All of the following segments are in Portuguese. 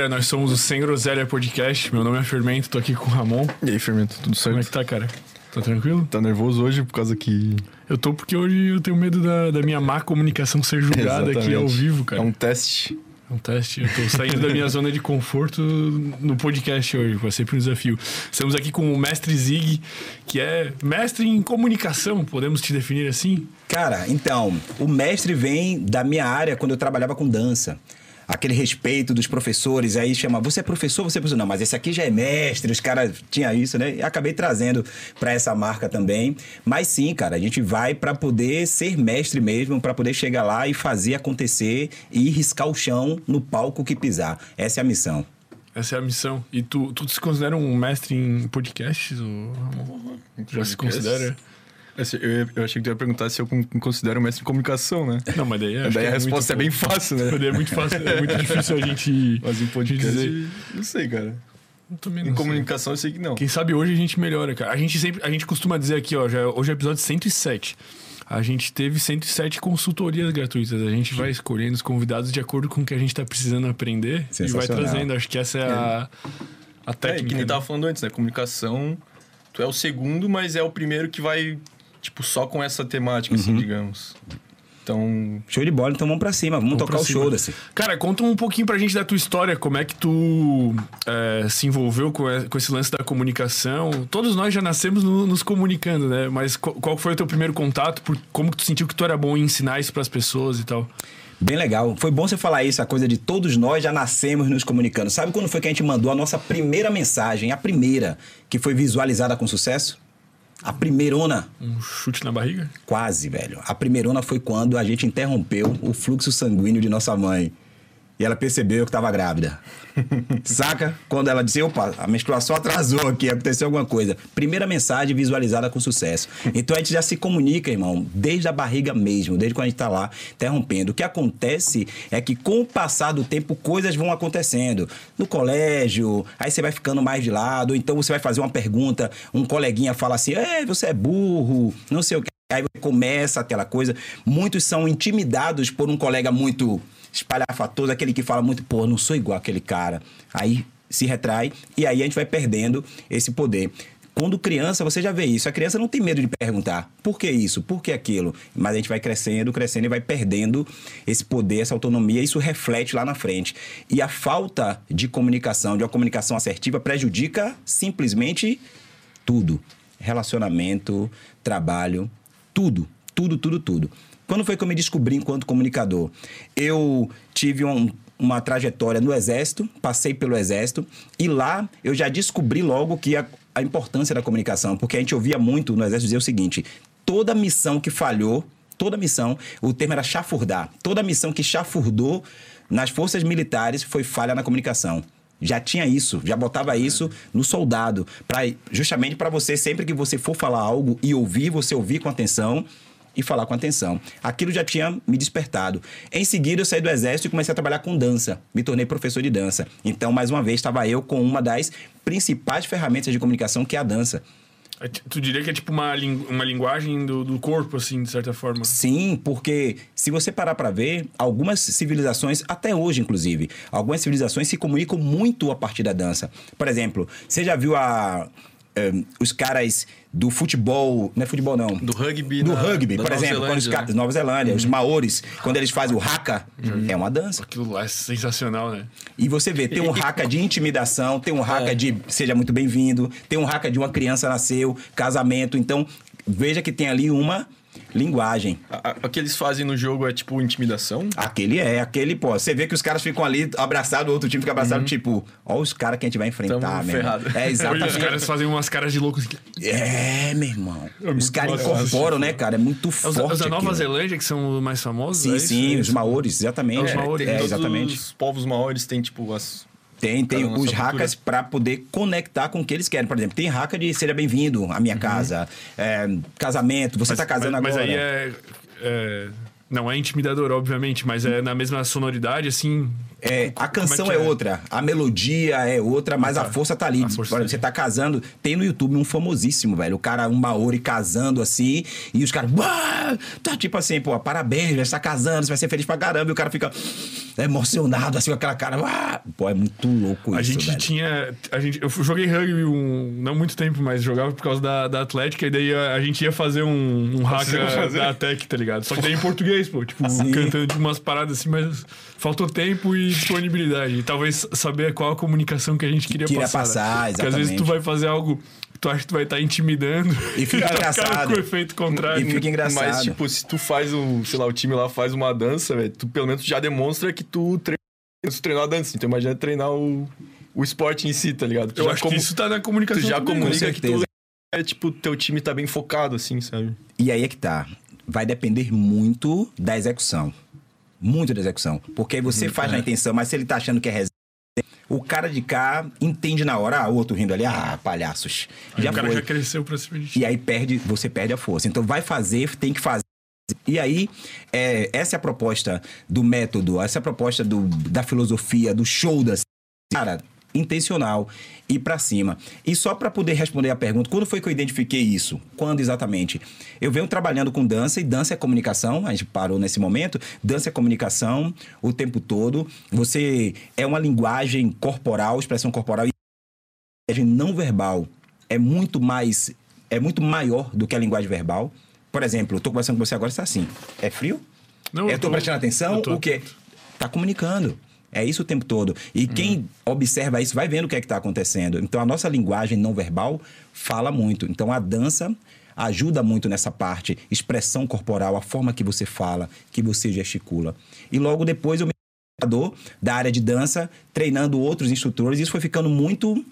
galera. Nós somos o Sem Groselha Podcast. Meu nome é Fermento, tô aqui com o Ramon. E aí, Fermento, tudo certo? Como é que tá, cara? Tá tranquilo? Tá nervoso hoje por causa que. Eu tô porque hoje eu tenho medo da, da minha má comunicação ser julgada aqui ao vivo, cara. É um teste. É um teste. Eu tô saindo da minha zona de conforto no podcast hoje. Vai ser um desafio. Estamos aqui com o mestre Zig, que é mestre em comunicação. Podemos te definir assim? Cara, então, o mestre vem da minha área quando eu trabalhava com dança aquele respeito dos professores, aí chama, você é professor, você é professor. Não, mas esse aqui já é mestre, os caras tinham isso, né? E acabei trazendo para essa marca também. Mas sim, cara, a gente vai para poder ser mestre mesmo, para poder chegar lá e fazer acontecer e riscar o chão no palco que pisar. Essa é a missão. Essa é a missão. E tu, tu se considera um mestre em podcasts? Ou... Já se considera? Eu, eu, achei que tu ia perguntar se eu me considero mestre em comunicação, né? Não, mas daí, daí a é resposta é bem fácil, né? Daí é muito fácil, é muito difícil a gente. Mas em podcast, dizer. não sei, cara. Também em comunicação, eu sei que não. Quem sabe hoje a gente melhora, cara. A gente sempre, a gente costuma dizer aqui, ó, já, hoje é o episódio 107. A gente teve 107 consultorias gratuitas. A gente vai escolhendo os convidados de acordo com o que a gente está precisando aprender e vai trazendo. Acho que essa é, é. a, a técnica. É, que nem né? tava falando antes, né? Comunicação, tu é o segundo, mas é o primeiro que vai tipo, só com essa temática, assim, uhum. assim, digamos. Então. Show de bola, então vamos pra cima, vamos, vamos tocar o show desse. Cara, conta um pouquinho pra gente da tua história, como é que tu é, se envolveu com, com esse lance da comunicação. Todos nós já nascemos no, nos comunicando, né? Mas qual, qual, foi o teu primeiro contato? Por, como que tu sentiu que tu era bom em ensinar isso pras pessoas e tal? Bem legal. Foi bom você falar isso, a coisa de todos nós já nascemos nos comunicando. Sabe quando foi que a gente mandou a nossa primeira mensagem, a primeira, que foi visualizada com sucesso? A primeirona. Um chute na barriga? Quase, velho. A primeirona foi quando a gente interrompeu o fluxo sanguíneo de nossa mãe. E ela percebeu que estava grávida. Saca? Quando ela disse, opa, a menstruação atrasou aqui, aconteceu alguma coisa. Primeira mensagem visualizada com sucesso. Então a gente já se comunica, irmão, desde a barriga mesmo, desde quando a gente está lá interrompendo. O que acontece é que com o passar do tempo, coisas vão acontecendo. No colégio, aí você vai ficando mais de lado, ou então você vai fazer uma pergunta, um coleguinha fala assim, é, você é burro, não sei o que. Aí começa aquela coisa. Muitos são intimidados por um colega muito espalhafatoso, aquele que fala muito, pô, não sou igual aquele cara. Aí se retrai e aí a gente vai perdendo esse poder. Quando criança, você já vê isso. A criança não tem medo de perguntar por que isso, por que aquilo. Mas a gente vai crescendo, crescendo e vai perdendo esse poder, essa autonomia. Isso reflete lá na frente. E a falta de comunicação, de uma comunicação assertiva, prejudica simplesmente tudo: relacionamento, trabalho, tudo, tudo, tudo, tudo. Quando foi que eu me descobri enquanto comunicador? Eu tive um, uma trajetória no Exército, passei pelo Exército, e lá eu já descobri logo que a, a importância da comunicação, porque a gente ouvia muito no Exército dizer o seguinte: toda missão que falhou, toda missão, o termo era chafurdar, toda missão que chafurdou nas forças militares foi falha na comunicação já tinha isso, já botava isso no soldado, para justamente para você sempre que você for falar algo e ouvir, você ouvir com atenção e falar com atenção. Aquilo já tinha me despertado. Em seguida, eu saí do exército e comecei a trabalhar com dança. Me tornei professor de dança. Então, mais uma vez, estava eu com uma das principais ferramentas de comunicação, que é a dança. É tu diria que é tipo uma, uma linguagem do, do corpo, assim, de certa forma? Sim, porque se você parar para ver, algumas civilizações, até hoje inclusive, algumas civilizações se comunicam muito a partir da dança. Por exemplo, você já viu a um, os caras do futebol, não é futebol não. Do rugby. Do na, rugby, por Nova exemplo, Zelândia, quando os caras, né? Nova Zelândia, uhum. os maores, quando eles fazem o haka, uhum. é uma dança. Aquilo lá é sensacional, né? E você vê, tem um haka de intimidação, tem um haka é. de seja muito bem-vindo, tem um haka de uma criança nasceu, casamento, então veja que tem ali uma linguagem. O que eles fazem no jogo é tipo intimidação? Aquele é, aquele, pô. Você vê que os caras ficam ali abraçados, o outro time fica abraçado, uhum. tipo, ó, os caras que a gente vai enfrentar, meu ferrado. É, exatamente. os caras fazem umas caras de loucos. É, meu irmão. É os caras incorporam, né, cara? É muito é forte. Os, os da Nova Zelândia, que são os mais famosos? Sim, é sim, é os maores, exatamente. É, os maores. É, exatamente. Os povos maores têm, tipo, as tem, tem os hackers para poder conectar com o que eles querem. Por exemplo, tem hacker de seja bem-vindo à minha uhum. casa, é, casamento, você está casando mas, agora. Mas aí é, é, Não é intimidador, obviamente, mas é na mesma sonoridade, assim. É, a canção que é? é? outra, a melodia é outra, mas Tá. a força tá ali. A força Por exemplo, tá você tá casando, tem no YouTube um famosíssimo, velho. O cara, um Maori casando assim, e os caras, tá tipo assim, pô, parabéns, você tá casando, você vai ser feliz pra caramba, e o cara fica emocionado, assim, com aquela cara, pô, é muito louco A isso, gente velho. tinha. A gente, eu joguei rugby um, não muito tempo, mas jogava por causa da, da Atlética, e daí a, a gente ia fazer um, um hack Fazer, fazer. da Tech, tá ligado? Só que daí em português, pô, tipo, Sim. cantando tipo, umas paradas assim, mas faltou tempo e disponibilidade. E talvez saber qual a comunicação que a gente queria, Queria passar. né? passar, Porque às vezes tu exatamente. vai fazer algo que tu acha que tu vai estar intimidando E fica o cara engraçado. com o efeito contrário. E fica engraçado. Mas, tipo, se tu faz um, sei lá, o time lá faz uma dança, velho, tu pelo menos já demonstra que tu treina, tu treinou a dança. Então imagina treinar o, o esporte em si, tá ligado? Tu Eu acho como- que isso tá na Tu comunicação. já também, né? comunica que tu é, tipo, teu time tá bem focado, assim, sabe? E aí é que tá. Vai depender muito da execução. Muito da execução. Porque você faz na intenção, mas se ele tá achando que é resenha, o cara de cá entende na hora, ah, o outro rindo ali, ah, palhaços. Aí Já o cara foi. já cresceu pra cima de ti. E aí perde, você perde a força. Então vai fazer, tem que fazer. E aí, é, essa é a proposta do método, essa é a proposta do, da filosofia, do show da. Cara, intencional, ir pra cima. E só para poder responder a pergunta, quando foi que eu identifiquei isso? Quando exatamente? Eu venho trabalhando com dança e dança é comunicação, a gente parou nesse momento. Dança é comunicação o tempo todo. Você é uma linguagem corporal, expressão corporal e não verbal é muito mais é muito maior do que a linguagem verbal. Por exemplo, eu tô conversando com você agora, está assim. É frio? Não, eu tô prestando atenção? eu tô O quê? Tá comunicando. É isso o tempo todo. E quem observa isso vai vendo o que é que está acontecendo. Então a nossa linguagem não verbal fala muito. Então a dança ajuda muito nessa parte, expressão corporal, a forma que você fala, que você gesticula. E logo depois eu me da área de dança, treinando outros instrutores. Isso foi ficando muito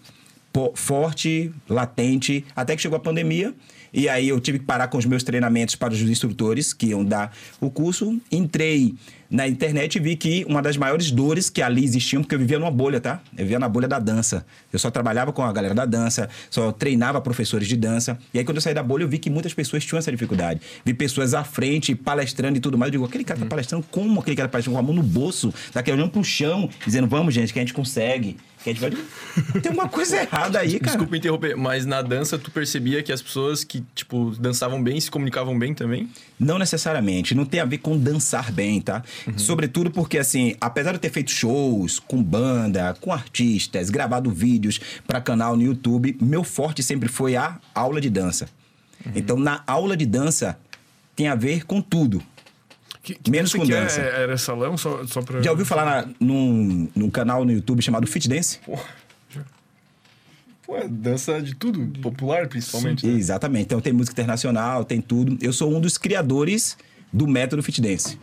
forte, latente, até que chegou a pandemia. E aí eu tive que parar com os meus treinamentos para os instrutores que iam dar o curso. Entrei na internet e vi que uma das maiores dores que ali existiam, porque eu vivia numa bolha, tá? Eu vivia na bolha da dança. Eu só trabalhava com a galera da dança, só treinava professores de dança. E aí quando eu saí da bolha, eu vi que muitas pessoas tinham essa dificuldade. Vi pessoas à frente, palestrando e tudo mais. Eu digo, aquele cara tá palestrando como aquele cara tá palestrando com a mão no bolso, daquele olhando pro chão, dizendo, vamos, gente, que a gente consegue. Que a gente vai... Tem uma coisa errada aí, cara. Desculpa interromper, mas na dança tu percebia que as pessoas que, tipo, dançavam bem se comunicavam bem também? Não necessariamente, não tem a ver com dançar bem, tá? Sobretudo porque, assim, apesar de eu ter feito shows com banda, com artistas, gravado vídeos para canal no YouTube, meu forte sempre foi a aula de dança. Então, na aula de dança, tem a ver com tudo. Que, que Menos com que é? dança. Era salão só, só pra. Já ouviu falar na, num, num canal no YouTube chamado Fit Dance? Pô, é dança de tudo, popular principalmente. né? Exatamente. Então, tem música internacional, tem tudo. Eu sou um dos criadores do método Fit Dance.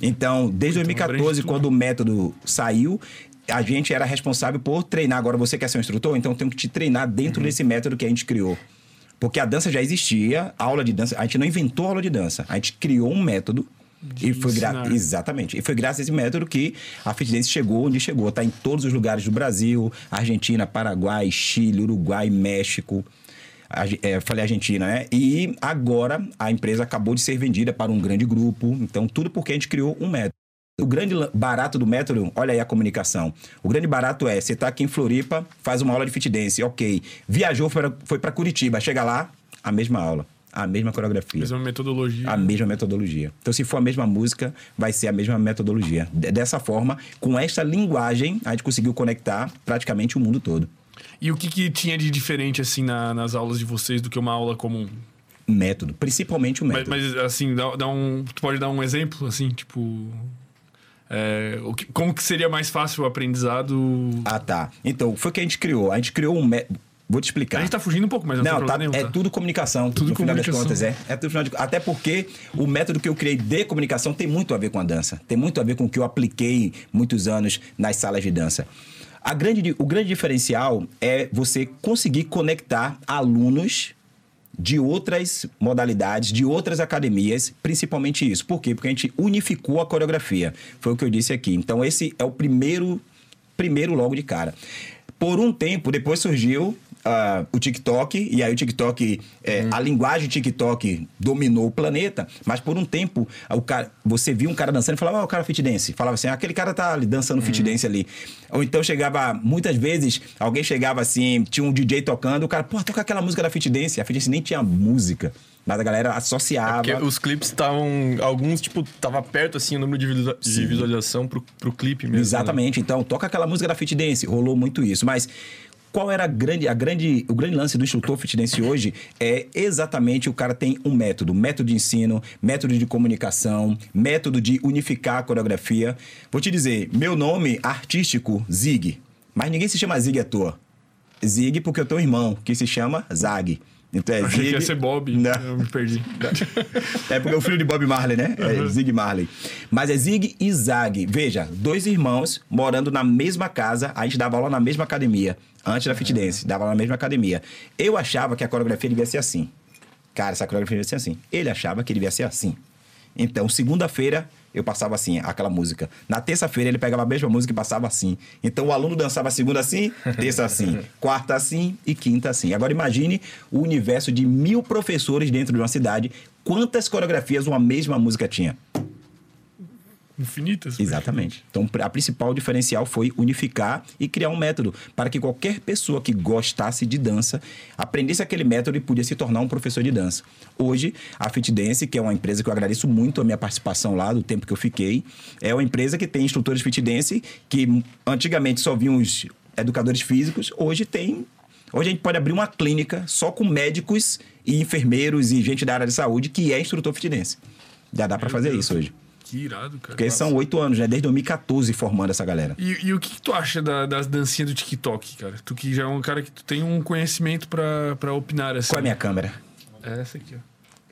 Então, desde Então, 2014, abrange tudo. quando o método saiu, a gente era responsável por treinar. Agora, você quer ser um instrutor? Então, tenho que te treinar dentro desse método que a gente criou. Porque a dança já existia, a aula de dança. A gente não inventou a aula de dança. A gente criou um método. De e foi gra-. Exatamente. E foi graças a esse método que a Fit Dance chegou onde chegou. Está em todos os lugares do Brasil: Argentina, Paraguai, Chile, Uruguai, México. É, falei Argentina, né? E agora a empresa acabou de ser vendida para um grande grupo. Então, tudo porque a gente criou um método. O grande barato do método, olha aí a comunicação. O grande barato é, você tá aqui em Floripa, faz uma aula de fit dance, ok. Viajou, foi para Curitiba, chega lá, a mesma aula, a mesma coreografia. Mesma metodologia. A mesma metodologia. Então, se for a mesma música, vai ser a mesma metodologia. Dessa forma, com esta linguagem, a gente conseguiu conectar praticamente o mundo todo. E o que, que tinha de diferente, assim, na- nas aulas de vocês do que uma aula comum? Método, principalmente o Mas, método. mas, assim, dá, dá um. Tu pode dar um exemplo, assim, tipo. É, o que- como que seria mais fácil o aprendizado? Ah, tá. Então, foi o que a gente criou. A gente criou um método. Vou te explicar. A gente tá fugindo um pouco, mas não, Não, tá, nenhum, é tá? tudo comunicação. Tudo no final das comunicação. contas, é. É tudo final de- Até porque o método que eu criei de comunicação tem muito a ver com a dança. Tem muito a ver com o que eu apliquei muitos anos nas salas de dança. A grande, o grande diferencial é você conseguir conectar alunos de outras modalidades, de outras academias, principalmente isso. Por quê? Porque a gente unificou a coreografia. Foi o que eu disse aqui. Então, esse é o primeiro, primeiro logo de cara. Por um tempo, depois surgiu ah, o TikTok, e aí o TikTok, é, a linguagem TikTok dominou o planeta, mas por um tempo o cara, você viu um cara dançando e falava, ó, o cara fit dance. Falava assim, ah, aquele cara tá ali dançando fit dance ali. Ou então chegava, muitas vezes, alguém chegava assim, tinha um DJ tocando, o cara, pô, toca aquela música da fit dance. A fit dance nem tinha música. Mas a galera associava. Porque os clipes estavam. Alguns, tipo, tava perto assim o número de, visualiza- de visualização pro, pro clipe mesmo. né? Exatamente. Então, toca aquela música da Fit Dance. Rolou muito isso. Mas qual era a grande, a grande, o grande lance do instrutor Fit Dance hoje? É exatamente o cara tem um método. Método de ensino, método de comunicação, método de unificar a coreografia. Vou te dizer, meu nome artístico, Zig. Mas ninguém se chama Zig à toa. Zig porque eu tenho um irmão que se chama Zag. Então é Achei que ia Zig- ser Bob. Não. Eu me perdi. é porque é o filho de Bob Marley, né? É Zig Marley. Mas é Zig e Zag. Veja, dois irmãos morando na mesma casa. A gente dava aula na mesma academia. Antes da Fit Dance, dava na mesma academia. Eu achava que a coreografia devia ser assim. Cara, essa coreografia devia ser assim. Ele achava que devia ser assim. Então, segunda-feira, eu passava assim, aquela música. Na terça-feira, ele pegava a mesma música e passava assim. Então, o aluno dançava segunda assim, terça assim, quarta assim e quinta assim. Agora, imagine o universo de mil professores dentro de uma cidade. Quantas coreografias uma mesma música tinha? Infinitas. Exatamente. Então, a principal diferencial foi unificar e criar um método para que qualquer pessoa que gostasse de dança aprendesse aquele método e podia se tornar um professor de dança. Hoje, a Fit Dance, que é uma empresa que eu agradeço muito a minha participação lá, do tempo que eu fiquei, é uma empresa que tem instrutores de Fit Dance que antigamente só vinham os educadores físicos, hoje tem Hoje a gente pode abrir uma clínica só com médicos e enfermeiros e gente da área de saúde que é instrutor fit dance. Já dá para fazer isso hoje. Que irado, cara. Porque são oito anos, né? Desde 2014 formando essa galera. E, e o que, que tu acha da- das dancinhas do TikTok, cara? Tu que já é um cara que tu tem um conhecimento pra, pra opinar assim. Qual é a minha câmera? É essa aqui, ó.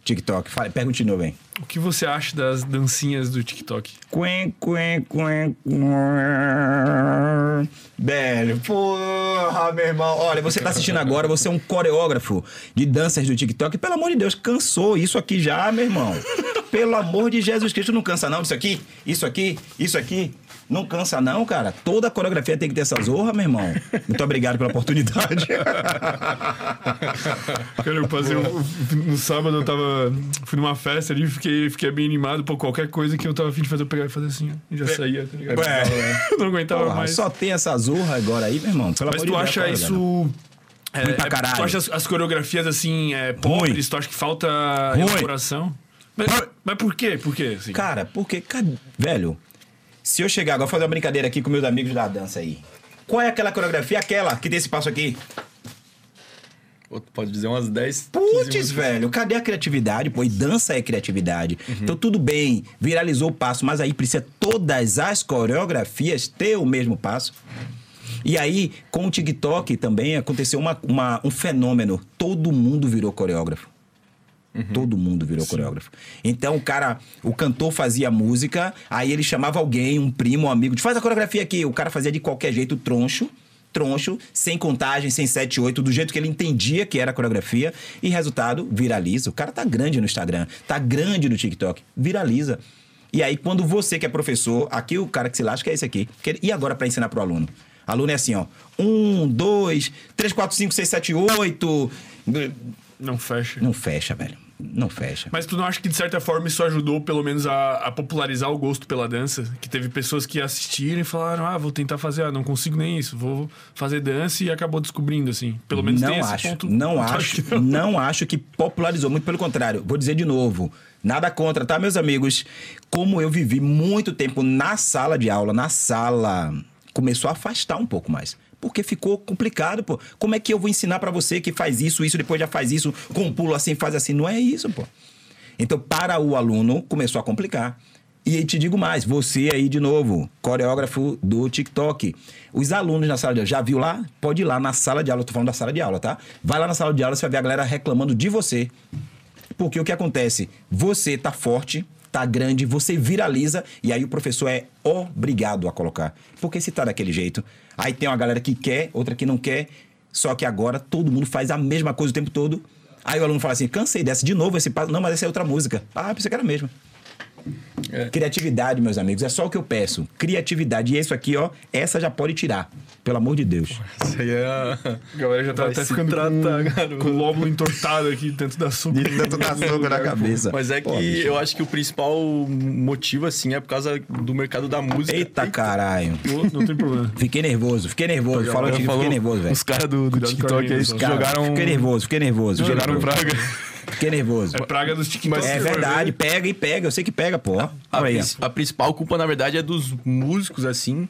TikTok. Fala, pergunte de novo, hein? O que você acha das dancinhas do TikTok? Quen, quen, quen, quen. Velho, porra, meu irmão. Olha, você tá assistindo agora, você é um coreógrafo de danças do TikTok. Pelo amor de Deus, cansou isso aqui já, meu irmão. Pelo amor de Jesus Cristo, não cansa não. Isso aqui, isso aqui, isso aqui. Não cansa não, cara. Toda coreografia tem que ter essa zorra, meu irmão. Muito obrigado pela oportunidade. Cara, eu passei um- no sábado eu tava. Fui numa festa ali, fiquei, fiquei bem animado. Pô, qualquer coisa que eu tava afim de fazer, eu pegava e fazia assim, ó, e já saía, tá ligado? Ué. Eu não aguentava Porra, mais. só tem essa zorra agora aí, meu irmão. Pelo Mas tu Deus, acha cara, isso. É, Ruim pra é- caralho. tu acha as, as coreografias assim, é, pobres? Tu acha que falta Ruim. elaboração? Mas, mas por quê? Por quê? assim? Cara, porque, cara, velho, se eu chegar agora, vou fazer uma brincadeira aqui com meus amigos da dança aí. Qual é aquela coreografia? Aquela que tem esse passo aqui? Pode dizer umas 10. 15 Putz, velho, cadê a criatividade? Pô, e dança é criatividade. Então, tudo bem, viralizou o passo, mas aí precisa todas as coreografias ter o mesmo passo. E aí, com o TikTok também aconteceu uma, uma- um fenômeno. Todo mundo virou coreógrafo. Todo mundo virou coreógrafo. Então o cara, o cantor fazia música, aí ele chamava alguém, um primo, um amigo, de faz a coreografia aqui. O cara fazia de qualquer jeito, troncho, troncho, sem contagem, sem 7, 8, do jeito que ele entendia que era a coreografia. E resultado, viraliza. O cara tá grande no Instagram, tá grande no TikTok, viraliza. E aí, quando você que é professor, aqui o cara que se lasca é esse aqui. E agora para ensinar pro aluno? Aluno é assim, ó. Um, dois, três, quatro, cinco, seis, sete, oito. Não fecha. Não fecha, velho. Não fecha. Mas tu não acha que, de certa forma, isso ajudou, pelo menos, a, a popularizar o gosto pela dança? Que teve pessoas que assistiram e falaram, ah, vou tentar fazer, ah, não consigo nem isso, vou fazer dança e acabou descobrindo, assim. Pelo menos não tem esse acho, ponto. Não acho, não acho que popularizou, muito pelo contrário. Vou dizer de novo, nada contra, tá, meus amigos? Como eu vivi muito tempo na sala de aula, na sala, começou a afastar um pouco mais. Porque ficou complicado, pô. Como é que eu vou ensinar pra você que faz isso, isso, depois já faz isso, com um pulo assim, faz assim? Não é isso, pô. Então, para o aluno, começou a complicar. E te digo mais, você aí de novo, coreógrafo do TikTok. Os alunos na sala de aula, já viu lá? Pode ir lá na sala de aula, tô falando da sala de aula, tá? Vai lá na sala de aula, você vai ver a galera reclamando de você. Porque o que acontece? Você tá forte, tá grande, você viraliza e aí o professor é obrigado a colocar. Porque se tá daquele jeito, aí tem uma galera que quer, outra que não quer, só que agora todo mundo faz a mesma coisa o tempo todo. Aí o aluno fala assim: cansei dessa, de novo esse passo. Não, mas essa é outra música. Ah, pensei que era a mesma. É. Criatividade, meus amigos, é só o que eu peço. Criatividade. E isso aqui, ó, essa já pode tirar. Pelo amor de Deus. Isso aí é. a- A galera já tá Vai até se ficando tratar, com, com o lóbulo entortado aqui, tanto da soco. Tanto dá soco na cabeça. Mas é que Pô, eu acho que o principal motivo, assim, é por causa do mercado da música. Eita caralho. Não, não tem problema. Fiquei nervoso, fiquei nervoso. Falou falou fiquei nervoso, velho. Os caras do, do TikTok aí jogaram. Fiquei nervoso, fiquei nervoso. Jogaram praga. Fiquei nervoso. É praga dos TikTok. É verdade, pega e pega. Eu sei que pega, pô. A, prin- a principal culpa, na verdade, é dos músicos, assim,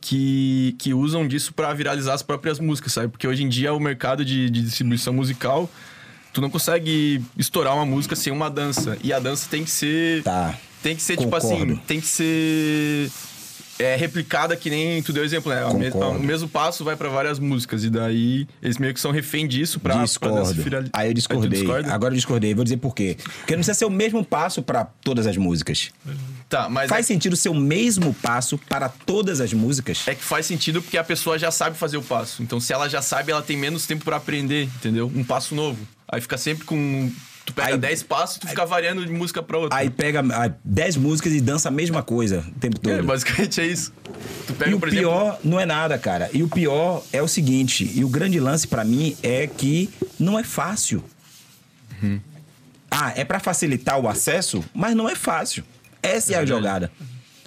que, que usam disso pra viralizar as próprias músicas, sabe? Porque hoje em dia o mercado de, de distribuição musical, tu não consegue estourar uma música sem uma dança. E a dança tem que ser. Tá. Tem que ser, tipo Concordo. assim, tem que ser. É, replicada que nem tu deu exemplo, né? A me- Concordo. o mesmo passo vai pra várias músicas. E daí eles meio que são refém disso pra, pra Discordo. virali- Aí eu discordei. discorda? Agora eu discordei. Vou dizer por quê. Porque não precisa ser o mesmo passo para todas as músicas. Tá, mas Faz sentido ser o mesmo passo para todas as músicas? É que faz sentido porque a pessoa já sabe fazer o passo. Então, se ela já sabe, ela tem menos tempo pra aprender, entendeu? Um passo novo. Aí fica sempre com. Tu pega Aí- 10 passos, tu fica variando de música pra outra. Aí pega ah, 10 músicas e dança a mesma coisa o tempo todo. É, basicamente é isso. Tu pega, E o por exemplo. pior não é nada, cara. E o pior é o seguinte, e o grande lance pra mim é que não é fácil. Uhum. Ah, é pra facilitar o acesso, mas não é fácil. Essa é, a jogada.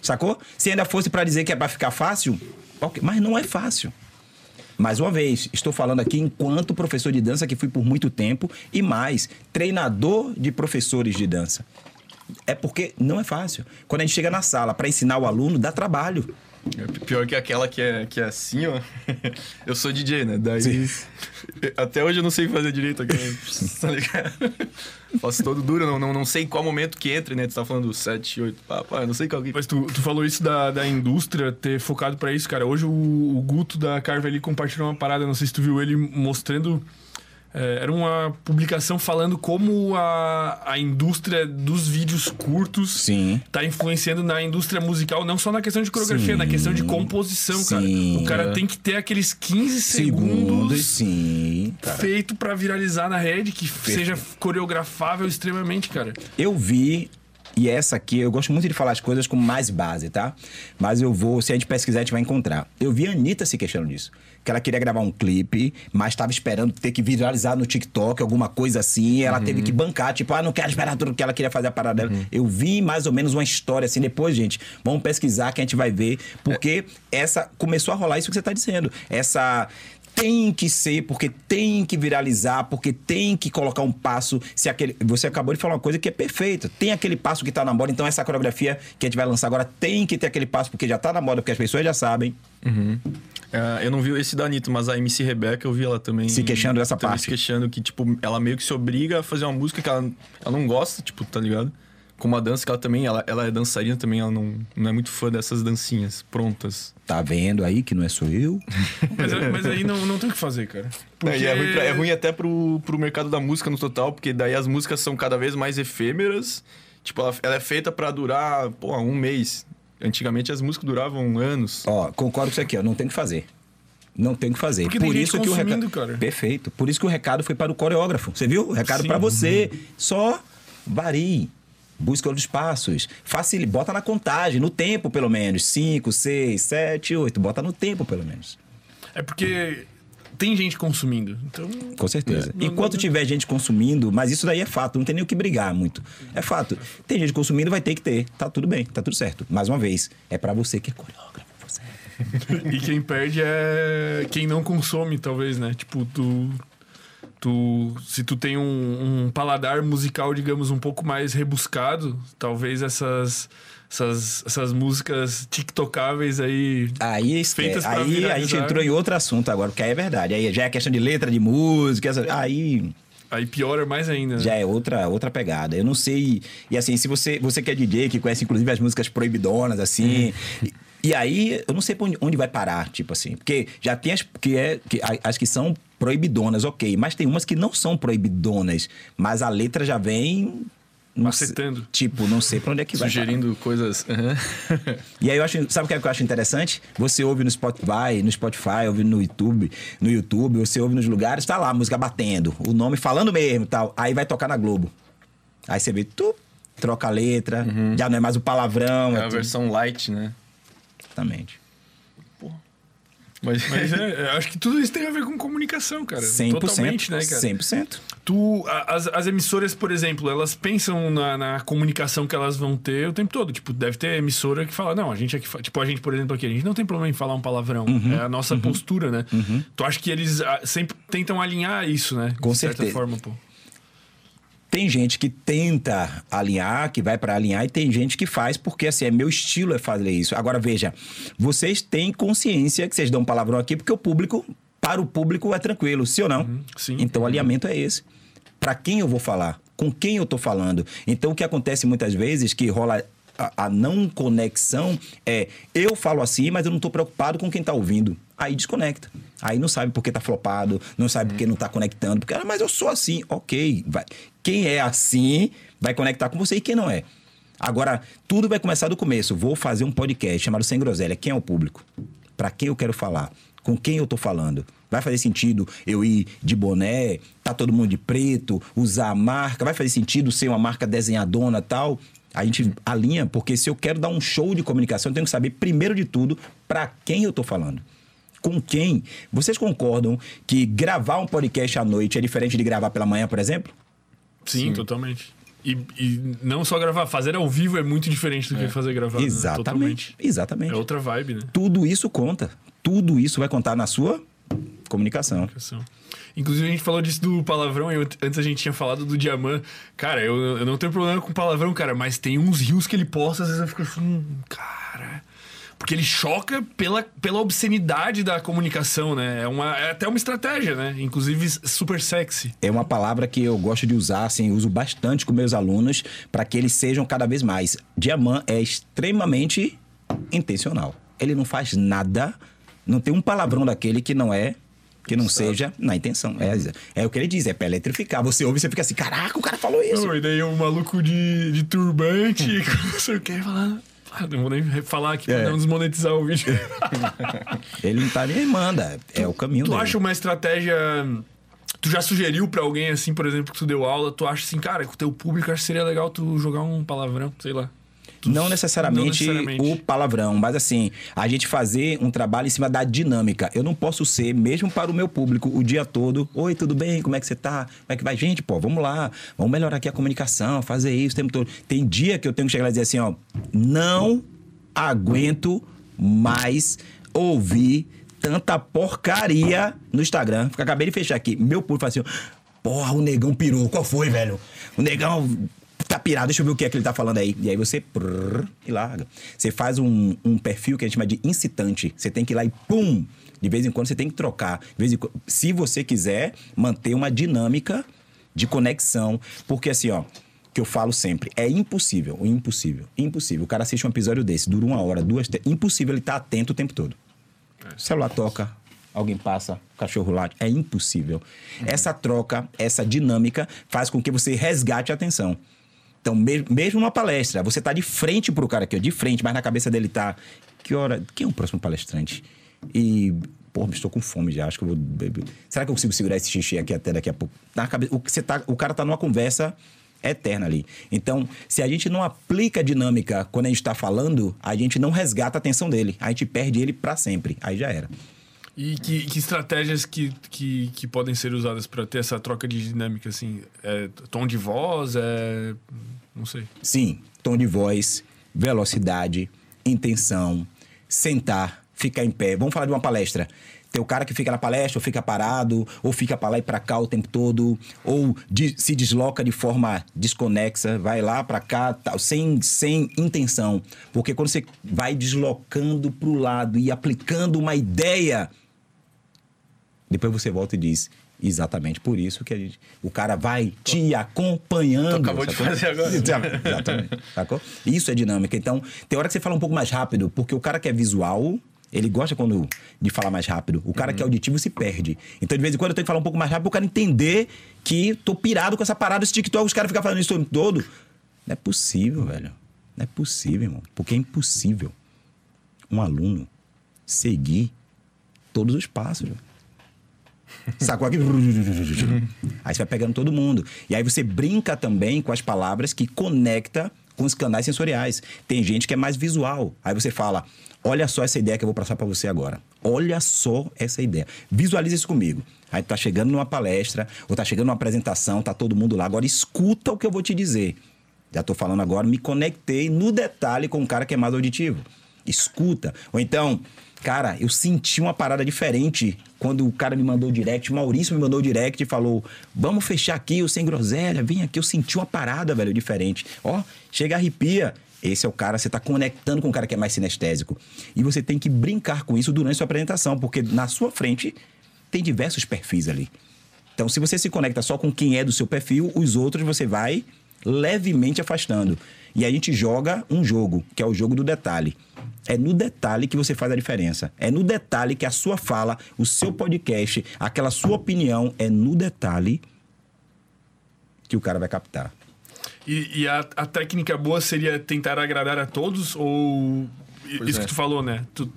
Sacou? Se ainda fosse pra dizer que é pra ficar fácil, ok, mas não é fácil. Mais uma vez, estou falando aqui enquanto professor de dança que fui por muito tempo e mais, treinador de professores de dança. É porque não é fácil. Quando a gente chega na sala pra ensinar o aluno, dá trabalho. Pior que aquela que é, que é assim, ó. Eu sou DJ, né? Daí. Sim. Até hoje eu não sei fazer direito aqui. tá ligado? Faço todo duro, não, não, não sei em qual momento que entra, né? Tu tá falando 7, 8. Pá, pá, eu não sei qual que. Mas tu, tu falou isso da, da indústria ter focado pra isso, cara. Hoje o, o Guto da Carve ali compartilhou uma parada, não sei se tu viu ele mostrando. É, era uma publicação falando como a, a indústria dos vídeos curtos Sim. tá influenciando na indústria musical, não só na questão de coreografia, Sim. na questão de composição, cara. Sim. O cara tem que ter aqueles 15 Segundos, segundos sim. cara. feito pra viralizar na rede, que seja coreografável extremamente, cara. Eu vi, e essa aqui, eu gosto muito de falar as coisas com mais base, tá? Mas eu vou, se a gente pesquisar, a gente vai encontrar. Eu vi a Anitta se queixando disso. Que ela queria gravar um clipe, mas estava esperando ter que viralizar no TikTok, alguma coisa assim. Ela teve que bancar, tipo, ah, não quero esperar tudo que ela queria fazer a parada dela. Eu vi mais ou menos uma história assim. Depois, gente, vamos pesquisar que a gente vai ver. Porque essa começou a rolar isso que você tá dizendo. Essa tem que ser, porque tem que viralizar, porque tem que colocar um passo. Se aquele, você acabou de falar uma coisa que é perfeita. Tem aquele passo que tá na moda, então essa coreografia que a gente vai lançar agora tem que ter aquele passo, porque já tá na moda, porque as pessoas já sabem. É, eu não vi esse da Anitta, mas a MC Rebeca eu vi ela também. Se queixando dessa parte. Se queixando que, tipo, ela meio que se obriga a fazer uma música que ela, ela não gosta, tipo, tá ligado? Como a dança que ela também, ela, ela é dançarina também, ela não, não é muito fã dessas dancinhas prontas. Tá vendo aí que não é só eu? Mas, mas aí não, não tem o que fazer, cara. É, e é, ruim pra- é ruim até pro, pro mercado da música no total, porque daí as músicas são cada vez mais efêmeras. Tipo, ela, ela é feita pra durar, pô, um mês. Antigamente as músicas duravam anos. Ó, concordo com isso aqui, ó. Não tem o que fazer. Não tem o que fazer. Porque tem Por gente isso que o recado. cara. Perfeito. Por isso que o recado foi para o coreógrafo. Você viu? O recado para você. Só varie. Busca outros passos. Facilite. Bota na contagem, no tempo, pelo menos. 5, 6, 7, 8. Bota no tempo, pelo menos. É porque tem gente consumindo. Então. Com certeza. Não- Enquanto não- tiver gente consumindo, mas isso daí é fato, não tem nem o que brigar muito. É fato. Tem gente consumindo, vai ter que ter. Tá tudo bem, tá tudo certo. Mais uma vez, é para você que é coreógrafo. Você. E quem perde é quem não consome, talvez, né? Tipo, tu. Tu, se tu tem um, um paladar musical, digamos, um pouco mais rebuscado, talvez essas, essas, essas músicas tiktocáveis aí. Aí, esque- Feitas aí a gente entrou em outro assunto agora, porque aí é verdade. Aí já é questão de letra de música, essa- aí Aí piora mais ainda. né? já é outra, outra pegada. Eu não sei. E assim, se você, você que é DJ, que conhece inclusive as músicas proibidonas, assim. E, e aí, eu não sei onde, onde vai parar, tipo assim. Porque já tem as que, é, que, as que são proibidonas, ok. Mas tem umas que não são proibidonas. Mas a letra já vem. Macetando. tipo, não sei pra onde é que vai. parar. Sugerindo coisas. aham. E aí eu acho, sabe o que, é que eu acho interessante? Você ouve no Spotify, no Spotify, ouve no YouTube, no YouTube, você ouve nos lugares, tá lá a música batendo, o nome falando mesmo, e tal. Aí vai tocar na Globo. Aí você vê, tu troca a letra, já não é mais o palavrão, É é, a tudo. versão light, né? Exatamente. Mas, Mas é, é, acho que tudo isso tem a ver com comunicação, cara. 100%. Totalmente, né, cara? 100%. Tu, as, as emissoras, por exemplo, elas pensam na, na comunicação que elas vão ter o tempo todo. Tipo, deve ter emissora que fala, não, a gente aqui. fa- Tipo, a gente, por exemplo, aqui, a gente não tem problema em falar um palavrão. Uhum. É a nossa postura, né? Tu acha que eles ah, sempre tentam alinhar isso, né? Com de certa certeza. forma, pô. Tem gente que tenta alinhar, que vai para alinhar, e tem gente que faz porque, assim, é meu estilo é fazer isso. Agora, veja, vocês têm consciência que vocês dão um palavrão aqui porque o público, para o público, é tranquilo, sim ou não? sim. Então, o alinhamento é esse. Para quem eu vou falar? Com quem eu tô falando? Então, o que acontece muitas vezes que rola a, a não conexão é eu falo assim, mas eu não tô preocupado com quem tá ouvindo. Aí desconecta. Aí não sabe porque tá flopado, não sabe porque não tá conectando, porque, ah, mas eu sou assim. Ok, vai. Quem é assim vai conectar com você e quem não é. Agora, tudo vai começar do começo. Vou fazer um podcast chamado Sem Groselha. Quem é o público? Para quem eu quero falar? Com quem eu tô falando? Vai fazer sentido eu ir de boné, tá todo mundo de preto, usar a marca? Vai fazer sentido ser uma marca desenhadona tal? A gente alinha, porque se eu quero dar um show de comunicação, eu tenho que saber, primeiro de tudo, para quem eu tô falando. Com quem? Vocês concordam que gravar um podcast à noite é diferente de gravar pela manhã, por exemplo? Sim, totalmente. E, e não só gravar, fazer ao vivo é muito diferente do que fazer gravado. né? Exatamente. Totalmente. Exatamente. É outra vibe, né? Tudo isso conta. Tudo isso vai contar na sua comunicação. comunicação. Inclusive, a gente falou disso do palavrão, e antes a gente tinha falado do Diamant. Cara, eu, eu não tenho problema com palavrão, cara, mas tem uns rios que ele posta, às vezes eu fico assim, cara. Porque ele choca pela, pela obscenidade da comunicação, né? É, uma, é até uma estratégia, né? Inclusive, super sexy. É uma palavra que eu gosto de usar, assim, uso bastante com meus alunos para que eles sejam cada vez mais. Diamant é extremamente intencional. Ele não faz nada, não tem um palavrão daquele que não é que não seja na intenção. É, é o que ele diz, é pra eletrificar. Você ouve e você fica assim, caraca, o cara falou isso. Não, e daí o maluco de, de turbante, não sei o que, falando. Ah, não vou nem falar aqui pra É. não desmonetizar o vídeo. Ele não tá nem aí, manda. É o caminho Tu dele. acha uma estratégia. Tu já sugeriu pra alguém, assim, por exemplo, que tu deu aula, tu acha assim, cara, com o teu público acho que seria legal tu jogar um palavrão, sei lá. Tu- Não necessariamente, Não necessariamente. o palavrão, mas assim, a gente fazer um trabalho em cima da dinâmica. Eu não posso ser, mesmo para o meu público, o dia todo. Oi, tudo bem? Como é que você tá? Como é que vai? Gente, pô, vamos lá. Vamos melhorar aqui a comunicação, fazer isso o tempo todo. Tem dia que eu tenho que chegar lá e dizer assim, ó, não aguento mais ouvir tanta porcaria no Instagram. Acabei de fechar aqui. Meu público fala assim, porra, o negão pirou. Qual foi, velho? O negão tá pirado, deixa eu ver o que é que ele tá falando aí. E aí você prrr, e larga. Você faz um, um perfil que a gente chama de incitante. Você tem que ir lá e pum! De vez em quando você tem que trocar. De vez em quando, se você quiser manter uma dinâmica de conexão. Porque assim, ó, que eu falo sempre, é impossível, impossível, impossível. O cara assiste um episódio desse, dura uma hora, duas, três, impossível ele estar atento o tempo todo. O celular toca, alguém passa, o cachorro late, é impossível. Essa troca, essa dinâmica faz com que você resgate a atenção. Então, me- mesmo numa palestra, você tá de frente pro cara aqui, ó, de frente, mas na cabeça dele tá. Que hora. Quem é o próximo palestrante? E. Porra, estou com fome já, acho que eu vou. Será que eu consigo segurar esse xixi aqui até daqui a pouco? Na cabeça, o, você tá, o cara tá numa conversa eterna ali. Então, se a gente não aplica a dinâmica quando a gente tá falando, a gente não resgata a atenção dele. A gente perde ele para sempre. Aí já era. E que, que estratégias que, que, que podem ser usadas pra ter essa troca de dinâmica, assim? É tom de voz? É. Não sei. Sim, tom de voz, velocidade, intenção, sentar, ficar em pé. Vamos falar de uma palestra. Tem o cara que fica na palestra, ou fica parado, ou fica para lá e para cá o tempo todo, ou de- se desloca de forma desconexa, vai lá para cá, tal, sem, sem intenção. Porque quando você vai deslocando para o lado e aplicando uma ideia, depois você volta e diz. Exatamente por isso que a gente, o cara vai te acompanhando. Tu acabou de sacou? fazer agora. Exatamente. Sacou? Isso é dinâmica. Então, tem hora que você fala um pouco mais rápido, porque o cara que é visual, ele gosta quando de falar mais rápido. O cara que é auditivo se perde. Então, de vez em quando, eu tenho que falar um pouco mais rápido para o cara entender que tô pirado com essa parada, esse TikTok, os caras ficam falando isso o tempo todo. Não é possível, velho. Não é possível, irmão. Porque é impossível um aluno seguir todos os passos. velho. Sacou aqui? Aí você vai pegando todo mundo. E aí você brinca também com as palavras que conecta com os canais sensoriais. Tem gente que é mais visual. Aí você fala: olha só essa ideia que eu vou passar para você agora. Olha só essa ideia. Visualize isso comigo. Aí tu tá chegando numa palestra, ou tá chegando numa apresentação, tá todo mundo lá. Agora escuta o que eu vou te dizer. Já tô falando agora, me conectei no detalhe com um cara que é mais auditivo. Escuta. Ou então, cara, eu senti uma parada diferente quando o cara me mandou o direct, o Maurício me mandou o direct e falou: vamos fechar aqui o sem groselha, vem aqui. Eu senti uma parada, velho, diferente. Ó, chega arrepia. Esse é o cara, você está conectando com um cara que é mais sinestésico. E você tem que brincar com isso durante sua apresentação, porque na sua frente tem diversos perfis ali. Então, se você se conecta só com quem é do seu perfil, os outros você vai levemente afastando. E a gente joga um jogo, que é o jogo do detalhe. É no detalhe que você faz a diferença. É no detalhe que a sua fala, o seu podcast, aquela sua opinião, é no detalhe que o cara vai captar. E, e a, a, técnica boa seria tentar agradar a todos? Ou. Pois isso é. que tu falou, né? Tu,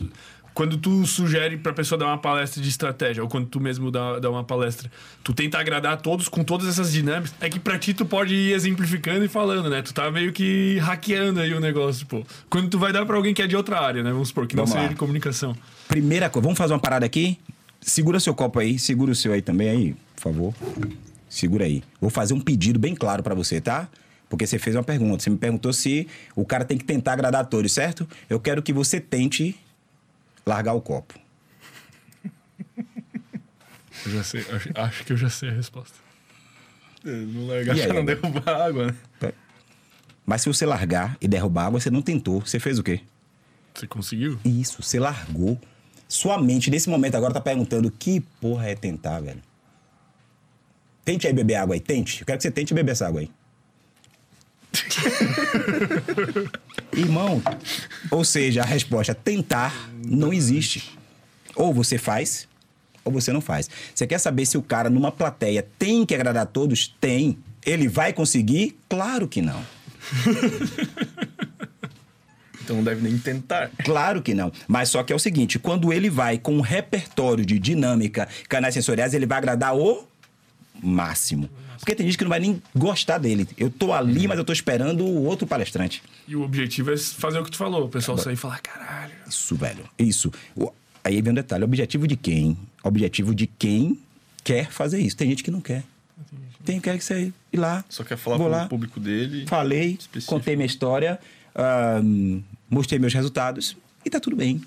quando tu sugere pra pessoa dar uma palestra de estratégia, ou quando tu mesmo dá, dá uma palestra, tu tenta agradar a todos com todas essas dinâmicas. É que pra ti tu pode ir exemplificando e falando, né? Tu tá meio que hackeando aí o negócio, pô. Quando tu vai dar pra alguém que é de outra área, né? Vamos supor, que não vamos seja lá. de comunicação. Primeira coisa, vamos fazer uma parada aqui? Segura seu copo aí, segura o seu aí também aí, por favor. Segura aí. Vou fazer um pedido bem claro para você, tá? Porque você fez uma pergunta. Você me perguntou se o cara tem que tentar agradar a todos, certo? Eu quero que você tente largar o copo. Eu já sei, acho, acho que eu já sei a resposta. É, não largar pra não derrubar água, né? Mas se você largar e derrubar água, você não tentou. Você fez o quê? Você conseguiu? Isso, você largou. Sua mente, nesse momento, agora tá perguntando que porra é tentar, velho. Tente aí beber água aí, tente. Eu quero que você tente beber essa água aí. Irmão, ou seja, a resposta tentar não existe. Ou você faz, ou você não faz. Você quer saber se o cara numa plateia tem que agradar a todos? Tem. Ele vai conseguir? Claro que não. Então não deve nem tentar. Claro que não. Mas só que é o seguinte: quando ele vai com um repertório de dinâmica, canais sensoriais, ele vai agradar o máximo. Porque tem gente que não vai nem gostar dele. Eu tô ali, mas eu tô esperando o outro palestrante. E o objetivo é fazer o que tu falou, o pessoal sair e falar, caralho. Isso, velho. Isso. Aí vem um detalhe: objetivo de quem? Objetivo de quem quer fazer isso. Tem gente que não quer. Tem quer que você ir lá. Só quer falar com o público dele. Falei, específico. contei minha história, uh, mostrei meus resultados e tá tudo bem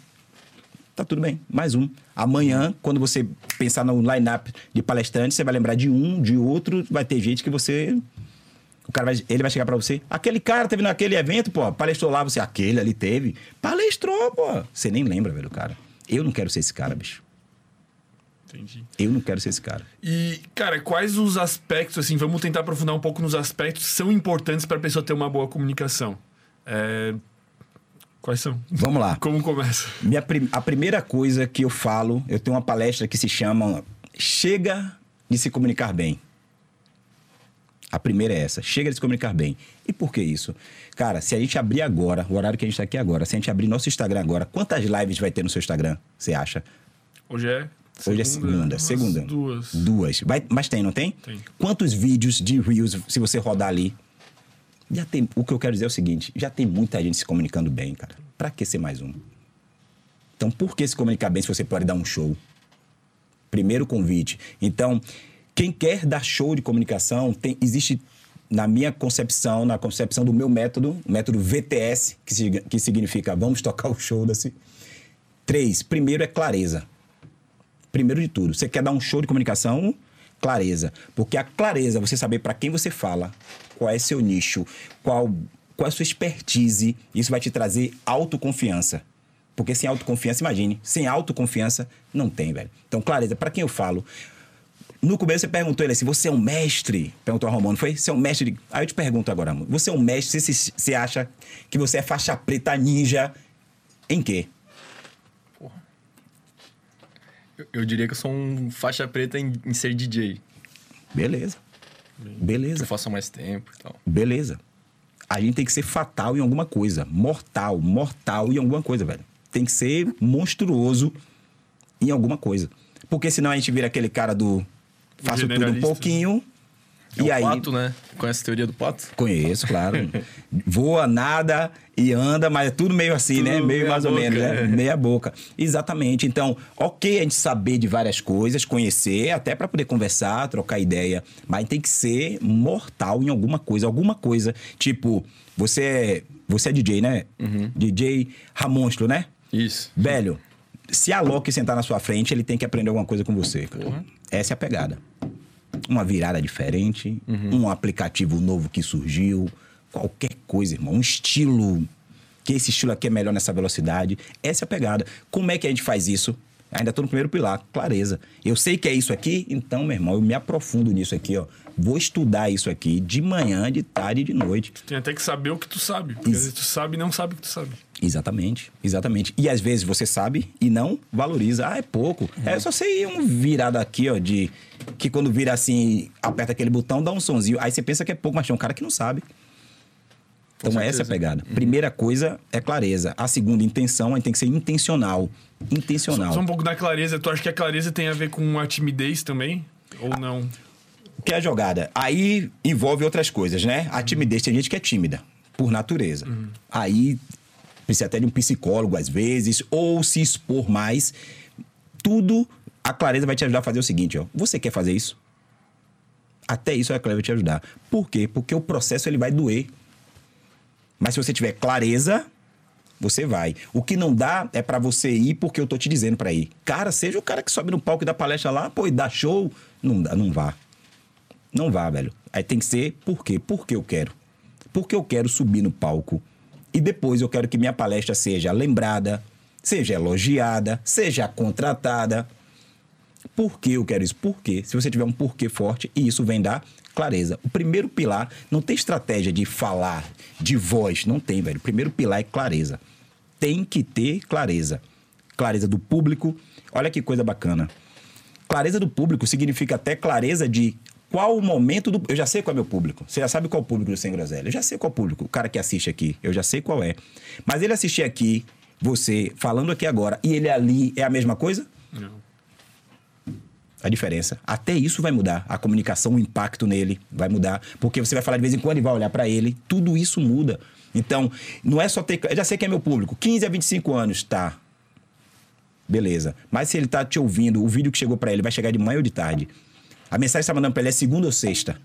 tá tudo bem, mais um. Amanhã, quando você pensar no line-up de palestrantes, você vai lembrar de um, de outro, vai ter gente que você. O cara vai, ele vai chegar para você. Aquele cara teve naquele evento, pô, palestrou lá, você, aquele ali teve. Palestrou, pô. Você nem lembra, velho, cara. Eu não quero ser esse cara, bicho. Entendi. Eu não quero ser esse cara. E, cara, quais os aspectos, assim, vamos tentar aprofundar um pouco nos aspectos que são importantes para a pessoa ter uma boa comunicação? É, Quais são? Vamos lá. Como começa? Minha prim a primeira coisa que eu falo, eu tenho uma palestra que se chama Chega de se comunicar bem. A primeira é essa, chega de se comunicar bem. E por que isso? Cara, se a gente abrir agora, o horário que a gente está aqui agora, se a gente abrir nosso Instagram agora, quantas lives vai ter no seu Instagram, você acha? Hoje é Segunda, Hoje é segunda, segunda. Duas. Duas. Vai, mas tem, não tem? Tem. Quantos vídeos de Reels, se você rodar ali, já tem, o que eu quero dizer é o seguinte: já tem muita gente se comunicando bem, cara. Pra que ser mais um? Então, por que se comunicar bem se você pode dar um show? Primeiro convite. Então, quem quer dar show de comunicação, tem, existe, na minha concepção, na concepção do meu método, o método VTS, que, que significa vamos tocar o show desse. Três, primeiro é clareza. Primeiro de tudo, você quer dar um show de comunicação, clareza. Porque a clareza, você saber para quem você fala, qual é seu nicho, qual, qual é a sua expertise. Isso vai te trazer autoconfiança. Porque sem autoconfiança, imagine, sem autoconfiança, não tem, velho. Então, clareza, para quem eu falo? No começo você perguntou ele assim: você é um mestre? Perguntou a Romano, foi? Você é um mestre? De... Aí eu te pergunto agora, amor. Você é um mestre? Você, você acha que você é faixa preta ninja em quê? Porra. Eu, eu diria que eu sou um faixa preta em, em ser DJ. Beleza. Beleza. Que faça mais tempo e tal. Beleza. A gente tem que ser fatal em alguma coisa. Mortal, mortal em alguma coisa, velho. Tem que ser monstruoso em alguma coisa. Porque senão a gente vira aquele cara do. Faço tudo um pouquinho É e o aí, pato, né? Conhece a teoria do pato? conheço, claro. Voa, nada e anda, mas é tudo meio assim, né? Tudo Meio meia mais ou boca, menos, né? é. Meia boca. Exatamente. Então, ok a gente saber de várias coisas, conhecer, até para poder conversar, trocar ideia, mas tem que ser mortal em alguma coisa, alguma coisa. Tipo, você é, você é DJ, né? DJ Ramonstro, né? Isso. Velho, se a Loki sentar na sua frente, ele tem que aprender alguma coisa com você. cara. Essa é a pegada. Uma virada diferente, um aplicativo novo que surgiu, qualquer coisa, irmão. Um estilo, que esse estilo aqui é melhor nessa velocidade. Essa é a pegada. Como é que a gente faz isso? Ainda tô no primeiro pilar, clareza. Eu sei que é isso aqui, então, meu irmão, eu me aprofundo nisso aqui, ó. Vou estudar isso aqui de manhã, de tarde e de noite. Tem até que saber o que tu sabe. Porque às vezes tu sabe e não sabe o que tu sabe. Exatamente, exatamente. E às vezes você sabe e não valoriza. Ah, é pouco. É, eu só sei um virado aqui, ó, de. Que quando vira assim, aperta aquele botão, dá um sonzinho. Aí você pensa que é pouco, mas tem um cara que não sabe. Então, essa é a pegada. Primeira coisa é clareza. A segunda, intenção, aí tem que ser intencional. Intencional. Só um pouco da clareza. Tu acha que a clareza tem a ver com a timidez também? Ou não? Que é a jogada? Aí envolve outras coisas, né? A timidez, tem gente que é tímida, por natureza. Aí precisa até de um psicólogo, às vezes, ou se expor mais. Tudo, a clareza vai te ajudar a fazer o seguinte, ó. Você quer fazer isso? Até isso a clareza vai te ajudar. Por quê? Porque o processo ele vai doer. Mas se você tiver clareza, você vai. O que não dá é pra você ir porque eu tô te dizendo pra ir. Cara, seja o cara que sobe no palco e dá palestra lá, pô, e dá show, não dá, não vá. Não vá, velho. Aí tem que ser por quê? Porque eu quero. Porque eu quero subir no palco. E depois eu quero que minha palestra seja lembrada, seja elogiada, seja contratada. Por que eu quero isso? Porque se você tiver um porquê forte, e isso vem da clareza. O primeiro pilar não tem estratégia de falar, de voz, não tem, velho. O primeiro pilar é clareza. Tem que ter clareza. Clareza do público. Olha que coisa bacana. Clareza do público significa até clareza de qual o momento do. Eu já sei qual é meu público. Você já sabe qual é o público do Sem Groselha. Eu já sei qual é o público. O cara que assiste aqui. Eu já sei qual é. Mas ele assistir aqui, você falando aqui agora, e ele ali é a mesma coisa? Não. a diferença. Até isso vai mudar. A comunicação, o impacto nele vai mudar. Porque você vai falar de vez em quando e vai olhar pra ele. Tudo isso muda. Então, não é só ter. Eu já sei que é meu público. 15 a 25 anos, tá. Beleza. Mas se ele tá te ouvindo, o vídeo que chegou pra ele vai chegar de manhã ou de tarde. A mensagem que você tá mandando pra ele é segunda ou sexta.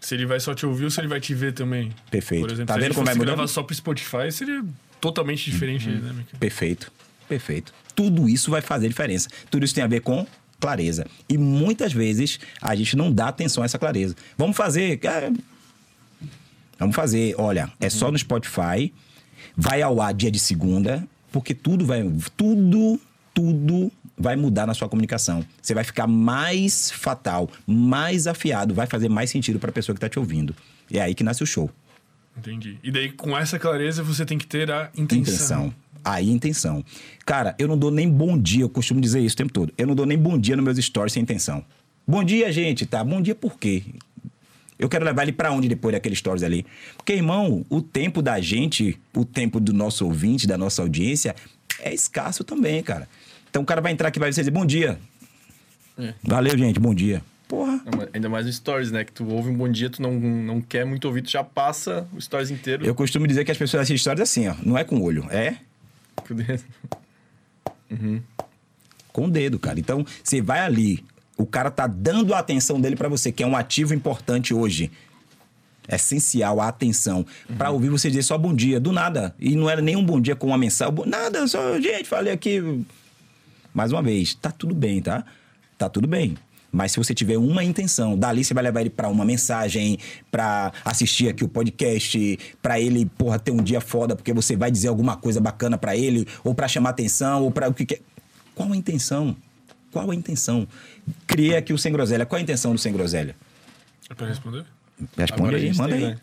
Se ele vai só te ouvir ou se ele vai te ver também. Perfeito. Por exemplo, Tá se vendo ele como vai mudando? gravar só pro Spotify, seria totalmente diferente Uhum. a dinâmica. Perfeito. Perfeito. Tudo isso vai fazer diferença. Tudo isso tem a ver com clareza. E muitas vezes a gente não dá atenção a essa clareza. Vamos fazer. ah, Vamos fazer. Olha, é só no Spotify. Vai ao ar dia de segunda, porque tudo vai. Tudo, tudo vai mudar na sua comunicação. Você vai ficar mais fatal, mais afiado, vai fazer mais sentido para a pessoa que está te ouvindo. E é aí que nasce o show. Entendi. E daí, com essa clareza, você tem que ter a intenção. Intenção. Aí, intenção. Cara, eu não dou nem bom dia, eu costumo dizer isso o tempo todo. Eu não dou nem bom dia nos meus stories sem intenção. Bom dia, gente, tá? Bom dia por quê? Eu quero levar ele pra onde depois daqueles stories ali? Porque, irmão, o tempo da gente, o tempo do nosso ouvinte, da nossa audiência, é escasso também, cara. Então o cara vai entrar aqui e vai dizer bom dia. É. Valeu, gente, bom dia. Porra. Ainda mais no Stories, né? Que tu ouve um bom dia, tu não, não quer muito ouvir, tu já passa o Stories inteiro. Eu costumo dizer que as pessoas assistem stories assim, ó. Não é com o olho, é com o dedo, cara. Então, você vai ali, o cara tá dando a atenção dele pra você, que é um ativo importante hoje. Essencial a atenção. Pra ouvir você dizer só bom dia, do nada. E não era nem um bom dia com uma mensagem. Nada, só, gente, falei aqui. Mais uma vez, tá tudo bem, tá? Tá tudo bem. Mas se você tiver uma intenção, dali você vai levar ele pra uma mensagem, pra assistir aqui o podcast, pra ele, porra, ter um dia foda, porque você vai dizer alguma coisa bacana pra ele, ou pra chamar atenção, ou pra o que quer. Qual a intenção? Qual a intenção? Criei aqui o Sem Groselha. Qual a intenção do Sem Groselha? É pra responder? Responde Agora aí, manda aí. né?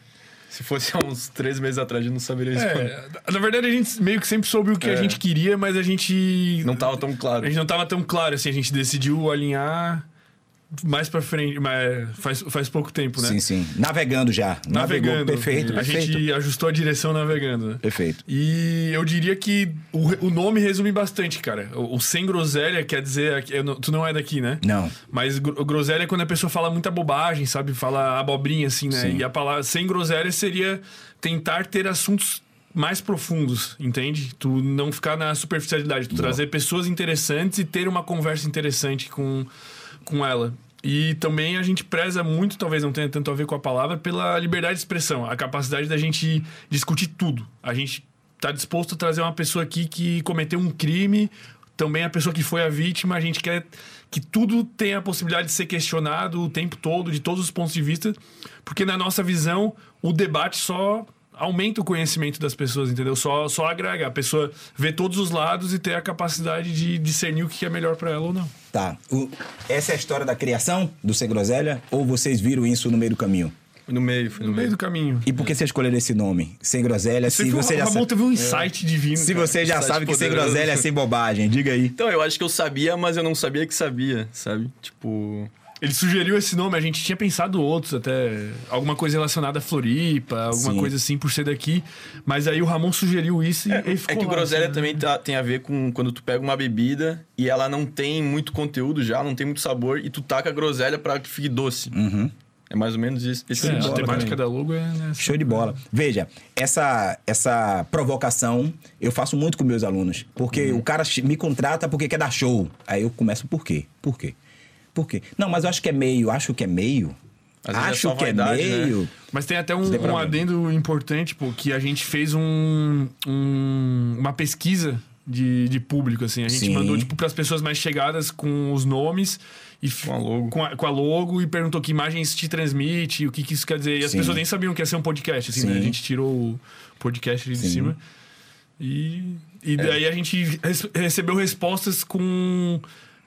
Se fosse há uns três meses atrás, a gente não saberia responder. É, na verdade, a gente meio que sempre soube o que a É. gente queria, mas a gente. Não tava tão claro. A gente não tava tão claro, assim, a gente decidiu alinhar mais pra frente, mas faz, faz pouco tempo, né? Sim, sim. Navegando já. Navegou. Navegando. Perfeito, A perfeito. gente ajustou a direção navegando, né? Perfeito. E eu diria que o, o nome resume bastante, cara. O, o sem groselha quer dizer. não- tu não é daqui, né? Não. Mas gro- groselha é quando a pessoa fala muita bobagem, sabe? Fala abobrinha, assim, né? Sim. E a palavra sem groselha seria tentar ter assuntos mais profundos, entende? Tu não ficar na superficialidade, tu trazer pessoas interessantes e ter uma conversa interessante com, com ela. E também a gente preza muito, talvez não tenha tanto a ver com a palavra, pela liberdade de expressão, a capacidade da gente discutir tudo. A gente tá disposto a trazer uma pessoa aqui que cometeu um crime, também a pessoa que foi a vítima, a gente quer que tudo tenha a possibilidade de ser questionado o tempo todo, de todos os pontos de vista, porque na nossa visão, o debate só aumenta o conhecimento das pessoas, entendeu? Só, só agrega. A pessoa vê todos os lados e ter a capacidade de discernir o que é melhor para ela ou não. Tá. O- essa é a história da criação do Sem Groselha? Ou vocês viram isso no meio do caminho? Foi no meio, foi No no meio meio. do caminho. E por que você escolheram esse nome? Sem Groselha, se Você já sabe. teve um insight divino. Se cara. você já sabe que sem groselha é sem bobagem, diga aí. Então, eu acho que eu sabia, mas eu não sabia que sabia, sabe? Tipo. Ele sugeriu esse nome, a gente tinha pensado outros até. Alguma coisa relacionada a Floripa, alguma Sim. coisa assim por ser daqui. Mas aí o Ramon sugeriu isso e ele ficou É que lá, groselha assim, também tá- tem a ver com quando tu pega uma bebida e ela não tem muito conteúdo já, não tem muito sabor, e tu taca a groselha pra que fique doce. Uhum. É mais ou menos isso. Esse É, sentido a temática também. da logo é. Né, Show de bola. Veja, essa, essa provocação eu faço muito com meus alunos. Porque Uhum. o cara me contrata porque quer dar show. Aí eu começo, por quê? Por quê? Por quê? Não, mas eu acho que é meio. Acho que é meio. É acho só que vaidade, é né? meio. Mas tem até um, tem um adendo importante, pô, que a gente fez um, um- uma pesquisa de, de público, assim. A gente Sim. mandou, tipo, pras pessoas mais chegadas com os nomes e Com a logo. Com a, com a logo e perguntou que imagens te transmite, o que, que isso quer dizer. E as Sim. pessoas nem sabiam que ia ser um podcast, assim, né? A gente tirou o podcast ali de Sim. cima. E, e daí a gente res- recebeu respostas com,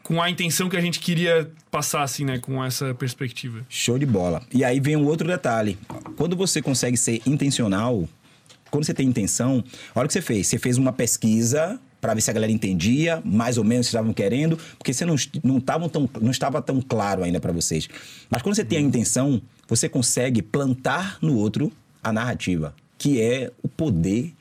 com a intenção que a gente queria passar, assim, né? Com essa perspectiva. Show de bola. E aí vem um outro detalhe. Quando você consegue ser intencional, quando você tem intenção, olha o que você fez. Você fez uma pesquisa para ver se a galera entendia, mais ou menos, se estavam querendo, porque você não, não, tavam tão, não estava tão claro ainda para vocês. Mas quando você tem a intenção, você consegue plantar no outro a narrativa, que é o poder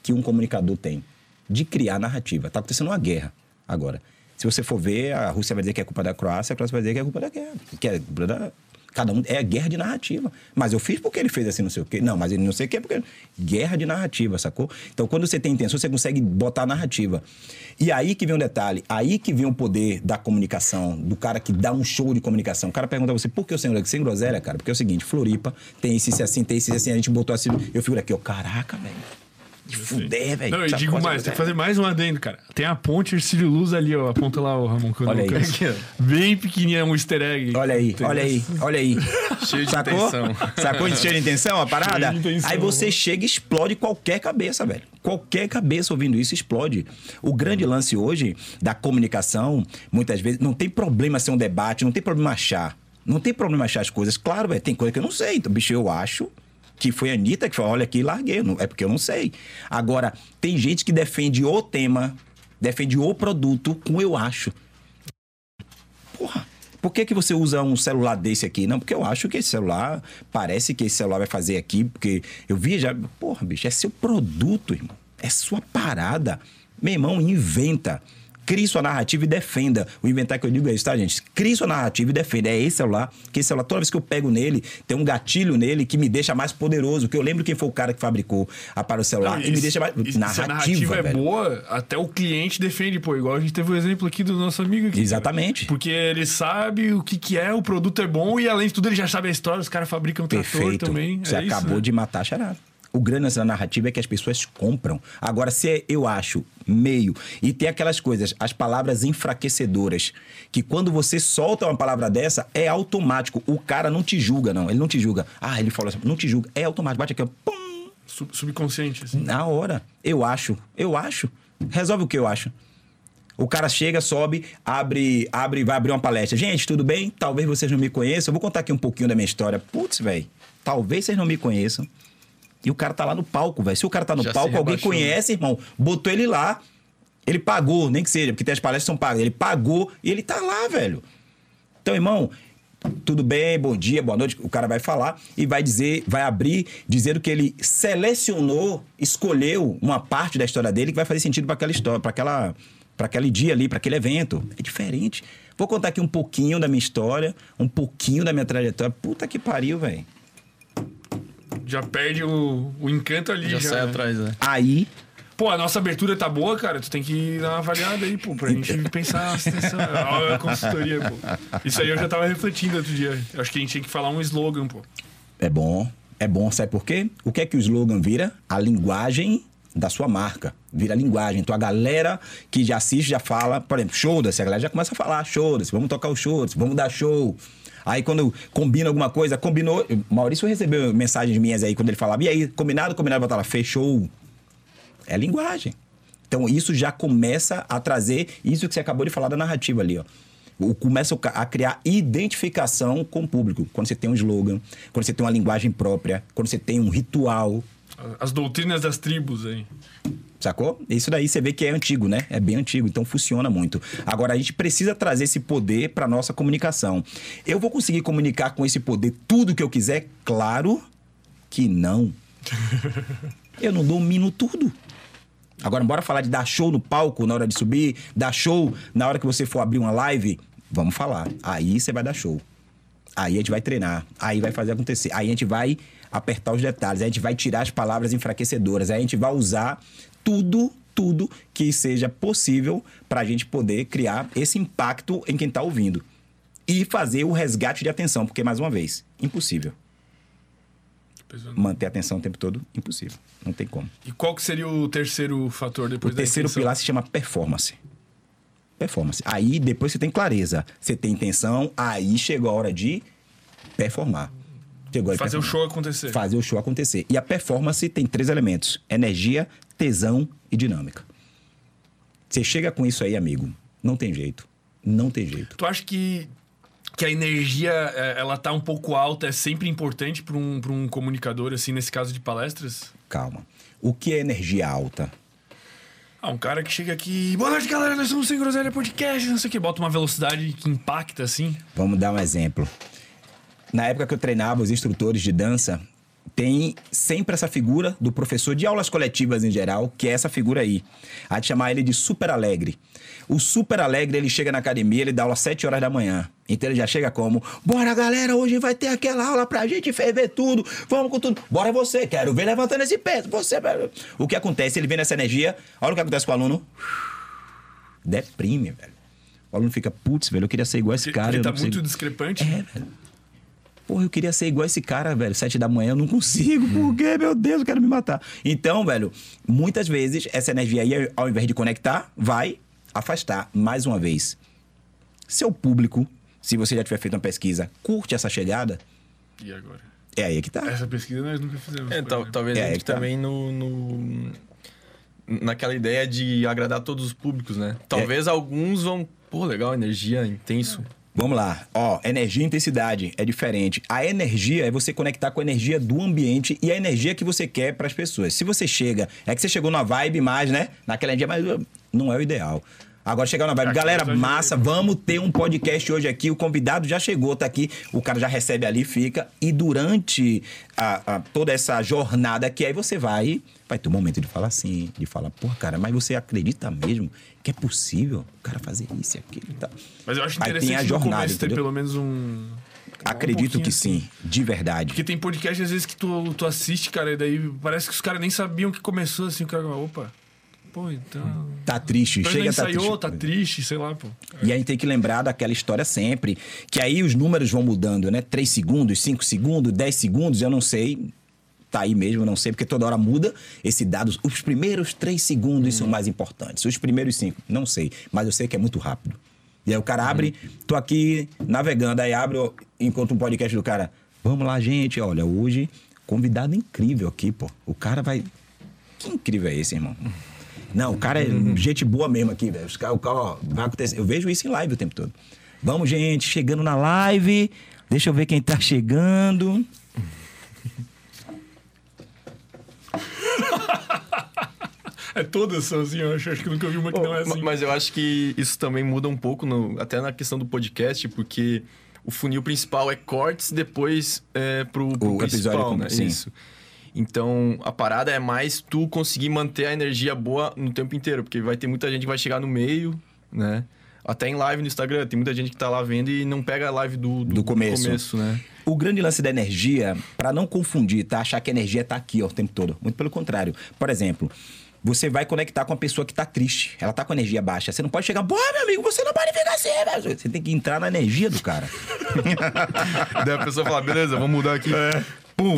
que um comunicador tem de criar narrativa. Tá acontecendo uma guerra agora. Se você for ver, a Rússia vai dizer que é culpa da Croácia, a Croácia vai dizer que é culpa da guerra. Que é culpa da... Cada um é guerra de narrativa. Mas eu fiz porque ele fez assim, não sei o quê. Não, mas ele não sei o quê, porque. Guerra de narrativa, sacou? Então, quando você tem intenção, você consegue botar a narrativa. E aí que vem um detalhe, aí que vem o poder da comunicação, do cara que dá um show de comunicação. O cara pergunta a você, por que o senhor sem groselha, cara? Porque é o seguinte, Floripa, tem esse esse assim, tem esse assim, a gente botou assim. Eu fico aqui, ó, caraca, velho. De fuder, velho. Não, eu digo coisa mais, tem é- que fazer mais um adendo, cara. Tem a ponte Ercílio Luz ali, ó. Aponta lá, ó, Ramon, que eu Olha não aí. conheço. Bem pequenininha, um easter egg. Olha aí, Tem- olha aí, olha aí. Cheio de Sacou? intenção. Sacou de cheio de intenção a parada? Cheio de intenção. Aí você chega e explode qualquer cabeça, velho. Qualquer cabeça ouvindo isso explode. O grande lance hoje da comunicação, muitas vezes, não tem problema ser um debate, não tem problema achar. Não tem problema achar as coisas. Claro, velho, tem coisa que eu não sei. Então, bicho, eu acho que foi a Anitta que falou, olha aqui, larguei. Não- É porque eu não sei. Agora, tem gente que defende o tema, defende o produto com eu acho. Porra, por que, que você usa um celular desse aqui? Não, porque eu acho que esse celular, parece que esse celular vai fazer aqui, porque eu vi já. Porra, bicho, é seu produto, irmão. É sua parada. Meu irmão, inventa. Crie sua narrativa e defenda. O inventar que eu digo é isso, tá, gente? Crie sua narrativa e defenda. É esse celular, que esse celular, toda vez que eu pego nele, tem um gatilho nele que me deixa mais poderoso. Que eu lembro quem foi o cara que fabricou a para o celular Não, e me se- deixa mais. e se Narrativa, a narrativa é velho. boa, até o cliente defende, pô. Igual a gente teve o exemplo aqui do nosso amigo aqui. cara. Exatamente. Porque ele sabe o que, que é, o produto é bom e além de tudo ele já sabe a história, os caras fabricam trator Perfeito. também. Você é isso, acabou né? de matar a charada. O grande lance da narrativa é que as pessoas compram. Agora, se é, eu acho meio. E tem aquelas coisas, as palavras enfraquecedoras. Que quando você solta uma palavra dessa, é automático. O cara não te julga, não. Ele não te julga. Ah, ele falou assim, não te julga. É automático. Bate aqui, ó. Pum! Sub- subconsciente, assim. Na hora. Eu acho. Eu acho. Resolve o que eu acho. O cara chega, sobe, abre, abre, vai abrir uma palestra. Gente, tudo bem? Talvez vocês não me conheçam. Eu vou contar aqui um pouquinho da minha história. Putz, velho. Talvez vocês não me conheçam. E o cara tá lá no palco, velho. Se o cara tá no Já palco, alguém né? conhece, irmão. Botou ele lá. Ele pagou, nem que seja, porque tem as palestras que são pagas. Ele pagou e ele tá lá, velho. Então, irmão, tudo bem, bom dia, boa noite. O cara vai falar e vai dizer, vai abrir dizendo que ele selecionou, escolheu uma parte da história dele que vai fazer sentido para aquela história, para aquela para aquele dia ali, para aquele evento. É diferente. Vou contar aqui um pouquinho da minha história, um pouquinho da minha trajetória. Puta que pariu, velho. Já perde o, o encanto ali. Já, Já, sai né? atrás, né? Aí, Pô, a nossa abertura tá boa, cara. Tu tem que dar uma avaliada aí, pô, pra gente pensar a consultoria, pô. Isso aí eu já tava refletindo outro dia. Eu acho que a gente tinha que falar um slogan, pô. é bom, é bom, sabe por quê? O que é que o slogan vira? A linguagem da sua marca. Vira a linguagem. Então a galera que já assiste já fala, por exemplo, show-se, a galera já começa a falar, show-se, vamos tocar o show vamos dar show. Aí quando combina alguma coisa, combinou. Maurício recebeu mensagens minhas aí quando ele falava, e aí, combinado, combinado, botar lá, fechou. É linguagem. Então isso já começa a trazer isso que você acabou de falar da narrativa ali, ó. Começa a criar identificação com o público. Quando você tem um slogan, quando você tem uma linguagem própria, quando você tem um ritual, As doutrinas das tribos aí. Sacou? Isso daí você vê que é antigo, né? É bem antigo, então funciona muito. Agora a gente precisa trazer esse poder para nossa comunicação. Eu vou conseguir comunicar com esse poder tudo que eu quiser? Claro que não. Eu não domino tudo. Agora, bora falar de dar show no palco na hora de subir, dar show na hora que você for abrir uma live? Vamos falar. Aí você vai dar show. Aí a gente vai treinar, aí vai fazer acontecer. Aí a gente vai apertar os detalhes, aí a gente vai tirar as palavras enfraquecedoras, aí a gente vai usar tudo, tudo que seja possível para a gente poder criar esse impacto em quem está ouvindo. E fazer o resgate de atenção, porque, mais uma vez, impossível. Manter a atenção o tempo todo, impossível. Não tem como. E qual que seria o terceiro fator O depois da terceiro intenção? pilar se chama performance. Performance. Aí depois você tem clareza. Você tem intenção, aí chegou a hora de performar. Chegou Fazer o performar. show acontecer. Fazer o show acontecer. E a performance tem três elementos: energia, tesão e dinâmica. Você chega com isso aí, amigo. Não tem jeito. Não tem jeito. Tu acha que, que a energia, é, ela tá um pouco alta, é sempre importante para um, pra um comunicador, assim, nesse caso de palestras? Calma. O que é energia alta? Ah, um cara que chega aqui, boa noite, galera, nós somos Sem Groselha Podcast, não sei o que, bota uma velocidade que impacta, assim. Vamos dar um exemplo. Na época que eu treinava os instrutores de dança, tem sempre essa figura do professor de aulas coletivas em geral, que é essa figura aí. A gente chamar ele de super alegre. O super alegre, ele chega na academia, ele dá aula às 7 horas da manhã. Então ele já chega como: Bora, galera, hoje vai ter aquela aula pra gente ferver tudo. Vamos com tudo. Bora você, quero ver levantando esse peso. Você. O que acontece? Ele vem nessa energia, olha o que acontece com o aluno. Deprime, velho. O aluno fica, putz, velho, eu queria ser igual a esse cara. ele tá não consigo." muito discrepante. É, velho. Porra, eu queria ser igual esse cara, velho. Sete da manhã eu não consigo. Por quê? Meu Deus, eu quero me matar. Então, velho, muitas vezes essa energia aí, ao invés de conectar, vai afastar. Mais uma vez. Seu público, se você já tiver feito uma pesquisa, curte essa chegada, E agora? é aí que tá. Essa pesquisa nós nunca fizemos. É, tal- talvez É, a gente tá. também no, no- Naquela ideia de agradar todos os públicos, né? Talvez alguns vão. Pô, legal, energia, intenso. Vamos lá. Ó, energia e intensidade é diferente. A energia é você conectar com a energia do ambiente e a energia que você quer para as pessoas. Se você chega, é que você chegou numa vibe mais, né? Naquela energia, mas uh, não é o ideal. Agora chegar na vibe, galera, já massa, vamos ter um podcast hoje aqui. O convidado já chegou, tá aqui. O cara já recebe ali, fica. E durante a, a- toda essa jornada aqui, aí você vai, vai ter um momento de falar assim, de falar, pô, cara, mas você acredita mesmo que é possível o cara fazer isso e aquilo e tal? Mas eu acho Aí interessante tem a jornada, começo ter pelo menos um... Acredito um que assim. sim, de verdade. Porque tem podcast, às vezes, que tu, tu assiste, cara, e daí parece que os caras nem sabiam que começou assim, o cara, opa, pô, então... Tá triste, chega a tá ensaiou, triste. tá triste, sei lá, pô. E a gente tem que lembrar daquela história sempre, que aí os números vão mudando, né? 3 segundos, 5 segundos, 10 segundos, eu não sei. Tá aí mesmo, eu não sei, porque toda hora muda esse dado. Os primeiros 3 segundos são mais importantes. Os primeiros 5, não sei. Mas eu sei que é muito rápido. E aí o cara abre, tô aqui navegando, aí abre, encontro um podcast do cara. Vamos lá, gente, olha, hoje, convidado incrível aqui, pô. O cara vai. Que incrível é esse, irmão? Não, o cara é gente boa mesmo aqui, velho. Os caras, o cara, ó, vai acontecer. Eu vejo isso em live o tempo todo. Vamos, gente, chegando na live. Deixa eu ver quem tá chegando. É, todas são assim, eu acho. Acho que nunca vi uma que não é assim. Mas eu acho que isso também muda um pouco, no- até na questão do podcast, porque o funil principal é cortes, depois é pro, pro O principal, episódio, né? sim. Isso. Então, a parada é mais tu conseguir manter a energia boa no tempo inteiro, porque vai ter muita gente que vai chegar no meio, né? Até em live no Instagram, tem muita gente que tá lá vendo e não pega a live do, Do começo. né? O grande lance da energia, pra não confundir, tá? Achar que a energia tá aqui ó, o tempo todo. Muito pelo contrário. Por exemplo, você vai conectar com a pessoa que tá triste. Ela tá com energia baixa. Você não pode chegar, pô, meu amigo, você não pode ficar assim, velho. Você tem que entrar na energia do cara. Daí a pessoa fala, beleza, vamos mudar aqui. Pum!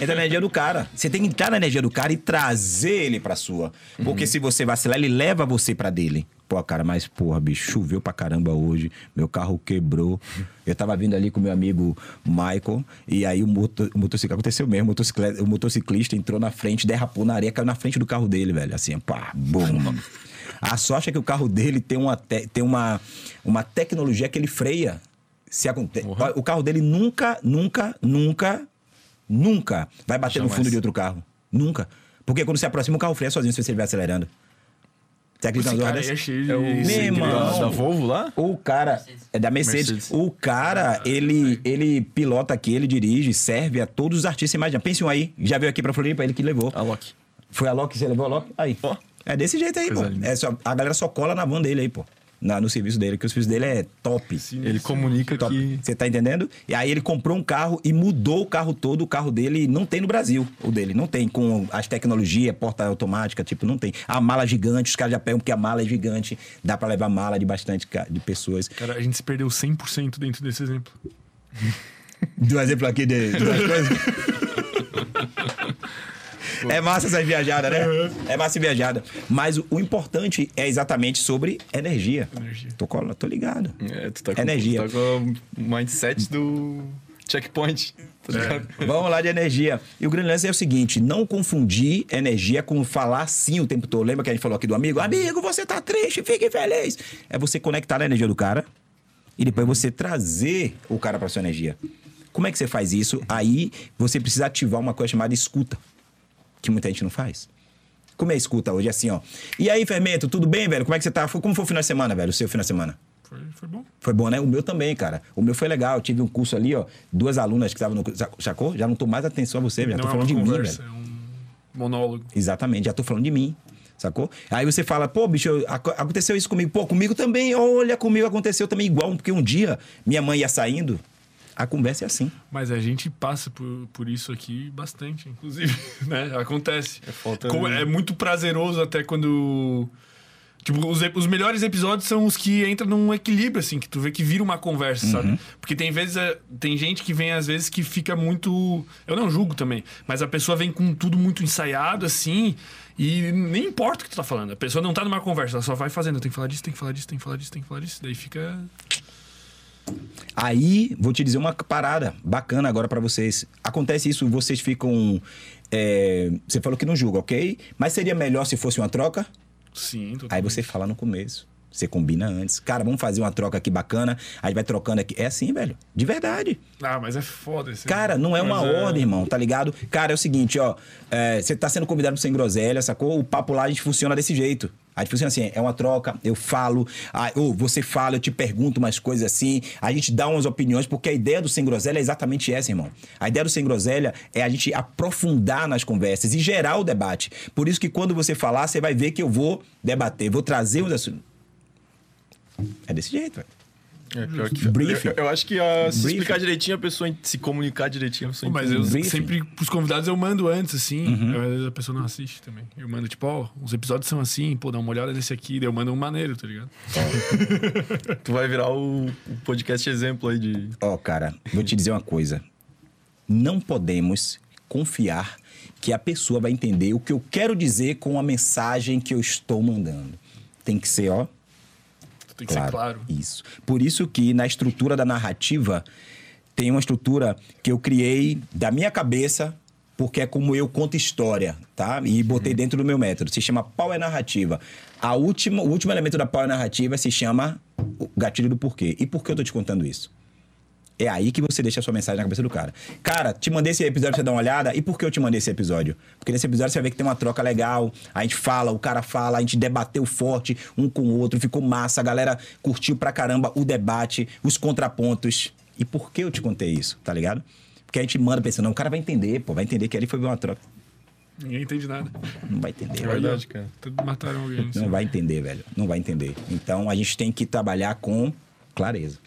Entra na energia do cara. Você tem que entrar na energia do cara e trazer ele pra sua. Porque se você vacilar, ele leva você pra dele. Pô, cara, mas porra, bicho, choveu pra caramba hoje. Meu carro quebrou. Eu tava vindo ali com meu amigo Michael. E aí o, moto, o motociclista aconteceu mesmo. O motocicleta- o motociclista entrou na frente, derrapou na areia, caiu na frente do carro dele, velho. Assim, pá, bum. A sorte é que o carro dele tem uma, te- tem uma, uma tecnologia que ele freia. Se aconte... O carro dele nunca, nunca, nunca, nunca vai bater no Jamais. fundo de outro carro. Nunca. Porque quando se aproxima, o carro freia sozinho se você estiver acelerando. Você acredita coisa aí é dessa? cheio de... É o Meu irmão. da, Volvo lá? O cara é da Mercedes. Mercedes. O cara, ele, ele pilota aqui, ele dirige, serve a todos os artistas. Imagina, pense um aí, já veio aqui pra Floripa, ele que levou. A Loki. Foi a Loki, você levou a Loki? Aí. Ó. É desse jeito aí, Coisa pô. É só, a galera só cola na van dele aí, pô. Na, no serviço dele, que o serviço dele é top. Ele comunica Top. que. Você tá entendendo? E aí ele comprou um carro e mudou o carro todo. O carro dele não tem no Brasil. O dele não tem com as tecnologias, porta automática, tipo, não tem. A mala gigante, os caras já pegam porque a mala é gigante. Dá pra levar mala de bastante de pessoas. Cara, a gente se perdeu 100% dentro desse exemplo. Do exemplo aqui de, duas coisas. É massa essa viajada, né? É massa viajada. Mas o, o importante é exatamente sobre energia. Energia. Tô, tô ligado. É, tu tá com, Energia. Tu tá com o mindset do checkpoint. Tá ligado? Vamos lá de energia. E o grande lance é o seguinte: não confundir energia com falar sim o tempo todo. Lembra que a gente falou aqui do amigo? Amigo, você tá triste, fique feliz. É você conectar na energia do cara e depois você trazer o cara pra sua energia. Como é que você faz isso? Aí você precisa ativar uma coisa chamada escuta, que muita gente não faz. Como é a escuta hoje? Assim, ó. E aí, Fermento, tudo bem, velho? Como é que você tá? Como foi o final de semana, velho? O seu final de semana? Foi, foi bom. Foi bom, né? O meu também, cara. O meu foi legal. Eu tive um curso ali, ó. Duas alunas que estavam no curso. Sacou? Já não tô mais atenção a você, já não tô é falando de mim, conversa, velho. é um monólogo. Exatamente, já tô falando de mim. Sacou? Aí você fala, pô, bicho, eu- ac- aconteceu isso comigo. Pô, comigo também. Olha, comigo aconteceu também igual. Porque um dia minha mãe ia saindo. A conversa é assim. Mas a gente passa por, por isso aqui bastante, inclusive, né? Acontece. É, falta- é muito prazeroso até quando... Tipo, os, os melhores episódios são os que entram num equilíbrio, assim, que tu vê que vira uma conversa, sabe? Porque tem vezes, é, tem gente que vem às vezes que fica muito. Eu não julgo também, mas a pessoa vem com tudo muito ensaiado, assim, e nem importa o que tu tá falando. A pessoa não tá numa conversa, ela só vai fazendo. Tem que falar disso, tem que falar disso, tem que falar disso, tem que falar disso. Daí fica. Aí, vou te dizer uma parada bacana agora pra vocês. Acontece isso, vocês ficam. é, você falou que não julga, ok? Mas seria melhor se fosse uma troca? Sim, Aí totalmente. você fala no começo. Você combina antes. Cara, vamos fazer uma troca aqui bacana. Aí vai trocando aqui. É assim, velho. De verdade. Ah, mas é foda esse. Cara, não é uma Mas ordem, irmão, tá ligado? Cara, é o seguinte, ó. é, você tá sendo convidado pro Sem Groselha, sacou? O papo lá a gente funciona desse jeito. A gente funciona assim, é uma troca, eu falo, ou você fala, eu te pergunto umas coisas assim, a gente dá umas opiniões, porque a ideia do Sem Groselha é exatamente essa, irmão. A ideia do Sem Groselha é a gente aprofundar nas conversas e gerar o debate. Por isso que quando você falar, você vai ver que eu vou debater, vou trazer os assuntos. É desse jeito, velho. É, pior que, Briefing. eu, eu acho que a, se Briefing. explicar direitinho, a pessoa se comunicar direitinho, a pessoa Mas eu briefing. sempre, pros convidados, eu mando antes, assim. Uhum. Às vezes a pessoa não assiste também. Eu mando, tipo, ó, os episódios são assim, pô, dá uma olhada nesse aqui. Daí eu mando um maneiro, tá ligado? Tu vai virar o, o podcast exemplo aí de. Ó, cara, vou te dizer uma coisa. Não podemos confiar que a pessoa vai entender o que eu quero dizer com a mensagem que eu estou mandando. Tem que ser, ó, Tem que ser claro. Isso. Por isso que na estrutura da narrativa tem uma estrutura que eu criei da minha cabeça, porque é como eu conto história, tá? E botei dentro do meu método. Se chama Power Narrativa. A última, o último elemento da Power Narrativa se chama o gatilho do porquê. E por que eu tô te contando isso? É aí que você deixa a sua mensagem na cabeça do cara. Cara, te mandei esse episódio pra você dar uma olhada. E por que eu te mandei esse episódio? Porque nesse episódio você vai ver que tem uma troca legal. A gente fala, o cara fala, a gente debateu forte um com o outro, ficou massa. A galera curtiu pra caramba o debate, os contrapontos. E por que eu te contei isso, tá ligado? Porque a gente manda pensando, não, o cara vai entender, pô, vai entender que ali foi uma troca. Ninguém entende nada. Não vai entender, É velho. verdade, cara. Tudo Mataram alguém. Não vai entender, velho. Não vai entender. Então a gente tem que trabalhar com clareza.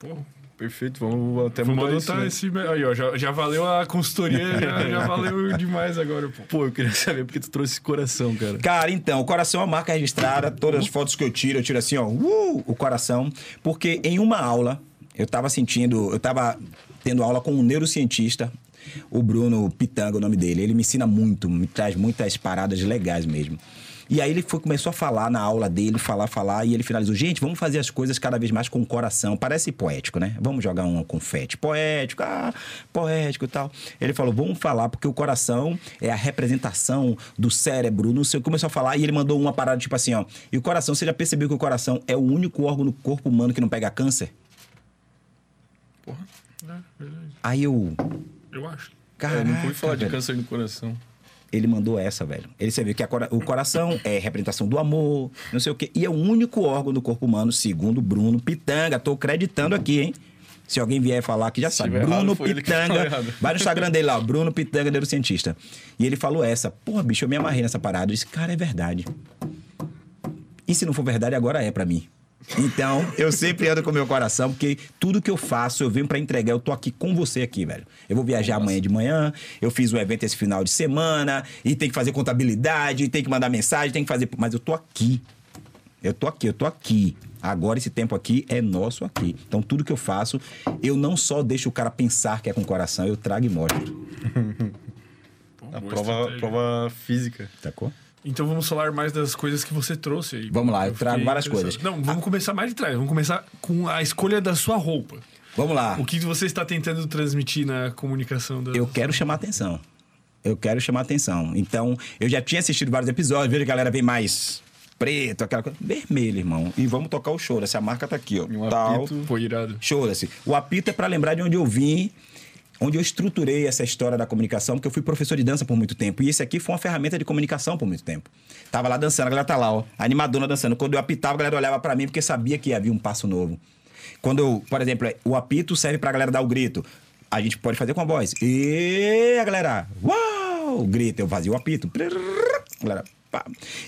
Pô, Perfeito, vamos até vamos mudar isso. né? esse... Aí, ó, já, já valeu a consultoria, já, já valeu demais agora, pô. Pô, eu queria saber porque tu trouxe esse coração, cara. Cara, então, o coração é uma marca registrada. Todas as fotos que eu tiro, eu tiro assim, ó, uh, o coração. Porque em uma aula, eu tava sentindo, eu tava tendo aula com um neurocientista, o Bruno Pitanga, o nome dele. Ele me ensina muito, me traz muitas paradas legais mesmo. E aí ele foi, começou a falar na aula dele, falar, falar, e ele finalizou, gente, vamos fazer as coisas cada vez mais com o coração. Parece poético, né? Vamos jogar um confete. Poético, ah, poético e tal. Ele falou, vamos falar, porque o coração é a representação do cérebro, não sei. Começou a falar, e ele mandou uma parada tipo assim, ó. E o coração, você já percebeu que o coração é o único órgão no corpo humano que não pega câncer? É, verdade. Aí eu. Eu acho. Cara, É, eu nunca ouvi falar de velho. câncer no coração. Ele mandou essa, velho. Ele você vê que cora- o coração é representação do amor, não sei o quê. E é o único órgão do corpo humano, segundo Bruno Pitanga. Tô acreditando aqui, hein? Se alguém vier falar aqui, já sabe. Bruno errado, que falou Pitanga. Vai no Instagram dele lá, Bruno Pitanga, neurocientista. E ele falou essa. Porra, bicho, eu me amarrei nessa parada. Eu disse, cara, é verdade. E se não for verdade, agora é pra mim. Então, eu sempre ando com o meu coração, porque tudo que eu faço, eu venho pra entregar. Eu tô aqui com você aqui, velho. Eu vou viajar amanhã de manhã, eu fiz um evento esse final de semana, e tem que fazer contabilidade, tem que mandar mensagem, tem que fazer. Mas eu tô aqui. Eu tô aqui, eu tô aqui. Agora esse tempo aqui é nosso aqui. Então, tudo que eu faço, eu não só deixo o cara pensar que é com o coração, eu trago e mostro. Pô, A prova, estratégia. prova física. Sacou? Então vamos falar mais das coisas que você trouxe aí. Vamos lá, eu fiquei trago várias coisas. Não, vamos começar mais de trás. Vamos começar com a escolha da sua roupa. Vamos lá. O que você está tentando transmitir na comunicação da. Eu quero chamar atenção. Eu quero chamar atenção. Então, eu já tinha assistido vários episódios, vejo a galera vem mais preto, aquela coisa. Vermelho, irmão. E vamos tocar o choro. Essa marca tá aqui, ó. E um Tal. apito. Pô, irado. Chora-se. O apito é para lembrar de onde eu vim, onde eu estruturei essa história da comunicação, porque eu fui professor de dança por muito tempo. E esse aqui foi uma ferramenta de comunicação por muito tempo. Tava lá dançando, a galera tá lá, ó, animadona dançando. Quando eu apitava, a galera olhava para mim porque sabia que havia um passo novo. Quando eu, por exemplo, o apito serve pra galera dar o grito. A gente pode fazer com a voz. E a galera, uau! Grita, eu fazia o apito. Galera, pá.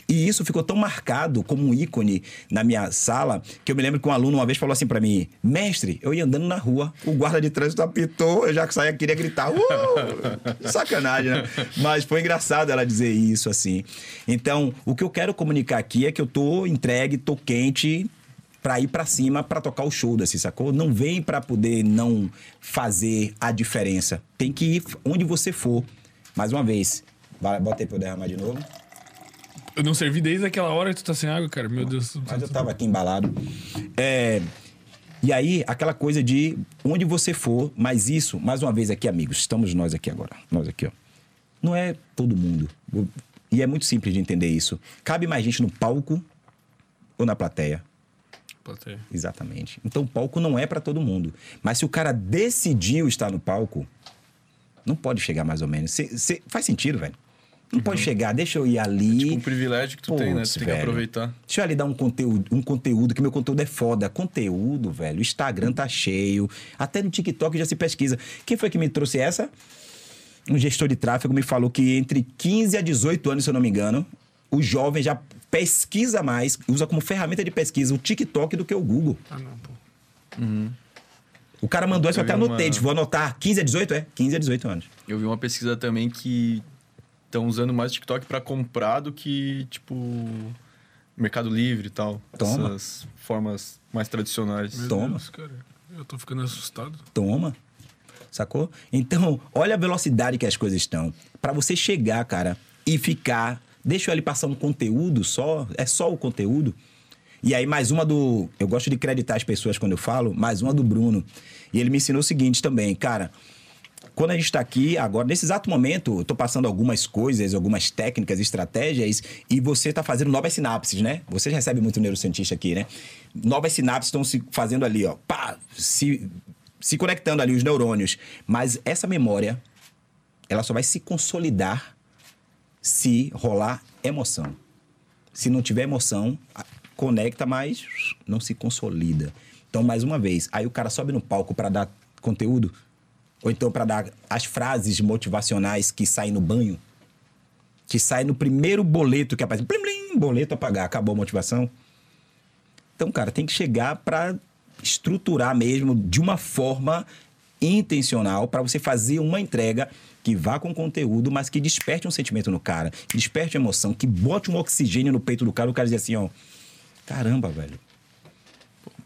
E isso ficou tão marcado como um ícone na minha sala que eu me lembro que um aluno uma vez falou assim pra mim: Mestre, eu ia andando na rua, o guarda de trânsito apitou, eu já que saía queria gritar. Uh! Sacanagem, né? Mas foi engraçado ela dizer isso assim. Então, o que eu quero comunicar aqui é que eu tô entregue, tô quente pra ir pra cima pra tocar o show desse, sacou? Não vem pra poder não fazer a diferença. Tem que ir onde você for. Mais uma vez, bota aí pra eu derramar de novo. Eu não servi desde aquela hora que tu tá sem água, cara. Meu Deus. Mas eu tava aqui embalado. É, e aí, aquela coisa de onde você for, mas isso, mais uma vez aqui, amigos, estamos nós aqui agora. Nós aqui, ó. Não é todo mundo. E é muito simples de entender isso. Cabe mais gente no palco ou na plateia? Plateia. Exatamente. Então o palco não é pra todo mundo. Mas se o cara decidiu estar no palco, não pode chegar mais ou menos. Cê- cê- faz sentido, velho. Não pode chegar, deixa eu ir ali. Tipo, um privilégio que tu tem, né? Tu tem que velho. aproveitar. Deixa eu ali dar um conteúdo, um conteúdo, que meu conteúdo é foda. Conteúdo, velho. O Instagram tá cheio. Até no TikTok já se pesquisa. Quem foi que me trouxe essa? Um gestor de tráfego me falou que entre 15 a 18 anos, se eu não me engano, o jovem já pesquisa mais, usa como ferramenta de pesquisa o TikTok do que o Google. Ah, não, pô. O cara mandou isso, eu Eu até anotei. uma- Disse, Vou anotar. 15 a 18? É, 15 a 18 anos. Eu vi uma pesquisa também que estão usando mais TikTok pra comprar do que, tipo, Mercado Livre e tal. Toma. Essas formas mais tradicionais. Meu Toma. Deus, cara. Eu tô ficando assustado. Toma. Sacou? Então, olha a velocidade que as coisas estão. Pra você chegar, cara, e ficar. Deixa eu ali passar um conteúdo só. É só o conteúdo. E aí, mais uma do. Eu gosto de creditar as pessoas quando eu falo, mais uma do Bruno. E ele me ensinou o seguinte também, cara. Quando a gente está aqui, agora, nesse exato momento, tô passando algumas coisas, algumas técnicas, estratégias, e você tá fazendo novas sinapses, né? Você recebe muito neurocientista aqui, né? Novas sinapses estão se fazendo ali, ó. Pá! Se se conectando ali os neurônios. Mas essa memória, ela só vai se consolidar se rolar emoção. Se não tiver emoção, conecta, mas não se consolida. Então, mais uma vez, aí o cara sobe no palco para dar conteúdo, ou então para dar as frases motivacionais que saem no banho, que sai no primeiro boleto que aparece, plim, plim, boleto a pagar, acabou a motivação. Então, cara, tem que chegar para estruturar mesmo de uma forma intencional para você fazer uma entrega que vá com conteúdo, mas que desperte um sentimento no cara, que desperte emoção, que bote um oxigênio no peito do cara, o cara dizer assim, ó, caramba, velho.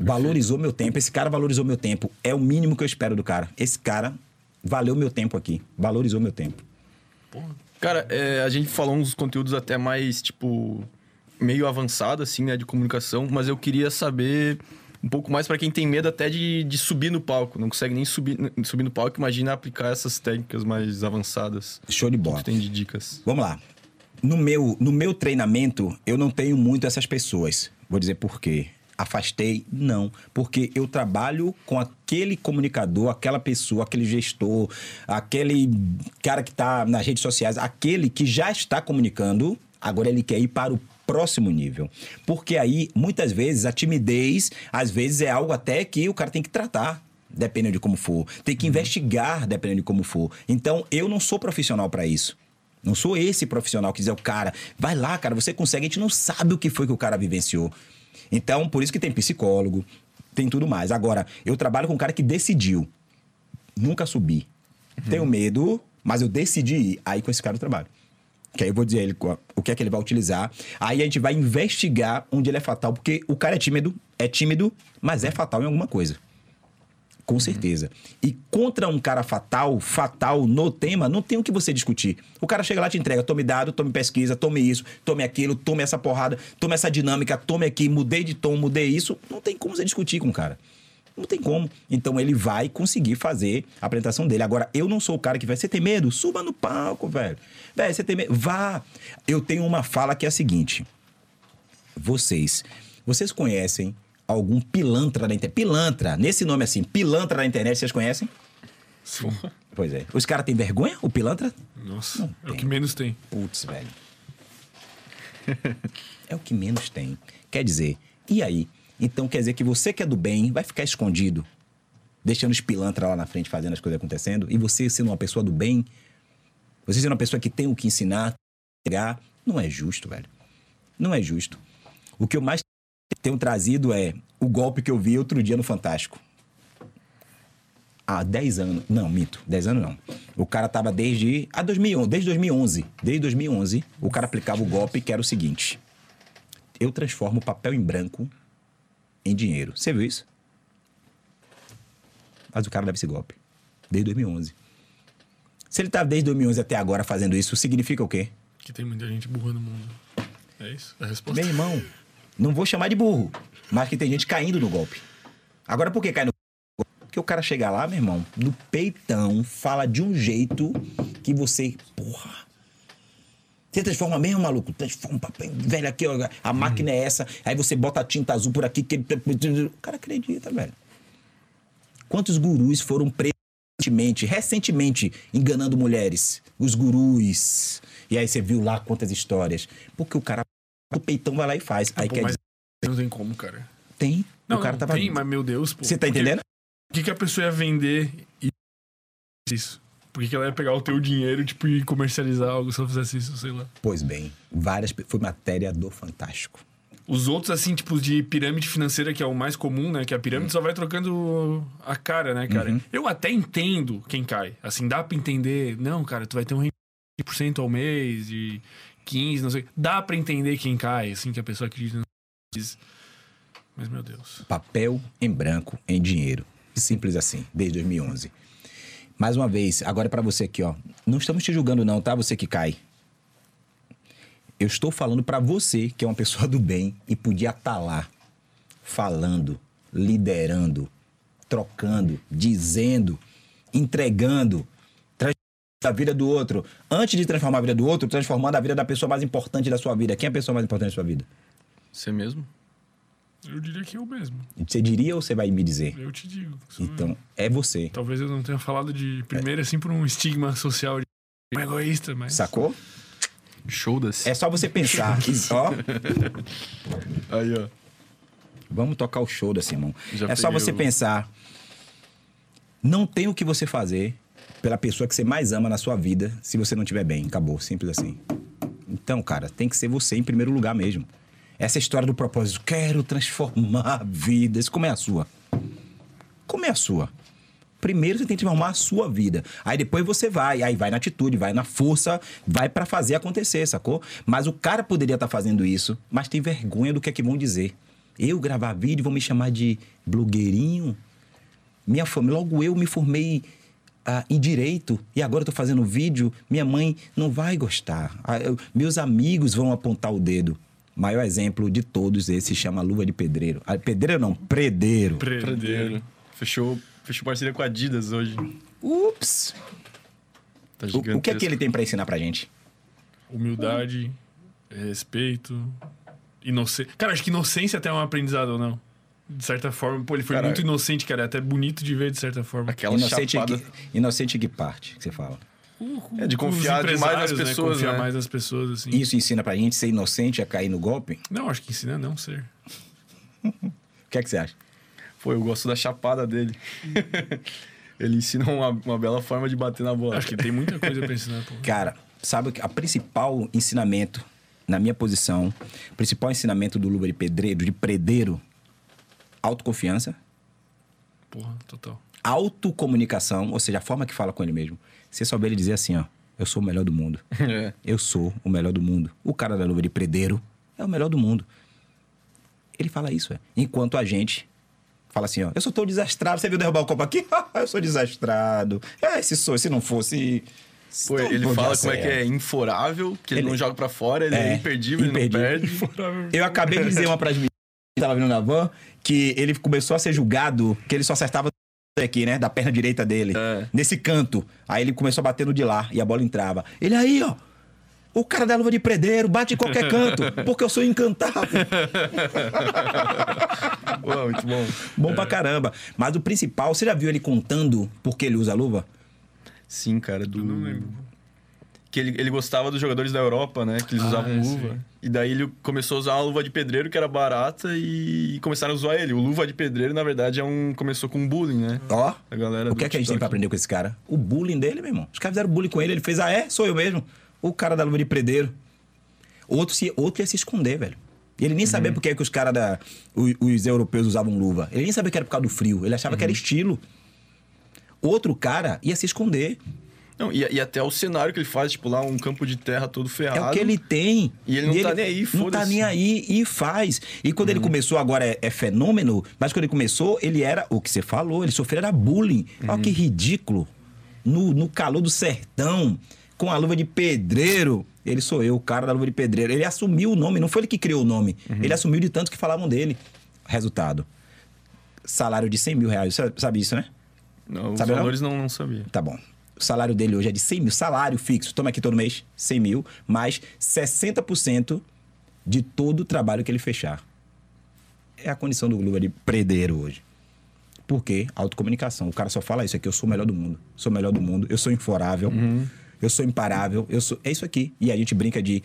Valorizou meu tempo, esse cara valorizou meu tempo. É o mínimo que eu espero do cara. Esse cara valeu meu tempo aqui, valorizou meu tempo. Cara, é, a gente falou uns conteúdos até mais, tipo, meio avançado, assim, né, de comunicação, mas eu queria saber um pouco mais pra quem tem medo até de, de subir no palco, não consegue nem subir, subir no palco, imagina aplicar essas técnicas mais avançadas. Show de O que bola. tu tem de dicas? Vamos lá. No meu, no meu treinamento, eu não tenho muito essas pessoas. Vou dizer por quê. Afastei? Não. Porque eu trabalho com aquele comunicador, aquela pessoa, aquele gestor, aquele cara que está nas redes sociais, aquele que já está comunicando, agora ele quer ir para o próximo nível. Porque aí, muitas vezes, a timidez, às vezes, é algo até que o cara tem que tratar dependendo de como for. Tem que investigar, dependendo de como for. Então, eu não sou profissional para isso. Não sou esse profissional que diz, o cara, vai lá, cara, você consegue. A gente não sabe o que foi que o cara vivenciou. Então, por isso que tem psicólogo, tem tudo mais. Agora, eu trabalho com um cara que decidiu. Nunca subi. Tenho medo, mas eu decidi ir. Aí com esse cara eu trabalho. Que aí eu vou dizer ele o que é que ele vai utilizar. Aí a gente vai investigar onde ele é fatal, porque o cara é tímido, é tímido, mas é fatal em alguma coisa. Com certeza. E contra um cara fatal, fatal no tema, não tem o que você discutir. O cara chega lá e te entrega, tome dado, tome pesquisa, tome isso, tome aquilo, tome essa porrada, tome essa dinâmica, tome aqui, mudei de tom, mudei isso. Não tem como você discutir com o cara. Não tem como. Então ele vai conseguir fazer a apresentação dele. Agora, eu não sou o cara que vai. Você tem medo? Suba no palco, velho. Velho, você tem medo? Vá. Eu tenho uma fala que é a seguinte. Vocês, vocês conhecem algum pilantra da internet? Pilantra, nesse nome assim, pilantra da internet, vocês conhecem? Sim. Pois é. Os caras têm vergonha, o pilantra? Nossa, é o que menos tem. Putz, velho. é o que menos tem. Quer dizer, e aí? Então quer dizer que você que é do bem vai ficar escondido, deixando os pilantra lá na frente fazendo as coisas acontecendo, e você sendo uma pessoa do bem, você sendo uma pessoa que tem o que ensinar, não é justo, velho. Não é justo. O que eu mais tenho trazido é o golpe que eu vi outro dia no Fantástico. Há 10 anos. Não, mito. 10 anos não. O cara tava desde. Ah, 2011. Desde 2011. Desde 2011, o cara aplicava o golpe que era o seguinte: eu transformo papel em branco em dinheiro. Você viu isso? Mas o cara dava esse golpe. Desde 2011. Se ele tá desde 2011 até agora fazendo isso, significa o quê? Que tem muita gente burra no mundo. É isso? É a resposta? Meu irmão, não vou chamar de burro, mas que tem gente caindo no golpe. Agora, por que cai no golpe? Porque o cara chega lá, meu irmão, no peitão, fala de um jeito que você. Porra. Você transforma mesmo, maluco? Transforma um. Velho, aqui, ó, a máquina é essa. Aí você bota a tinta azul por aqui. Que... O cara acredita, velho. Quantos gurus foram presos recentemente, recentemente, enganando mulheres? Os gurus. E aí você viu lá quantas histórias. Porque o cara do peitão vai lá e faz. Aí Pô, quer mas não tem como, cara. tem. Não, o cara tava. tem, mas meu Deus, pô. Você tá entendendo? Por que, que a pessoa ia vender e- isso? Por que, que ela ia pegar o teu dinheiro tipo, e comercializar algo se ela fizesse isso, sei lá? Pois bem, várias. Foi matéria do Fantástico. Os outros, assim, tipo de pirâmide financeira, que é o mais comum, né? Que a pirâmide só vai trocando a cara, né, cara? Eu até entendo quem cai. Assim, dá pra entender. Não, cara, tu vai ter um rendimento de 1% ao mês, de 15, não sei. Dá pra entender quem cai, assim, que a pessoa acredita nisso. Mas, meu Deus. Papel em branco em dinheiro. Simples assim, desde 2011. Mais uma vez, agora é pra você aqui, ó. Não estamos te julgando não, tá? Você que cai. Eu estou falando pra você que é uma pessoa do bem e podia estar lá falando, liderando, trocando, dizendo, entregando, transformando a vida do outro. Antes de transformar a vida do outro, transformando a vida da pessoa mais importante da sua vida. Quem é a pessoa mais importante da sua vida? Você mesmo? Eu diria que eu mesmo. Você diria ou você vai me dizer? Eu te digo. sou eu. Então, é você. Talvez eu não tenha falado de primeiro, assim, por um estigma social de um egoísta, mas. Sacou? Show das. É só você pensar. E, ó, Aí, ó. vamos tocar o show da Simão. Já É só você o- pensar. Não tem o que você fazer pela pessoa que você mais ama na sua vida se você não estiver bem. Acabou, simples assim. Então, cara, tem que ser você em primeiro lugar mesmo. Essa história do propósito, quero transformar vidas. Como é a sua? Como é a sua? Primeiro você tem que transformar a sua vida. Aí depois você vai, aí vai na atitude, vai na força, vai pra fazer acontecer, sacou? Mas o cara poderia estar fazendo isso, mas tem vergonha do que é que vão dizer. Eu gravar vídeo vão me chamar de blogueirinho. Minha família, logo eu me formei ah, em direito e agora eu tô fazendo vídeo, minha mãe não vai gostar. Ah, eu- meus amigos vão apontar o dedo. Maior exemplo de todos esse se chama luva de pedreiro. Ah, pedreiro não, predeiro. Predeiro. Fechou, fechou parceria com a Adidas hoje. Ups! Tá O, o que é que ele tem pra ensinar pra gente? Humildade, respeito, inocência. Cara, acho que inocência até é um aprendizado, ou não? De certa forma, pô, ele foi Cara, muito inocente, cara. É até bonito de ver, de certa forma. Aquela Inocente, chapada. que, inocente que parte, que você fala. É, de Com os confiar demais nas né? pessoas, Confiar né? mais nas pessoas, assim. Isso ensina pra gente ser inocente a cair no golpe? Não, acho que ensina a não ser. O que é que você acha? Pô, eu gosto da chapada dele. ele ensina uma, uma bela forma de bater na bola. Acho que tem muita coisa pra ensinar, pô. Cara, sabe que a principal ensinamento, na minha posição, o principal ensinamento do Luva de Pedreiro, de predeiro, autoconfiança, Porra, total. autocomunicação, ou seja, a forma que fala com ele mesmo. Você souber ele dizer assim, ó, eu sou o melhor do mundo. É. Eu sou o melhor do mundo. O cara da luva de predeiro é o melhor do mundo. Ele fala isso, é. Enquanto a gente fala assim, ó, eu sou tão desastrado. Você viu derrubar o copo aqui? eu sou desastrado. É, se sou, se não fosse. Pô, ele fala como é que é inforável, que ele, Ele- não joga pra fora, ele é, É, imperdível, imperdível. ele não perde. Eu acabei de dizer uma pras meninas tava vindo na van que ele começou a ser julgado, que ele só acertava aqui, né? Da perna direita dele. É. Nesse canto. Aí ele começou a bater no de lá e a bola entrava. Ele aí, ó. O cara da luva de predeiro bate em qualquer canto, porque eu sou encantado. Muito bom. Bom pra caramba. Mas o principal, você já viu ele contando por que ele usa a luva? Sim, cara, do... não lembro. Que ele, ele gostava dos jogadores da Europa, né? Que eles Ah, usavam é, luva. sim. E daí ele começou a usar uma luva de pedreiro que era barata e começaram a usar ele. O luva de pedreiro, na verdade, é um começou com bullying, né? Ó. A galera O que é que a gente tem pra aprender com esse cara? O bullying dele, meu irmão. Os caras fizeram bullying com ele, ele fez, ah, é? Sou eu mesmo. O cara da luva de predeiro. Outro, se, outro ia se esconder, velho. Ele nem Uhum. sabia por que, que os caras da. Os, os europeus usavam luva. Ele nem sabia que era por causa do frio. Ele achava que Uhum. era estilo. Outro cara ia se esconder. Não, e, e até o cenário que ele faz, tipo, lá um campo de terra todo ferrado. É o que ele tem. E ele não tá nem aí, Não tá foda-se. Uhum. nem aí e faz. E quando ele começou, agora é, é fenômeno, mas quando ele começou, ele era o que você falou, ele sofreu era bullying. Olha Uhum. que ridículo. No, no calor do sertão, com a luva de pedreiro. Ele sou eu, o cara da luva de pedreiro. Ele assumiu o nome, não foi ele que criou o nome. Uhum. Ele assumiu de tanto que falavam dele. Resultado. Salário de 100 mil reais. Você sabe isso, né? Não, os Sabe não? valores não, não sabia. Tá bom. O salário dele hoje é de 100 mil. Salário fixo. Toma aqui todo mês. 100 mil. Mais 60% de todo o trabalho que ele fechar. É a condição do Lula de predeiro hoje. Por quê? Autocomunicação. O cara só fala isso aqui. Eu sou o melhor do mundo. Sou o melhor do mundo. Eu sou inforável. Eu sou imparável. Eu sou... É isso aqui. E a gente brinca de...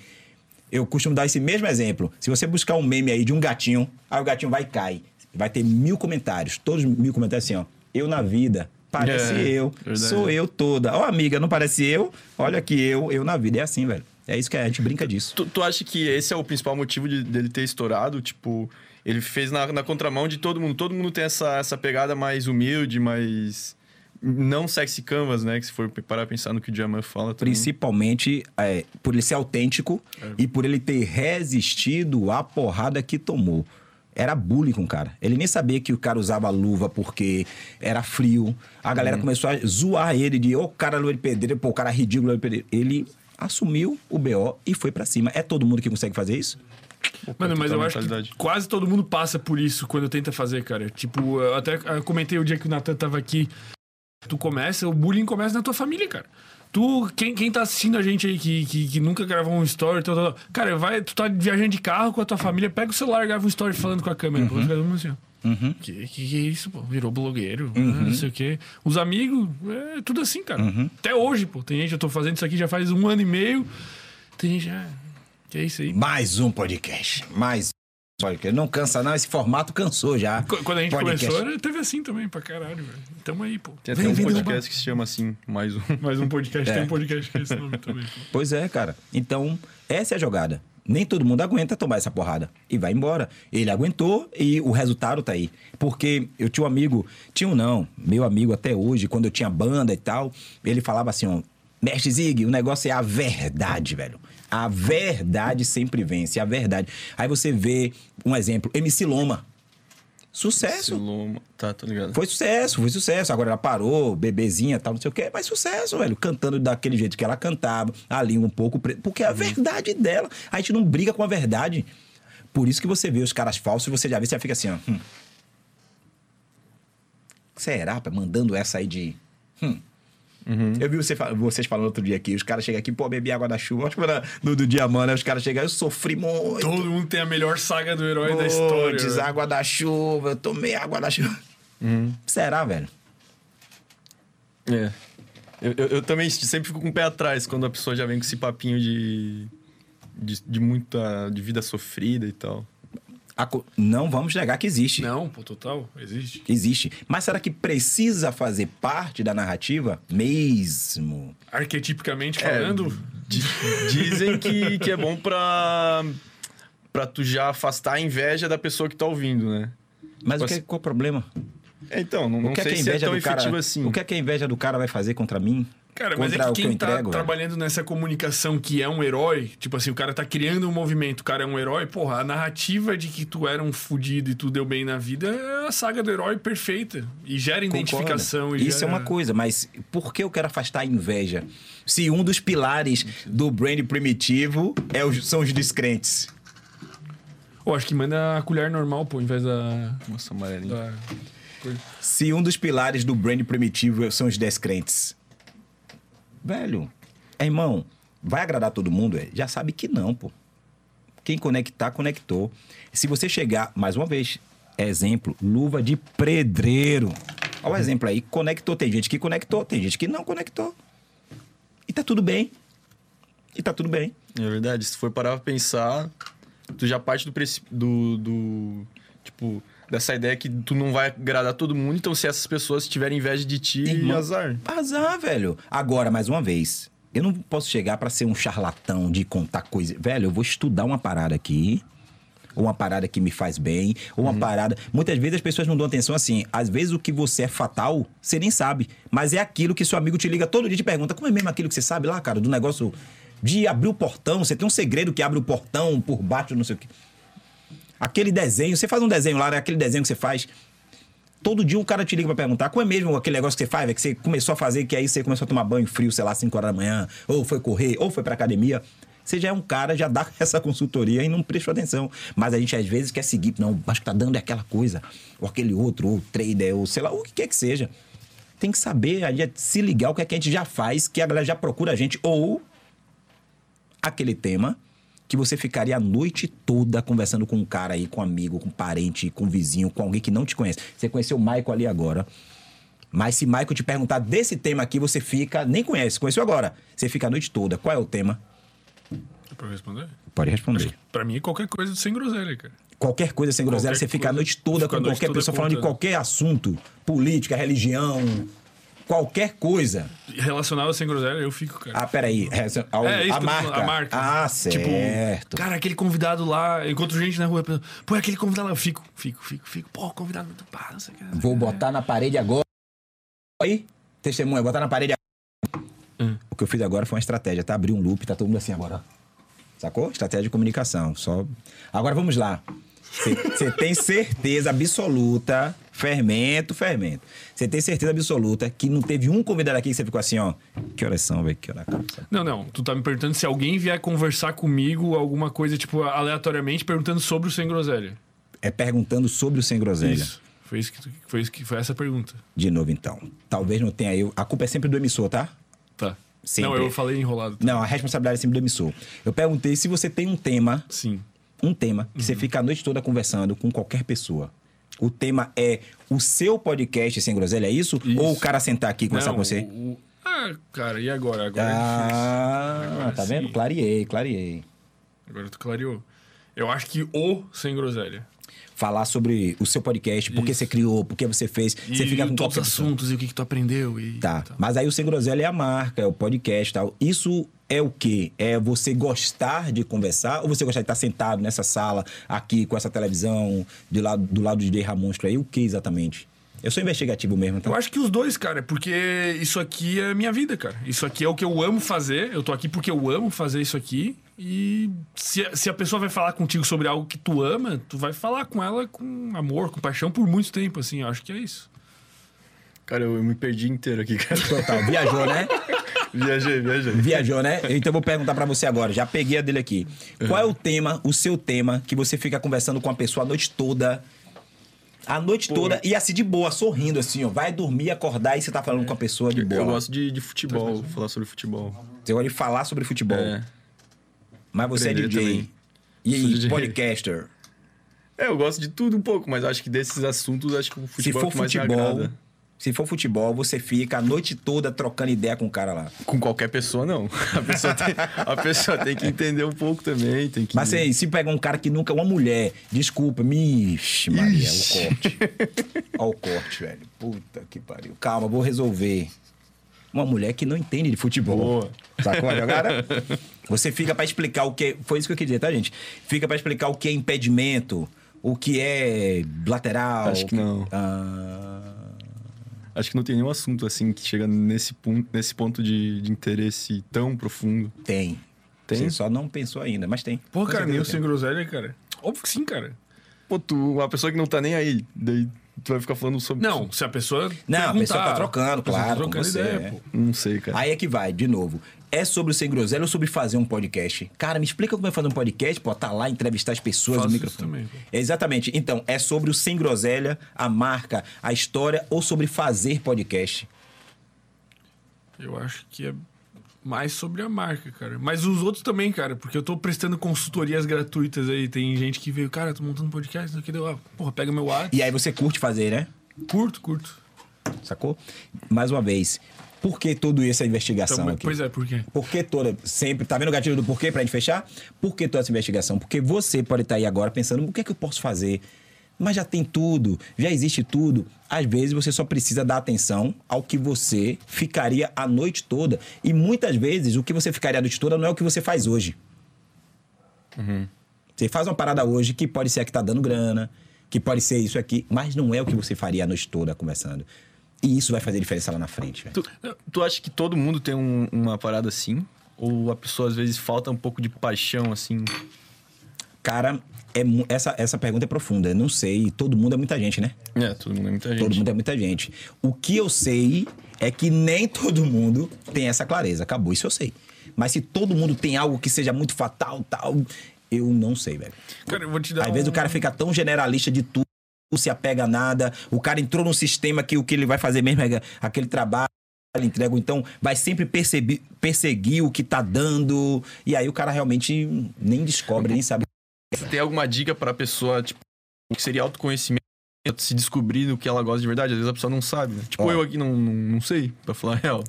Eu costumo dar esse mesmo exemplo. Se você buscar um meme aí de um gatinho, aí o gatinho vai e cai. Vai ter mil comentários. Todos mil comentários assim, ó. Eu na vida. Parece É, eu. verdade. Sou eu toda. Ó, amiga, não parece eu? Olha aqui, eu, eu na vida. É assim, velho. É isso que a gente brinca disso. Tu, tu acha que esse é o principal motivo de- dele ter estourado? Tipo, ele fez na, na contramão de todo mundo. Todo mundo tem essa, essa pegada mais humilde, mais. Não sexy canvas, né? Que se for parar a pensar no que o Diamant fala também. Principalmente é, por ele ser autêntico e por ele ter resistido à porrada que tomou. Era bullying com o cara. Ele nem sabia que o cara usava luva porque era frio. A galera começou a zoar ele de, ô, cara luva de pedreiro, pô, o cara ridículo luva de pedreiro. Ele assumiu o BO e foi pra cima. É todo mundo que consegue fazer isso? Mano, mas eu acho que quase todo mundo passa por isso quando tenta fazer, cara. Tipo, eu até comentei o dia que o Nathan tava aqui. Tu começa, o bullying começa na tua família, cara. Tu, quem, quem tá assistindo a gente aí que, que, que nunca gravou um story, tal, tal, tal. cara, vai, tu tá viajando de carro com a tua família, pega o celular, grava um story falando com a câmera. Pô, fica todo mundo assim, ó. Que, que que é isso, pô? Virou blogueiro, ah, não sei o quê. Os amigos, é tudo assim, cara. Até hoje, pô. Tem gente, eu tô fazendo isso aqui já faz um ano e meio. Tem gente, ah, que é isso aí. Mais um podcast. Mais podcast. Não cansa, não. Esse formato cansou já. Qu- Quando a gente Podcast. começou, era- teve assim também, pra caralho, velho. Tamo aí, pô. Tem até Vem, um vem, podcast derrubar. que se chama assim, mais um. Mais um podcast, É. tem um podcast que é esse nome também. pô. Pois é, cara. Então, essa é a jogada. Nem todo mundo aguenta tomar essa porrada. E vai embora. Ele aguentou e o resultado tá aí. Porque eu tinha um amigo, tinha um não, meu amigo até hoje, quando eu tinha banda e tal, ele falava assim, ó, Mestre Zig, o negócio é a verdade, velho. A verdade sempre vence, a verdade. Aí você vê um exemplo, MC Loma. Sucesso. Siloma. Tá, tô ligado. Foi sucesso, foi sucesso. Agora ela parou, bebezinha, tal, não sei o quê. Mas sucesso, velho. Cantando daquele jeito que ela cantava, a língua um pouco preta. Porque é a verdade dela. A gente não briga com a verdade. Por isso que você vê os caras falsos, você já vê, você já fica assim, ó. Hum. Será, pai? Mandando essa aí de. Hum. Eu vi você, vocês falando outro dia aqui, os caras chegam aqui, pô, bebi água da chuva. Acho que foi na- no do Diamante, né? Os caras chegam, eu sofri muito. Todo mundo tem a melhor saga do herói da história. Velho. água da chuva, eu tomei água da chuva. Será, velho? É. Eu, eu, eu também sempre fico com o pé atrás quando a pessoa já vem com esse papinho de. de, de muita. de vida sofrida e tal. A Não vamos negar que existe. Não, pô, total, existe. Existe. Mas será que precisa fazer parte da narrativa mesmo? Arquetipicamente É, falando, Di- Dizem que, que é bom pra. pra tu já afastar a inveja da pessoa que tá ouvindo, né? Mas o Tipo que, qual é o problema? É, então, não, não o que é que sei a se é inveja tão do cara, efetivo assim. O que é que a inveja do cara vai fazer contra mim? Cara, mas é que o que quem tá entrego, velho? trabalhando nessa comunicação que é um herói, tipo assim, o cara tá criando um movimento, o cara é um herói, porra, a narrativa de que tu era um fudido e tu deu bem na vida é a saga do herói perfeita. E gera identificação. E Isso gera... é uma coisa, mas por que eu quero afastar a inveja? Se um dos pilares do brand primitivo é os- são os descrentes. Eu acho que manda a colher normal, pô, em vez da. Nossa, amarelinho. da... Se um dos pilares do brand primitivo são os descrentes. Velho, é, irmão, vai agradar todo mundo? É? Já sabe que não, pô. Quem conectar, conectou. Se você chegar, mais uma vez, exemplo, luva de pedreiro. Olha o exemplo aí, conectou. Tem gente que conectou, tem gente que não conectou. E tá tudo bem. E tá tudo bem. É verdade, se for parar pra pensar, tu já parte do, do, do tipo, dessa ideia que tu não vai agradar todo mundo, então se essas pessoas tiverem inveja de ti, Irmão. azar. Azar, velho. Agora, mais uma vez, eu não posso chegar pra ser um charlatão de contar coisa. Velho, eu vou estudar uma parada aqui. Ou uma parada que me faz bem, ou uma parada. Muitas vezes as pessoas não dão atenção assim. Às vezes o que você é fatal, você nem sabe. Mas é aquilo que seu amigo te liga todo dia e te pergunta: como é mesmo aquilo que você sabe lá, cara, do negócio de abrir o portão? Você tem um segredo que abre o portão por baixo, não sei o quê. Aquele desenho, você faz um desenho lá, né? Aquele desenho que você faz. Todo dia um cara te liga pra perguntar qual é mesmo aquele negócio que você faz, é que você começou a fazer, que aí você começou a tomar banho frio, sei lá, 5 horas da manhã, ou foi correr, ou foi pra academia. Você já é um cara, já dá essa consultoria e não prestou atenção. Mas a gente às vezes quer seguir, não, acho que tá dando é aquela coisa, ou aquele outro, ou trader, ou sei lá, o que quer que seja. Tem que saber, a gente se ligar o que é que a gente já faz, que a galera já procura a gente, ou aquele tema que você ficaria a noite toda conversando com um cara aí, com um amigo, com um parente, com um vizinho, com alguém que não te conhece. Você conheceu o Michael ali agora. Mas se Michael te perguntar desse tema aqui, você fica. Nem conhece, conheceu agora. Você fica a noite toda. Qual é o tema? É pra responder? Pode responder. Pra mim é qualquer coisa sem groselha, cara. Qualquer coisa sem groselha, Qualquer você fica a coisa, noite toda com a qualquer pessoa falando de qualquer assunto. Política, religião, qualquer coisa. Relacionado a sem groselha, eu fico, cara. Ah, peraí. essa- a, É, isso a falando, marca. a marca. Ah, Tipo, certo. cara, aquele convidado lá, encontro gente na rua, pensando, pô, é aquele convidado lá, eu fico, fico, fico, fico. Pô, convidado muito pá, não sei o que. Vou botar na parede agora. Aí, testemunha, botar na parede agora. Hum. O que eu fiz agora foi uma estratégia, tá? Abrir um loop, tá todo mundo assim agora. Sacou? Estratégia de comunicação. Só. Agora vamos lá. Você tem certeza absoluta, fermento, fermento. Você tem certeza absoluta que não teve um convidado aqui que você ficou assim, ó. Que horas são, velho? Que hora? Não, não, tu tá me perguntando se alguém vier conversar comigo, alguma coisa, tipo, aleatoriamente, perguntando sobre o sem groselha. É perguntando sobre o sem groselha. Isso. Foi, isso que, tu- foi, isso que, foi essa a pergunta. De novo, então. Talvez não tenha eu. A culpa é sempre do emissor, tá? Tá. Sempre. Não, eu falei enrolado. Não, a responsabilidade é sempre do emissor. Eu perguntei se você tem um tema, Sim. um tema, que Uhum. você fica a noite toda conversando com qualquer pessoa. O tema é o seu podcast sem groselha, é isso? Isso. Ou o cara sentar aqui e conversar Não, com você? o- Ah, cara, e agora? Agora é Ah, Agora tá vendo? sim. Clareei, clareei. difícil. Agora tu clareou. Eu acho que o sem groselha. Falar sobre o seu podcast, por que você criou, por que você fez. Você e fica com todos os assuntos e o que, que tu aprendeu. E Tá. tal. Mas aí o Sem Groselha é a marca, é o podcast e tal. Isso é o quê? É você gostar de conversar ou você gostar de estar sentado nessa sala, aqui, com essa televisão, de lado, do lado de Ramonstro aí? O que exatamente? Eu sou investigativo mesmo, então. Eu acho que os dois, cara, porque isso aqui é minha vida, cara. Isso aqui é o que eu amo fazer. Eu tô aqui porque eu amo fazer isso aqui. E se, se a pessoa vai falar contigo sobre algo que tu ama, tu vai falar com ela com amor, com paixão por muito tempo, assim. Eu acho que é isso. Cara, eu, eu me perdi inteiro aqui, cara. Total. Viajou, né? Viajei, viajei. Viajou, né? Então eu vou perguntar pra você agora. Já peguei a dele aqui. Qual é o tema, o seu tema, que você fica conversando com a pessoa a noite toda? A noite toda e assim de boa, sorrindo assim, ó. Vai dormir, acordar e você tá falando com a pessoa de boa. Eu gosto de, de futebol, falar sobre futebol. Você gosta de falar sobre futebol. É. Mas você é Aprender DJ. também. E aí, podcaster. É, eu gosto de tudo um pouco, mas acho que desses assuntos, acho que o Se futebol é for o que mais me futebol, agrada. Se for futebol, você fica a noite toda trocando ideia com o cara lá. Com qualquer pessoa, não. A pessoa tem, a pessoa tem que entender um pouco também, tem que... Mas se, se pega um cara que nunca. Uma mulher, desculpa, me. Maria, Ixi. o corte. Olha o corte, velho. Puta que pariu. Calma, vou resolver. Uma mulher que não entende de futebol. Boa. Sacou a jogada? Você fica pra explicar o que. é- Foi isso que eu queria dizer, tá, gente? Fica pra explicar o que é impedimento, o que é lateral. Acho que não. Ah, Acho que não tem nenhum assunto assim que chega nesse, ponto, nesse ponto de, de interesse tão profundo. tem. Tem? Você só não pensou ainda, mas tem. Pô, Com cara, certeza nem o tem. sem groselha, cara. Óbvio que sim, cara. Pô, tu, uma pessoa que não tá nem aí, daí tu vai ficar falando sobre... Não, se a pessoa. Não, a perguntar, pessoa tá trocando, pessoa claro, Tá com trocando você, ideia, é. pô. Não sei, cara. Aí é que vai, de novo. É sobre o Sem Groselha ou sobre fazer um podcast? Cara, me explica como é fazer um podcast, pô, tá lá, entrevistar as pessoas Faço no microfone. também, pô. Exatamente. Então, é sobre o Sem Groselha, a marca, a história ou sobre fazer podcast? Eu acho que é mais sobre a marca, cara. Mas os outros também, cara, porque eu tô prestando consultorias gratuitas aí. Tem gente que veio, cara, tô montando podcast, não que deu. Ah, porra, pega meu WhatsApp. E aí você curte fazer, né? Curto, curto. Sacou? Mais uma vez, por que toda essa investigação Então, aqui? pois é, por quê? Por que toda. Sempre. Tá vendo o gatilho do porquê pra gente fechar? Por que toda essa investigação? Porque você pode estar aí agora pensando, o que é que eu posso fazer? Mas já tem tudo, já existe tudo. Às vezes você só precisa dar atenção ao que você ficaria a noite toda. E muitas vezes o que você ficaria a noite toda não é o que você faz hoje. Você faz uma parada hoje que pode ser a que tá dando grana, que pode ser isso aqui, mas não é o que você faria a noite toda conversando. E isso vai fazer diferença lá na frente. velho. Tu, tu acha que todo mundo tem um- uma parada assim? Ou a pessoa às vezes falta um pouco de paixão, assim? Cara, é essa, essa pergunta é profunda. Eu não sei. Todo mundo é muita gente, né? É, todo mundo é muita gente. Todo mundo é muita gente. O que eu sei é que nem todo mundo tem essa clareza. Acabou, isso eu sei. Mas se todo mundo tem algo que seja muito fatal, tal, eu não sei, velho. Cara, eu vou te dar. Às vezes um- o cara fica tão generalista de tudo, não se apega a nada. O cara entrou num sistema que o que ele vai fazer mesmo é aquele trabalho, ele entrega, então vai sempre perceber, perseguir o que tá dando. E aí o cara realmente nem descobre, nem sabe. Tem alguma dica pra pessoa, tipo, o que seria autoconhecimento, se descobrir no que ela gosta de verdade? Às vezes a pessoa não sabe, né? Tipo, Ó. eu aqui não, não, não sei, pra falar a real.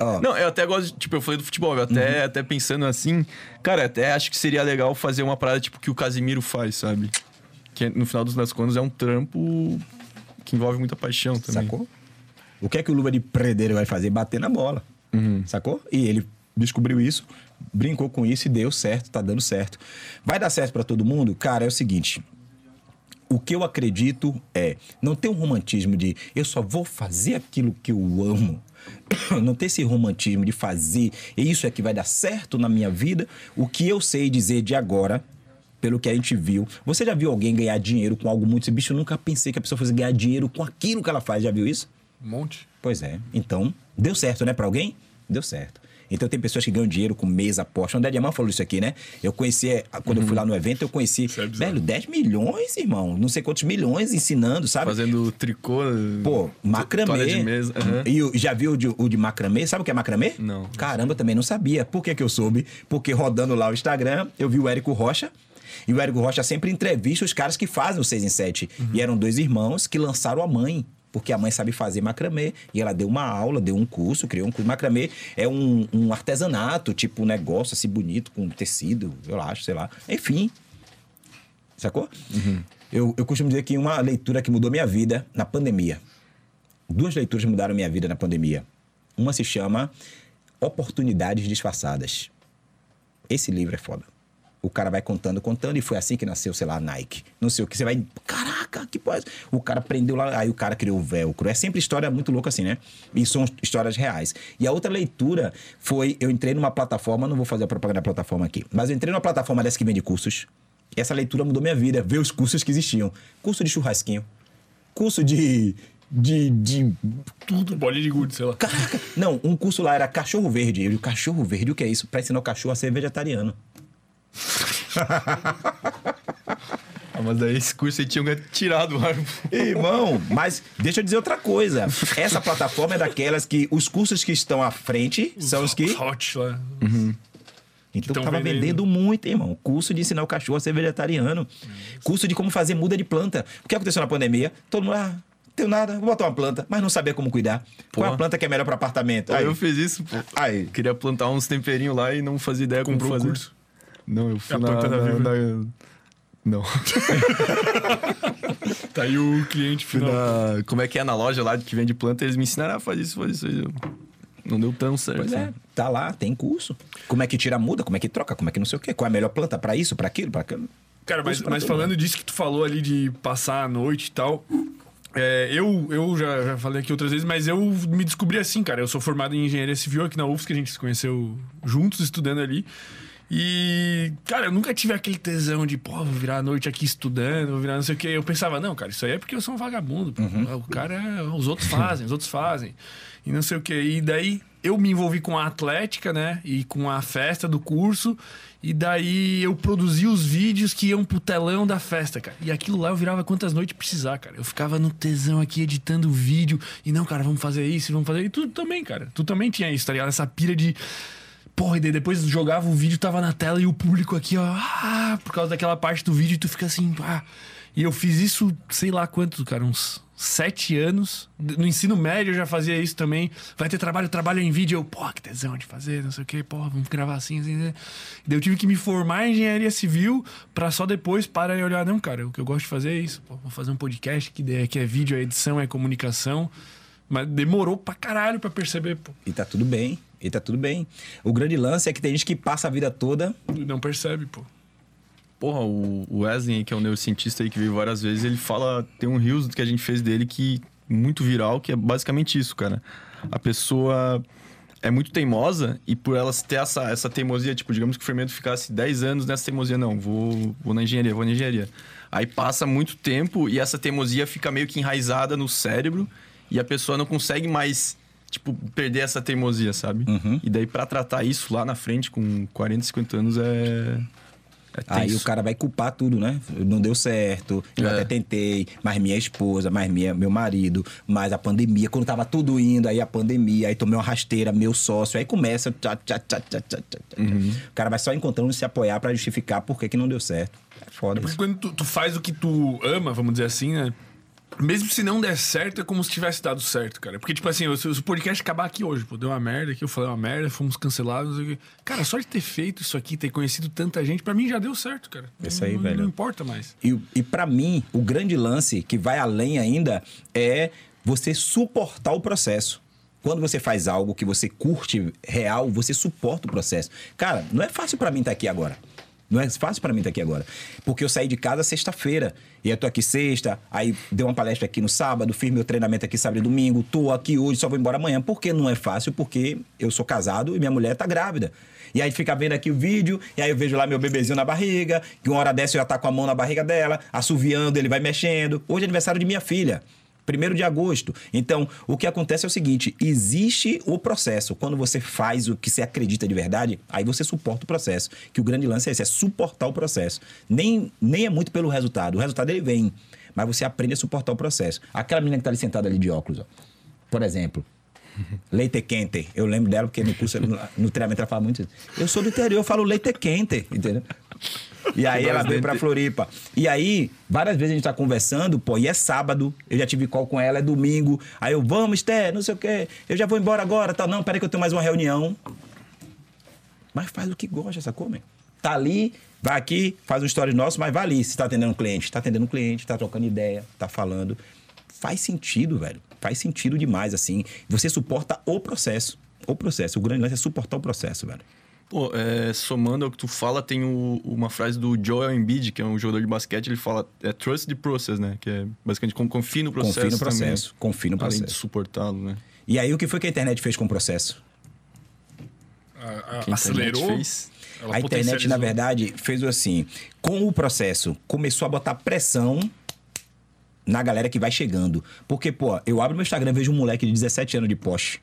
Ó, Não, eu até gosto, de- tipo, eu falei do futebol, eu até, Uhum. até pensando assim, cara, até acho que seria legal fazer uma parada tipo que o Casimiro faz, sabe? Que no final das contas é um trampo que envolve muita paixão também. Sacou? O que é que o Luva de Predeiro vai fazer? Bater na bola. Uhum. Sacou? E ele descobriu isso, brincou com isso e deu certo, tá dando certo. Vai dar certo pra todo mundo? Cara, é o seguinte. O que eu acredito é não ter um romantismo de eu só vou fazer aquilo que eu amo. Não ter esse romantismo de fazer e isso é que vai dar certo na minha vida. O que eu sei dizer de agora, pelo que a gente viu. Você já viu alguém ganhar dinheiro com algo muito. Bicho, eu nunca pensei que a pessoa fosse ganhar dinheiro com aquilo que ela faz. Já viu isso? Um monte. Pois é. Então, deu certo, né, pra alguém? Deu certo. Então tem pessoas que ganham dinheiro com mesa, aposta. O André Diamant falou isso aqui, né? Eu conheci, é, quando eu fui lá no evento, eu conheci, é velho, 10 milhões, irmão. Não sei quantos milhões ensinando, sabe? Fazendo tricô. Pô, macramê. De mesa. aham. E já viu o de, o de macramê? Sabe o que é macramê? Não. Caramba, também não sabia. Por que, que eu soube? Porque rodando lá o Instagram, eu vi o Érico Rocha. E o Érico Rocha sempre entrevista os caras que fazem o 6 em 7. E eram dois irmãos que lançaram a mãe. Porque a mãe sabe fazer macramê. E ela deu uma aula, deu um curso, criou um curso. Macramê é um, um artesanato, tipo um negócio assim bonito, com tecido, eu acho, sei lá. Enfim, Sacou? Eu, eu costumo dizer que uma leitura que mudou minha vida na pandemia. Duas leituras mudaram minha vida na pandemia. Uma se chama Oportunidades Disfarçadas. Esse livro é foda. O cara vai contando, contando, e foi assim que nasceu, sei lá, a Nike. Não sei o que. Você vai. Caraca, que pode. O cara prendeu lá, aí o cara criou o velcro. É sempre história muito louca assim, né? E são histórias reais. E a outra leitura foi: eu entrei numa plataforma, não vou fazer a propaganda da plataforma aqui, mas eu entrei numa plataforma dessa que vende cursos. E essa leitura mudou minha vida. Ver os cursos que existiam: curso de churrasquinho, curso de. de. de Tudo, bolinha de gude, sei lá. Caraca! Não, um curso lá era cachorro verde. Eu digo, cachorro verde, o que é isso? Pra ensinar o cachorro a ser vegetariano. Ah, mas aí esse curso aí tinha que tirar do ar. Irmão, mas deixa eu dizer outra coisa. Essa plataforma é daquelas que os cursos que estão à frente são os que. Hot lá. Então tão tava vendendo. vendendo muito, irmão. Curso de ensinar o cachorro a ser vegetariano. Curso de como fazer muda de planta. O que aconteceu na pandemia? Todo mundo, ah, tenho nada, vou botar uma planta, mas não sabia como cuidar. Qual é a Pô. planta que é melhor para apartamento? Aí, Eu fiz isso, pô. aí. Queria plantar uns temperinhos lá e não fazia ideia Comprou como o fazer. curso? Não, eu fui A na, da na- na- Não. Tá aí o cliente final. na- Como é que é na loja lá que vende planta, eles me ensinaram a fazer isso, fazer isso. Eu- Não deu tão certo. Pois é, né? tá lá, tem curso. Como é que tira a muda, como é que troca, como é que não sei o quê. Qual é a melhor planta para isso, para aquilo, para aquilo. Cara, mas, mas todo falando disso que tu falou ali de passar a noite e tal. é, eu eu já, já falei aqui outras vezes, mas eu me descobri assim, cara. Eu sou formado em engenharia civil aqui na UFSC, que a gente se conheceu juntos, estudando ali. E, cara, eu nunca tive aquele tesão de, pô, vou virar a noite aqui estudando, vou virar não sei o quê. Eu pensava, não, cara, isso aí é porque eu sou um vagabundo. Uhum. O cara, os outros fazem, os outros fazem. E não sei o quê. E daí eu me envolvi com a atlética, né? E com a festa do curso. E daí eu produzi os vídeos que iam pro telão da festa, cara. E aquilo lá eu virava quantas noites precisar, cara. Eu ficava no tesão aqui editando o vídeo. E não, cara, vamos fazer isso, vamos fazer. E tu também, cara. Tu também tinha isso, tá ligado? Essa pira de. Porra, e daí depois jogava o vídeo, tava na tela e o público aqui, ó, ah, por causa daquela parte do vídeo, e tu fica assim, pá. E eu fiz isso, sei lá quanto, cara, uns sete anos. No ensino médio eu já fazia isso também. Vai ter trabalho, trabalho em vídeo. Eu, pô, que tesão de fazer, não sei o quê, porra, vamos gravar assim, assim. assim. Daí eu tive que me formar em engenharia civil pra só depois parar e olhar, não, cara, o que eu gosto de fazer é isso. Pô, vou fazer um podcast que, é- que é vídeo, é edição, é comunicação. Mas demorou pra caralho pra perceber, pô. E tá tudo bem, e tá tudo bem. O grande lance é que tem gente que passa a vida toda. E Não percebe, pô. Porra, o Wesley, que é um neurocientista aí que veio várias vezes, ele fala, tem um rios que a gente fez dele que muito viral, que é basicamente isso, cara. A pessoa é muito teimosa e por ela ter essa, essa teimosia, tipo, digamos que o fermento ficasse 10 anos nessa teimosia, não, vou, vou na engenharia, vou na engenharia. Aí passa muito tempo e essa teimosia fica meio que enraizada no cérebro e a pessoa não consegue mais, tipo, perder essa teimosia, sabe? E daí pra tratar isso lá na frente, com 40, 50 anos, é... é Aí o cara vai culpar tudo, né? Não deu certo, eu É. até tentei, mas minha esposa, mas minha, meu marido, mas a pandemia, quando tava tudo indo, aí a pandemia, aí tomei uma rasteira, meu sócio, aí começa. Tchá, tchá, tchá, tchá, tchá. Uhum. O cara vai só encontrando se apoiar pra justificar por que, que não deu certo. É foda Porque isso. quando tu, tu faz o que tu ama, vamos dizer assim, né? Mesmo se não der certo, é como se tivesse dado certo, cara. Porque, tipo assim, se o podcast acabar aqui hoje, pô, deu uma merda aqui, eu falei uma merda, fomos cancelados, não sei o quê. Cara, só de ter feito isso aqui, ter conhecido tanta gente, pra mim já deu certo, cara. Isso aí, não, velho. Não importa mais. E, e para mim, o grande lance que vai além ainda é você suportar o processo. Quando você faz algo que você curte real, você suporta o processo. Cara, não é fácil para mim estar aqui agora. Não é fácil para mim estar aqui agora. Porque eu saí de casa sexta-feira. E eu tô aqui sexta, aí dei uma palestra aqui no sábado, fiz meu treinamento aqui sábado e domingo, tô aqui hoje, só vou embora amanhã. Por que não é fácil? Porque eu sou casado e minha mulher tá grávida. E aí fica vendo aqui o vídeo, e aí eu vejo lá meu bebezinho na barriga, que uma hora dessa eu já tá com a mão na barriga dela, assoviando, ele vai mexendo. Hoje é aniversário de minha filha. Primeiro de agosto. Então, o que acontece é o seguinte: existe o processo. Quando você faz o que você acredita de verdade, aí você suporta o processo. Que o grande lance é esse, é suportar o processo. Nem, nem é muito pelo resultado. O resultado ele vem. Mas você aprende a suportar o processo. Aquela menina que tá ali sentada ali de óculos, ó. Por exemplo. Leite quente. Eu lembro dela porque no curso, no treinamento, ela fala muito isso. Eu sou do interior, eu falo leite quente, entendeu? E aí ela veio pra Floripa. E aí, várias vezes a gente tá conversando, pô, e é sábado, eu já tive call com ela, é domingo. Aí eu, vamos, Esté, não sei o quê, eu já vou embora agora, tá? Não, peraí que eu tenho mais uma reunião. Mas faz o que gosta, sacou, man? Tá ali, vai aqui, faz um story nosso, mas vai ali. Se tá atendendo um cliente, tá atendendo um cliente, tá trocando ideia, tá falando. Faz sentido, velho. Faz sentido demais, assim. Você suporta o processo. O processo. O grande lance é suportar o processo, velho. Pô, é, somando ao que tu fala, tem o- uma frase do Joel Embiid, que é um jogador de basquete, ele fala é trust the process, né? Que é basicamente con- confie no processo Confie no processo. também, Confie no além de processo. suportá-lo, né? E aí, o que foi que a internet fez com o processo? A- a- a acelerou. fez. a internet, na verdade, fez assim: com o processo, começou a botar pressão na galera que vai chegando. Porque, pô, eu abro meu Instagram e vejo um moleque de 17 anos de Porsche.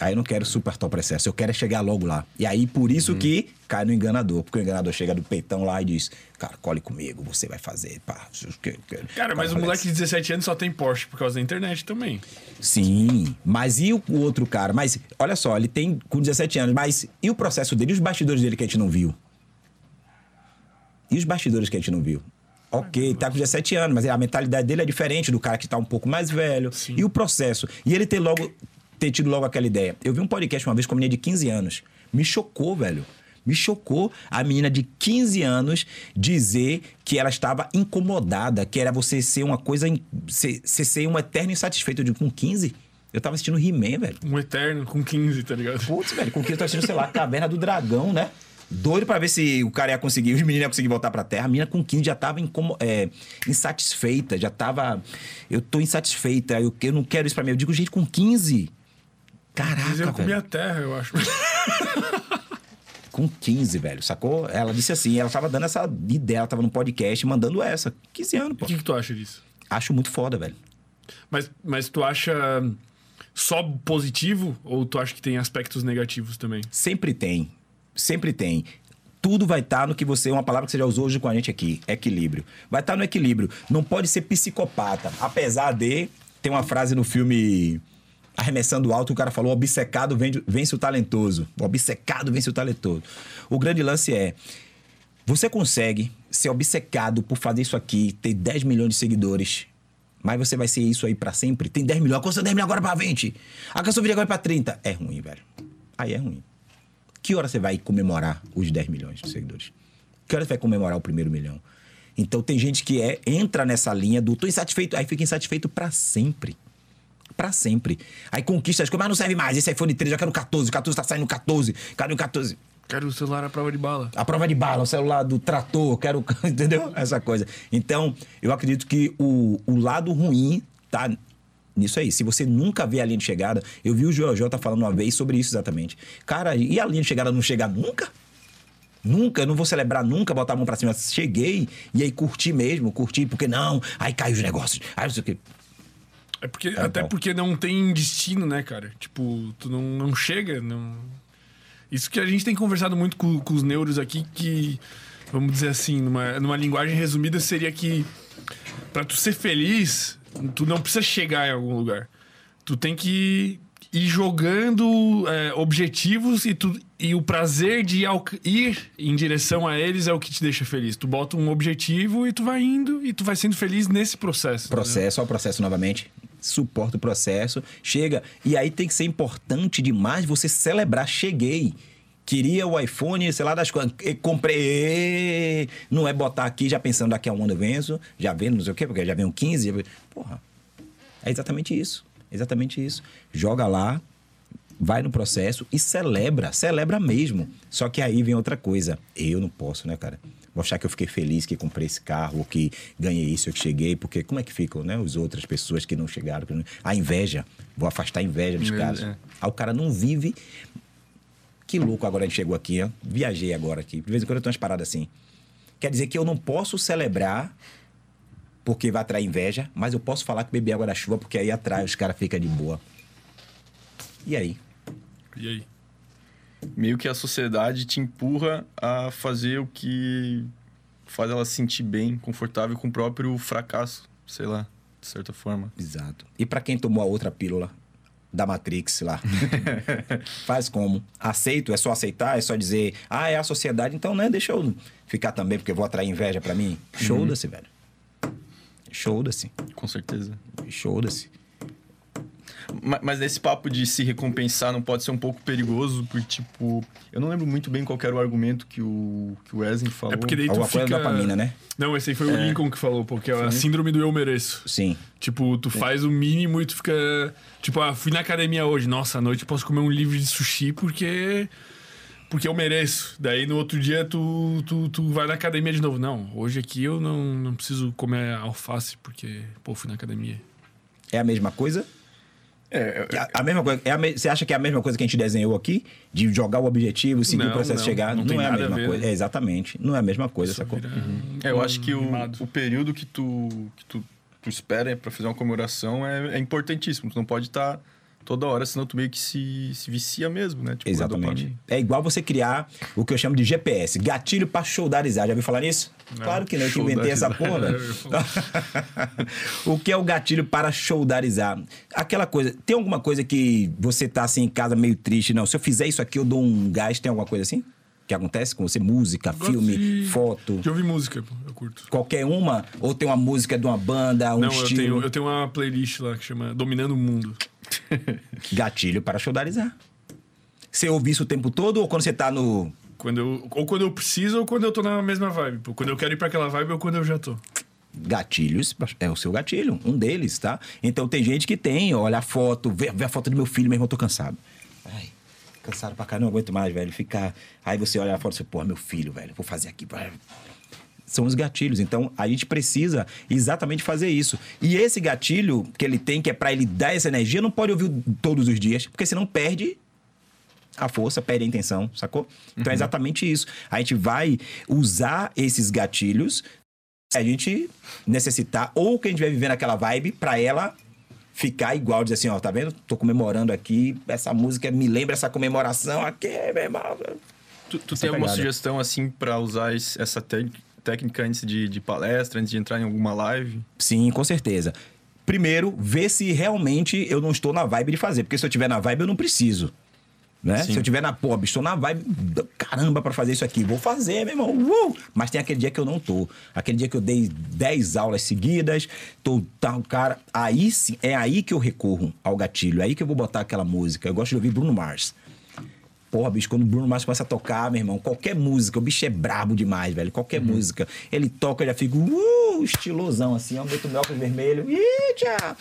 Aí eu não quero suportar o processo, eu quero é chegar logo lá. E aí, por isso Uhum. que cai no enganador. Porque o enganador chega do peitão lá e diz: Cara, cole comigo, você vai fazer. Pá, eu quero- quero." Cara, mas o moleque de 17 anos só tem Porsche por causa da internet também. Sim, mas e o, o outro cara? Mas olha só, ele tem com 17 anos, mas e o processo dele, e os bastidores dele que a gente não viu? E os bastidores que a gente não viu? Ok, tá com 17 anos, mas a mentalidade dele é diferente do cara que tá um pouco mais velho. Sim. E o processo? E ele ter logo ter tido logo aquela ideia. Eu vi um podcast uma vez com uma menina de 15 anos. Me chocou, velho. Me chocou a menina de 15 anos dizer que ela estava incomodada, que era você ser uma coisa. Ser, ser, um eterno insatisfeito. Eu digo, com 15? Eu tava assistindo He-Man, velho. Um Eterno com 15, tá ligado? Putz, velho, com 15 eu tô assistindo, sei lá, Caverna do Dragão, né? Doido pra ver se o cara ia conseguir, os meninos iam conseguir voltar pra terra. A menina com 15 já tava incomo- é, insatisfeita, já tava. Eu tô insatisfeita, eu, eu não quero isso pra mim. Eu digo, gente, com 15. Caraca, Mas eu comi velho. a terra, eu acho. Com 15, velho, sacou? Ela disse assim, ela tava dando essa ideia, ela tava no podcast mandando essa. 15 anos, O pô. que, que tu acha disso? Acho muito foda, velho. Mas, mas tu acha só positivo ou tu acha que tem aspectos negativos também? Sempre tem. Sempre tem. Tudo vai estar no que você. Uma palavra que você já usou hoje com a gente aqui: equilíbrio. Vai estar no equilíbrio. Não pode ser psicopata. Apesar de. Tem uma frase no filme Arremessando Alto, o cara falou: obcecado vence, o talentoso. O obcecado vence o talentoso. O grande lance é. Você consegue ser obcecado por fazer isso aqui, ter 10 milhões de seguidores, mas você vai ser isso aí pra sempre? Tem 10 milhões, alcançou 10 milhões agora pra 20. Alcançou 20 agora pra 30. É ruim, velho. Aí é ruim. Que hora você vai comemorar os 10 milhões de seguidores? Que hora você vai comemorar o primeiro milhão? Então tem gente que é entra nessa linha do tô insatisfeito, aí fica insatisfeito pra sempre. Pra sempre. Aí conquista as coisas, mas não serve mais. Esse iPhone 13, eu quero 14, o 14 tá saindo 14, quero o 14. Quero o celular à prova de bala. A prova de bala, o celular do trator, quero. Entendeu? Essa coisa. Então, eu acredito que o, o lado ruim tá nisso aí. Se você nunca vê a linha de chegada, eu vi o Joel J falando uma vez sobre isso exatamente. Cara, e a linha de chegada não chegar nunca? Nunca, eu não vou celebrar nunca, botar a mão pra cima. Cheguei e aí curti mesmo, curti, porque não, aí cai os negócios. Aí não sei o quê. É porque, É, até então. porque não tem destino, né, cara? Tipo, tu não, não chega, não... Isso que a gente tem conversado muito com, com os neuros aqui, que, vamos dizer assim, numa, numa linguagem resumida, seria que pra tu ser feliz, tu não precisa chegar em algum lugar. Tu tem que ir jogando é, objetivos e, tu, e o prazer de ir em direção a eles é o que te deixa feliz. Tu bota um objetivo e tu vai indo e tu vai sendo feliz nesse processo. entendeu? Processo, ó, o processo novamente. Suporta o processo, chega. E aí tem que ser importante demais você celebrar. Cheguei. Queria o iPhone, sei lá, das coisas. Comprei. Não é botar aqui já pensando daqui a um ano eu venço, já vendo não sei o quê, porque já vem um 15. já Porra. É exatamente isso. Exatamente isso. Joga lá, vai no processo e celebra. Celebra mesmo. Só que aí vem outra coisa. Eu não posso, né, cara? Mostrar que eu fiquei feliz que comprei esse carro, ou que ganhei isso, ou que cheguei, porque como é que ficam, né? As outras pessoas que não chegaram. que não- A inveja. Vou afastar a inveja dos É, caras. é. Aí o cara não vive. Que louco agora a gente chegou aqui, ó. Viajei agora aqui. De vez em quando eu tenho umas paradas assim. Quer dizer que eu não posso celebrar porque vai atrair inveja, mas eu posso falar que beber água da chuva porque aí atrai, os caras ficam de boa. E aí? E aí? Meio que a sociedade te empurra a fazer o que faz ela se sentir bem, confortável com o próprio fracasso, sei lá, de certa forma. Exato. E pra quem tomou a outra pílula da Matrix lá? Faz como? Aceito? É só aceitar? É só dizer, ah, é a sociedade, então né, deixa eu ficar também porque eu vou atrair inveja pra mim? Show-se, velho. Show-se. Com certeza. Show-se. Ma- Mas nesse papo de se recompensar não pode ser um pouco perigoso, porque, tipo, eu não lembro muito bem qual era o argumento que o, que o Wesley falou. É porque daí tu fica... da dopamina, né? Não, esse aí foi o Lincoln que falou, porque é a síndrome do eu mereço. Sim. Tipo, tu faz o mínimo e tu fica. Tipo, ah, fui na academia hoje. Nossa, à noite eu posso comer um livro de sushi porque. Porque eu mereço. Daí no outro dia tu, tu, tu vai na academia de novo. Não, hoje aqui eu não, não preciso comer alface porque, pô, fui na academia. É a mesma coisa? É, É A, a mesma coisa. É a me- Você acha que é a mesma coisa que a gente desenhou aqui? De jogar o objetivo, seguir Não, o processo não, chegar? não Não, tem é a a mesma ver, coisa. É, exatamente. Não é a mesma coisa, Só sacou? vira É, eu acho que o, o período que tu, que tu, tu espera pra fazer uma comemoração é, é importantíssimo. Tu não pode estar toda hora, senão tu meio que se, se vicia mesmo, né? Tipo, na Exatamente. É igual você criar o que eu chamo de GPS, gatilho pra showdarizar. Já ouviu falar nisso? Não. Claro que não, eu que inventei essa porra. Eu falar. o que é o gatilho para showdarizar? Aquela coisa, tem alguma coisa que você tá assim em casa meio triste, não, se eu fizer isso aqui eu dou um gás, tem alguma coisa assim? Que acontece com você? Música, filme, de- foto, De ouvir música, pô, eu curto. qualquer uma? Ou tem uma música de uma banda, um não, eu estilo? tenho, eu tenho uma playlist lá que chama Dominando o Mundo. Gatilho para showdarizar. Você ouve isso o tempo todo ou quando você tá no... Quando eu, ou quando eu preciso ou quando eu tô na mesma vibe. Pô. Quando eu quero ir pra aquela vibe ou quando eu já tô. gatilhos, é o seu gatilho, um deles, tá? Então tem gente que tem, olha a foto, vê, vê a foto do meu filho, meu irmão, tô cansado. Ai, cansado pra caramba, não aguento mais, velho. Ficar. Aí você olha a foto e você, porra, meu filho, velho, vou fazer aqui. vai. São os gatilhos. Então a gente precisa exatamente fazer isso. E esse gatilho que ele tem, que é pra ele dar essa energia, não pode ouvir todos os dias, porque senão perde a força, perde a intenção, sacou? Então é exatamente isso. A gente vai usar esses gatilhos se a gente necessitar, ou que a gente vai viver naquela vibe pra ela ficar igual, dizer assim, ó, tá vendo? Tô comemorando aqui, essa música me lembra essa comemoração aqui, meu irmão. Tu, tu tem alguma sugestão, assim, pra usar essa tec- técnica antes de, de palestra, antes de entrar em alguma live? Sim, com certeza. Primeiro, ver se realmente eu não estou na vibe de fazer, porque se eu tiver na vibe eu não preciso. Né? Se eu tiver na pô, estou na vibe, caramba, pra fazer isso aqui, vou fazer, meu irmão. Uh! Mas tem aquele dia que eu não tô. Aquele dia que eu dei 10 aulas seguidas, tô tal cara. Aí sim, é aí que eu recorro ao gatilho, é aí que eu vou botar aquela música. Eu gosto de ouvir Bruno Mars. Porra, bicho, quando o Bruno Mars começa a tocar, meu irmão, qualquer música, o bicho é brabo demais, velho. Qualquer música. Ele toca, eu já fico, uh, estilosão, assim, ó, meto meu óculos vermelho. Ih, fica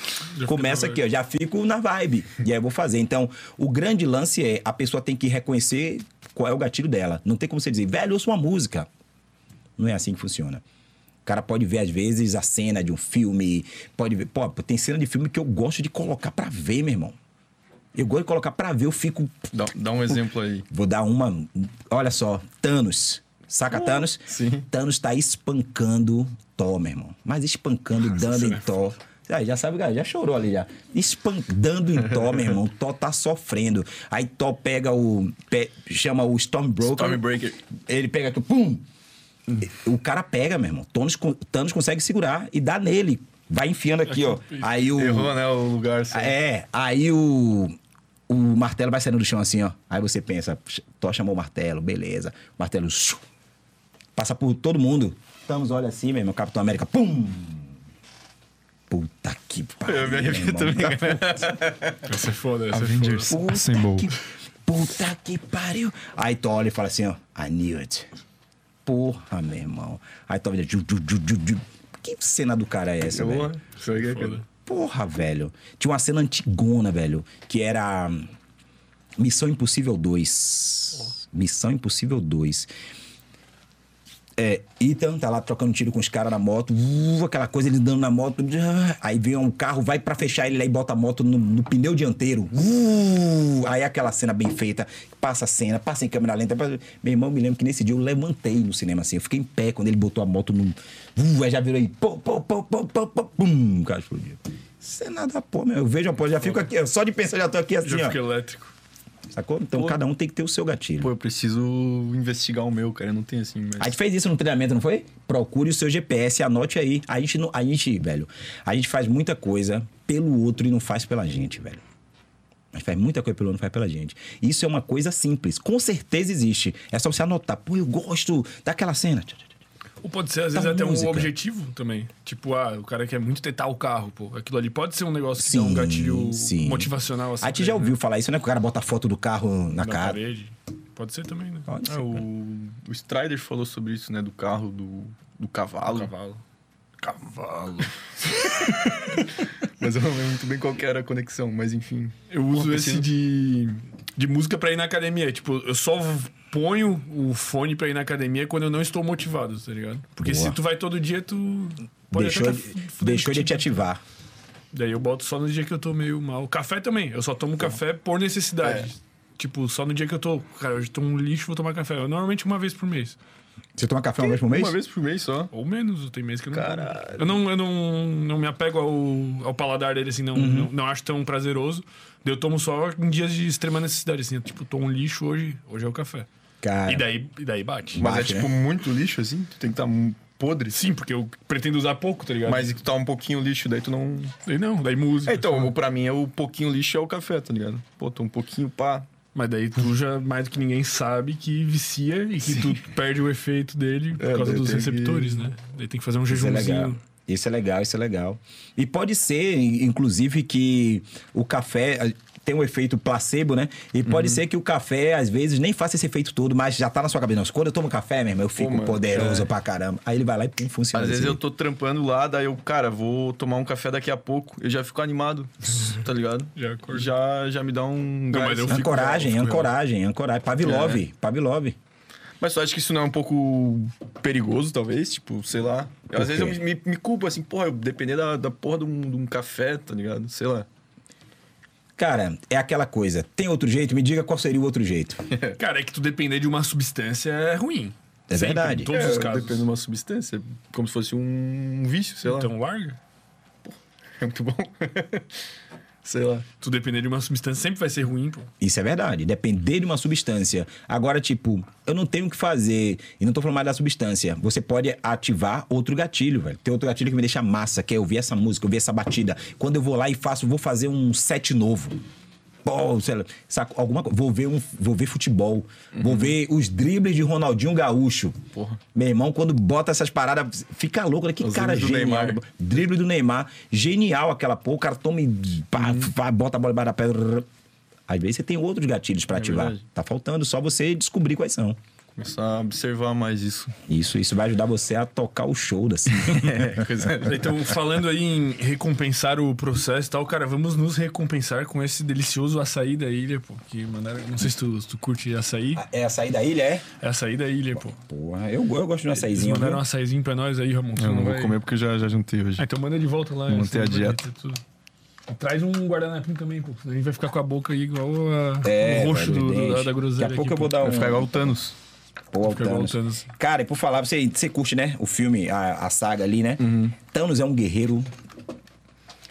Começa aqui, ó, já fico na vibe. E aí eu vou fazer. Então, o grande lance é a pessoa tem que reconhecer qual é o gatilho dela. Não tem como você dizer, velho, ouça uma música. Não é assim que funciona. O cara pode ver, às vezes, a cena de um filme. Pode ver. Pô, tem cena de filme que eu gosto de colocar pra ver, meu irmão. Eu gosto de colocar pra ver, eu fico. Dá, dá um exemplo aí. Vou dar uma. Olha só, Thanos. Saca Thanos? sim. Thanos tá espancando Thor, meu irmão. Mas espancando, dando em cena é Thor. Ah, já sabe, já chorou ali já. Espan dando em Thor, meu irmão. Thor tá sofrendo. Aí Thor pega o. pe- chama o Stormbroker. Stormbreaker. Ele pega aqui, pum! O cara pega, meu irmão. Thanos, Thanos consegue segurar e dá nele. Vai enfiando aqui, ó. Aí o. Errou, né, o lugar. Assim. É, aí o. O martelo vai saindo do chão assim, ó. Aí você pensa, Thor chamou o martelo, beleza. O martelo shoo, passa por todo mundo. Thanos olha assim, meu irmão, Capitão América, pum! Puta que pariu. Eu me arrepio também, Essa é foda, essa Avengers. é foda. Puta Assemble. que, puta que pariu. Aí Thor olha e fala assim, ó, I knew it. Porra, meu irmão. Aí Thor vira, ju, ju, ju, ju, ju. que cena do cara é essa, velho? Errou. Isso aí que é Foda. Porra, velho. Tinha uma cena antigona, velho, que era hum, Missão Impossível 2. Missão Impossível 2. É, Ethan tá lá trocando tiro com os caras na moto, uh, aquela coisa, ele dando na moto. uh, aí vem um carro, vai pra fechar ele lá e bota a moto no, no pneu dianteiro. uh, aí aquela cena bem feita, passa a cena, passa em câmera lenta. passa- Meu irmão, me lembro que nesse dia eu levantei no cinema assim, eu fiquei em pé quando ele botou a moto no. Uh, aí já virou aí, pô, pô, pô, pô, pô, pô, pum, o cara explodiu. Isso é nada, pô, meu. Eu vejo, pô, já fico aqui, só de pensar, já tô aqui assim, Já ó. elétrico. Sacou? Então Pô. cada um tem que ter o seu gatilho. Pô, eu preciso investigar o meu, cara. Eu não tenho assim, mas... A gente fez isso no treinamento, não foi? Procure o seu GPS, anote aí. A gente, não, a gente, velho, a gente faz muita coisa pelo outro e não faz pela gente, velho. A gente faz muita coisa pelo outro e não faz pela gente. Isso é uma coisa simples. Com certeza existe. É só você anotar. Pô, eu gosto daquela cena. Ou pode ser, às Da vezes, até música. um objetivo também. Tipo, ah, o cara quer muito tentar o carro, pô. Aquilo ali pode ser um negócio que dá um gatilho sim. motivacional. Assim, A gente já ele, ouviu falar isso, né? Que o cara bota a foto do carro na, Na cara. parede. Pode ser também, né? Pode É, ser, cara. o, o Strider falou sobre isso, né? Do carro, do, do cavalo. Cavalo. Cavalo. Mas eu não lembro muito bem qual que era a conexão, mas enfim. Eu uso Pô, esse de, de música pra ir na academia. Tipo, eu só ponho o fone pra ir na academia quando eu não estou motivado, tá ligado? Porque Boa. se tu vai todo dia, tu pode Deixou, até de- tá deixou de te ativar. Daí eu boto só no dia que eu tô meio mal. Café também. Eu só tomo café por necessidade. Tipo, só no dia que eu tô. Cara, hoje tô um lixo, vou tomar café. Eu, normalmente uma vez por mês. Você toma café uma vez por mês? Uma vez por mês só. Ou menos, tem mês que eu não. Caralho. Eu não, eu não, não me apego ao, ao paladar dele, assim, não, Uhum. não, não acho tão prazeroso. Daí Eu tomo só em dias de extrema necessidade, assim. Tipo, tô um lixo hoje, hoje é o café. Cara, E daí, e daí bate. Mas Bate, é tipo muito lixo, assim? Tu tem que estar podre. Sim, porque eu pretendo usar pouco, tá ligado? Mas tu tá um pouquinho lixo, daí tu não. Daí não, daí música. É, então, o- pra mim, é o pouquinho lixo é o café, tá ligado? Pô, tô um pouquinho pá. Mas daí tu já, mais do que ninguém sabe, que vicia e que tu perde o efeito dele por É, causa dos tem que- receptores, né? Daí tem que fazer um Isso é legal. jejumzinho. Isso é legal, isso é legal. E pode ser, inclusive, que o café tem um efeito placebo, né? E Uhum. pode ser que o café, às vezes, nem faça esse efeito todo, mas já tá na sua cabeça. Não, quando eu tomo café, meu irmão, eu fico mano, poderoso é. pra caramba. Aí ele vai lá e pum, funciona. Às vezes eu tô trampando lá, daí eu, cara, vou tomar um café daqui a pouco. Eu já fico animado, tá ligado? Já acordo. Já, já me dá um Não, mas eu fico- Ancoragem, eu ancoragem, ancoragem. Pavlov, É. Pavlov. Mas tu acha que isso não é um pouco perigoso, talvez? Tipo, sei lá. Eu, às vezes eu me, me, me culpo, assim, porra, eu depender da, da porra de um, de um café, tá ligado? Sei lá. Cara, é aquela coisa. Tem outro jeito? Me diga qual seria o outro jeito. Cara, é que tu depender de uma substância é ruim. É Sempre, verdade. Em todos os casos. Depende de uma substância, como se fosse um vício, sei lá. Então larga. É muito bom. sei lá. Tu depender de uma substância sempre vai ser ruim, pô. Isso é verdade. Depender de uma substância. Agora, tipo, eu não tenho o que fazer. E não tô falando mais da substância. Você pode ativar outro gatilho, velho. Tem outro gatilho que me deixa massa, que é ouvir essa música, ouvir essa batida. Quando eu vou lá e faço, vou fazer um set novo. Sei lá, saco, alguma coisa. Vou ver, um, vou ver futebol. Vou ver os dribles de Ronaldinho Gaúcho. Porra. Meu irmão, quando bota essas paradas, fica louco, né? Que Os cara do genial. Neymar. Drible do Neymar. Genial aquela porra. O cara toma e pá, pá, bota a bola embaixo da pedra. Às vezes você tem outros gatilhos pra ativar. verdade. Tá faltando só você descobrir quais são. Começar a observar mais isso. Isso, isso vai ajudar você a tocar o show assim. É, coisa... Então, falando aí em recompensar o processo e tal, cara, vamos nos recompensar com esse delicioso açaí da ilha, pô. Que mandaram. Não sei se tu, se tu curte açaí. é a saída da ilha, é? É açaí da ilha, pô. Porra, eu, eu gosto de um Eles açaizinho. mandaram um viu? açaizinho pra nós aí, Ramon. Eu não vou vai- comer porque eu já, já juntei hoje. Ah, então manda de volta lá. Manter a vai dieta. Traz um guardanapinho também, pô. A gente vai ficar com a boca aí igual a, É, o roxo vai, do, do- da groselha. Daqui a pouco aqui, eu vou pô. dar Vai um. ficar igual o Thanos. Pô, o Thanos. Thanos. Cara, e por falar, você, você curte, né? O filme, a, a saga ali, né? Thanos é um guerreiro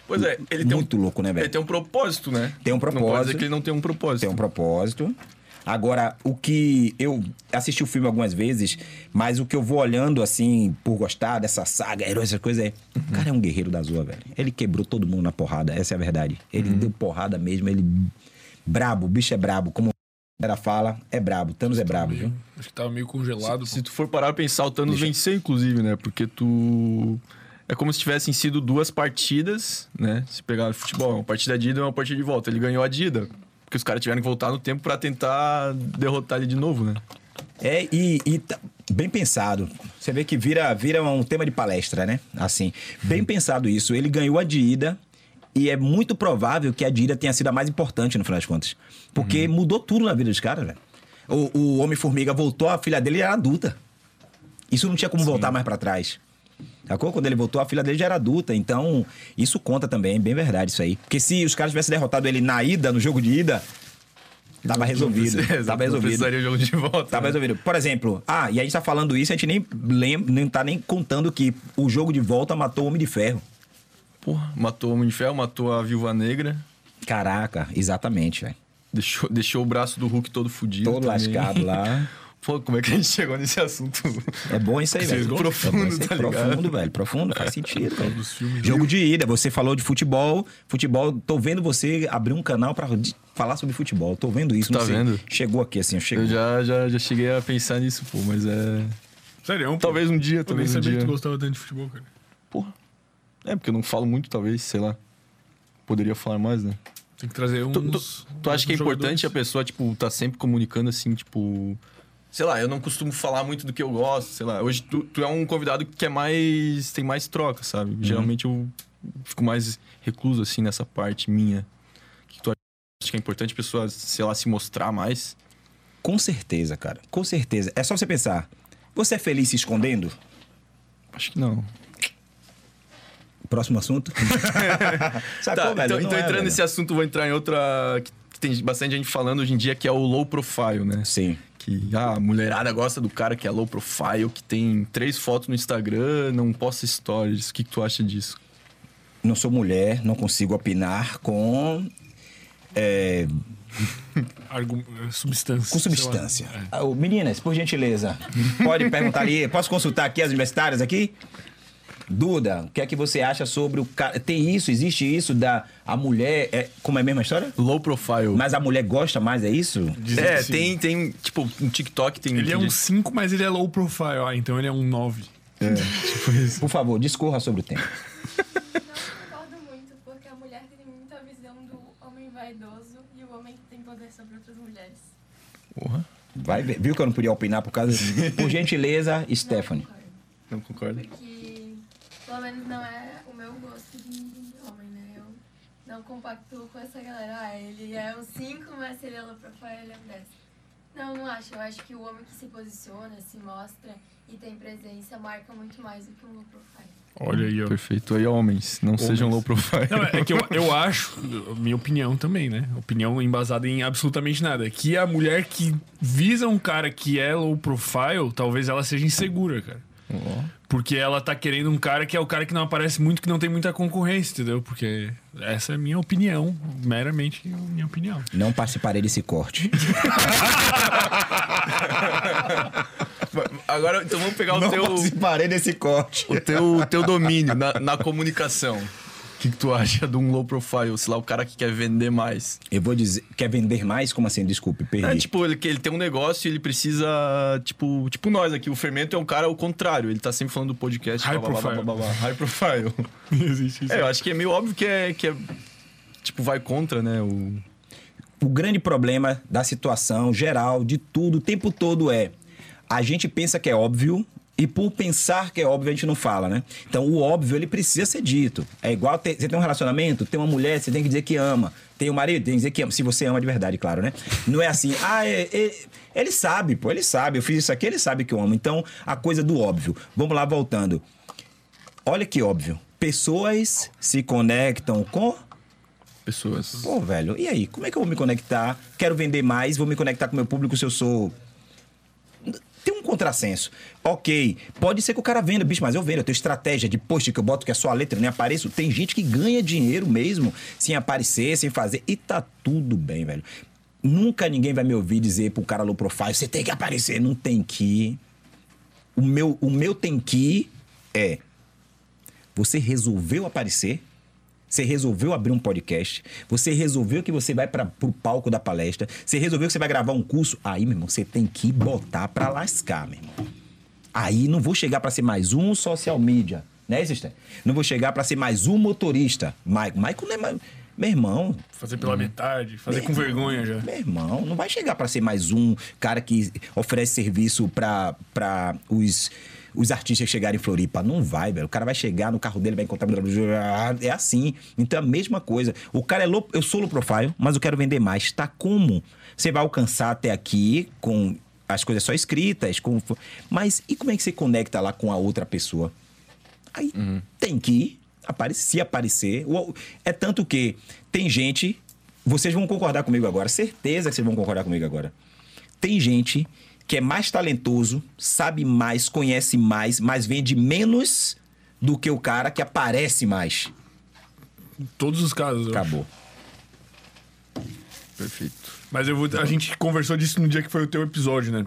Pois é, ele tem, muito um, louco, né, ele velho? tem um propósito, né? Tem um Não pode propósito. dizer que ele não tem um propósito. Tem um propósito. Agora, o que eu assisti o filme algumas vezes, mas o que eu vou olhando assim, por gostar dessa saga, herói, essas coisas, é. O cara é um guerreiro da Zoa, velho. Ele quebrou todo mundo na porrada, essa é a verdade. Ele deu porrada mesmo, ele. Brabo, o bicho é brabo. Como galera fala, é brabo. Thanos é brabo, viu? Acho que tava meio congelado. Se tu for parar pra pensar, o Thanos venceu, inclusive, né? Porque tu. É como se tivessem sido duas partidas, né? Se pegar futebol, uma partida de ida e uma partida de volta. Ele ganhou a de ida. Porque os caras tiveram que voltar no tempo pra tentar derrotar ele de novo, né? É, e, e tá bem pensado. Você vê que vira, vira um tema de palestra, né? Assim, bem pensado isso. Ele ganhou a de ida e é muito provável que a de ida tenha sido a mais importante, no final das contas. Porque mudou tudo na vida dos caras, velho. O, o Homem-Formiga voltou, a filha dele era adulta. Isso não tinha como voltar mais pra trás. Sacou? Quando ele voltou, a filha dele já era adulta. Então, isso conta também, é bem verdade isso aí. Porque se os caras tivessem derrotado ele na ida, no jogo de ida, tava resolvido. Tava resolvido. precisaria o jogo de volta. Tava né? resolvido. Por exemplo, ah, e a gente tá falando isso, a gente nem lembra, nem tá nem contando que o jogo de volta matou o Homem de Ferro. Porra, matou o Homem de Ferro, matou a Viúva Negra, Caraca, exatamente, velho. deixou, deixou o braço do Hulk todo fudido. Todo também. lascado lá. Pô, como é que a gente chegou nesse assunto? É bom isso aí, velho. gostam? É aí. Profundo, tá ligado? profundo, velho. Profundo, faz sentido. filmes. Jogo de ida, você falou de futebol. Futebol, tô vendo você abrir um canal pra de- falar sobre futebol. Tô vendo isso. Tá não sei. vendo? Chegou aqui assim, chegou. Eu já, já, já cheguei a pensar nisso, pô, mas é. Sério, pô. Talvez um dia, Eu nem talvez um sabia que dia. tu gostava tanto de futebol, cara. Porra. É, porque eu não falo muito, talvez, sei lá. Poderia falar mais, né? Tem que trazer uns... Tu, tu, tu acha que é importante a pessoa, tipo, tá sempre comunicando assim, tipo. Sei lá, eu não costumo falar muito do que eu gosto, sei lá. Hoje tu, tu é um convidado que é mais. tem mais troca, sabe? Uhum. Geralmente eu fico mais recluso, assim, nessa parte minha. O que tu acha que é importante a pessoa, sei lá, se mostrar mais? Com certeza, cara. Com certeza. É só você pensar. Você é feliz se escondendo? Acho que não. Próximo assunto? Sacou, Tá, velho? então, então é, entrando velho. nesse assunto, vou entrar em outra. que que tem bastante gente falando hoje em dia, que é o low profile, né? Sim. Que ah, a mulherada gosta do cara que é low profile, que tem três fotos no Instagram, não posta stories. O que, que tu acha disso? Não sou mulher, não consigo opinar com. é. Substância. com substância. É. Ah, Meninas, por gentileza, pode perguntar ali. Posso consultar aqui as universitárias aqui? Duda, o que é que você acha sobre o cara? Tem isso, existe isso da a mulher. É, como é a mesma história? Low profile. Mas a mulher gosta mais, é isso? Dizem é, tem, tem, tipo, no TikTok tem. Ele é um 5, mas ele é low profile. Ah, então ele é um 9. É, tipo isso. Por favor, discorra sobre o tema. Não concordo muito, porque a mulher tem muita visão do homem vaidoso e o homem tem poder sobre outras mulheres. Porra. Vai ver. Viu que eu não podia opinar por causa. Por gentileza, Stephanie. Não concordo. Porque, pelo menos, não é o meu gosto de, homem, né? Eu não compactuo com essa galera. Ah, ele é um 5, mas se ele é low profile, ele é um 10. Não, não acho. Eu acho que o homem que se posiciona, se mostra e tem presença marca muito mais do que um low profile. Olha aí, ó. Perfeito. Aí, homens, não sejam low profile. Não, é que eu, eu acho, minha opinião também, né? Opinião embasada em absolutamente nada. Que a mulher que visa um cara que é low profile, talvez ela seja insegura, cara. Porque ela tá querendo um cara que é o cara que não aparece muito, que não tem muita concorrência, entendeu? Porque essa é a minha opinião, meramente minha opinião. Não participarei desse corte. Agora, então vamos pegar o Não teu, participarei desse corte. o teu, teu domínio na, na comunicação. O que, que tu acha de um low profile? Sei lá, o cara que quer vender mais. Eu vou dizer. Quer vender mais? Como assim? Desculpe, perdi. É, tipo, ele, que ele tem um negócio e ele precisa. Tipo, tipo nós aqui. O Fermento é um cara ao contrário. Ele tá sempre falando do podcast. High blá, profile. blá, blá, blá. High profile. Existe isso. É, eu acho que é meio óbvio que é. Que é tipo, vai contra, né? O... o grande problema da situação geral, de tudo, o tempo todo é a gente pensa que é óbvio e por pensar que é óbvio a gente não fala, né? Então o óbvio ele precisa ser dito. É igual ter, você tem um relacionamento, tem uma mulher, você tem que dizer que ama. Tem um marido, tem que dizer que ama. Se você ama de verdade, claro, né? Não é assim, ah, é- é- ele sabe, pô, ele sabe, eu fiz isso aqui, ele sabe que eu amo. Então a coisa do óbvio. Vamos lá, voltando. Olha que óbvio. Pessoas se conectam com Pessoas. Pô, velho, e aí? Como é que eu vou me conectar? Quero vender mais, vou me conectar com o meu público se eu sou. Tem um contrassenso. Ok, pode ser que o cara venda, bicho, mas eu vendo, eu tenho estratégia de post que eu boto que é só a letra, nem apareço. Tem gente que ganha dinheiro mesmo sem aparecer, sem fazer. E tá tudo bem, velho. Nunca ninguém vai me ouvir dizer pro cara low profile, você tem que aparecer. Não tem que. O meu, o meu tem que é. Você resolveu aparecer? Você resolveu abrir um podcast, você resolveu que você vai para pro palco da palestra, você resolveu que você vai gravar um curso, aí, meu irmão, você tem que botar pra lascar, meu irmão. Aí não vou chegar pra ser mais um social media, né, Sister? Não vou chegar pra ser mais um motorista. Michael, Michael não é mais... Meu irmão, Fazer pela metade, fazer com meu vergonha já. Meu irmão, não vai chegar pra ser mais um cara que oferece serviço pra os, os artistas chegarem em Floripa. Não vai, velho. O cara vai chegar no carro dele, vai encontrar. É assim. Então é a mesma coisa. O cara é low, eu sou low profile, mas eu quero vender mais. Tá como? Você vai alcançar até aqui com as coisas só escritas. Com... Mas e como é que você conecta lá com a outra pessoa? Aí tem que ir, apare- se aparecer. É tanto que tem gente. Vocês vão concordar comigo agora, certeza que vocês vão concordar comigo agora. Tem gente que é mais talentoso, sabe mais, conhece mais, mas vende menos do que o cara que aparece mais. Em todos os casos. Acabou. Perfeito. Mas eu vou, a gente conversou disso no dia que foi o teu episódio, né?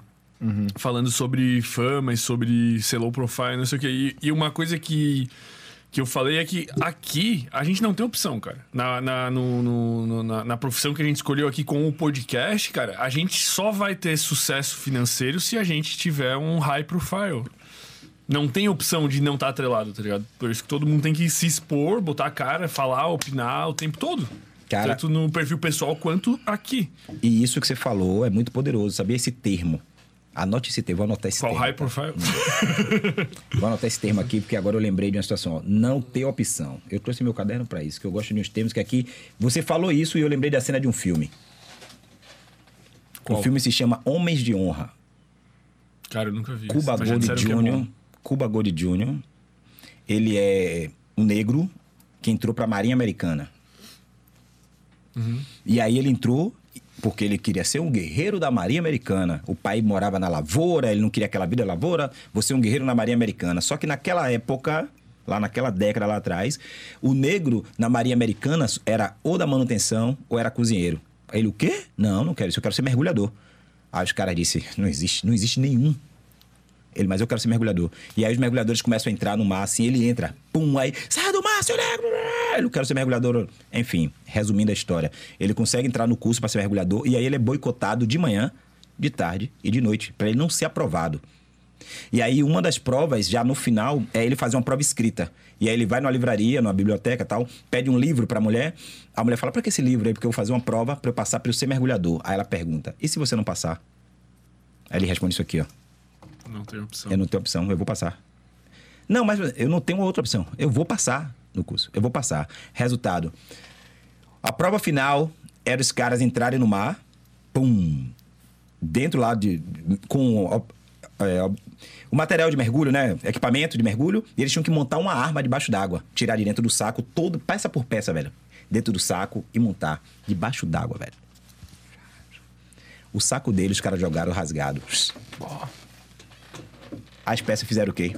Falando sobre fama e sobre ser low profile, não sei o quê. E, e uma coisa que, que eu falei é que aqui a gente não tem opção, cara. Na, na, no- no- na, na profissão que a gente escolheu aqui com o podcast, cara, a gente só vai ter sucesso financeiro se a gente tiver um high profile. Não tem opção de não estar atrelado, tá ligado? Por isso que todo mundo tem que se expor, botar a cara, falar, opinar o tempo todo. Cara- Tanto no perfil pessoal quanto aqui. E isso que você falou é muito poderoso, sabia? Esse termo. Anote esse termo, vou anotar esse Qual termo. high profile? Vou anotar esse termo aqui, porque agora eu lembrei de uma situação. Ó. Não ter opção. Eu trouxe meu caderno pra isso, que eu gosto de uns termos que aqui. Você falou isso e eu lembrei da cena de um filme. Qual? O filme se chama Homens de Honra. Cara, eu nunca vi. Cuba isso, Gold é Jr. bom. Cuba Gold Jr. Ele é um negro que entrou pra Marinha Americana. Uhum. E aí ele entrou porque ele queria ser um guerreiro da Marinha Americana. O pai morava na lavoura, ele não queria aquela vida lavoura, você é um guerreiro na Marinha Americana. Só que naquela época, lá naquela década lá atrás, o negro na Marinha Americana era ou da manutenção ou era cozinheiro. Ele, o quê? Não, não quero isso, eu quero ser mergulhador. Aí os caras disseram, não existe, não existe nenhum. Ele, mas eu quero ser mergulhador. E aí os mergulhadores começam a entrar no mar, assim, ele entra. Pum, aí, sai do mar, seu negro! Eu quero ser mergulhador. Enfim, resumindo a história. Ele consegue entrar no curso para ser mergulhador e aí ele é boicotado de manhã, de tarde e de noite, para ele não ser aprovado. E aí uma das provas, já no final, é ele fazer uma prova escrita. E aí ele vai numa livraria, numa biblioteca tal, pede um livro pra mulher. A mulher fala, pra que esse livro aí? Porque eu vou fazer uma prova pra eu passar pra eu ser mergulhador. Aí ela pergunta, e se você não passar? Aí ele responde isso aqui, ó. Não tem opção. Eu não tenho opção, eu vou passar. Não, mas eu não tenho outra opção. Eu vou passar no curso. Eu vou passar. Resultado. A prova final era os caras entrarem no mar, pum, dentro lá de. com é, o material de mergulho, né? Equipamento de mergulho, e eles tinham que montar uma arma debaixo d'água. Tirar de dentro do saco, todo, peça por peça, velho. Dentro do saco e montar debaixo d'água, velho. O saco deles, os caras jogaram rasgado. As peças fizeram o quê?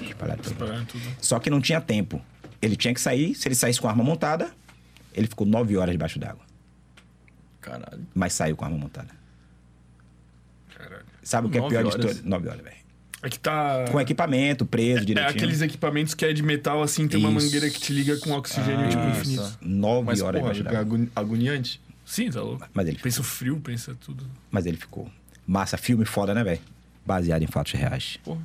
Espalharam tudo. Parar tudo. Só que não tinha tempo. Ele tinha que sair, se ele saísse com a arma montada, ele ficou nove horas debaixo d'água. Caralho. Mas saiu com a arma montada. Caralho. Sabe o que é pior horas? de tudo? Nove horas, velho. É que tá. Com equipamento, preso É direitinho. aqueles equipamentos que é de metal, assim, tem uma Isso. mangueira que te liga com oxigênio, tipo, Ah, infinito. tá. Nove Mas, horas porra, debaixo d'água. agoni- agoniante. Sim, tá louco. Mas ele Pensa o frio, pensa tudo. Mas ele ficou. Massa, filme foda, né, velho? Baseado em fatos reais. Porra.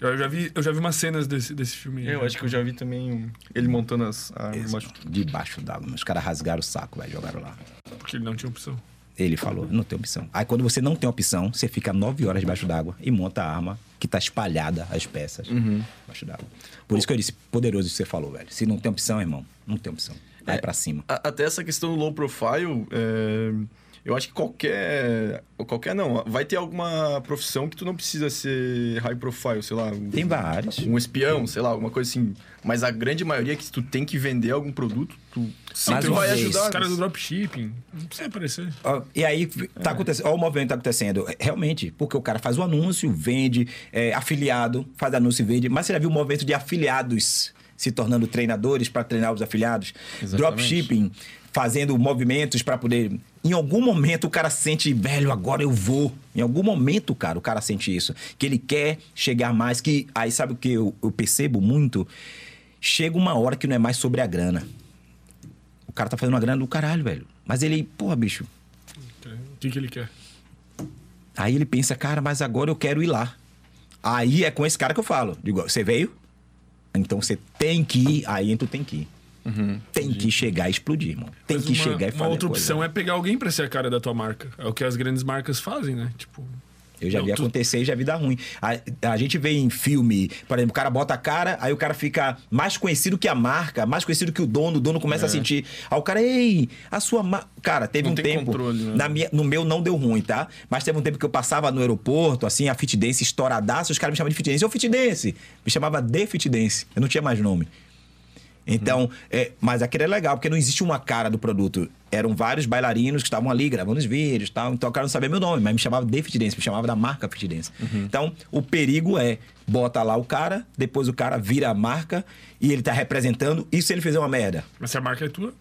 Eu já vi, eu já vi umas cenas desse, desse filme. aí, Eu né? acho que eu já vi também um- ele montando as armas. Debaixo d'água. Os caras rasgaram o saco, velho. Jogaram lá. Porque ele não tinha opção. Ele falou, não tem opção. Aí quando você não tem opção, você fica nove horas debaixo d'água e monta a arma que tá espalhada, as peças, debaixo d'água. Por isso que eu disse, poderoso isso que você falou, velho. Se não tem opção, irmão, não tem opção. Vai É. pra cima. A- Até essa questão do low profile, é, eu acho que qualquer. Qualquer não. Vai ter alguma profissão que tu não precisa ser high profile, sei lá. um- Tem vários. Um espião, sei lá, alguma coisa assim. Mas a grande maioria é que se tu tem que vender algum produto, tu uma vai vez, ajudar. Os caras do dropshipping. Não precisa aparecer. Ó, E aí, tá acontecendo. Olha o movimento que tá acontecendo. É, Realmente, porque o cara faz o anúncio, vende, é, afiliado, faz anúncio e vende. Mas você já viu o movimento de afiliados se tornando treinadores para treinar os afiliados? Exatamente. Dropshipping, fazendo movimentos para poder. Em algum momento o cara sente, velho, agora eu vou. Em algum momento, cara, o cara sente isso. Que ele quer chegar mais. Que aí sabe o que eu, eu percebo muito? Chega uma hora que não é mais sobre a grana. O cara tá fazendo uma grana do caralho, velho. Mas ele, porra, bicho, O que, que ele quer? Aí ele pensa, cara, mas agora eu quero ir lá. Aí é com esse cara que eu falo. Digo, você veio? Então você tem que ir. Aí tu tem que ir. tem que chegar e explodir, irmão. Tem Mas que uma, chegar e fazer Uma outra coisa. opção é pegar alguém pra ser a cara da tua marca. É o que as grandes marcas fazem, né? Tipo, Eu já Não, vi tu- acontecer e já vi dar ruim. A, a gente vê em filme, por exemplo, o cara bota a cara, aí o cara fica mais conhecido que a marca, mais conhecido que o dono, o dono começa a sentir. Aí o cara, ei, a sua marca. Cara, teve Não um tem tempo. controle, né? na minha, no meu não deu ruim, tá? Mas teve um tempo que eu passava no aeroporto, assim, a Fit Dance estouradaça, os caras me chamavam de Fit Dance. Ô, Fit Dance! Me chamava de Fit Dance. Eu não tinha mais nome. Então, é, mas aquele é legal, porque não existe uma cara do produto. Eram vários bailarinos que estavam ali gravando os vídeos e tal. Então o cara não sabia meu nome, mas me chamava de Fit Dance, me chamava da marca Fit Dance. Então, o perigo é, bota lá o cara, depois o cara vira a marca e ele tá representando. E se ele fizer uma merda? Mas se a marca é tua,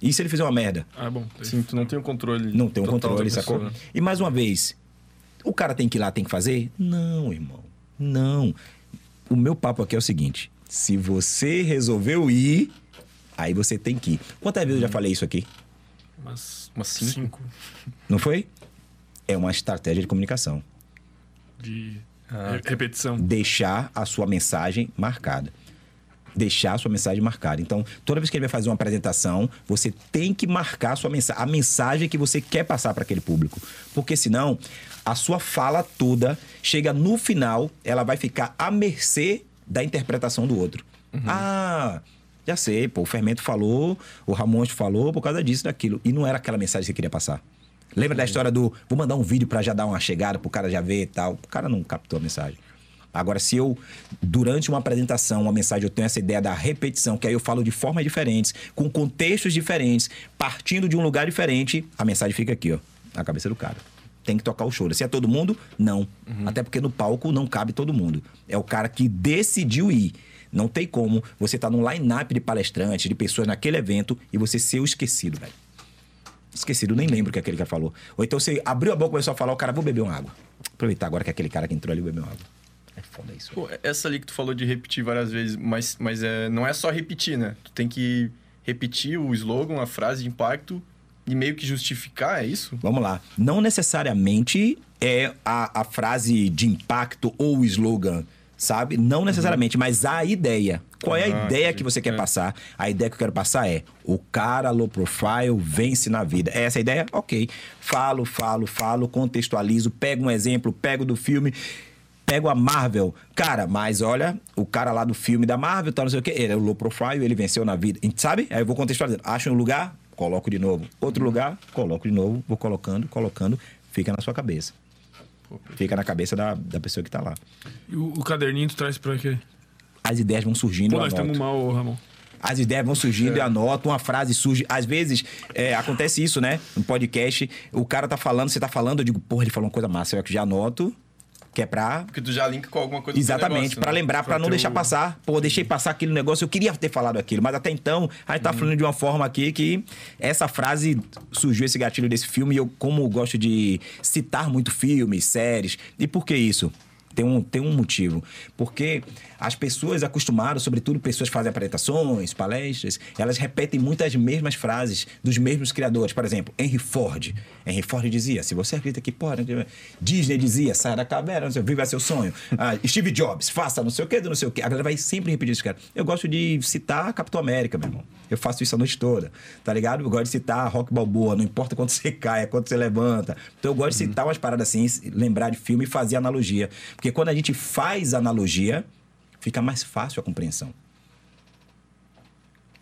E se ele fizer uma merda? ah, bom. Sim, tu não tem o controle. Não tem um total controle, sacou? pessoa. E mais uma vez, o cara tem que ir lá, tem que fazer? Não, irmão. Não. O meu papo aqui é o seguinte: se você resolveu ir, aí você tem que ir. Quantas vezes eu já falei isso aqui? Mas, Umas cinco. cinco Não foi? É uma estratégia de comunicação. de Ah, re- repetição. Deixar a sua mensagem marcada. Deixar a sua mensagem marcada. Então, toda vez que ele vai fazer uma apresentação, você tem que marcar a sua mensagem, a mensagem que você quer passar para aquele público. Porque senão, a sua fala toda chega no final, ela vai ficar à mercê da interpretação do outro. Ah, já sei, pô, o Fermento falou, o Ramon falou por causa disso, daquilo. E não era aquela mensagem que você queria passar. Lembra da história do vou mandar um vídeo para já dar uma chegada pro cara já ver e tal. O cara não captou a mensagem. Agora, se eu, durante uma apresentação, uma mensagem, eu tenho essa ideia da repetição, que aí eu falo de formas diferentes, com contextos diferentes, partindo de um lugar diferente, a mensagem fica aqui, ó, na cabeça do cara. Tem que tocar o show. Se é todo mundo, não. Até porque no palco não cabe todo mundo. É o cara que decidiu ir. Não tem como você estar num line-up de palestrantes, de pessoas naquele evento e você ser o esquecido, velho. Esquecido, nem lembro o que aquele cara falou. Ou então você abriu a boca e começou a falar, o cara, vou beber uma água. Aproveitar agora que aquele cara que entrou ali bebeu uma água. É foda isso. Pô, essa ali que tu falou de repetir várias vezes, mas, mas é, não é só repetir, né? Tu tem que repetir o slogan, a frase de impacto e meio que justificar, é isso? Vamos lá. Não necessariamente é a, a frase de impacto ou o slogan, sabe? Não necessariamente, mas a ideia. Qual é a Ah, ideia que você quer É. passar? A ideia que eu quero passar é: o cara low profile vence na vida. É essa a ideia? Ok. Falo, falo, falo, contextualizo, pego um exemplo, pego do filme. Pego a Marvel. Cara, mas olha, o cara lá do filme da Marvel, tá, não sei o quê. Ele é o low profile, ele venceu na vida. Sabe? Aí eu vou contextualizando. Acho um lugar, coloco de novo. Outro lugar, coloco de novo. Vou colocando, colocando. Fica na sua cabeça. Fica na cabeça da, da pessoa que tá lá. E o, o caderninho tu traz pra quê? As ideias vão surgindo, Pô, nós estamos mal, Ramon. As ideias vão surgindo e anoto, uma frase surge. Às vezes, é, acontece isso, né? No podcast, o cara tá falando, você tá falando, eu digo, porra, ele falou uma coisa massa. Eu já anoto, que é pra Porque tu já linka com alguma coisa teu Exatamente, pra né? lembrar, pra Pra não ter deixar passar. Pô, deixei passar aquele negócio, eu queria ter falado aquilo, mas até então a gente tá falando de uma forma aqui que essa frase surgiu esse gatilho desse filme e eu, como gosto de citar muito filmes, séries, e por que isso? Tem um, tem um motivo. Porque as pessoas acostumaram, sobretudo pessoas que fazem apresentações, palestras, elas repetem muitas mesmas frases dos mesmos criadores. Por exemplo, Henry Ford. Henry Ford dizia: se você acredita que pode. Disney dizia: saia da caverna, não sei, viva seu sonho. Ah, Steve Jobs, faça não sei o quê, do não sei o quê. A galera vai sempre repetir isso, cara. Eu gosto de citar Capitão América, meu irmão. Eu faço isso a noite toda, tá ligado? Eu gosto de citar Rock Balboa, não importa quanto você cai, quanto você levanta. Então eu gosto de citar umas paradas assim, lembrar de filme e fazer analogia. Porque quando a gente faz analogia, fica mais fácil a compreensão.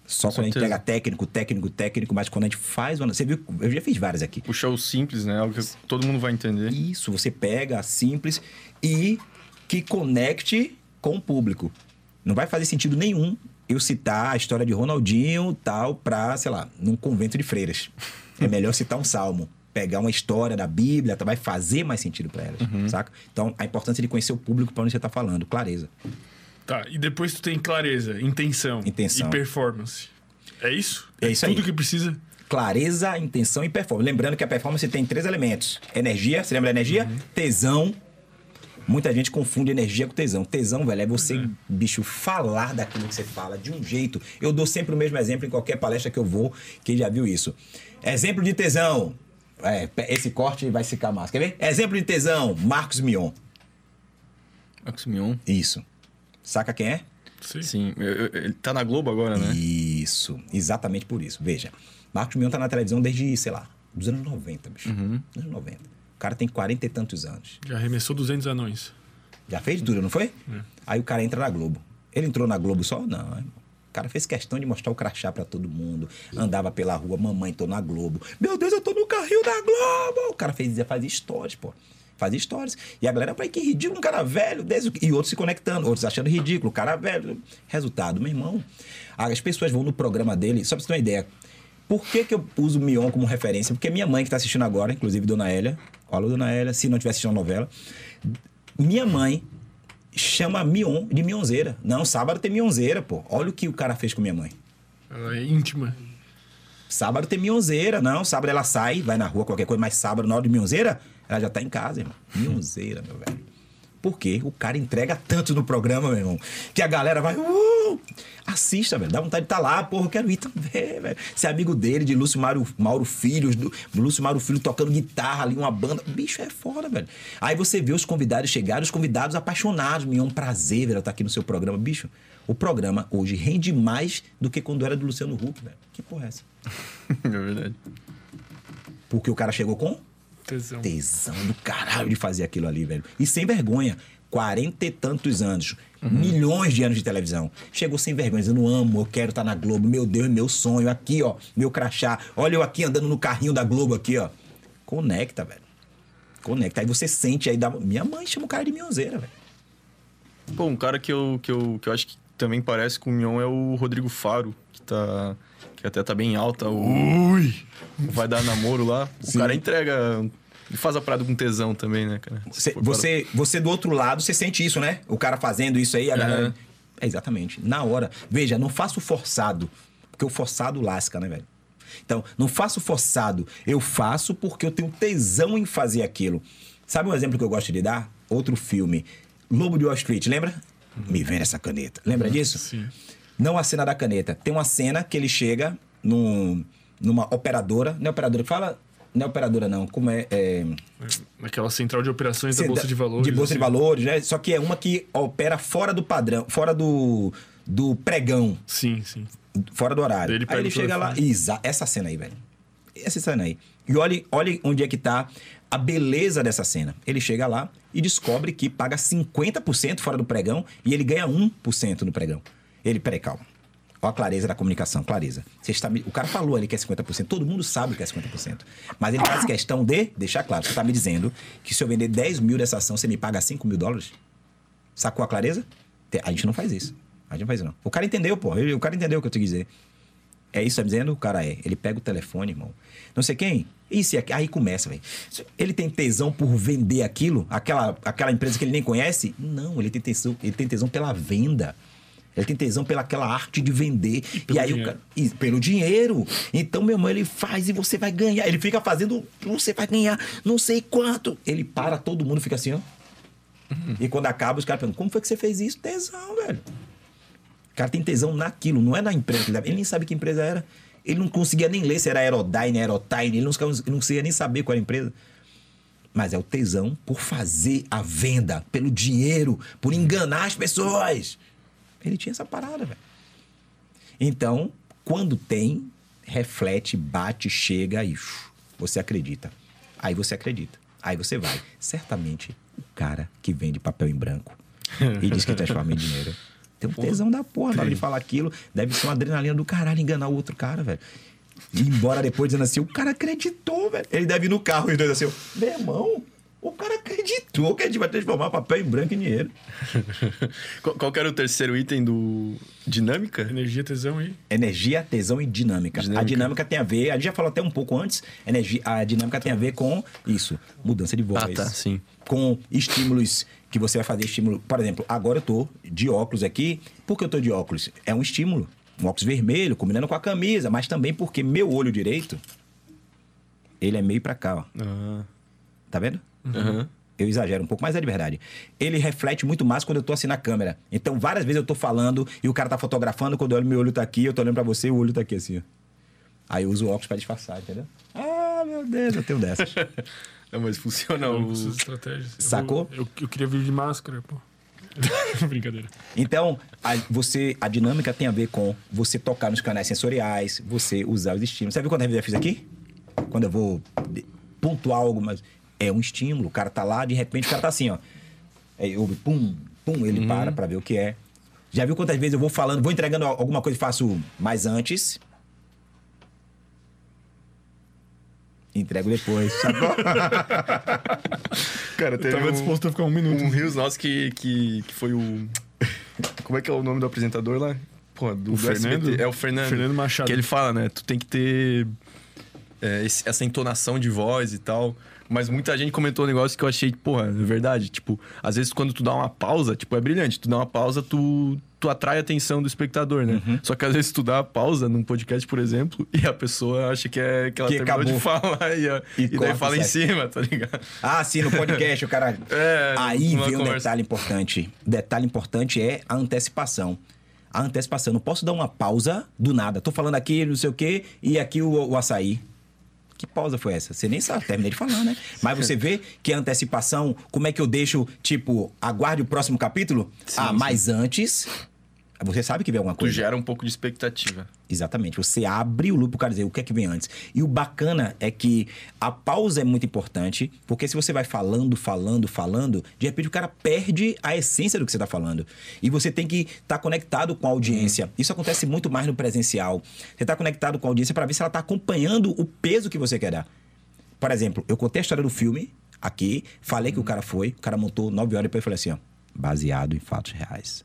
Só Com quando a gente certeza. pega técnico, técnico, técnico, mas quando a gente faz uma. Você viu? Eu já fiz várias aqui. O simples, né? Algo que todo mundo vai entender. Isso, você pega simples e que conecte com o público. Não vai fazer sentido nenhum eu citar a história de Ronaldinho tal pra, sei lá, num convento de freiras. É melhor citar um salmo. Pegar uma história da Bíblia, tá, vai fazer mais sentido pra elas, saca? Então, a importância de conhecer o público pra onde você tá falando, clareza. Tá, e depois tu tem clareza, intenção, Intenção. e performance. É isso? É isso aí. Tudo que precisa. Clareza, intenção e performance. Lembrando que a performance tem três elementos: energia, você lembra da energia? Tesão. Muita gente confunde energia com tesão. Tesão, velho, é você, bicho, falar daquilo que você fala de um jeito. Eu dou sempre o mesmo exemplo em qualquer palestra que eu vou, quem já viu isso. Exemplo de tesão. É, esse corte vai ficar massa. Quer ver? Exemplo de tesão, Marcos Mion. Marcos Mion. Isso. Saca quem é? Sim. Sim, ele tá na Globo agora, né? Isso, exatamente por isso. Veja, Marcos Mion tá na televisão desde, sei lá, dos anos 90, bicho. Anos 90. cara tem 40 e tantos anos. Já arremessou 200 anões. Já fez tudo, não foi? Aí o cara entra na Globo. Ele entrou na Globo só? Não. irmão. O cara fez questão de mostrar o crachá pra todo mundo. Andava pela rua, mamãe, tô na Globo. Meu Deus, eu tô no carrinho da Globo. O cara fez, fazia stories, pô. Fazia stories. E a galera, pai, que ridículo, um cara velho. Desde... E outros se conectando, outros achando ridículo, cara velho. Resultado, meu irmão. As pessoas vão no programa dele, só pra você ter uma ideia. Por que, que eu uso o Mion como referência? Porque minha mãe que tá assistindo agora, inclusive Dona Hélia, alô Dona Hélia, se não tiver assistindo a novela, minha mãe chama Mion de Mionzeira. Não, sábado tem Mionzeira, pô. Olha o que o cara fez com minha mãe. Ela é íntima. Sábado tem Mionzeira. Não, sábado ela sai, vai na rua, qualquer coisa, mas sábado, na hora de Mionzeira, ela já tá em casa, irmão. Mionzeira, meu velho. Por quê? O cara entrega tanto no programa, meu irmão, que a galera vai. Uh, assista, velho. Dá vontade de estar lá, porra, eu quero ir também, velho. Ser amigo dele, de Lúcio Mauro, Mauro Filho, do, Lúcio Mauro Filho tocando guitarra ali, uma banda. Bicho, é foda, velho. Aí você vê os convidados chegarem, os convidados apaixonados. Me é um prazer, velho, estar aqui no seu programa. Bicho, o programa hoje rende mais do que quando era do Luciano Huck, velho. Que porra é essa? é verdade. Porque o cara chegou com Tesão. tesão do caralho de fazer aquilo ali, velho. E sem vergonha. Quarenta e tantos anos. Milhões de anos de televisão. Chegou sem vergonha, dizendo: amo, eu quero estar na Globo. Meu Deus, é meu sonho. Aqui, ó, meu crachá. Olha eu aqui andando no carrinho da Globo aqui, ó. Conecta, velho. Conecta. Aí você sente aí. Da... Minha mãe chama o cara de mionzeira, velho. Pô, um cara que eu, que, eu, que eu acho que também parece com o Mion é o Rodrigo Faro, que tá. Que até tá bem alta. O, Ui! Vai Dar Namoro lá. O Sim. cara entrega. Ele faz a parada com tesão também, né, cara? Você, você, você do outro lado, você sente isso, né? O cara fazendo isso aí, a galera. Aham. É exatamente. Na hora. Veja, não faço forçado. Porque o forçado lasca, né, velho? Então, não faço forçado. Eu faço porque eu tenho tesão em fazer aquilo. Sabe um exemplo que eu gosto de dar? Outro filme. Lobo de Wall Street, lembra? Me vende essa caneta. Lembra disso? Sim. Não a cena da caneta. Tem uma cena que ele chega num, numa operadora. Não é operadora que fala? Não é operadora, não. Como é? é Naquela central de operações da Bolsa de Valores. De Bolsa de assim. Valores, né? Só que é uma que opera fora do padrão, fora do, do pregão, Sim, sim. fora do horário. Ele aí ele chega lá. Exa essa cena aí, velho. Essa cena aí. E olhe, olhe onde é que tá a beleza dessa cena. Ele chega lá e descobre que paga 50% fora do pregão e ele ganha 1% no pregão. Ele, peraí, calma. Olha a clareza da comunicação, clareza. Você está me- O cara falou ali que é 50%, todo mundo sabe que é 50%. Mas ele faz questão de deixar claro. Você está me dizendo que se eu vender 10 mil dessa ação, você me paga 5 mil dólares? Sacou a clareza? A gente não faz isso. A gente não faz isso, não. O cara entendeu, pô. O cara entendeu o que eu te dizer. É isso que tá dizendo? O cara é. Ele pega o telefone, irmão. Não sei quem. Isso aqui. Aí começa, velho. Ele tem tesão por vender aquilo? Aquela, aquela empresa que ele nem conhece? Não, ele tem tesão, ele tem tesão pela venda. Ele tem tesão pela aquela arte de vender. E, pelo aí o dinheiro. cara. E pelo dinheiro. Então, meu irmão, ele faz e você vai ganhar. Ele fica fazendo. Você vai ganhar não sei quanto. Ele para, todo mundo fica assim, ó. E quando acaba, os caras perguntam: como foi que você fez isso? Tesão, velho. O cara tem tesão naquilo, não é na empresa ele nem sabe que empresa era. Ele não conseguia nem ler se era Aerodyne, Aerotine, ele não, ele não conseguia nem saber qual era a empresa. Mas é o tesão por fazer a venda, pelo dinheiro, por enganar as pessoas. Ele tinha essa parada, velho. Então, quando tem, reflete, bate, chega e você acredita. Aí você acredita. Aí você vai. Certamente, o cara que vende papel em branco e diz que transforma em dinheiro. Tem um tesão da porra na hora de falar aquilo. Deve ser uma adrenalina do caralho enganar o outro cara, velho. E ir embora depois dizendo assim, o cara acreditou, velho. Ele deve ir no carro, os dois assim, meu irmão, o cara acreditou que a gente vai transformar papel em branco em dinheiro. Qual, era o terceiro item do Dinâmica? Energia, tesão aí. Energia, tesão e dinâmica. Dinâmica. A dinâmica tem a ver, a gente já falou até um pouco antes, energia, a dinâmica tem a ver com isso, mudança de voz. Ah, tá, sim. Com estímulos que você vai fazer estímulo. Por exemplo, agora eu tô de óculos aqui. Por que eu tô de óculos? É um estímulo. Um óculos vermelho, combinando com a camisa, mas também porque meu olho direito, ele é meio pra cá, ó. Ah, Tá vendo? Aham. Eu exagero um pouco, mas é de verdade. Ele reflete muito mais quando eu tô assim na câmera. Então, várias vezes eu tô falando e o cara tá fotografando, quando eu olho meu olho tá aqui, eu tô olhando pra você e o olho tá aqui assim, ó. Aí eu uso o óculos pra disfarçar, entendeu? Ah, meu Deus, eu tenho dessas. Não, mas funciona o... estratégias. Eu Sacou? vou- Eu, eu queria vir de máscara, pô. Brincadeira. Então, a, você, a dinâmica tem a ver com você tocar nos canais sensoriais, você usar os estímulos. Sabe quando eu já fiz aqui? Quando eu vou pontuar algo, mas É um estímulo. O cara tá lá, de repente o cara tá assim, ó. Aí ouve, pum, pum, ele para pra ver o que é. Já viu quantas vezes eu vou falando, vou entregando alguma coisa e faço mais antes? Entrego depois, sacou? Cara, Eu teve tava um, disposto a ficar um minuto. um Rios nosso que, que, que foi o... Como é que é o nome do apresentador lá? Pô, do, O do Fernando? SBT. É o Fernando. Fernando Machado. Que ele fala, né? Tu tem que ter é, esse- essa entonação de voz e tal. Mas muita gente comentou um negócio que eu achei, porra, é verdade. Tipo, às vezes quando tu dá uma pausa, tipo, é brilhante. Tu dá uma pausa, tu, tu atrai a atenção do espectador, né? Uhum. Só que às vezes tu dá a pausa num podcast, por exemplo, e a pessoa acha que, é, que ela Que terminou acabou. de falar e, E e, daí fala em cima, tá ligado? Ah, sim, no podcast o cara. É, Aí vem um conversa. detalhe importante. Detalhe importante é a antecipação. A antecipação. Não posso dar uma pausa do nada. Tô falando aqui, não sei o quê, e aqui o, o açaí. Que pausa foi essa? Você nem sabe, terminei de falar, né? Mas você vê que a antecipação, como é que eu deixo, tipo, aguarde o próximo capítulo? ah, sim. mas antes. Você sabe que vem alguma Tu coisa. gera um pouco de expectativa. Exatamente. Você abre o loop para o cara dizer o que é que vem antes. E o bacana é que a pausa é muito importante, porque se você vai falando, falando, falando, de repente o cara perde a essência do que você está falando. E você tem que estar conectado com a audiência. Isso acontece muito mais no presencial. Você está conectado com a audiência para ver se ela está acompanhando o peso que você quer dar. Por exemplo, eu contei a história do filme aqui, falei que o cara foi, o cara montou nove horas e depois eu falei assim, ó, baseado em fatos reais.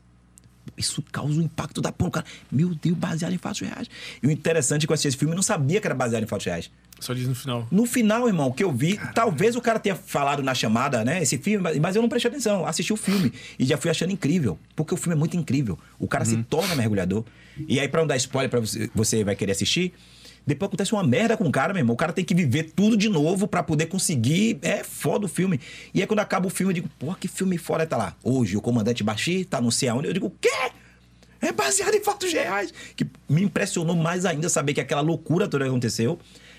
Isso causa um impacto da porra. Cara, meu Deus, baseado em fatos reais. E o interessante é que eu assisti esse filme e não sabia que era baseado em fatos reais. Só diz no final. No final, irmão, que eu vi, talvez o cara tenha falado na chamada, né? Esse filme, mas- mas eu não prestei atenção. Assisti o filme e já fui achando incrível. Porque o filme é muito incrível. O cara se torna mergulhador. E aí, pra não dar spoiler pra você, você vai querer assistir, depois acontece uma merda com o cara, meu irmão. O cara tem que viver tudo de novo pra poder conseguir. É foda o filme. E aí, quando acaba o filme, eu digo, porra, que filme fora tá lá. Hoje, o comandante Bashir tá não sei aonde. Eu digo, o quê? É baseado em fatos reais. Que me impressionou mais ainda saber que aquela loucura toda aconteceu.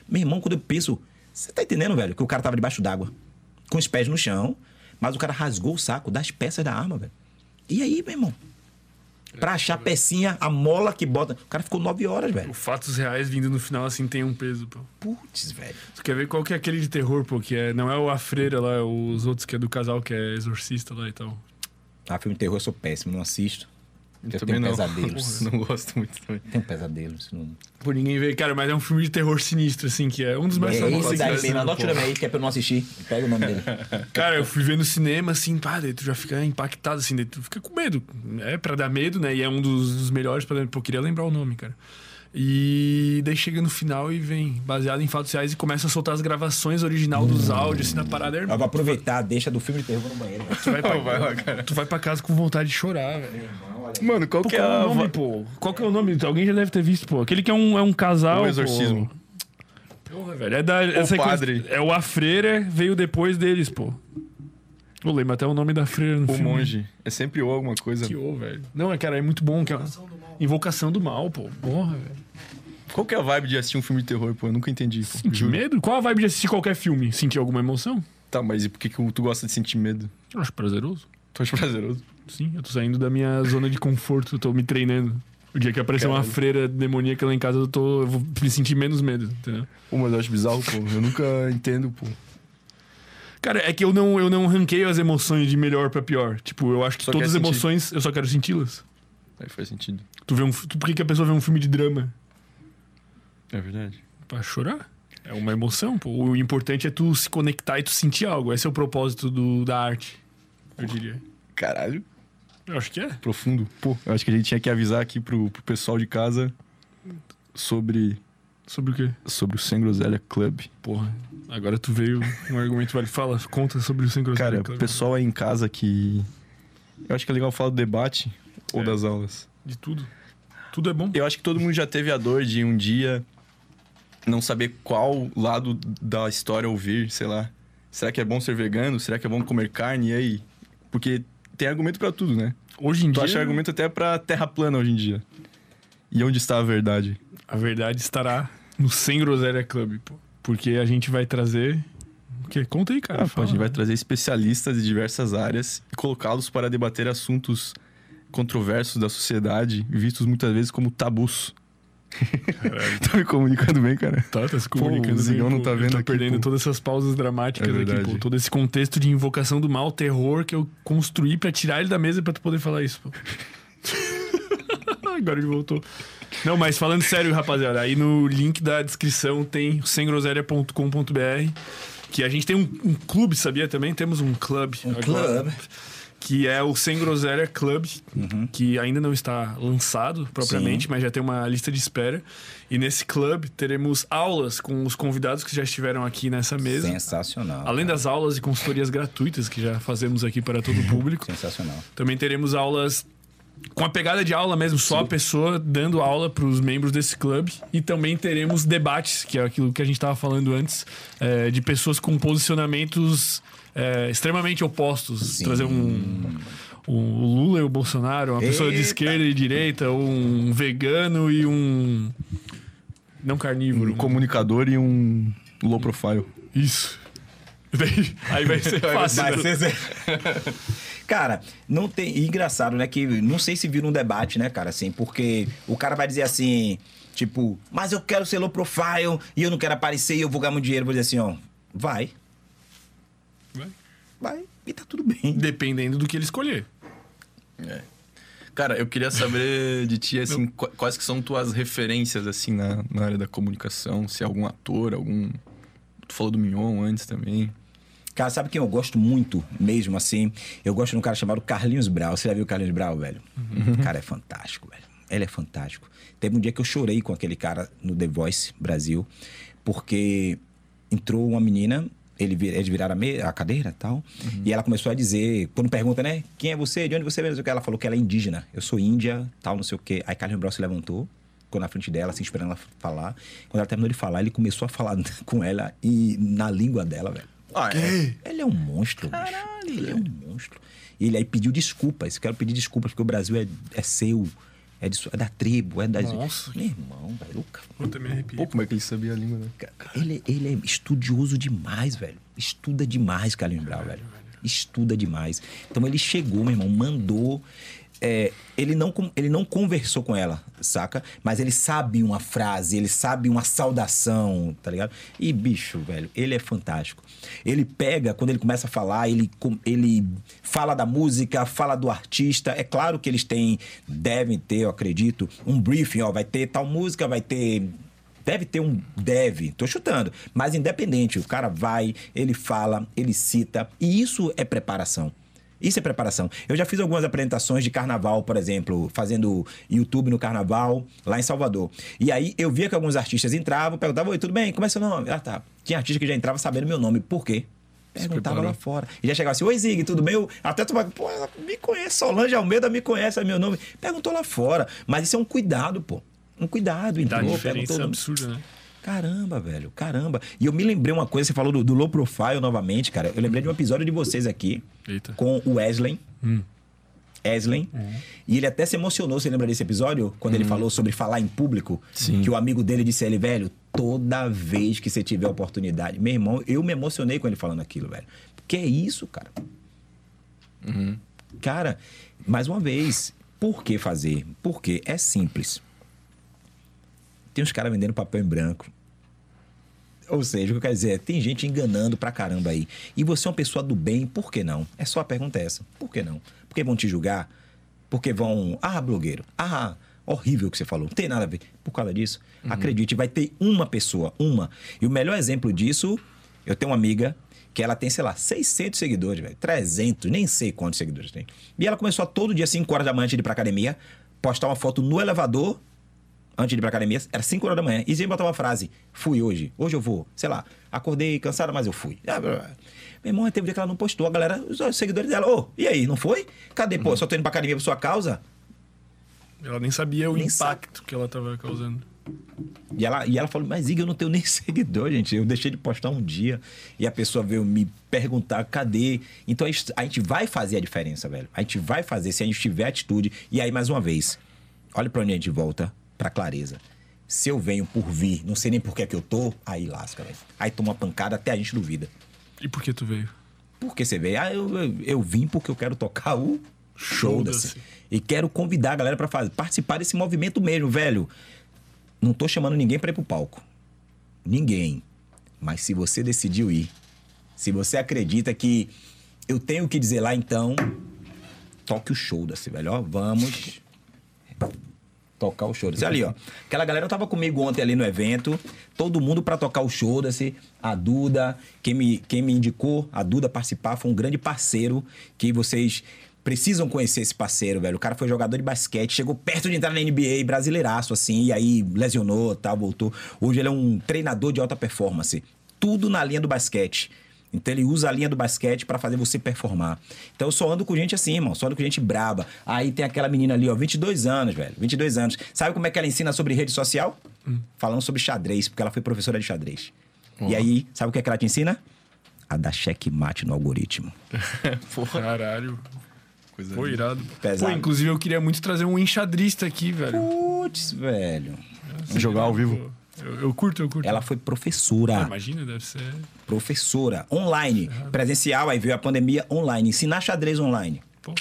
Meu irmão, quando eu penso, você tá entendendo, velho? Que o cara tava debaixo d'água, com os pés no chão, mas o cara rasgou o saco das peças da arma, velho. E aí, meu irmão? Pra achar a pecinha, a mola que bota. O cara ficou nove horas, velho. Os fatos reais vindo no final, assim, tem um peso, pô. Putz, velho. Tu quer ver qual que é aquele de terror, pô? Que é, não é o A Freira lá, é os outros que é do casal que é exorcista lá e tal. Ah, filme de terror eu sou péssimo, não assisto. Eu, tenho não. pesadelos. não gosto muito também. tenho pesadelos. Não... Por ninguém ver, cara, mas é um filme de terror sinistro, assim, que é um dos mais É famosos. esse daí assim, mesmo, pô. anote o nome aí, que é pra eu não assistir. Pega o nome dele. Cara, eu fui ver no cinema, assim, pá, daí tu já fica impactado, assim, daí tu fica com medo. É pra dar medo, né? E é um dos, dos melhores pra. Pô, eu queria lembrar o nome, cara. E daí chega no final e vem, baseado em fatos reais, e começa a soltar as gravações original dos áudios, assim, na parada. Eu vou aproveitar, deixa do filme de terror no banheiro. Tu vai, pra, Vai lá, cara. tu vai pra casa com vontade de chorar, velho. Mano, qual Pô, que é é o nome, pô? Qual que é o nome? Alguém já deve ter visto, pô. Aquele que é um, é um casal. O Exorcismo. Pô. Porra, velho. É da. essa coisa- Padre. é o A Freira, veio depois deles, pô. Eu lembro até o nome da freira no O filme. monge. É sempre ou alguma coisa. Que ô, velho. Não, é, cara, é muito bom. Que é uma... Invocação do mal, pô. Porra, velho. Qual que é a vibe de assistir um filme de terror, pô? Eu nunca entendi. Pô. Sentir Juro. medo? Qual a vibe de assistir qualquer filme? Sentir alguma emoção? Tá, mas e por que, que tu gosta de sentir medo? Eu acho prazeroso. Tu acha prazeroso? Sim, eu tô saindo da minha zona de conforto, eu tô me treinando. O dia que aparecer uma Caralho. freira demoníaca lá em casa, eu, tô, eu vou me sentir menos medo, entendeu? Pô, mas eu acho bizarro, pô. Eu nunca entendo, pô. Cara, é que eu não, eu não ranqueio as emoções de melhor pra pior. Tipo, eu acho que Só todas as sentir. emoções, eu só quero senti-las. Aí faz sentido. Tu vê um, tu, por que, que a pessoa vê um filme de drama? É verdade. Pra chorar? É uma emoção, pô. O importante é tu se conectar e tu sentir algo. Esse é o propósito do, da arte, eu diria. Caralho. Eu acho que é. Profundo. Pô, eu acho que a gente tinha que avisar aqui pro, pro pessoal de casa sobre, Sobre o quê? sobre o Sem Groselha Club. Porra, agora tu veio um argumento, vale. Fala, conta sobre o Sem Cara, o pessoal aí em casa que. Eu acho que é legal falar do debate ou É. das aulas. De tudo. Tudo é bom. Eu acho que todo mundo já teve a dor de um dia não saber qual lado da história ouvir, sei lá. Será que é bom ser vegano? Será que é bom comer carne? E aí? Porque tem argumento pra tudo, né? Hoje em Tu dia, acha argumento até pra terra plana hoje em dia. E onde está a verdade? a verdade estará no Sem Groselha Club, pô. Porque a gente vai trazer... O quê? Conta aí, cara. Ah, pô, a fala. gente vai trazer especialistas de diversas áreas e colocá-los para debater assuntos controversos da sociedade, vistos muitas vezes como tabus. tá me comunicando bem, cara? Tá, tá se Pô, comunicando. o Zigão bem, não pô. tá vendo tô aqui, perdendo pô. todas essas pausas dramáticas É aqui, pô. Todo esse contexto de invocação do mal, terror que eu construí pra tirar ele da mesa pra tu poder falar isso, pô. Agora ele voltou. Não, mas falando sério, rapaziada, aí no link da descrição tem semgroséria.com.br que a gente tem um, um clube, sabia também? Temos um clube. Um agora, clube. Que é o Sem Groséria Club, que ainda não está lançado propriamente, Sim. mas já tem uma lista de espera. E nesse clube teremos aulas com os convidados que já estiveram aqui nessa mesa. Sensacional. Além das aulas e consultorias gratuitas que já fazemos aqui para todo o público. Sensacional. Também teremos aulas com a pegada de aula mesmo, só a pessoa dando aula para os membros desse clube. E também teremos debates, que é aquilo que a gente estava falando antes, é, de pessoas com posicionamentos é, extremamente opostos. Sim. Trazer um, um Lula e o Bolsonaro, uma pessoa de Eita. esquerda e direita, um vegano e um. Não carnívoro. Um comunicador e um low profile. Isso. Daí- Aí vai ser fácil. Vai né? ser- Cara, não tem. engraçado, né? Que não sei se vira um debate, né, cara, assim, porque o cara vai dizer assim, tipo, mas eu quero ser low profile e eu não quero aparecer e eu vou ganhar muito dinheiro. Vou dizer assim, ó, vai, Vai. e tá tudo bem. Dependendo do que ele escolher. Cara, eu queria saber de ti, assim, qu- quais que são tuas referências, assim, na, na área da comunicação? Se é algum ator, algum... Tu falou do Mignon antes também. Cara, sabe quem eu gosto muito mesmo, assim? Eu gosto de um cara chamado Carlinhos Brau. Você já viu o Carlinhos Brau, velho? O cara é fantástico, velho. Ele é fantástico. Teve um dia que eu chorei com aquele cara no The Voice Brasil, porque entrou uma menina, ele, eles viraram a, me- a cadeira e tal, e ela começou a dizer, quando pergunta, né? Quem é você? De onde você vem? Ela falou que ela é indígena. Eu sou índia, tal, não sei o quê. Aí Carlinhos Brau se levantou, ficou na frente dela, assim, esperando ela falar. Quando ela terminou de falar, ele começou a falar com ela e na língua dela, velho. Ah, é? Ele é um monstro, bicho. Ele é um monstro. E ele aí pediu desculpas. Eu quero pedir desculpas porque o Brasil é, é seu. É, de é da tribo, é das. Nossa. Meu irmão, velho. o ca- Puta, me arrepiei. Pô, como é que ele sabia a língua, né? Ele, ele é estudioso demais, velho. Estuda demais, Carlinhos Brau, velho. Estuda demais. Então ele chegou, meu irmão, mandou. É, ele, não, ele não conversou com ela, saca? Mas ele sabe uma frase, ele sabe uma saudação, tá ligado? E, bicho, velho, ele é fantástico. Ele pega, quando ele começa a falar, ele, ele fala da música, fala do artista. É claro que eles têm, devem ter, eu acredito, um briefing, ó, vai ter tal música, vai ter Deve ter um. Deve, tô chutando. Mas independente, o cara vai, ele fala, ele cita. E isso é preparação. Isso é preparação. Eu já fiz algumas apresentações de carnaval, por exemplo, fazendo YouTube no carnaval, lá em Salvador. E aí eu via que alguns artistas entravam, perguntavam: Oi, tudo bem? Como é seu nome? Ah, tá. Tinha artista que já entrava sabendo meu nome. Por quê? Perguntava lá fora. E já chegava assim: Oi, Zig, tudo bem? Até tu pô, ela me conhece, Solange Almeida me conhece, é meu nome. Perguntou lá fora. Mas isso é um cuidado, pô. Um cuidado, Dá entrou, diferença perguntou. absurda, né? Caramba, velho, caramba. E eu me lembrei uma coisa, você falou do, do low profile novamente, cara. Eu lembrei de um episódio de vocês aqui Eita. com o Wesley. Wesley. E ele até se emocionou, você lembra desse episódio? Quando ele falou sobre falar em público? Sim. Que o amigo dele disse a ele, velho, toda vez que você tiver oportunidade. Meu irmão, eu me emocionei com ele falando aquilo, velho. Que é isso, cara? Cara, mais uma vez, por que fazer? Porque é simples. Tem uns caras vendendo papel em branco. Ou seja, o que eu quero dizer é, tem gente enganando pra caramba aí. E você é uma pessoa do bem, por que não? É só a pergunta é essa. Por que não? Porque vão te julgar? Porque vão. Ah, blogueiro. Ah, horrível o que você falou. Não tem nada a ver. Por causa disso, acredite, vai ter uma pessoa, uma. E o melhor exemplo disso, eu tenho uma amiga que ela tem, sei lá, 600 seguidores, velho. 300, nem sei quantos seguidores tem. E ela começou a todo dia, 5 horas da manhã, de ir pra academia, postar uma foto no elevador antes de ir pra academia, era 5 horas da manhã. E sempre botava uma frase: fui hoje, hoje eu vou. Sei lá, acordei cansada, mas eu fui. Ah, blá, blá. Meu irmão, teve um dia que ela não postou. A galera, os seguidores dela, ô, e aí, não foi? Cadê? Pô, só tô indo pra academia por sua causa? Ela nem sabia o Nem impacto que ela tava causando. E ela, e ela falou, mas Igor, eu não tenho nem seguidor, gente. Eu deixei de postar um dia. E a pessoa veio me perguntar, cadê? Então a gente, a gente vai fazer a diferença, velho. A gente vai fazer se a gente tiver atitude. E aí, mais uma vez, olha pra onde a gente volta, pra clareza. Se eu venho por vir, não sei nem por que é que eu tô, aí lasca, velho. Aí toma uma pancada, até a gente duvida. E por que tu veio? Por que você veio? Ah, eu, eu, eu vim porque eu quero tocar o show da Show-da-se. E quero convidar a galera pra fazer, participar desse movimento mesmo, velho. Não tô chamando ninguém pra ir pro palco. Ninguém. Mas se você decidiu ir, se você acredita que eu tenho o que dizer lá, então toque o show da velho. Ó, vamos tocar o show. Ali, ó. Aquela galera tava comigo ontem ali no evento, todo mundo para tocar o show desse. A Duda, quem me, quem me indicou a Duda participar, foi um grande parceiro que vocês precisam conhecer esse parceiro, velho. O cara foi jogador de basquete, chegou perto de entrar na NBA, brasileiraço, assim, e aí lesionou, tal, voltou. Hoje ele é um treinador de alta performance. Tudo na linha do basquete. Então ele usa a linha do basquete para fazer você performar. Então eu só ando com gente assim, irmão. Só ando com gente braba. Aí tem aquela menina ali, ó, 22 anos, velho. 22 anos. Sabe como é que ela ensina sobre rede social? Hum. Falando sobre xadrez, porque ela foi professora de xadrez. Uhum. E aí, sabe o que, é que ela te ensina? A dar checkmate no algoritmo. Porra. Caralho. Coisa Pô, irado. Pesado. Pô, inclusive eu queria muito trazer um enxadrista aqui, velho. Putz, velho. Jogar ao vivo. Eu, eu, curto, eu curto. Ela foi professora. Ah, imagina, deve ser. Professora. Online. Presencial, aí veio a pandemia online. Ensinar xadrez online. Pô.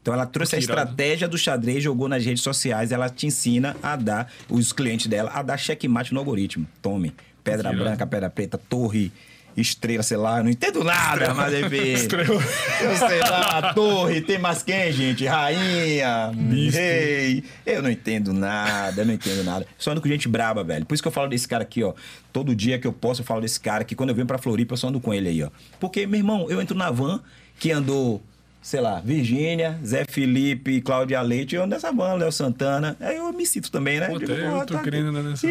Então ela trouxe a estratégia do xadrez, jogou nas redes sociais, ela te ensina a dar, os clientes dela, a dar checkmate no algoritmo. Tome. Pedra branca, pedra preta, torre estrela, sei lá, eu não entendo nada, mas enfim. Estrela. Eu sei lá, torre, tem mais quem, gente? Rainha, rei. Eu não entendo nada, eu não entendo nada. Só ando com gente braba, velho. Por isso que eu falo desse cara aqui, ó. Todo dia que eu posso, eu falo desse cara que quando eu venho pra Floripa, eu só ando com ele aí, ó. Porque, meu irmão, eu entro na van que andou sei lá, Virgínia, Zé Felipe, Cláudia Leite, eu ando nessa van, Léo Santana. Aí eu me cito também, né? Pô, Digo, eu tô tá querendo nessa.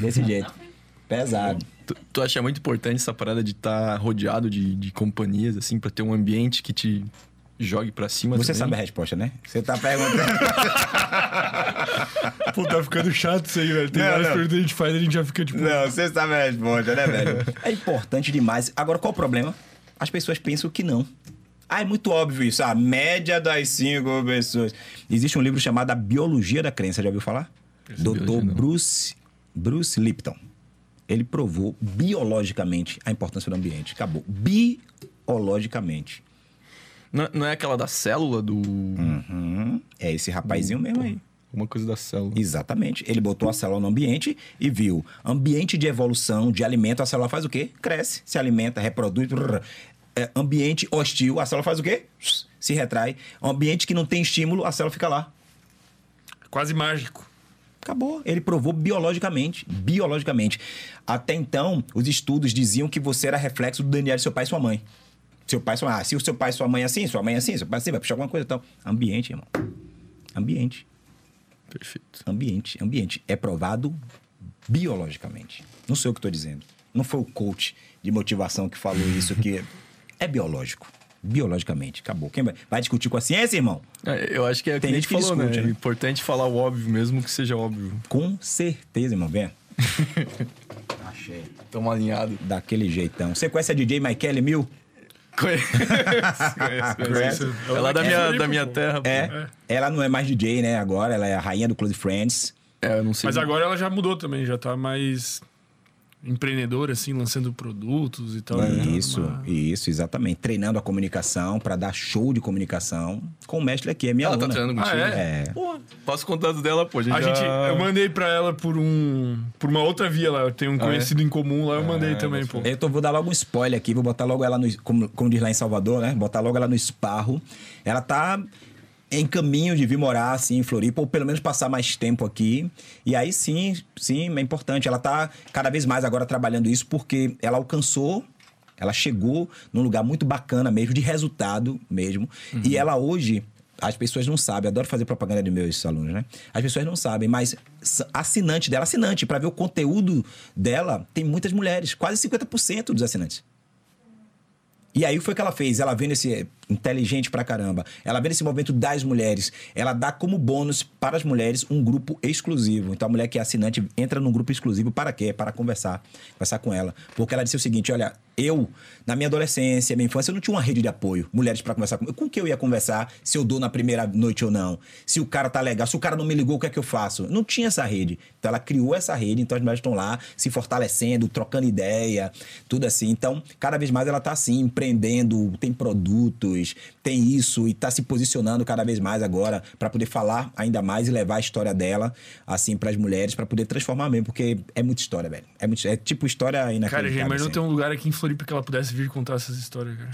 Desse jeito. Pesado. Tu, tu acha muito importante essa parada de estar tá rodeado de, de companhias, assim, pra ter um ambiente que te jogue pra cima Você também? sabe a resposta, né? Você tá perguntando. Pô, tá ficando chato isso aí, velho. Tem não, várias perguntas que a gente faz e a gente já fica tipo. Não, você sabe a resposta, né, velho? É importante demais. Agora, qual o problema? As pessoas pensam que não. Ah, é muito óbvio isso. A média das cinco pessoas. Existe um livro chamado A Biologia da Crença, já ouviu falar? Doutor Bruce, Bruce Lipton ele provou biologicamente a importância do ambiente. Acabou. Biologicamente. Não, não é aquela da célula do. Uhum. É esse rapazinho mesmo aí. Uma coisa da célula. Exatamente. Ele botou a célula no ambiente e viu. Ambiente de evolução, de alimento, a célula faz o quê? Cresce, se alimenta, reproduz. É, ambiente hostil, a célula faz o quê? Se retrai. Ambiente que não tem estímulo, a célula fica lá. Quase mágico. Acabou. Ele provou biologicamente. Biologicamente. Até então, os estudos diziam que você era reflexo do DNA de seu pai e sua mãe. Seu pai e sua mãe. Ah, se o seu pai e sua mãe é assim, sua mãe é assim, seu pai é assim, vai puxar alguma coisa e tal. Ambiente, irmão. Ambiente. Perfeito. Ambiente. Ambiente. É provado biologicamente. Não sei o que estou dizendo. Não foi o coach de motivação que falou isso, que é biológico biologicamente. Acabou. Quem vai, vai discutir com a ciência, irmão? É, eu acho que é Tem gente que falou, discute, né? É importante falar o óbvio mesmo que seja óbvio. Com certeza, irmão. Vem. Achei. Tamo alinhado. Daquele jeitão. Você conhece a DJ Michael Mil? Conheço, conheço, conheço. Ela é da minha, da minha terra. É, é, ela não é mais DJ, né? Agora ela é a rainha do Close Friends. É, eu não sei. Mas agora ela já mudou também, já tá mais empreendedor, assim, lançando produtos e tal. Né? Isso, uma... isso, exatamente. Treinando a comunicação para dar show de comunicação com o mestre aqui, é minha ela tá aluna. tá treinando contigo? Ah, é? é. Pô, passo contato dela, pô. A gente, a já... gente Eu mandei para ela por um... Por uma outra via lá. Eu tenho um conhecido ah, é? em comum lá, eu mandei ah, também, pô. Eu tô, vou dar logo um spoiler aqui, vou botar logo ela no... Como, como diz lá em Salvador, né? Botar logo ela no esparro. Ela tá em caminho de vir morar assim em Floripa, ou pelo menos passar mais tempo aqui. E aí sim, sim, é importante. Ela está cada vez mais agora trabalhando isso porque ela alcançou, ela chegou num lugar muito bacana mesmo, de resultado mesmo. Uhum. E ela hoje, as pessoas não sabem, adoro fazer propaganda de meus alunos, né? As pessoas não sabem, mas assinante dela, assinante, para ver o conteúdo dela, tem muitas mulheres, quase 50% dos assinantes. E aí foi o que ela fez. Ela vendo esse inteligente pra caramba. Ela vendo esse movimento das mulheres. Ela dá como bônus para as mulheres um grupo exclusivo. Então a mulher que é assinante entra num grupo exclusivo para quê? Para conversar. Conversar com ela. Porque ela disse o seguinte: olha, Eu, na minha adolescência, minha infância, eu não tinha uma rede de apoio, mulheres pra conversar comigo. Com que eu ia conversar se eu dou na primeira noite ou não? Se o cara tá legal, se o cara não me ligou, o que é que eu faço? Não tinha essa rede. Então ela criou essa rede, então as mulheres estão lá se fortalecendo, trocando ideia, tudo assim. Então, cada vez mais ela tá assim, empreendendo, tem produtos, tem isso e tá se posicionando cada vez mais agora pra poder falar ainda mais e levar a história dela assim pras mulheres pra poder transformar mesmo, porque é muita história, velho. É muito, é tipo história inacreditável. Cara, já imaginou assim. ter um lugar aqui em Floripa que ela pudesse vir contar essas histórias, cara.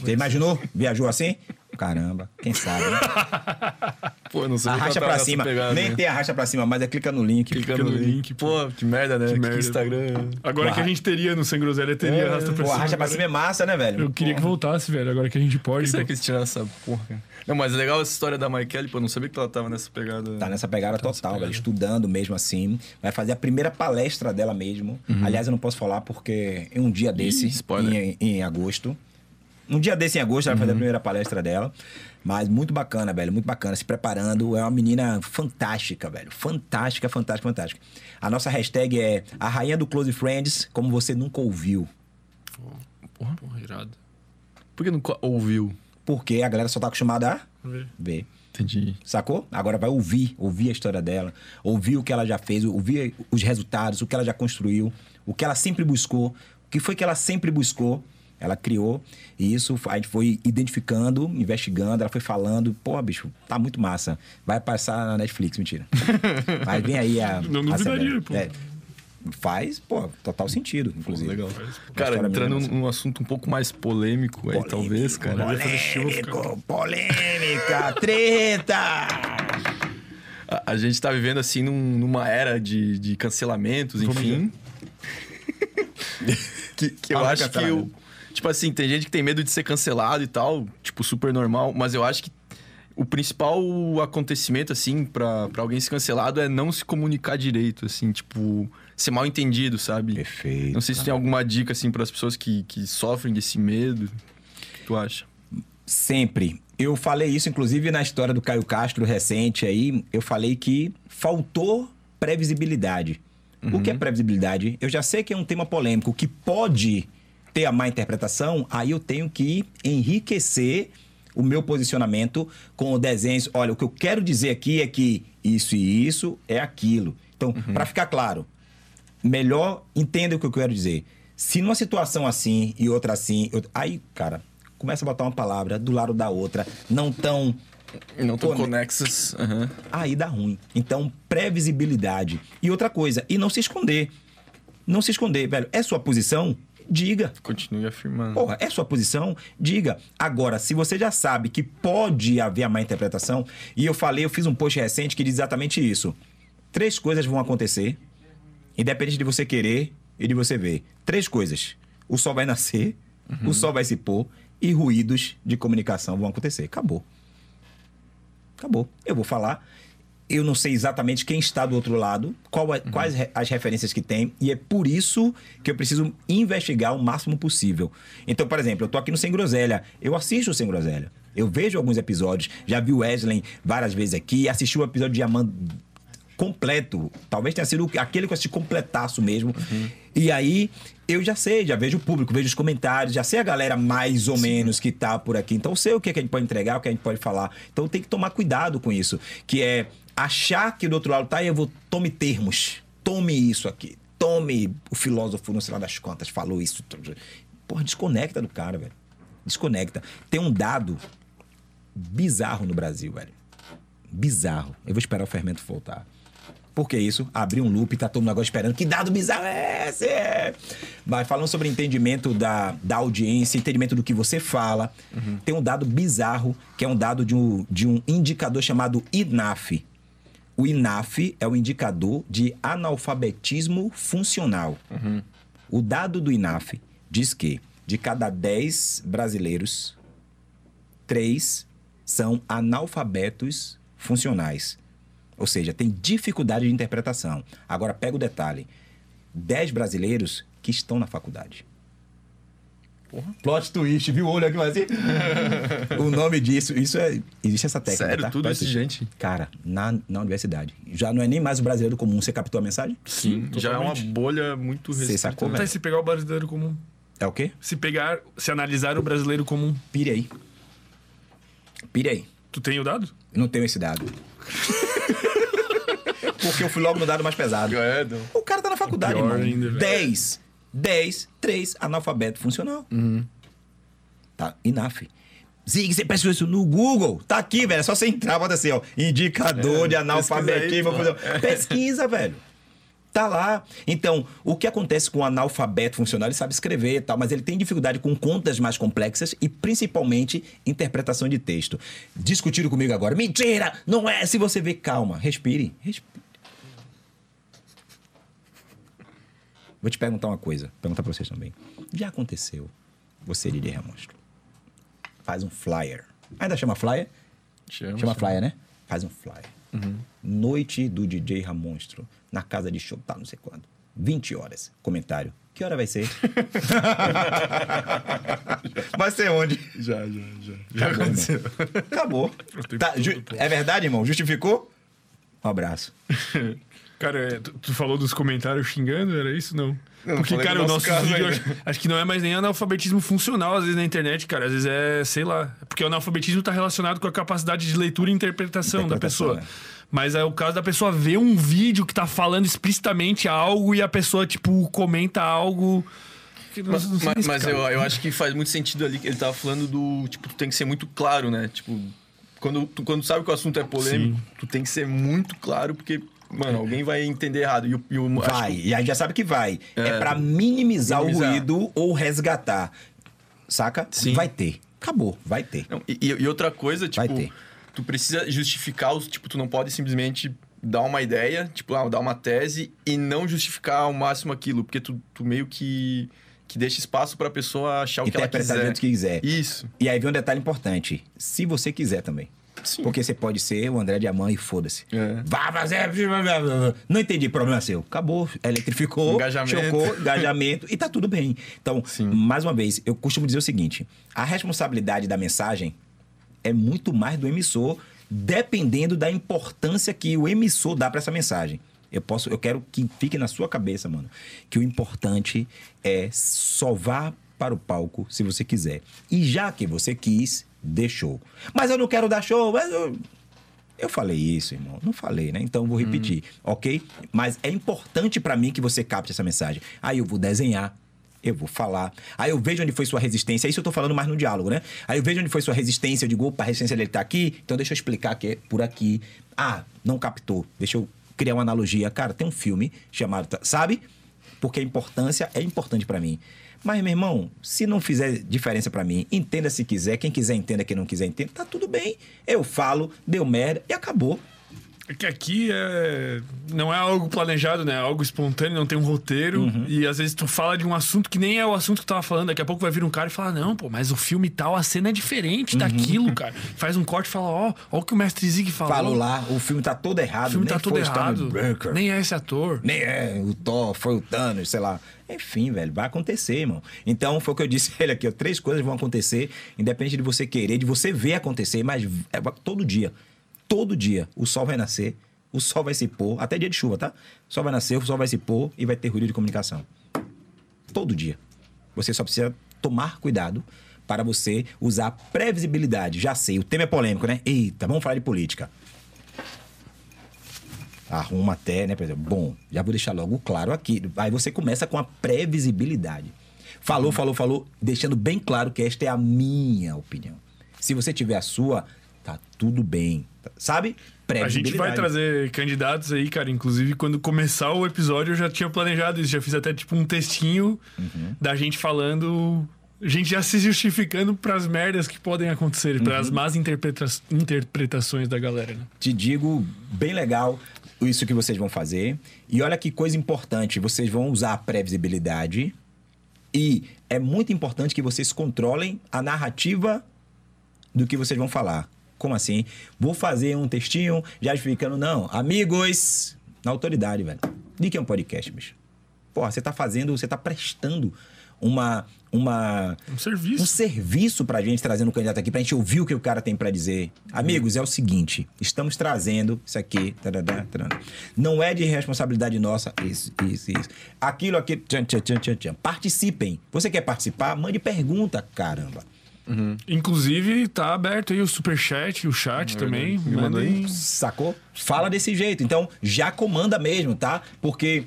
Você imaginou? Viajou assim? Caramba, quem sabe, né? Pô, não que ela tava pra nessa cima. pegada, Nem né? tem arrasta pra cima, mas é clica no link. Clica Clica no no link. link, Pô, que merda, né? Que, merda. Instagram. Agora que a gente teria no Sem Groselha, teria É, arrasta pra Pô, cima. arrasta pra cima é massa, né, velho? Eu queria que voltasse, velho. Agora que a gente pode. que será que eles tiraram essa porra? Não, mas é legal essa história da Maikele, pô, eu não sabia que ela tava nessa pegada. Tá nessa pegada total, pegada. velho. Estudando mesmo assim. Vai fazer a primeira palestra dela mesmo. Aliás, eu não posso falar porque em um dia desse, spoiler. em, em agosto. Um dia desse em agosto, ela vai fazer a primeira palestra dela. Mas muito bacana, velho. Muito bacana. Se preparando. É uma menina fantástica, velho. Fantástica, fantástica, fantástica. A nossa hashtag é a rainha do Close Friends, como você nunca ouviu. Porra. Porra, irado. Por que co- ouviu? Porque a galera só tá acostumada a ver. Entendi. Sacou? Agora vai ouvir, ouvir a história dela, ouvir o que ela já fez, ouvir os resultados, o que ela já construiu, o que ela sempre buscou, o que foi que ela sempre buscou, ela criou, e isso a gente foi identificando, investigando, ela foi falando, pô, bicho, tá muito massa. Vai passar na Netflix, mentira. Mas vem aí a. Não a duvidaria, pô. É, faz, pô, total sentido, inclusive. Legal. Cara, entrando mesmo, num assunto um pouco mais polêmico aí, talvez, cara. Polêmico, polêmica, treta! A, a gente tá vivendo, assim, num- numa era de, de cancelamentos, Vamos enfim. que, que eu acho que o. Tipo assim, tem gente que tem medo de ser cancelado e tal, tipo, super normal, mas eu acho que o principal acontecimento, assim, pra, pra alguém ser cancelado é não se comunicar direito, assim, tipo, ser mal entendido, sabe? Perfeito. Não sei se tem alguma dica, assim, para as pessoas que, que sofrem desse medo. O que tu acha? Sempre. Eu falei isso, inclusive, na história do Caio Castro recente aí. Eu falei que faltou previsibilidade. O que é previsibilidade? Eu já sei que é um tema polêmico, que pode ter a má interpretação, aí eu tenho que enriquecer o meu posicionamento com desenhos. Olha, o que eu quero dizer aqui é que isso e isso é aquilo. Então, para ficar claro, melhor entenda o que eu quero dizer. Se numa situação assim e outra assim, eu- aí, cara, começa a botar uma palavra do lado da outra, não tão. Não tão conexas. Aham. Aí dá ruim. Então, previsibilidade. E outra coisa, e não se esconder. Não se esconder, velho. É sua posição? Diga. Continue afirmando. Porra, é sua posição? Diga. Agora, se você já sabe que pode haver a má interpretação, e eu falei, eu fiz um post recente que diz exatamente isso. Três coisas vão acontecer, independente de você querer e de você ver. Três coisas. O sol vai nascer, o sol vai se pôr e ruídos de comunicação vão acontecer. Acabou. Acabou. Eu vou falar. Eu não sei exatamente quem está do outro lado, qual é- quais re- as referências que tem, e é por isso que eu preciso investigar o máximo possível. Então, por exemplo, eu tô aqui no Sem Groselha, eu assisto o Sem Groselha, eu vejo alguns episódios, já vi o Wesley várias vezes aqui, assisti o episódio de Amanda completo. Talvez tenha sido aquele que eu assisti completaço mesmo. E aí eu já sei, já vejo o público, vejo os comentários, já sei a galera mais ou menos que tá por aqui. Então eu sei o que, é que a gente pode entregar, o que a gente pode falar. Então tem que tomar cuidado com isso. Que é achar que do outro lado tá e eu vou. Tome termos. Tome isso aqui. Tome o filósofo, não sei lá das contas, falou isso. Porra, desconecta do cara, velho. Desconecta. Tem um dado bizarro no Brasil, velho bizarro. Eu vou esperar o fermento voltar. Por que isso? Abrir um loop, tá todo mundo agora esperando. Que dado bizarro é esse? Mas falando sobre entendimento da, da audiência, entendimento do que você fala, tem um dado bizarro, que é um dado de um, de um indicador chamado INAF. O INAF é o indicador de analfabetismo funcional. O dado do INAF diz que de cada 10 brasileiros, três são analfabetos funcionais. Ou seja, tem dificuldade de interpretação. Agora, pega o detalhe: 10 brasileiros que estão na faculdade. Plot twist, viu o olho aqui assim? o nome disso, isso é. Existe essa técnica. Sério? tá? Tudo Presta isso, gente? Cara, na, na universidade. Já não é nem mais o brasileiro comum. Você captou a mensagem? Sim, já é uma totalmente. bolha muito Você restrita. sacou, né? velho? Tá, se pegar o brasileiro comum. É o quê? Se pegar, se analisar o brasileiro como um. Pire aí. Pire aí. Tu tem o dado? Eu não tenho esse dado. Porque eu fui logo no dado mais pesado. É. O cara tá na faculdade, ainda, velho. 10. 10, 3, analfabeto funcional. Tá, INAF. Zig, você pesquisou isso no Google. Tá aqui, velho. É só você entrar, bota assim, ó. Indicador É, de analfabetismo. pesquisa aí. Pesquisa, velho. Tá lá. Então, o que acontece com o analfabeto funcional? Ele sabe escrever e tal, mas ele tem dificuldade com contas mais complexas e principalmente interpretação de texto. Discutiram comigo agora. Mentira! Não é! Se você vê, calma, respire. Respire. Vou te perguntar uma coisa, perguntar pra vocês também. Já aconteceu você, DJ Ramonstro, faz um flyer. Ainda chama flyer? Chama, Chama chama. flyer, né? Faz um flyer. Noite do DJ Ramonstro, na casa de show, tá não sei quando. 20 horas. Comentário. Que hora vai ser? vai ser onde? Já, já, já. Já Acabou, aconteceu. Acabou. tempo Tá, todo, ju- pô. é verdade, irmão? Justificou? Um abraço. Cara, é, tu, tu falou dos comentários xingando, era isso? Não. Não, Porque, cara, o nosso nosso vídeo, acho, acho que não é mais nem analfabetismo funcional, às vezes, na internet, cara. Às vezes é, sei lá. Porque o analfabetismo tá relacionado com a capacidade de leitura e interpretação, da Interpretação, pessoa. né? Mas é o caso da pessoa ver um vídeo que tá falando explicitamente algo e a pessoa, tipo, comenta algo. Mas, mas- mas eu, eu acho que faz muito sentido ali que ele tava falando do. Tipo, tu tem que ser muito claro, né? Tipo, quando, tu, quando sabe que o assunto é polêmico, tu tem que ser muito claro, porque, mano, alguém vai entender errado. E o. E o Vai, que- e a gente já sabe que vai. É, É. pra minimizar, Minimizar. o ruído ou resgatar. Saca? Sim. Vai ter. Acabou, vai ter. Não, e, e- outra coisa, Vai tipo, ter. tu precisa justificar os. Tipo, tu não pode simplesmente dar uma ideia, tipo, ah, dar uma tese e não justificar ao máximo aquilo, porque tu, tu meio que. que deixa espaço pra pessoa achar o que ela Interpretar do quiser. que quiser. Isso. E aí vem um detalhe importante. Se você quiser também. Sim. Porque você pode ser o André Diamant e foda-se. É. Vai fazer. Não entendi, problema seu. Acabou, eletrificou, Engajamento. chocou, engajamento e tá tudo bem. Então, Sim. mais uma vez, eu costumo dizer o seguinte: a responsabilidade da mensagem é muito mais do emissor, dependendo da importância que o emissor dá para essa mensagem. Eu posso, eu quero que fique na sua cabeça, mano, que o importante é só vá para o palco se você quiser. E já que você quis, deixou. Mas eu não quero dar show, eu, eu falei isso, irmão. Não falei, né? Então eu vou repetir, ok? Mas é importante pra mim que você capte essa mensagem. Aí eu vou desenhar, eu vou falar. Aí eu vejo onde foi sua resistência. Isso eu tô falando mais no diálogo, né? Aí eu vejo onde foi sua resistência. Eu digo, opa, a resistência dele tá aqui. Então deixa eu explicar que é por aqui. Ah, não captou. Deixa eu criar uma analogia. Cara, tem um filme chamado, sabe? Porque a importância é importante pra mim. Mas, meu irmão, se não fizer diferença pra mim, entenda se quiser. Quem quiser, entenda. Quem não quiser, entenda. Tá tudo bem. Eu falo, deu merda e acabou. É que aqui é... não é algo planejado, né? É algo espontâneo, não tem um roteiro. Uhum. E às vezes tu fala de um assunto que nem é o assunto que tu tava falando. Daqui a pouco vai vir um cara e falar: Não, pô, mas o filme tal, a cena é diferente Uhum. daquilo, cara. Faz um corte e fala: Ó, ó o que o mestre Zig falou. Falou lá, o filme tá todo errado. O filme nem tá todo errado. Nem é esse ator. Nem é o Thor, foi o Thanos, sei lá. Enfim, velho, vai acontecer, irmão. Então, foi o que eu disse ele aqui, ó. Três coisas vão acontecer, independente de você querer, de você ver acontecer, mas é todo dia. Todo dia o sol vai nascer, o sol vai se pôr, até dia de chuva, tá? O sol vai nascer, o sol vai se pôr e vai ter ruído de comunicação. Todo dia. Você só precisa tomar cuidado para você usar previsibilidade. Já sei, o tema é polêmico, né? Eita, vamos falar de política arruma até, né? Por exemplo, bom, já vou deixar logo claro aqui. Aí você começa com a previsibilidade. Falou, falou, falou, deixando bem claro que esta é a minha opinião. Se você tiver a sua, tá tudo bem. tá- Sabe? A gente vai trazer candidatos aí, cara. Inclusive, quando começar o episódio, eu já tinha planejado isso. Já fiz até tipo um textinho Uhum. da gente falando. A gente já se justificando pras merdas que podem acontecer, Uhum. pras más interpreta interpretações da galera, né? Te digo, bem legal isso que vocês vão fazer. E olha que coisa importante, vocês vão usar a previsibilidade. E é muito importante que vocês controlem a narrativa do que vocês vão falar. Como assim? Vou fazer um textinho já explicando, não. Amigos, na autoridade, velho. De que é um podcast, bicho? Porra, você tá fazendo, você tá prestando uma, uma, Um serviço. um serviço pra gente trazendo o candidato aqui, pra gente ouvir o que o cara tem pra dizer. Amigos, é o seguinte: estamos trazendo isso aqui. tarará, tarará. Não é de responsabilidade nossa. Isso, isso, isso. Aquilo, aquilo. Tchan, tchan, tchan, tchan, tchan. Participem. Você quer participar? Mande pergunta, caramba. Inclusive, tá aberto aí o superchat, o chat também. Me mandou aí. Sacou? Fala desse jeito. Então, já comanda mesmo, tá? Porque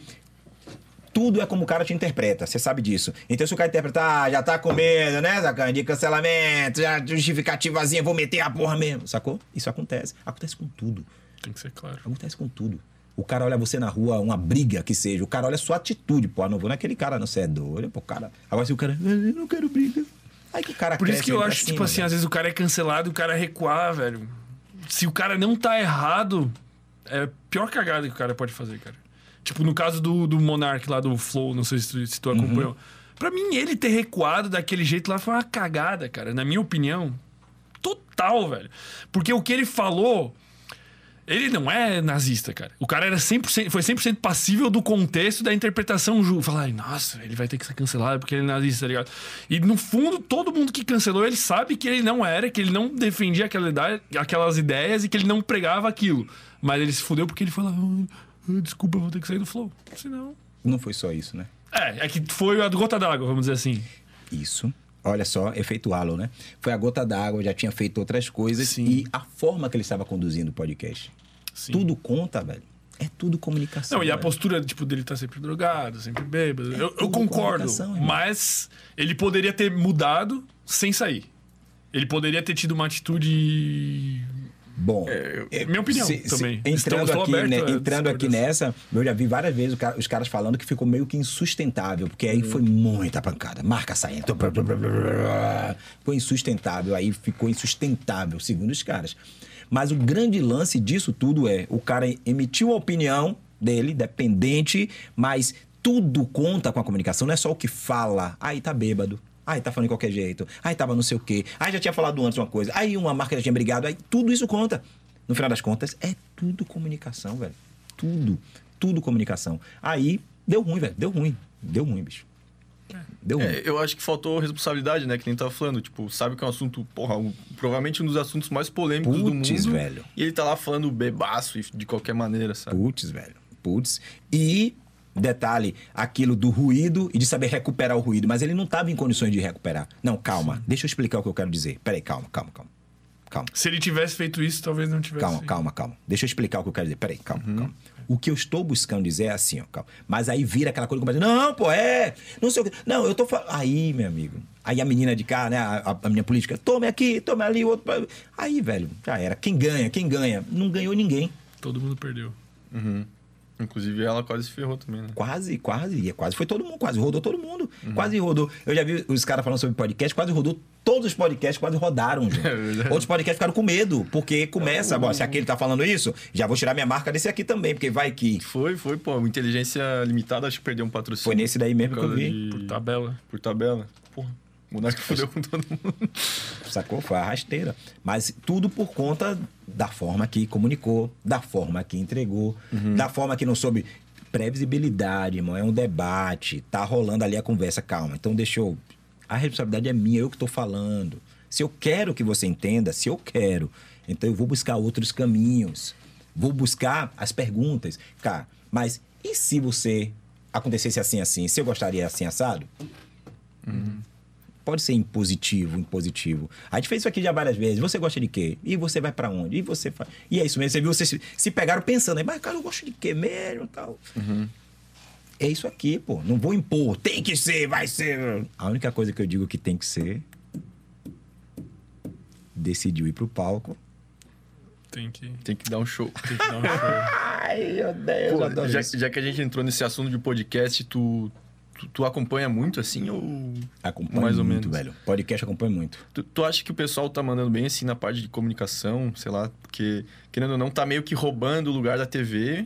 tudo é como o cara te interpreta, você sabe disso. Então, se o cara interpretar, ah, já tá com medo, né, Sacana? De cancelamento, já justificativazinha, vou meter a porra mesmo. Sacou? Isso acontece. Acontece com tudo. Tem que ser claro. Acontece com tudo. O cara olha você na rua, uma briga que seja. O cara olha a sua atitude. Pô, não vou naquele cara, não. Você é doido, pô, cara. Agora, se o cara, "Ah, eu não quero briga. Aí que o cara Por isso que eu acho, cima, tipo assim, velho. às vezes o cara é cancelado e o cara recuar, velho. Se o cara não tá errado, é a pior cagada que o cara pode fazer, cara. Tipo, no caso do, do Monark lá do Flow, não sei se tu, se tu acompanhou. Pra mim, ele ter recuado daquele jeito lá foi uma cagada, cara. Na minha opinião. Total, velho. Porque o que ele falou. Ele não é nazista, cara. O cara era 100%, foi 100% passível do contexto da interpretação. Falar, nossa, ele vai ter que ser cancelado porque ele é nazista, tá ligado? E no fundo, todo mundo que cancelou, ele sabe que ele não era, que ele não defendia aquela idade, aquelas ideias e que ele não pregava aquilo. Mas ele se fudeu porque ele falou, "Ah, ah, desculpa, eu vou ter que sair do flow. Senão. Não foi só isso, né? É, é que foi a gota d'água, vamos dizer assim. Isso. Olha só, efeito halo, né? Foi a gota d'água, já tinha feito outras coisas Sim. e a forma que ele estava conduzindo o podcast. Sim. Tudo conta, velho. É tudo comunicação. Não, e a velho. postura, tipo, dele tá sempre drogado, sempre bêbado. eu, eu tudo concordo. Mas ele poderia ter mudado sem sair. Ele poderia ter tido uma atitude. Bom, É minha opinião também. entrando Estou- estou aqui, né, entrando aqui nessa, eu já vi várias vezes cara- os caras falando que ficou meio que insustentável, porque aí foi muita pancada. Marca saindo. Foi insustentável, aí ficou insustentável, segundo os caras. Mas o grande lance disso tudo é: o cara emitiu a opinião dele, dependente, mas tudo conta com a comunicação, não é só o que fala. Aí tá bêbado. Aí tá falando de qualquer jeito. Aí tava não sei o quê. Aí já tinha falado antes uma coisa. Aí uma marca já tinha brigado. Aí tudo isso conta. No final das contas, é tudo comunicação, velho. Tudo. Tudo comunicação. Aí deu ruim, velho. Deu ruim. Deu ruim, bicho. Deu ruim. É, eu acho que faltou responsabilidade, né? Que nem tava falando. Tipo, sabe que é um assunto, porra, um- provavelmente um dos assuntos mais polêmicos do Putz, mundo. velho. E ele tá lá falando bebaço e de qualquer maneira, sabe? Putz, velho. Putz. E, detalhe, aquilo do ruído e de saber recuperar o ruído. Mas ele não tava em condições de recuperar. Não, calma. Deixa eu explicar o que eu quero dizer. Peraí, calma, calma, calma. Calma. Se ele tivesse feito isso, talvez não tivesse. Calma, calma, calma. Deixa eu explicar o que eu quero dizer. Peraí, calma, calma. O que eu estou buscando dizer é assim, ó, calma. Mas aí vira aquela coisa que começa, não, pô, é, não sei o que. Não, eu tô falando. Aí, meu amigo. Aí a menina de cá, né, a, a- minha política, tome aqui, tome ali, outro. pra- Aí, velho, já era. Quem ganha, quem ganha? Não ganhou ninguém. Todo mundo perdeu. Inclusive, ela quase se ferrou também, né? Quase, quase, e quase foi todo mundo, quase rodou todo mundo. Quase rodou. Eu já vi os caras falando sobre podcast, quase rodou. Todos os podcasts quase rodaram, gente. É verdade. Outros podcasts ficaram com medo, porque começa, bom, se aquele tá falando isso, já vou tirar minha marca desse aqui também, porque vai que. Foi, foi, pô. Inteligência limitada, acho que perdeu um patrocínio. Foi nesse daí mesmo que eu vi. de- Por tabela. Por tabela. Porra. O Monark fudeu com todo mundo. Sacou? Foi a rasteira. Mas tudo por conta da forma que comunicou, da forma que entregou, da forma que não soube. Previsibilidade, irmão. É um debate. Tá rolando ali a conversa. Calma. Então deixa eu. A responsabilidade é minha, eu que tô falando. Se eu quero que você entenda, se eu quero, então eu vou buscar outros caminhos. Vou buscar as perguntas. Cara, mas e se você acontecesse assim, assim? Se eu gostaria assim, assado? Pode ser impositivo, impositivo. A gente fez isso aqui já várias vezes. Você gosta de quê? E você vai pra onde? E você faz. E é isso mesmo. Você viu, vocês se, pegaram pensando aí, mas cara, eu gosto de quê mesmo e tal. É isso aqui, pô. Não vou impor. Tem que ser, vai ser. A única coisa que eu digo que tem que ser. Decidiu ir pro palco. Tem que, Tem que dar um show. tem que dar um show. Ai, meu Deus, Pô, já, já que a gente entrou nesse assunto de podcast, tu, tu, tu acompanha muito assim ou. Acompanha mais ou muito, menos. velho. Podcast acompanha muito. Tu, tu acha que o pessoal tá mandando bem assim na parte de comunicação, sei lá, porque querendo ou não, tá meio que roubando o lugar da TV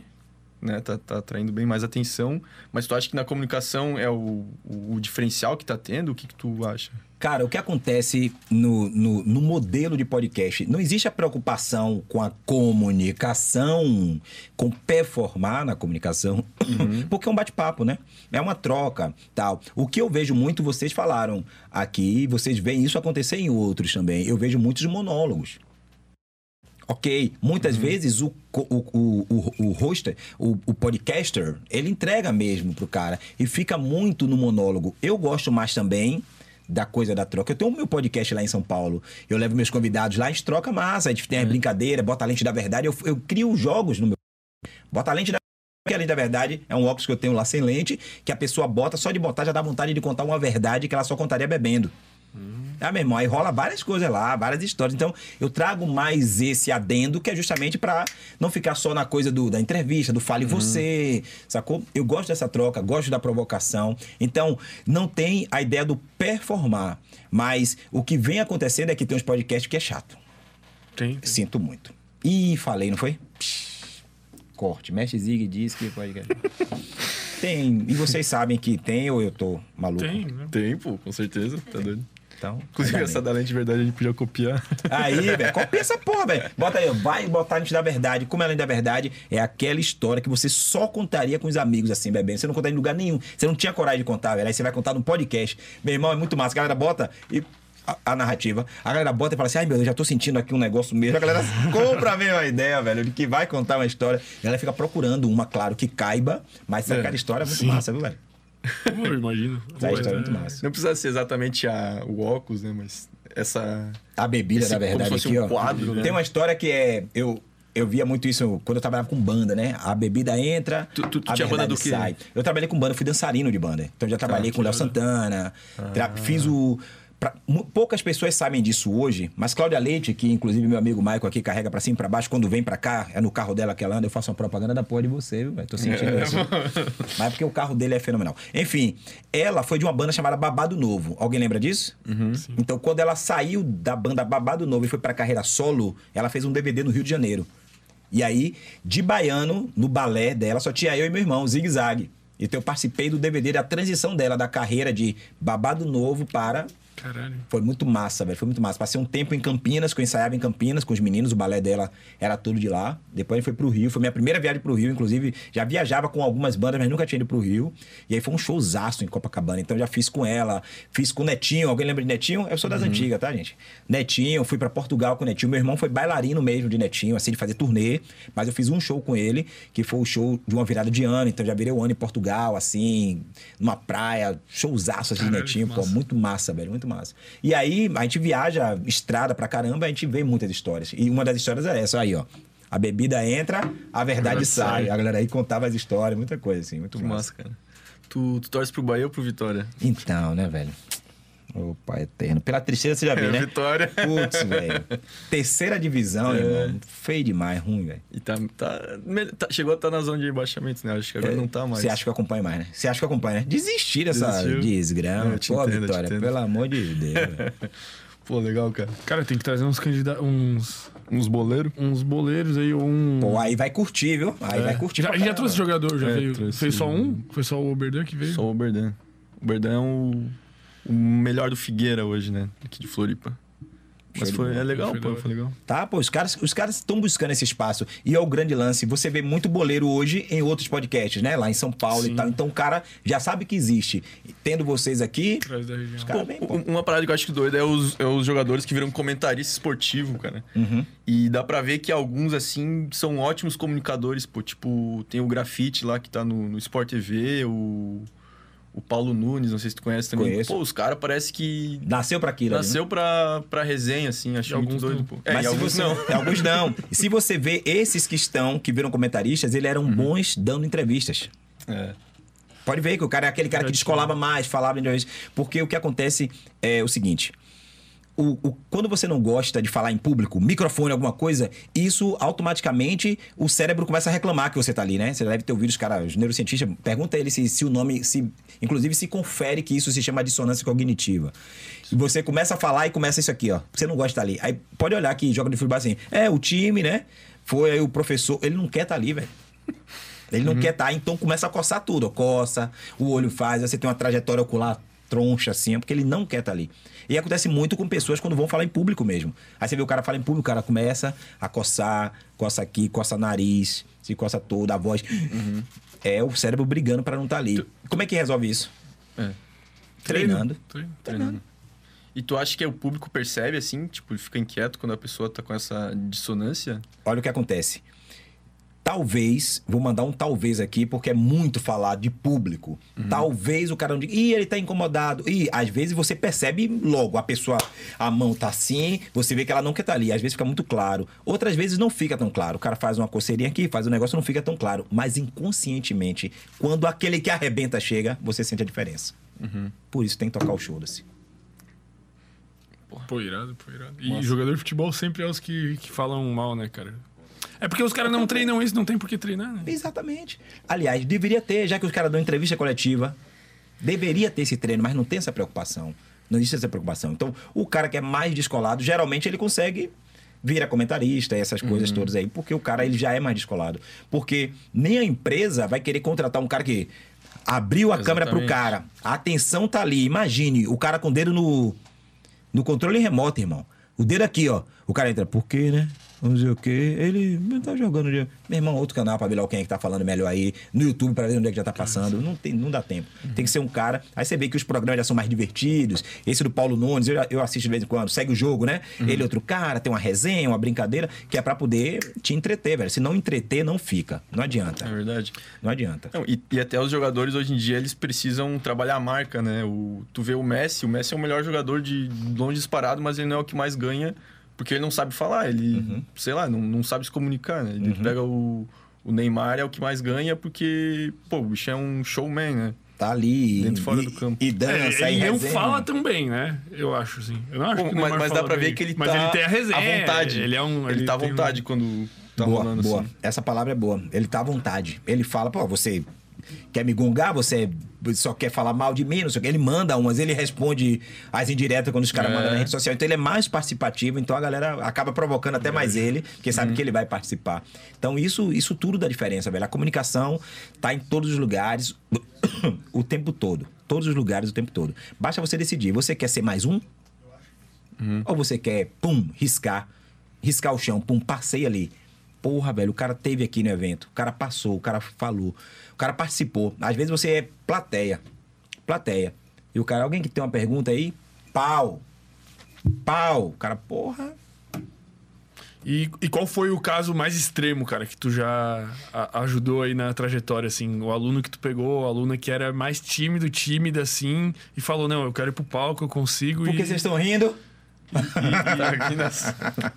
né? Tá, tá atraindo bem mais atenção. Mas tu acha que na comunicação é o, o, o diferencial que tá tendo? O que, que tu acha? Cara, o que acontece no, no, no, modelo de podcast? Não existe a preocupação com a comunicação, com performar na comunicação, uhum. porque é um bate-papo, né? É uma troca, tal. O que eu vejo muito, vocês falaram aqui, vocês veem isso acontecer em outros também. Eu vejo muitos monólogos. Ok, muitas uhum. vezes o, o, o, o, o hoster, o, o podcaster, ele entrega mesmo pro cara e fica muito no monólogo. Eu gosto mais também da coisa da troca. Eu tenho o meu podcast lá em São Paulo. Eu levo meus convidados lá, a gente troca massa, a gente tem a brincadeira, bota a lente da verdade. Eu, eu crio jogos no meu. Bota a lente da que a lente da verdade é um óculos que eu tenho lá sem lente, que a pessoa bota, só de botar já dá vontade de contar uma verdade que ela só contaria bebendo. Ah, meu irmão, aí rola várias coisas lá, várias histórias. Então, eu trago mais esse adendo que é justamente para não ficar só na coisa do, da entrevista, do fale uhum. você, sacou? Eu gosto dessa troca, gosto da provocação. Então, não tem a ideia do performar. Mas o que vem acontecendo é que tem uns podcasts que é chato. Tem. Sinto muito. Ih, falei, não foi? Psh, corte. Mestre Zig diz que podcast. tem. E vocês sabem que tem ou eu tô maluco? Tem, né? Tem, pô, com certeza. Tá doido. Então, Inclusive, essa da lente de verdade a gente podia copiar. Aí, velho, copia essa porra, velho. Bota aí, vai botar a lente da verdade. Como é a lente da verdade? É aquela história que você só contaria com os amigos, assim, bebendo. Você não contaria em lugar nenhum. Você não tinha coragem de contar, velho. Aí você vai contar no podcast. Meu irmão, é muito massa. A galera bota e a, a, narrativa. A galera bota e fala assim: ai meu Deus, já tô sentindo aqui um negócio mesmo. A galera compra a mesma ideia, velho, de que vai contar uma história. E ela fica procurando uma, claro, que caiba, mas é, aquela história é muito sim. massa, viu, velho? Eu imagino. Essa história é muito massa. Não precisa ser exatamente a, o óculos, né? Mas essa. A bebida, na verdade, aqui, um ó. Quadro, né? Tem uma história que é. Eu, eu via muito isso quando eu trabalhava com banda, né? A bebida entra, tu, tu, tu a tinha banda do quê? sai. Eu trabalhei com banda, fui dançarino de banda. Então já trabalhei ah, com o Léo Santana, ah. fiz o Pra, poucas pessoas sabem disso hoje, mas Cláudia Leite, que inclusive meu amigo Michael aqui carrega para cima e pra baixo, quando vem para cá, é no carro dela que ela anda, eu faço uma propaganda da porra de você, viu, Tô sentindo isso. mas é porque o carro dele é fenomenal. Enfim, ela foi de uma banda chamada Babado Novo. Alguém lembra disso? Uhum. Então, quando ela saiu da banda Babado Novo e foi pra carreira solo, ela fez um DVD no Rio de Janeiro. E aí, de baiano, no balé dela, só tinha eu e meu irmão, Zig Zag. Então eu participei do DVD da transição dela, da carreira de Babado Novo para Caralho. Foi muito massa, velho. Foi muito massa. Passei um tempo em Campinas, que eu ensaiava em Campinas com os meninos, o balé dela era tudo de lá. Depois a gente foi pro Rio. Foi minha primeira viagem pro Rio, inclusive. Já viajava com algumas bandas, mas nunca tinha ido pro Rio. E aí foi um showzaço em Copacabana. Então já fiz com ela, fiz com o Netinho. Alguém lembra de Netinho? Eu sou das uhum. antigas, tá, gente? Netinho, fui para Portugal com o Netinho. Meu irmão foi bailarino mesmo de Netinho, assim, de fazer turnê. Mas eu fiz um show com ele, que foi o show de uma virada de ano. Então já virei o ano em Portugal, assim, numa praia, showzaço assim, de Netinho. Pô, muito massa, velho, muito massa. E aí a gente viaja estrada pra caramba, a gente vê muitas histórias. E uma das histórias é essa aí, ó. A bebida entra, a verdade sai. A galera aí contava as histórias, muita coisa assim, muito que massa. massa cara. Tu, tu torce pro Bahia ou pro Vitória? Então, né, velho? Ô pai eterno. Pela tristeza você já vê, é, né? Vitória. Putz, velho. Terceira divisão, é. irmão. Feio demais, ruim, velho. E tá, tá, tá, Chegou a estar tá na zona de rebaixamento, né? Acho que agora é, não tá mais. Você acha que eu acompanho mais, né? Você acha que eu acompanho, né? Desistir dessa desgrama. Pô, entendo, Vitória, pelo amor de Deus, velho. Pô, legal, cara. Cara, tem que trazer uns candidatos. Uns. Uns boleiros? Uns boleiros aí, um. Pô, aí vai curtir, viu? Aí é. vai curtir. Já, a gente já trouxe jogador, já é, veio. Fez só um? Foi só o Oberdan que veio? Só o Oberdan. O Oberdan é o o melhor do Figueira hoje, né? Aqui de Floripa. Mas foi, é legal, foi pô, foi legal. Tá, pô, os caras os caras estão buscando esse espaço. E é o grande lance. Você vê muito boleiro hoje em outros podcasts, né? Lá em São Paulo Sim. e tal. Então o cara já sabe que existe. Tendo vocês aqui. Pô, bem, pô. Uma parada que eu acho que doida é os, é os jogadores que viram comentarista esportivo, cara. Uhum. E dá pra ver que alguns, assim, são ótimos comunicadores, pô. Tipo, tem o Grafite lá que tá no, no Sport TV, o o Paulo Nunes, não sei se tu conhece também. Conheço. Pô, os caras parece que. Nasceu pra aquilo. Nasceu né? pra, pra resenha, assim. Acho muito doido, pô. É, Mas alguns você... não. alguns não. E se você vê esses que estão, que viram comentaristas, eles eram uhum. bons dando entrevistas. É. Pode ver que o cara é aquele cara que descolava mais, falava em Porque o que acontece é o seguinte: o, o, quando você não gosta de falar em público, microfone, alguma coisa, isso automaticamente o cérebro começa a reclamar que você tá ali, né? Você deve ter ouvido os caras, os neurocientistas, pergunta ele se, se o nome, se inclusive se confere que isso se chama dissonância cognitiva. E você começa a falar e começa isso aqui, ó. Você não gosta de estar tá ali. Aí pode olhar que joga de futebol assim, é, o time, né? Foi aí o professor, ele não quer estar tá ali, velho. Ele não quer estar, então começa a coçar tudo. ó, Coça, o olho faz, aí você tem uma trajetória ocular troncha assim, é porque ele não quer estar ali. E acontece muito com pessoas quando vão falar em público mesmo. Aí você vê o cara falar em público, o cara começa a coçar, coça aqui, coça nariz, se coça toda, a voz. É o cérebro brigando para não estar ali. Como é que resolve isso? É. Treinando. Treino. Treinando. E tu acha que o público percebe assim, tipo, fica inquieto quando a pessoa tá com essa dissonância? Olha o que acontece. Talvez, vou mandar um talvez aqui, porque é muito falado de público. Talvez o cara não diga, ih, ele tá incomodado. E às vezes você percebe logo, a pessoa, a mão tá assim, você vê que ela não quer estar ali. Às vezes fica muito claro. Outras vezes não fica tão claro. O cara faz uma coceirinha aqui, faz um negócio, não fica tão claro. Mas inconscientemente, quando aquele que arrebenta chega, você sente a diferença. Por isso tem que tocar o show assim. Pô, irado, pô, irado. E jogador de futebol sempre é os que, que falam mal, né, cara? É porque os caras não treinam isso, não tem por que treinar, né? Exatamente. Aliás, deveria ter, já que os caras dão entrevista coletiva, deveria ter esse treino, mas não tem essa preocupação. Não existe essa preocupação. Então, o cara que é mais descolado, geralmente ele consegue vira comentarista e essas coisas todas aí, porque o cara ele já é mais descolado. Porque nem a empresa vai querer contratar um cara que abriu a câmera pro Exatamente. cara, a atenção tá ali. Imagine o cara com o dedo no no controle remoto, irmão. O dedo aqui, ó. O cara entra, por quê, né? Vamos dizer o quê? Ele tá jogando. de- Meu irmão, outro canal pra ver lá quem é que tá falando melhor aí. No YouTube pra ver onde é que já tá passando. Não, tem, não dá tempo. Tem que ser um cara. Aí você vê que os programas já são mais divertidos. Esse do Paulo Nunes, eu, eu assisto de vez em quando. Segue o jogo, né? Ele é outro cara, tem uma resenha, uma brincadeira, que é pra poder te entreter, velho. Se não entreter, não fica. Não adianta. É verdade. Não adianta. Não, e, e até os jogadores hoje em dia, eles precisam trabalhar a marca, né? O, tu vê o Messi, o Messi é o melhor jogador de longe disparado, mas ele não é o que mais ganha, porque ele não sabe falar, ele, sei lá, não, não sabe se comunicar, né? Ele pega o, o Neymar, é o que mais ganha, porque, pô, o bicho é um showman, né? Tá ali. Dentro e fora e- do campo. E É, dança, e ele não fala tão bem, né? Eu acho, assim. Eu não acho Pô, que mas, mas dá pra ver bem. que ele mas tá ele tem a resenha. à vontade. Ele é um. Ele, tá à tem um- vontade quando tá boa, rolando boa. assim. Essa palavra é boa. Ele tá à vontade. Ele fala, pô, você quer me gongar? Você só quer falar mal de mim? Não sei o quê. Ele manda umas, ele responde as indiretas quando os caras É. mandam na rede social. Então ele é mais participativo, então a galera acaba provocando até mais ele, porque Uhum. sabe que ele vai participar. Então isso, isso tudo dá diferença, velho. A comunicação tá em todos os lugares o tempo todo. Todos os lugares o tempo todo. Basta você decidir. Você quer ser mais um? Ou você quer, pum, riscar, riscar o chão, pum, passei ali. Porra, velho, o cara teve aqui no evento, o cara passou, o cara falou, o cara participou. Às vezes você é plateia, plateia. E o cara, alguém que tem uma pergunta aí? Pau. Pau. O cara, porra. E, e qual foi o caso mais extremo, cara, que tu já a- ajudou aí na trajetória, assim? O aluno que tu pegou, o aluno que era mais tímido, tímida, assim, e falou, não, eu quero ir pro palco, eu consigo. Por que e, vocês estão rindo?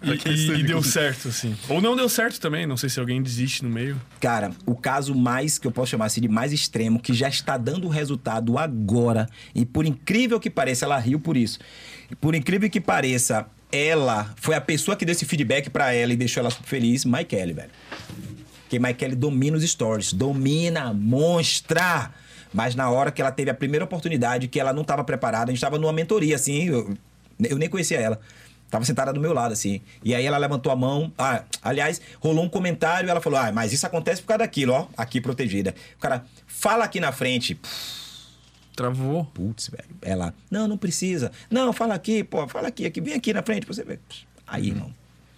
E, e- e estúdio. deu certo, assim. Ou não deu certo também, não sei se alguém desiste no meio. Cara, o caso mais que eu posso chamar assim de mais extremo, que já está dando resultado agora, e por incrível que pareça, ela riu por isso. E Por incrível que pareça, ela foi a pessoa que deu esse feedback pra ela e deixou ela super feliz, Mike Kelly, velho. Porque Mike Kelly domina os stories, domina, monstra. Mas na hora que ela teve a primeira oportunidade, que ela não estava preparada, a gente estava numa mentoria, assim, eu, eu nem conhecia ela. Tava sentada do meu lado, assim. E aí ela levantou a mão. Ah, aliás, rolou um comentário e ela falou: Ah, mas isso acontece por causa daquilo, ó, aqui protegida. O cara, fala aqui na frente. Travou. Putz, velho. Ela, não, não precisa. Não, fala aqui, pô, fala aqui, aqui, vem aqui na frente pra você ver. Aí, irmão.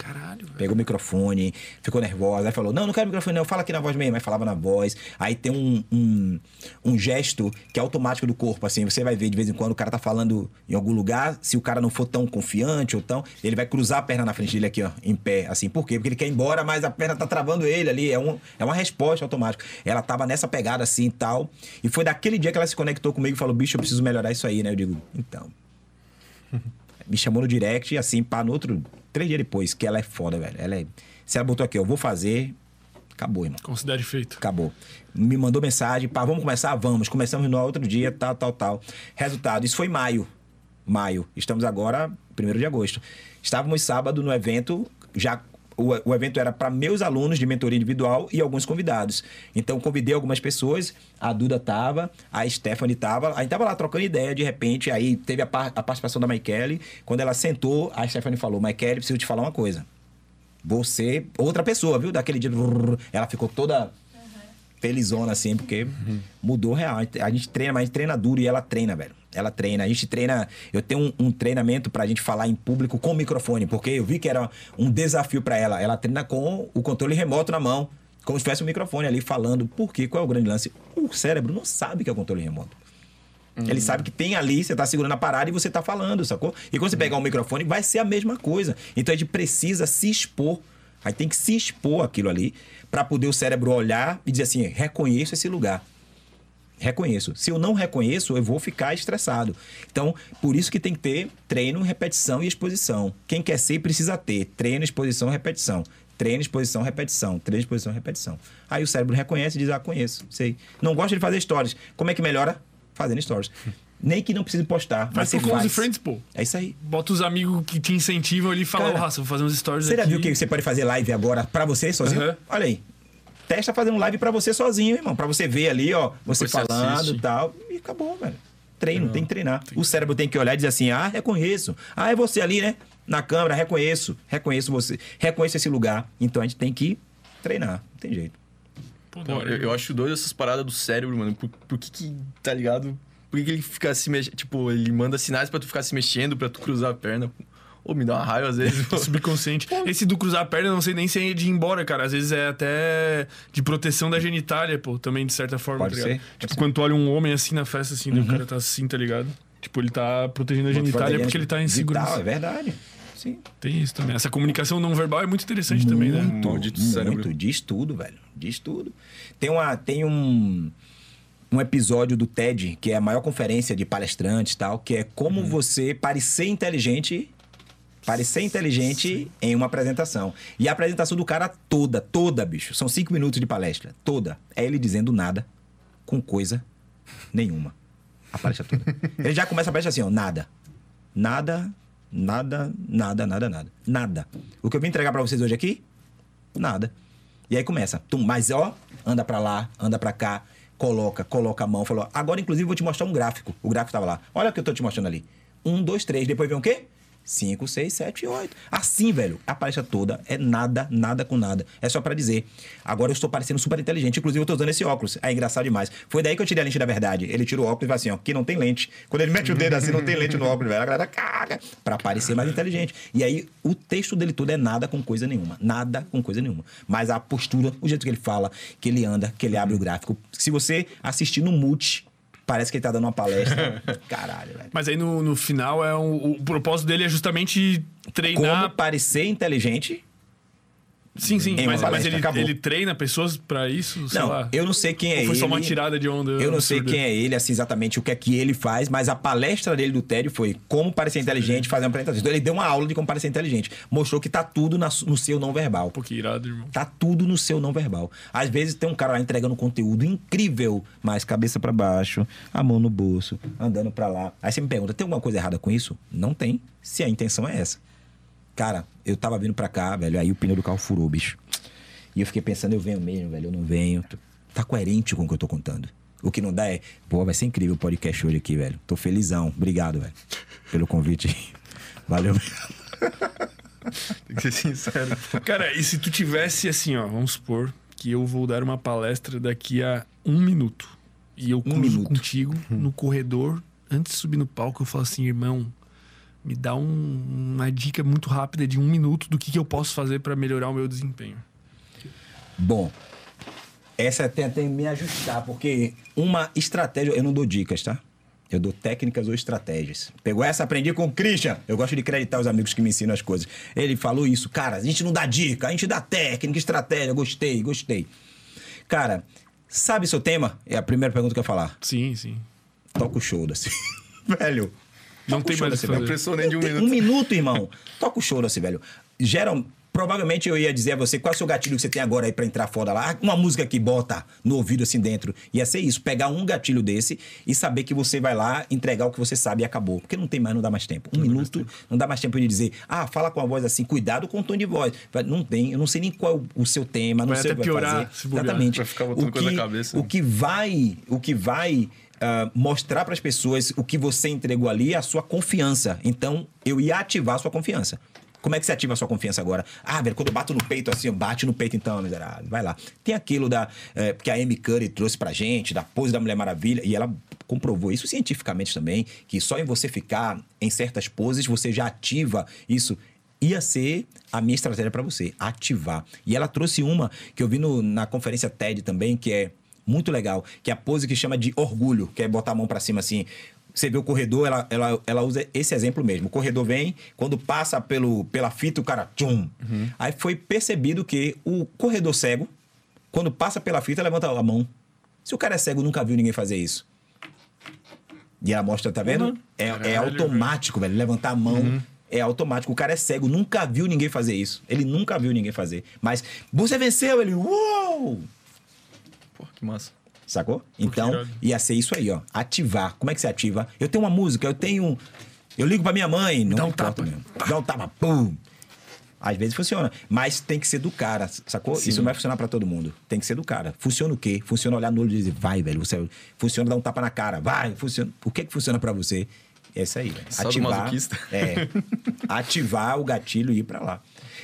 Caralho, velho. Pegou o microfone, ficou nervosa, aí falou: Não, não quero microfone, não, fala aqui na voz mesmo. Aí falava na voz. Aí tem um, um, um gesto que é automático do corpo, assim. Você vai ver de vez em quando o cara tá falando em algum lugar, se o cara não for tão confiante ou tão, ele vai cruzar a perna na frente dele aqui, ó, em pé. Assim, por quê? Porque ele quer ir embora, mas a perna tá travando ele ali. É, um, é uma resposta automática. Ela tava nessa pegada assim e tal. E foi daquele dia que ela se conectou comigo e falou: Bicho, eu preciso melhorar isso aí, né? Eu digo: Então me chamou no direct e assim, pá, no outro, três dias depois, que ela é foda, velho. Ela é. Se ela botou aqui, eu vou fazer, acabou, irmão. Considere feito. Acabou. Me mandou mensagem, pá, vamos começar? Vamos. Começamos no outro dia, tal, tal, tal. Resultado, isso foi maio. Maio. Estamos agora, 1 de agosto. Estávamos sábado no evento, já. O, o evento era para meus alunos de mentoria individual e alguns convidados. Então, convidei algumas pessoas. A Duda tava, a Stephanie tava. A gente tava lá trocando ideia, de repente. Aí teve a, par- a participação da Maikele. Quando ela sentou, a Stephanie falou: Maikele, preciso te falar uma coisa. Você, outra pessoa, viu? Daquele dia. Ela ficou toda felizona, assim, porque mudou real. A gente treina, mas a gente treina duro e ela treina, velho. Ela treina. A gente treina. Eu tenho um, um treinamento pra gente falar em público com microfone, porque eu vi que era um desafio pra ela. Ela treina com o controle remoto na mão, como se tivesse um microfone ali falando. Por quê? Qual é o grande lance? O cérebro não sabe que é o controle remoto. Ele sabe que tem ali, você tá segurando a parada e você tá falando, sacou? E quando você pegar um microfone, vai ser a mesma coisa. Então a gente precisa se expor. Aí tem que se expor aquilo ali para poder o cérebro olhar e dizer assim: reconheço esse lugar. Reconheço. Se eu não reconheço, eu vou ficar estressado. Então, por isso que tem que ter treino, repetição e exposição. Quem quer ser precisa ter treino, exposição, repetição. Treino, exposição, repetição. Treino, exposição, repetição. Aí o cérebro reconhece e diz: Ah, conheço, sei. Não gosta de fazer stories. Como é que melhora? Fazendo stories. Nem que não precise postar. Mas você faz. Friends, pô. É isso aí. Bota os amigos que te incentivam ali e fala, ô, Cara, Raça, vou fazer uns stories Você já aqui. viu que você pode fazer live agora pra você sozinho? Aham. Olha aí. Testa fazendo live pra você sozinho, irmão. Pra você ver ali, ó, você Depois você falando e tal. E acabou, velho. Treino, tem que treinar. O cérebro tem que olhar e dizer assim: ah, reconheço. Ah, é você ali, né? Na câmera, reconheço. Reconheço você. Reconheço esse lugar. Então a gente tem que treinar. Não tem jeito. Pô, eu, eu acho doido essas paradas do cérebro, mano. Por, por que que, tá ligado? Por que, que ele fica se mexendo? Tipo, ele manda sinais pra tu ficar se mexendo, pra tu cruzar a perna. Ô, me dá uma raiva às vezes. Subconsciente. Esse do cruzar a perna, eu não sei nem se é de ir embora, cara. Às vezes é até de proteção da genitália, pô, também, de certa forma, Pode tá ser, Tipo, ser. quando tu olha um homem assim na festa, assim, daí o cara tá assim, tá ligado? Tipo, ele tá protegendo a genitália porque ele tá em Vital, segurança. É verdade. Sim. Tem isso também. Essa comunicação não verbal é muito interessante também, né? Muito, muito. Diz tudo, velho. Diz tudo. Tem, uma, tem um, um episódio do TED, que é a maior conferência de palestrantes e tal, que é como você parecer inteligente. Parecer inteligente em uma apresentação. E a apresentação do cara toda, toda, bicho. São cinco minutos de palestra. Toda. É ele dizendo nada com coisa nenhuma. A palestra toda. ele já começa a palestra assim, ó. Nada. Nada, nada, nada, nada, nada. Nada. O que eu vim entregar pra vocês hoje aqui? Nada. E aí começa. Tum, mas ó, anda pra lá, anda pra cá, coloca, coloca a mão, falou. Agora, inclusive, vou te mostrar um gráfico. O gráfico tava lá. Olha o que eu tô te mostrando ali. Um, dois, três. Depois vem o quê? Cinco, seis, sete, oito. Assim, velho, a palestra toda é nada, nada com nada. É só pra dizer. Agora eu estou parecendo super inteligente. Inclusive, eu tô usando esse óculos. É engraçado demais. Foi daí que eu tirei a lente da verdade. Ele tira o óculos e fala assim, ó, que não tem lente. Quando ele mete o dedo assim, não tem lente no óculos, velho. A galera caga. Pra parecer mais inteligente. E aí, o texto dele todo é nada com coisa nenhuma. Nada com coisa nenhuma. Mas a postura, o jeito que ele fala, que ele anda, que ele abre o gráfico. Se você assistir no mute, parece que ele tá dando uma palestra. Caralho, velho. Mas aí no, no final é um- o propósito dele é justamente treinar. Como parecer inteligente Sim, sim. Mas, mas ele, acabou. ele treina pessoas pra isso? Sei Não, lá. eu não sei quem é Ou ele. foi só uma tirada de onda? Eu não sei quem é ele, assim, exatamente o que é que ele faz, mas a palestra dele do TED foi como parecer inteligente, fazer uma apresentação. Então ele deu uma aula de como parecer inteligente. Mostrou que tá tudo na no seu não verbal. Pô, que irado, irmão. Tá tudo no seu não verbal. Às vezes tem um cara lá entregando conteúdo incrível, mas cabeça pra baixo, a mão no bolso, andando pra lá. Aí você me pergunta, tem alguma coisa errada com isso? Não tem, se a intenção é essa. Cara, eu tava vindo pra cá, velho, aí o pneu do carro furou, bicho. E eu fiquei pensando, eu venho mesmo, velho, eu não venho. Tá coerente com o que eu tô contando. O que não dá é, pô, vai ser incrível o podcast hoje aqui, velho. Tô felizão. Obrigado, velho, pelo convite. Valeu. Tem que ser sincero. Cara, e se tu tivesse assim, ó, vamos supor que eu vou dar uma palestra daqui a um minuto. E eu cruzo minuto. contigo no corredor, antes de subir no palco, eu falo assim, irmão, me dá um- uma dica muito rápida de um minuto do que, que eu posso fazer pra melhorar o meu desempenho. Bom, essa tem até me ajustar, porque uma estratégia. Eu não dou dicas, tá? Eu dou técnicas ou estratégias. Pegou essa, aprendi com o Christian. Eu gosto de acreditar os amigos que me ensinam as coisas. Ele falou isso. Cara, a gente não dá dica, a gente dá técnica, estratégia. Gostei, gostei. Cara, sabe seu tema? É a primeira pergunta que eu ia falar. Sim, sim. Toca o show, assim. Velho. Não toca tem mais fazer. Não precisou nem de um minuto. Um minuto, irmão. Toca o choro assim, velho. Geral, provavelmente eu ia dizer a você qual é o seu gatilho que você tem agora aí pra entrar foda lá. Ah, Uma música que bota no ouvido assim dentro. Ia ser isso. Pegar um gatilho desse e saber que você vai lá entregar o que você sabe e acabou. Porque não tem mais, não dá mais tempo. Um minuto, não dá mais tempo de dizer, ah, fala com a voz assim, cuidado com o tom de voz. Vai- Não tem, eu não sei nem qual é o- seu tema, não Vai sei até o que vai piorar, fazer. se bobear. Exatamente. Vai ficar botando o coisa que, na cabeça. O que vai, o que vai ah, mostrar para as pessoas o que você entregou ali a sua confiança. Então, eu ia ativar a sua confiança. Como é que você ativa a sua confiança agora? Ah, velho, quando eu bato no peito assim, bate no peito então, miserável. Vai lá. Tem aquilo da é, que a Amy Curry trouxe pra gente, da pose da Mulher Maravilha, e ela comprovou isso cientificamente também, que só em você ficar em certas poses você já ativa isso ia ser a minha estratégia para você, ativar. E ela trouxe uma que eu vi no, na conferência TED também, que é muito legal, que é a pose que chama de orgulho, que é botar a mão para cima assim. Você vê o corredor, ela, ela, ela usa esse exemplo mesmo. O corredor vem, quando passa pelo, pela fita, o cara tchum. Uhum. Aí foi percebido que o corredor cego, quando passa pela fita, levanta a mão. Se o cara é cego, nunca viu ninguém fazer isso. E ela mostra, tá vendo? Uhum. É, é, automático, velho. Levantar a mão. Uhum é automático. O cara é cego, nunca viu ninguém fazer isso. Ele nunca viu ninguém fazer. Mas você venceu, ele, uou! Pô, que massa. Sacou? Então, ia ser isso aí, ó. Ativar. Como é que você ativa? Eu tenho uma música, eu tenho. Eu ligo pra minha mãe, não Dá um tapa. mesmo. Dá um tapa, pum. Às vezes funciona, mas tem que ser do cara, sacou? Sim. Isso não vai funcionar para todo mundo. Tem que ser do cara. Funciona o quê? Funciona olhar no olho e dizer, vai, velho. Você... Funciona dar um tapa na cara, vai. Funciona. O que que funciona para você? É isso aí. Só ativar, é, ativar o gatilho e ir pra lá.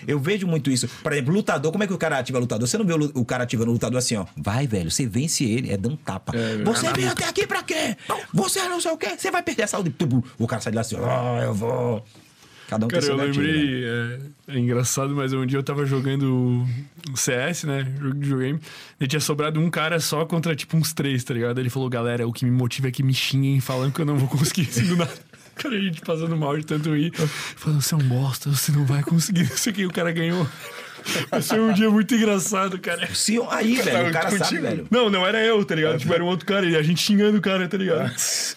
Eu vejo muito isso. Por exemplo, lutador, como é que o cara ativa lutador? Você não vê o, cara ativando o lutador assim, ó. Vai, velho, você vence ele, é dando tapa. É, você veio até aqui pra quê? Você não sei o quê, você vai perder a saúde. O cara sai de lá assim, ó, oh, eu vou. Cada um Cara, eu lembrei, né? é, é, engraçado, mas um dia eu tava jogando CS, né? Jogo de videogame. E tinha sobrado um cara só contra, tipo, uns três, tá ligado? Ele falou, galera, o que me motiva é que me xinguem falando que eu não vou conseguir assim do nada. Cara, a gente passando mal de tanto ir. Falando, você é um bosta, você não vai conseguir. Isso aqui, o cara ganhou. Esse foi um dia muito engraçado, cara. Se, aí, velho, o cara sabe, velho. Não, não era eu, tá ligado? Tipo, era um outro cara e a gente xingando o cara, tá ligado?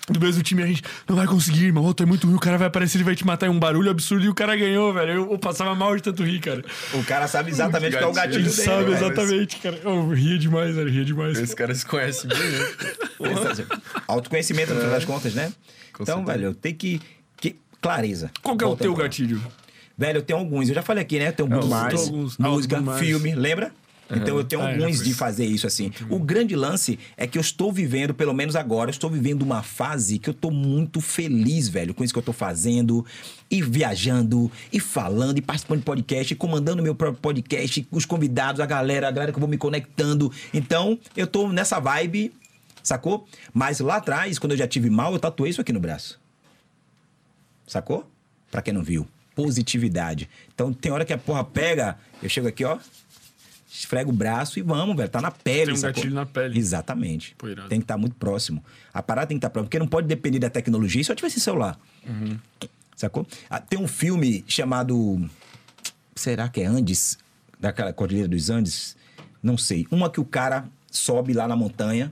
Do mesmo time, a gente não vai conseguir, irmão. Outro é muito ruim, o cara vai aparecer, ele vai te matar. É um barulho absurdo e o cara ganhou, velho. Eu, eu passava mal de tanto rir, cara. O cara sabe exatamente qual é o gatilho ele dele. sabe exatamente, cara. Eu ria demais, velho. Ria demais. Esse cara se conhece bem, né? Autoconhecimento, no final das contas, né? Com então, certeza. velho, tem que, que. Clareza. Qual que é o teu gatilho? Velho, eu tenho alguns. Eu já falei aqui, né? Eu tenho é, mais. Alguns, música, alguns filme, lembra? Uhum. Então eu tenho ah, alguns de fazer isso assim. Uhum. O grande lance é que eu estou vivendo, pelo menos agora, eu estou vivendo uma fase que eu estou muito feliz, velho, com isso que eu estou fazendo, e viajando, e falando, e participando de podcast, e comandando meu próprio podcast, os convidados, a galera, a galera que eu vou me conectando. Então, eu estou nessa vibe, sacou? Mas lá atrás, quando eu já tive mal, eu tatuei isso aqui no braço. Sacou? Pra quem não viu positividade. Então tem hora que a porra pega, eu chego aqui, ó, esfrega o braço e vamos, velho. Tá na pele. Tem um sacou? gatilho na pele. Exatamente. Pô, tem que estar tá muito próximo. A parada tem que estar tá próximo, porque não pode depender da tecnologia se só tivesse celular. Uhum. Sacou? Ah, tem um filme chamado. Será que é Andes? Daquela Cordilheira dos Andes? Não sei. Uma que o cara sobe lá na montanha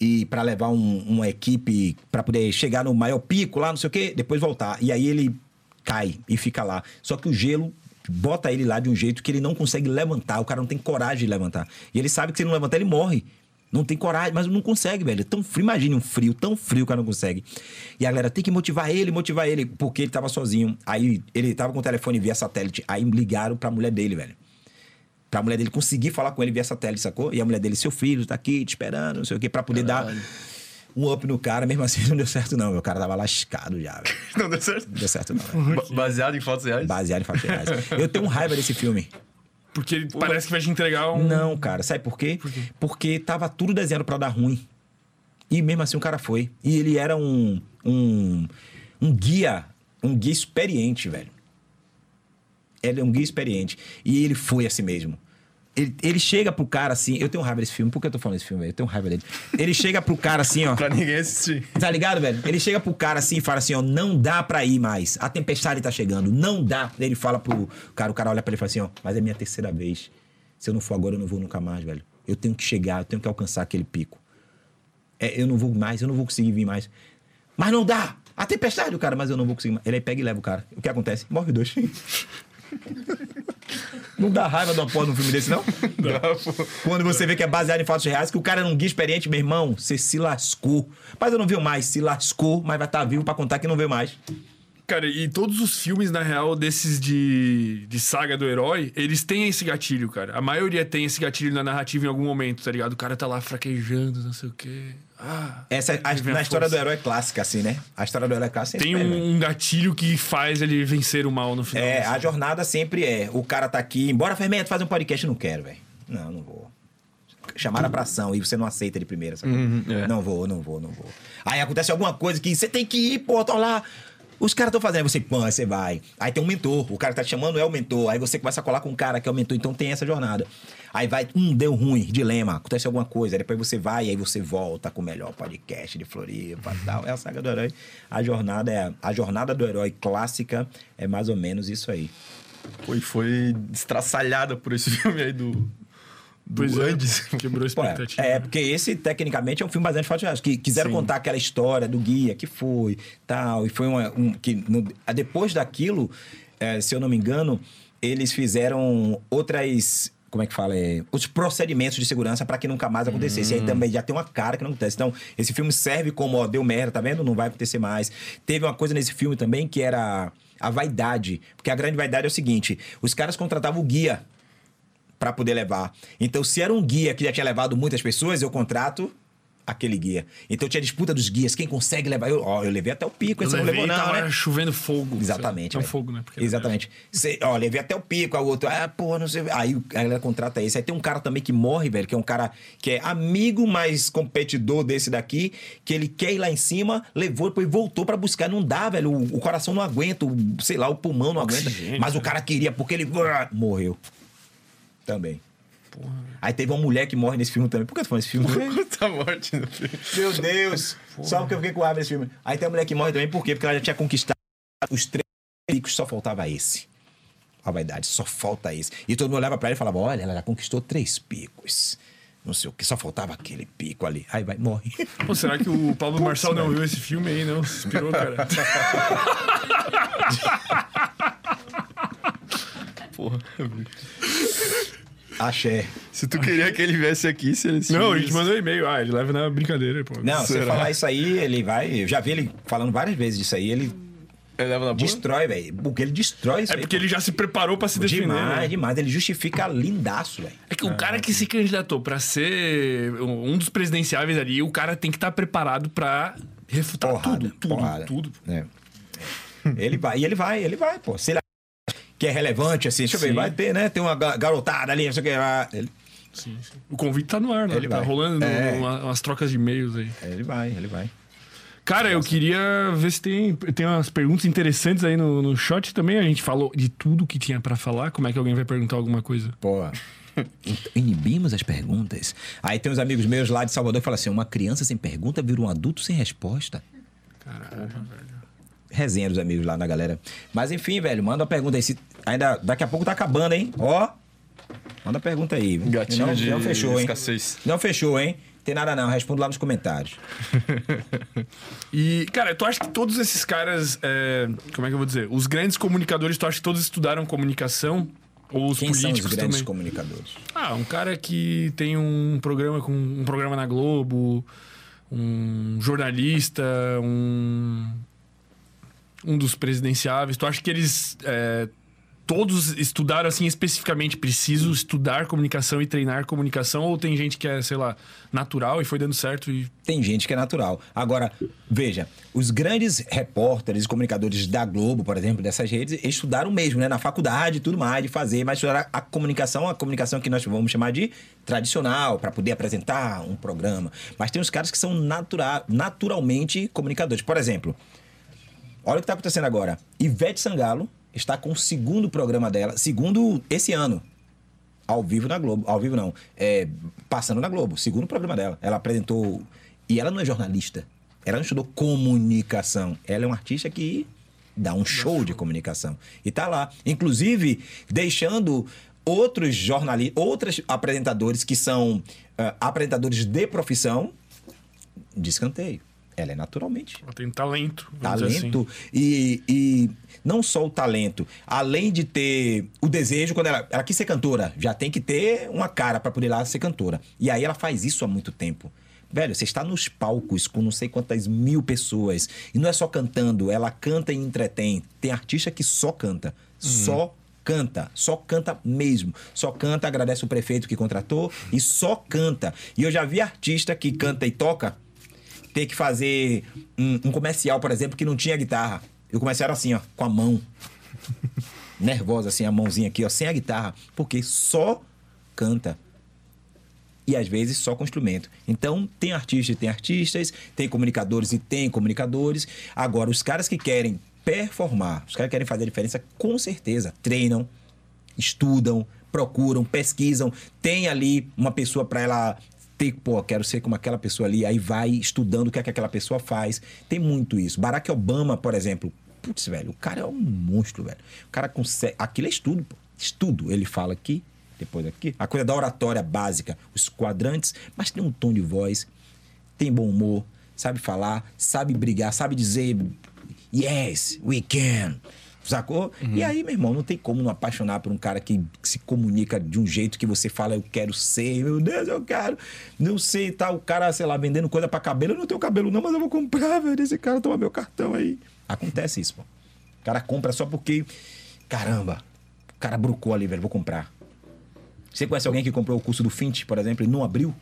e para levar um, uma equipe para poder chegar no maior pico lá, não sei o quê, depois voltar. E aí ele cai e fica lá. Só que o gelo bota ele lá de um jeito que ele não consegue levantar. O cara não tem coragem de levantar. E ele sabe que se ele não levantar, ele morre. Não tem coragem, mas não consegue, velho. É tão frio, imagine um frio, tão frio que cara não consegue. E a galera tem que motivar ele, motivar ele, porque ele tava sozinho. Aí ele tava com o telefone via satélite. Aí ligaram pra mulher dele, velho. Pra mulher dele conseguir falar com ele via satélite, sacou? E a mulher dele, seu filho, tá aqui te esperando, não sei o quê, pra poder Caralho. dar um up no cara, mesmo assim não deu certo, não. Meu cara tava lascado já. Não deu certo? Não deu certo, não. Baseado em fotos reais? Baseado em fotos reais. Eu tenho raiva desse filme. Porque ele parece que vai te entregar um. Não, cara, sabe por quê? por quê? Porque tava tudo desenhado para dar ruim. E mesmo assim o cara foi. E ele era um. um, um guia. Um guia experiente, velho. Ele é um guia experiente. E ele foi assim mesmo. Ele, ele chega pro cara assim. Eu tenho raiva desse filme. Por que eu tô falando desse filme, velho? Eu tenho raiva dele. Ele chega pro cara assim, ó. pra ninguém assistir. Tá ligado, velho? Ele chega pro cara assim e fala assim, ó. Não dá pra ir mais. A tempestade tá chegando. Não dá. Ele fala pro cara, o cara olha pra ele e fala assim, ó. Mas é minha terceira vez. Se eu não for agora, eu não vou nunca mais, velho. Eu tenho que chegar, eu tenho que alcançar aquele pico. É, eu não vou mais, eu não vou conseguir vir mais. Mas não dá! A tempestade, o cara, mas eu não vou conseguir mais. Ele aí pega e leva o cara. O que acontece? Morre dois. Não dá raiva de uma porra num filme desse, não? Dá, pô. Quando você vê que é baseado em fatos reais, que o cara é um guia experiente, meu irmão, você se lascou. Mas eu não viu mais, se lascou, mas vai estar tá vivo para contar que não vê mais. Cara, e todos os filmes, na real, desses de, de saga do herói, eles têm esse gatilho, cara. A maioria tem esse gatilho na narrativa em algum momento, tá ligado? O cara tá lá fraquejando, não sei o quê. Ah, Essa, a, na história do herói clássica, assim, né? A história do herói clássica Tem é, um, gatilho que faz ele vencer o mal no final. É, assim. a jornada sempre é. O cara tá aqui, embora Fermento fazer um podcast, não quero, velho. Não, não vou. Chamaram pra ação e você não aceita de primeira, sabe? é. Não vou, não vou, não vou. Aí acontece alguma coisa que você tem que ir, pô, tô lá. Os caras estão fazendo, aí você, pô, você vai. Aí tem um mentor, o cara tá te chamando é o mentor. Aí você começa a colar com um cara que é o mentor, então tem essa jornada. Aí vai, hum, deu ruim, dilema, acontece alguma coisa. Aí depois você vai aí você volta com o melhor podcast de Floripa e tal. É a saga do herói. A jornada é a jornada do herói clássica é mais ou menos isso aí. Foi, foi estraçalhada por esse filme aí do. Do Pois é, Andes. quebrou a é, expectativa. é, porque esse, tecnicamente, é um filme baseado em fatos reais. Que quiseram Sim. contar aquela história do guia que foi, tal. E foi uma, um... Que no- depois daquilo, é, se eu não me engano, eles fizeram outras... Como é que fala? É, os procedimentos de segurança para que nunca mais acontecesse. E aí também já tem uma cara que não acontece. Então, esse filme serve como, ó, deu merda, tá vendo? Não vai acontecer mais. Teve uma coisa nesse filme também que era a vaidade. Porque a grande vaidade é o seguinte: os caras contratavam o guia para poder levar. Então, se era um guia que já tinha levado muitas pessoas, eu contrato aquele guia. Então tinha disputa dos guias, quem consegue levar. Eu, ó, eu levei até o pico, Eu esse não levei levou e não, tava né? chovendo fogo. Exatamente. Não velho. fogo, né? Porque Exatamente. Cê, ó, levei até o pico, a outro, ah, porra, não sei. Aí o- a galera contrata esse. Aí tem um cara também que morre, velho, que é um cara que é amigo, mas competidor desse daqui, que ele quer ir lá em cima, levou, depois voltou pra buscar. Não dá, velho. O, o coração não aguenta, o, sei lá, o pulmão não aguenta. Mas o né? cara queria, porque ele ah, morreu. Também. Aí teve uma mulher que morre nesse filme também. Por que eu tô falando desse filme? Tá morte no filme. Meu Deus! Só porque eu fiquei com raiva desse filme. Aí tem a mulher que morre também, por quê? Porque ela já tinha conquistado os três picos, só faltava esse. A vaidade, só falta esse. E todo mundo olhava pra ela e falava: olha, ela já conquistou três picos. Não sei o que, só faltava aquele pico ali. Aí vai, morre. Pô, será que o Pablo Marçal não viu esse filme aí, não? Se inspirou, cara. Porra. Axé. Se tu queria que ele viesse aqui, se ele não, a gente mandou e-mail. Ah, ele leva na brincadeira, pô. Não, se falar isso aí, ele vai. Eu já vi ele falando várias vezes disso aí. Ele Ele leva na destrói, velho. Porque ele destrói isso É aí. porque ele já se preparou pra se defender. Demais, né? demais. Ele justifica lindaço, velho. É que o cara que se candidatou pra ser um dos presidenciáveis ali, o cara tem que estar preparado pra refutar Porrada, tudo, tudo, porrada. tudo. É. Ele vai, e ele vai, ele vai, pô. Se ele que é relevante, assim, deixa eu ver, vai ter, né? Tem uma ga- garotada ali, não sei o que. ah, Ele, Sim, sim. O convite tá no ar, né? Ele tá vai. rolando É. uma- umas trocas de e-mails aí. ele vai, ele vai. Cara, eu queria ver se tem, tem umas perguntas interessantes aí no, no shot também. A gente falou de tudo que tinha pra falar. Como é que alguém vai perguntar alguma coisa? Pô. Inibimos as perguntas. Aí tem uns amigos meus lá de Salvador que falam assim: uma criança sem pergunta vira um adulto sem resposta. Caralho, velho. Resenha dos amigos lá na galera. Mas enfim, velho, manda uma pergunta aí. Se, ainda, daqui a pouco tá acabando, hein? Ó. Manda a pergunta aí. viu? Gatilho não, de não fechou, hein? escassez. Não fechou, hein? Tem nada não, respondo lá nos comentários. E, cara, tu acha que todos esses caras. é, como é que eu vou dizer? Os grandes comunicadores, tu acha que todos estudaram comunicação? Ou os Quem são os políticos grandes também? comunicadores? Ah, um cara que tem um programa com um programa na Globo, um jornalista, um um dos presidenciáveis. Tu acha que eles é, todos estudaram assim especificamente preciso estudar comunicação e treinar comunicação ou tem gente que é, sei lá, natural e foi dando certo e Tem gente que é natural. Agora, veja, os grandes repórteres e comunicadores da Globo, por exemplo, dessas redes, estudaram mesmo, né? Na faculdade e tudo mais, de fazer, mas estudaram a comunicação, a comunicação que nós vamos chamar de tradicional, para poder apresentar um programa. Mas tem os caras que são natura naturalmente comunicadores. Por exemplo, olha o que está acontecendo agora. Ivete Sangalo está com o segundo programa dela, segundo esse ano. Ao vivo na Globo. Ao vivo não. É, passando na Globo. Segundo programa dela. Ela apresentou. E ela não é jornalista. Ela não estudou comunicação. Ela é uma artista que dá um show de comunicação. E tá lá. Inclusive, deixando outros jornalistas, outros apresentadores que são ah, apresentadores de profissão de escanteio. Ela é naturalmente ela tem talento. dizer talento e, e não só o talento, além de ter o desejo, quando ela, ela quis ser cantora, já tem que ter uma cara para poder ir lá ser cantora. E aí ela faz isso há muito tempo. Velho, você está nos palcos com não sei quantas mil pessoas. E não é só cantando, ela canta e entretém. Tem artista que só canta. Só canta. Só canta mesmo. Só canta, agradece o prefeito que contratou e só canta. E eu já vi artista que canta e toca ter que fazer um, um comercial, por exemplo, que não tinha guitarra. E o comercial era assim, ó, com a mão. Nervosa, assim, a mãozinha aqui, ó, sem a guitarra. Porque só canta. E às vezes só com instrumento. Então, tem artistas e tem artistas, tem comunicadores e tem comunicadores. Agora, os caras que querem performar, os caras que querem fazer a diferença, com certeza, treinam, estudam, procuram, pesquisam, tem ali uma pessoa para ela ter, pô, quero ser como aquela pessoa ali, aí vai estudando o que, é que aquela pessoa faz. Tem muito isso. Barack Obama, por exemplo, putz, velho, o cara é um monstro, velho. O cara consegue. Aquilo é estudo, pô. Estudo. Ele fala aqui, depois aqui. A coisa da oratória básica, os quadrantes, mas tem um tom de voz, tem bom humor, sabe falar, sabe brigar, sabe dizer yes, we can. Sacou? Uhum. E aí, meu irmão, não tem como não apaixonar por um cara que se comunica de um jeito que você fala, eu quero ser, meu Deus, eu quero. Não sei, tá o cara, sei lá, vendendo coisa pra cabelo. Eu não tenho cabelo, não, mas eu vou comprar, velho. Esse cara toma meu cartão aí. Acontece isso, pô. O cara compra só porque. Caramba, o cara brucou ali, velho, vou comprar. Você conhece alguém que comprou o curso do Fint, por exemplo, e não abriu?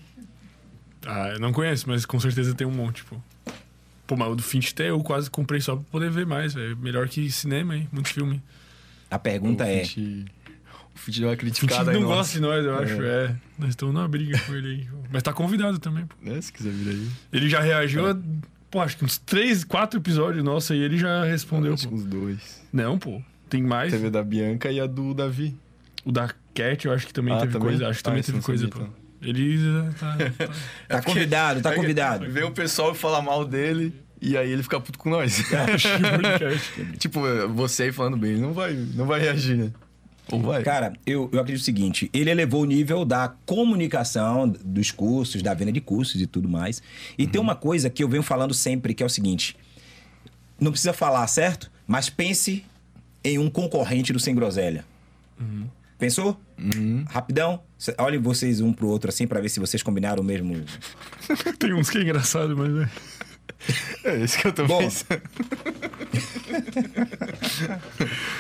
Ah, eu não conheço, mas com certeza tem um monte, pô. Pô, mas o do Finch até eu quase comprei só pra poder ver mais, velho. Melhor que cinema, hein? Muito filme. A pergunta o é. Fint- O Fint deu uma Finch criticada não gosta de nós, eu acho. É. Nós estamos numa briga com ele aí. Mas tá convidado também, pô. Né, Se quiser vir aí. Ele já reagiu a, pô, acho que uns três, quatro episódios nossos aí, ele já respondeu, Acho que pô. uns dois. Não, pô. Tem mais. Teve a da Bianca e a do Davi. O da Cat, eu acho que também Ah, teve também? coisa. Acho que também Ah, isso teve coisa, sabia, pô. então. Ele já tá. tá- Tá convidado, tá É convidado. Vem o pessoal falar mal dele e aí ele fica puto com nós. tipo, você aí falando bem, ele não vai, não vai reagir, né? Ou vai? Cara, eu, eu acredito o seguinte: ele elevou o nível da comunicação, dos cursos, da venda de cursos e tudo mais. E tem uma coisa que eu venho falando sempre, que é o seguinte: não precisa falar, certo? Mas pense em um concorrente do Sem Groselha. Pensou? Rapidão? Cê- Olhem vocês um pro outro assim pra ver se vocês combinaram o mesmo. Tem uns que é engraçado, mas é. É isso que eu tô Bom. pensando.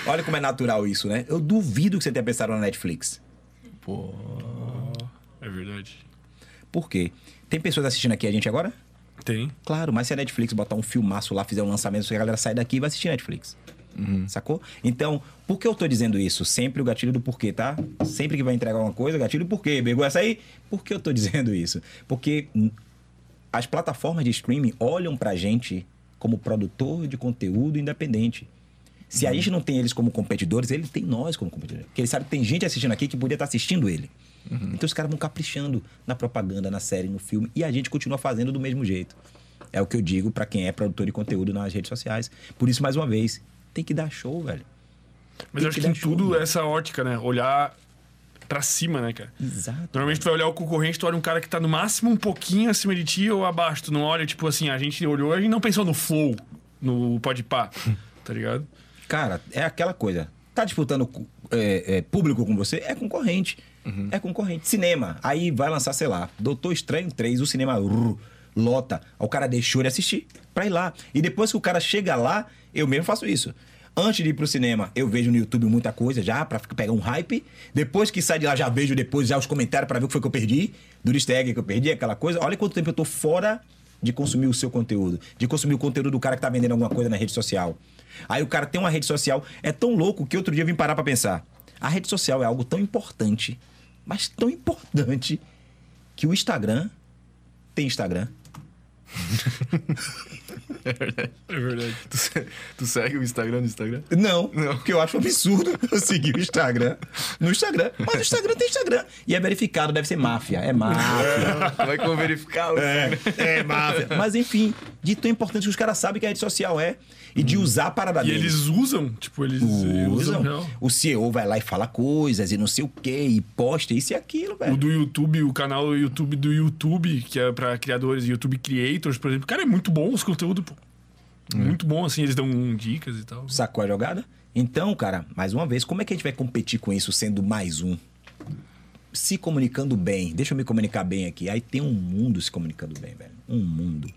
Olha como é natural isso, né? Eu duvido que você tenha pensado na Netflix. Pô. É verdade. Por quê? Tem pessoas assistindo aqui a gente agora? Tem. Claro, mas se a Netflix botar um filmaço lá, fizer um lançamento, a galera sai daqui e vai assistir Netflix. Sacou? Então, por que eu tô dizendo isso? Sempre o gatilho do porquê, tá? Sempre que vai entregar uma coisa, gatilho do porquê. Pegou essa aí? Por que eu tô dizendo isso? Porque as plataformas de streaming olham pra gente como produtor de conteúdo independente. Se a gente não tem eles como competidores, ele tem nós como competidores. Porque ele sabe que tem gente assistindo aqui que poderia estar assistindo ele. Então os caras vão caprichando na propaganda, na série, no filme, e a gente continua fazendo do mesmo jeito. É o que eu digo pra quem é produtor de conteúdo nas redes sociais. Por isso, mais uma vez, tem que dar show, velho. Mas Tem eu acho que que em show, tudo essa ótica, né? Olhar pra cima, né, cara? Exato. Normalmente tu vai olhar o concorrente, tu olha um cara que tá no máximo um pouquinho acima de ti ou abaixo. Tu não olha, tipo assim, a gente olhou, a gente não pensou no flow, no podpar, tá ligado? Cara, é aquela coisa. Tá disputando é, é, público com você? É concorrente. É concorrente. Cinema. Aí vai lançar, sei lá, Doutor Estranho 3, o cinema rrr, lota. O cara deixou de assistir pra ir lá. E depois que o cara chega lá, eu mesmo faço isso. Antes de ir pro cinema, eu vejo no YouTube muita coisa já, pra pegar um hype. Depois que sai de lá, já vejo depois já os comentários pra ver o que foi que eu perdi. Do easter que eu perdi, aquela coisa. Olha quanto tempo eu tô fora de consumir o seu conteúdo. De consumir o conteúdo do cara que tá vendendo alguma coisa na rede social. Aí o cara tem uma rede social. É tão louco que outro dia eu vim parar pra pensar. A rede social é algo tão importante, mas tão importante, que o Instagram tem Instagram. É verdade. Tu, tu segue o Instagram no Instagram? Não, Não. porque eu acho absurdo eu seguir o Instagram no Instagram. Mas o Instagram tem Instagram. E é verificado, deve ser máfia. É máfia. Tu vai como verificar o É, é máfia. Mas enfim, de tão importante que os caras sabem que a rede social é. E de usar a parada E deles. eles usam, tipo, eles usam, usam. real. O CEO vai lá e fala coisas e não sei o quê, e posta isso e aquilo, velho. O do YouTube, o canal YouTube do YouTube, que é pra criadores, YouTube Creators, por exemplo. Cara, é muito bom os conteúdos, pô. Muito bom, assim, eles dão dicas e tal. Sacou a jogada? Então, cara, mais uma vez, como é que a gente vai competir com isso sendo mais um? Se comunicando bem. Deixa eu me comunicar bem aqui. Aí tem um mundo se comunicando bem, velho. Um mundo.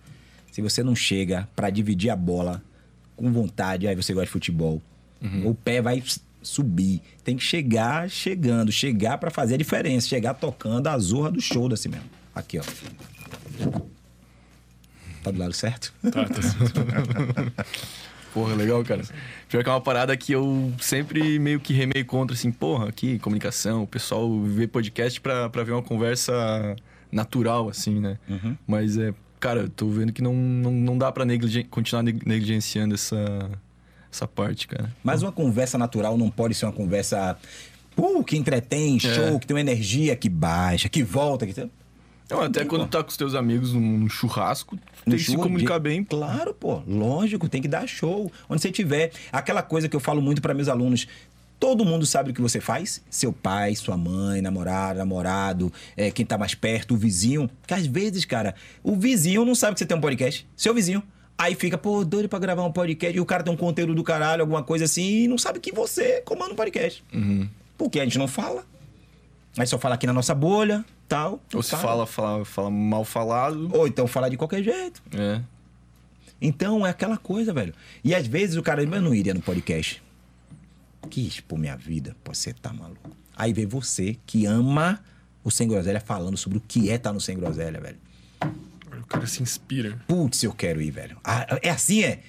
Se você não chega pra dividir a bola com vontade, aí você gosta de futebol, o pé vai subir. Tem que chegar chegando, chegar pra fazer a diferença, chegar tocando a zorra do show desse mesmo. Aqui, ó. Tá do lado certo? Tá, tá certo. Porra, legal, cara. Pior que é uma parada que eu sempre meio que remei contra, assim, porra, aqui, comunicação, o pessoal vê podcast pra, pra ver uma conversa natural, assim, né? Uhum. Mas é, cara, eu tô vendo que não, não, não dá pra negligen- continuar neg- negligenciando essa, essa parte, cara. Mas uma conversa natural não pode ser uma conversa uh, que entretém, show, que tem uma energia que baixa, que volta. Que... Não, até tem quando como. tá com os teus amigos num churrasco, No tem que se comunicar de- bem. Claro, pô. Lógico, tem que dar show. Onde você tiver. Aquela coisa que eu falo muito para meus alunos. Todo mundo sabe o que você faz? Seu pai, sua mãe, namorado, namorado, é, quem tá mais perto, o vizinho. Que às vezes, cara, o vizinho não sabe que você tem um podcast. Seu vizinho. Aí fica, pô, doido pra gravar um podcast. E o cara tem um conteúdo do caralho, alguma coisa assim, e não sabe que você comanda um podcast. Porque a gente não fala. A gente só fala aqui na nossa bolha, tal. Ou se fala, fala, fala mal falado. Ou então fala de qualquer jeito. É. Então é aquela coisa, velho. E às vezes o cara, eu não iria no podcast. Que expor minha vida, pô, você tá maluco. Aí vem você que ama o Sem Groselha falando sobre o que é estar no Sem Groselha, velho. O cara se inspira. Putz, eu quero ir, velho. Ah, é assim, é?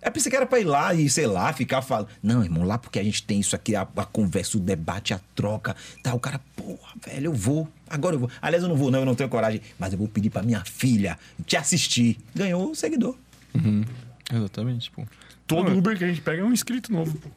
É pensei que era pra ir lá e, sei lá, ficar falando. Não, irmão, lá porque a gente tem isso aqui, a, a conversa, o debate, a troca. Tá, o cara, porra, velho, eu vou. Agora eu vou. Aliás, eu não vou, não, eu não tenho coragem. Mas eu vou pedir pra minha filha te assistir. Ganhou o seguidor. Exatamente, pô. Todo Não, Uber que a gente pega é um inscrito novo. pô.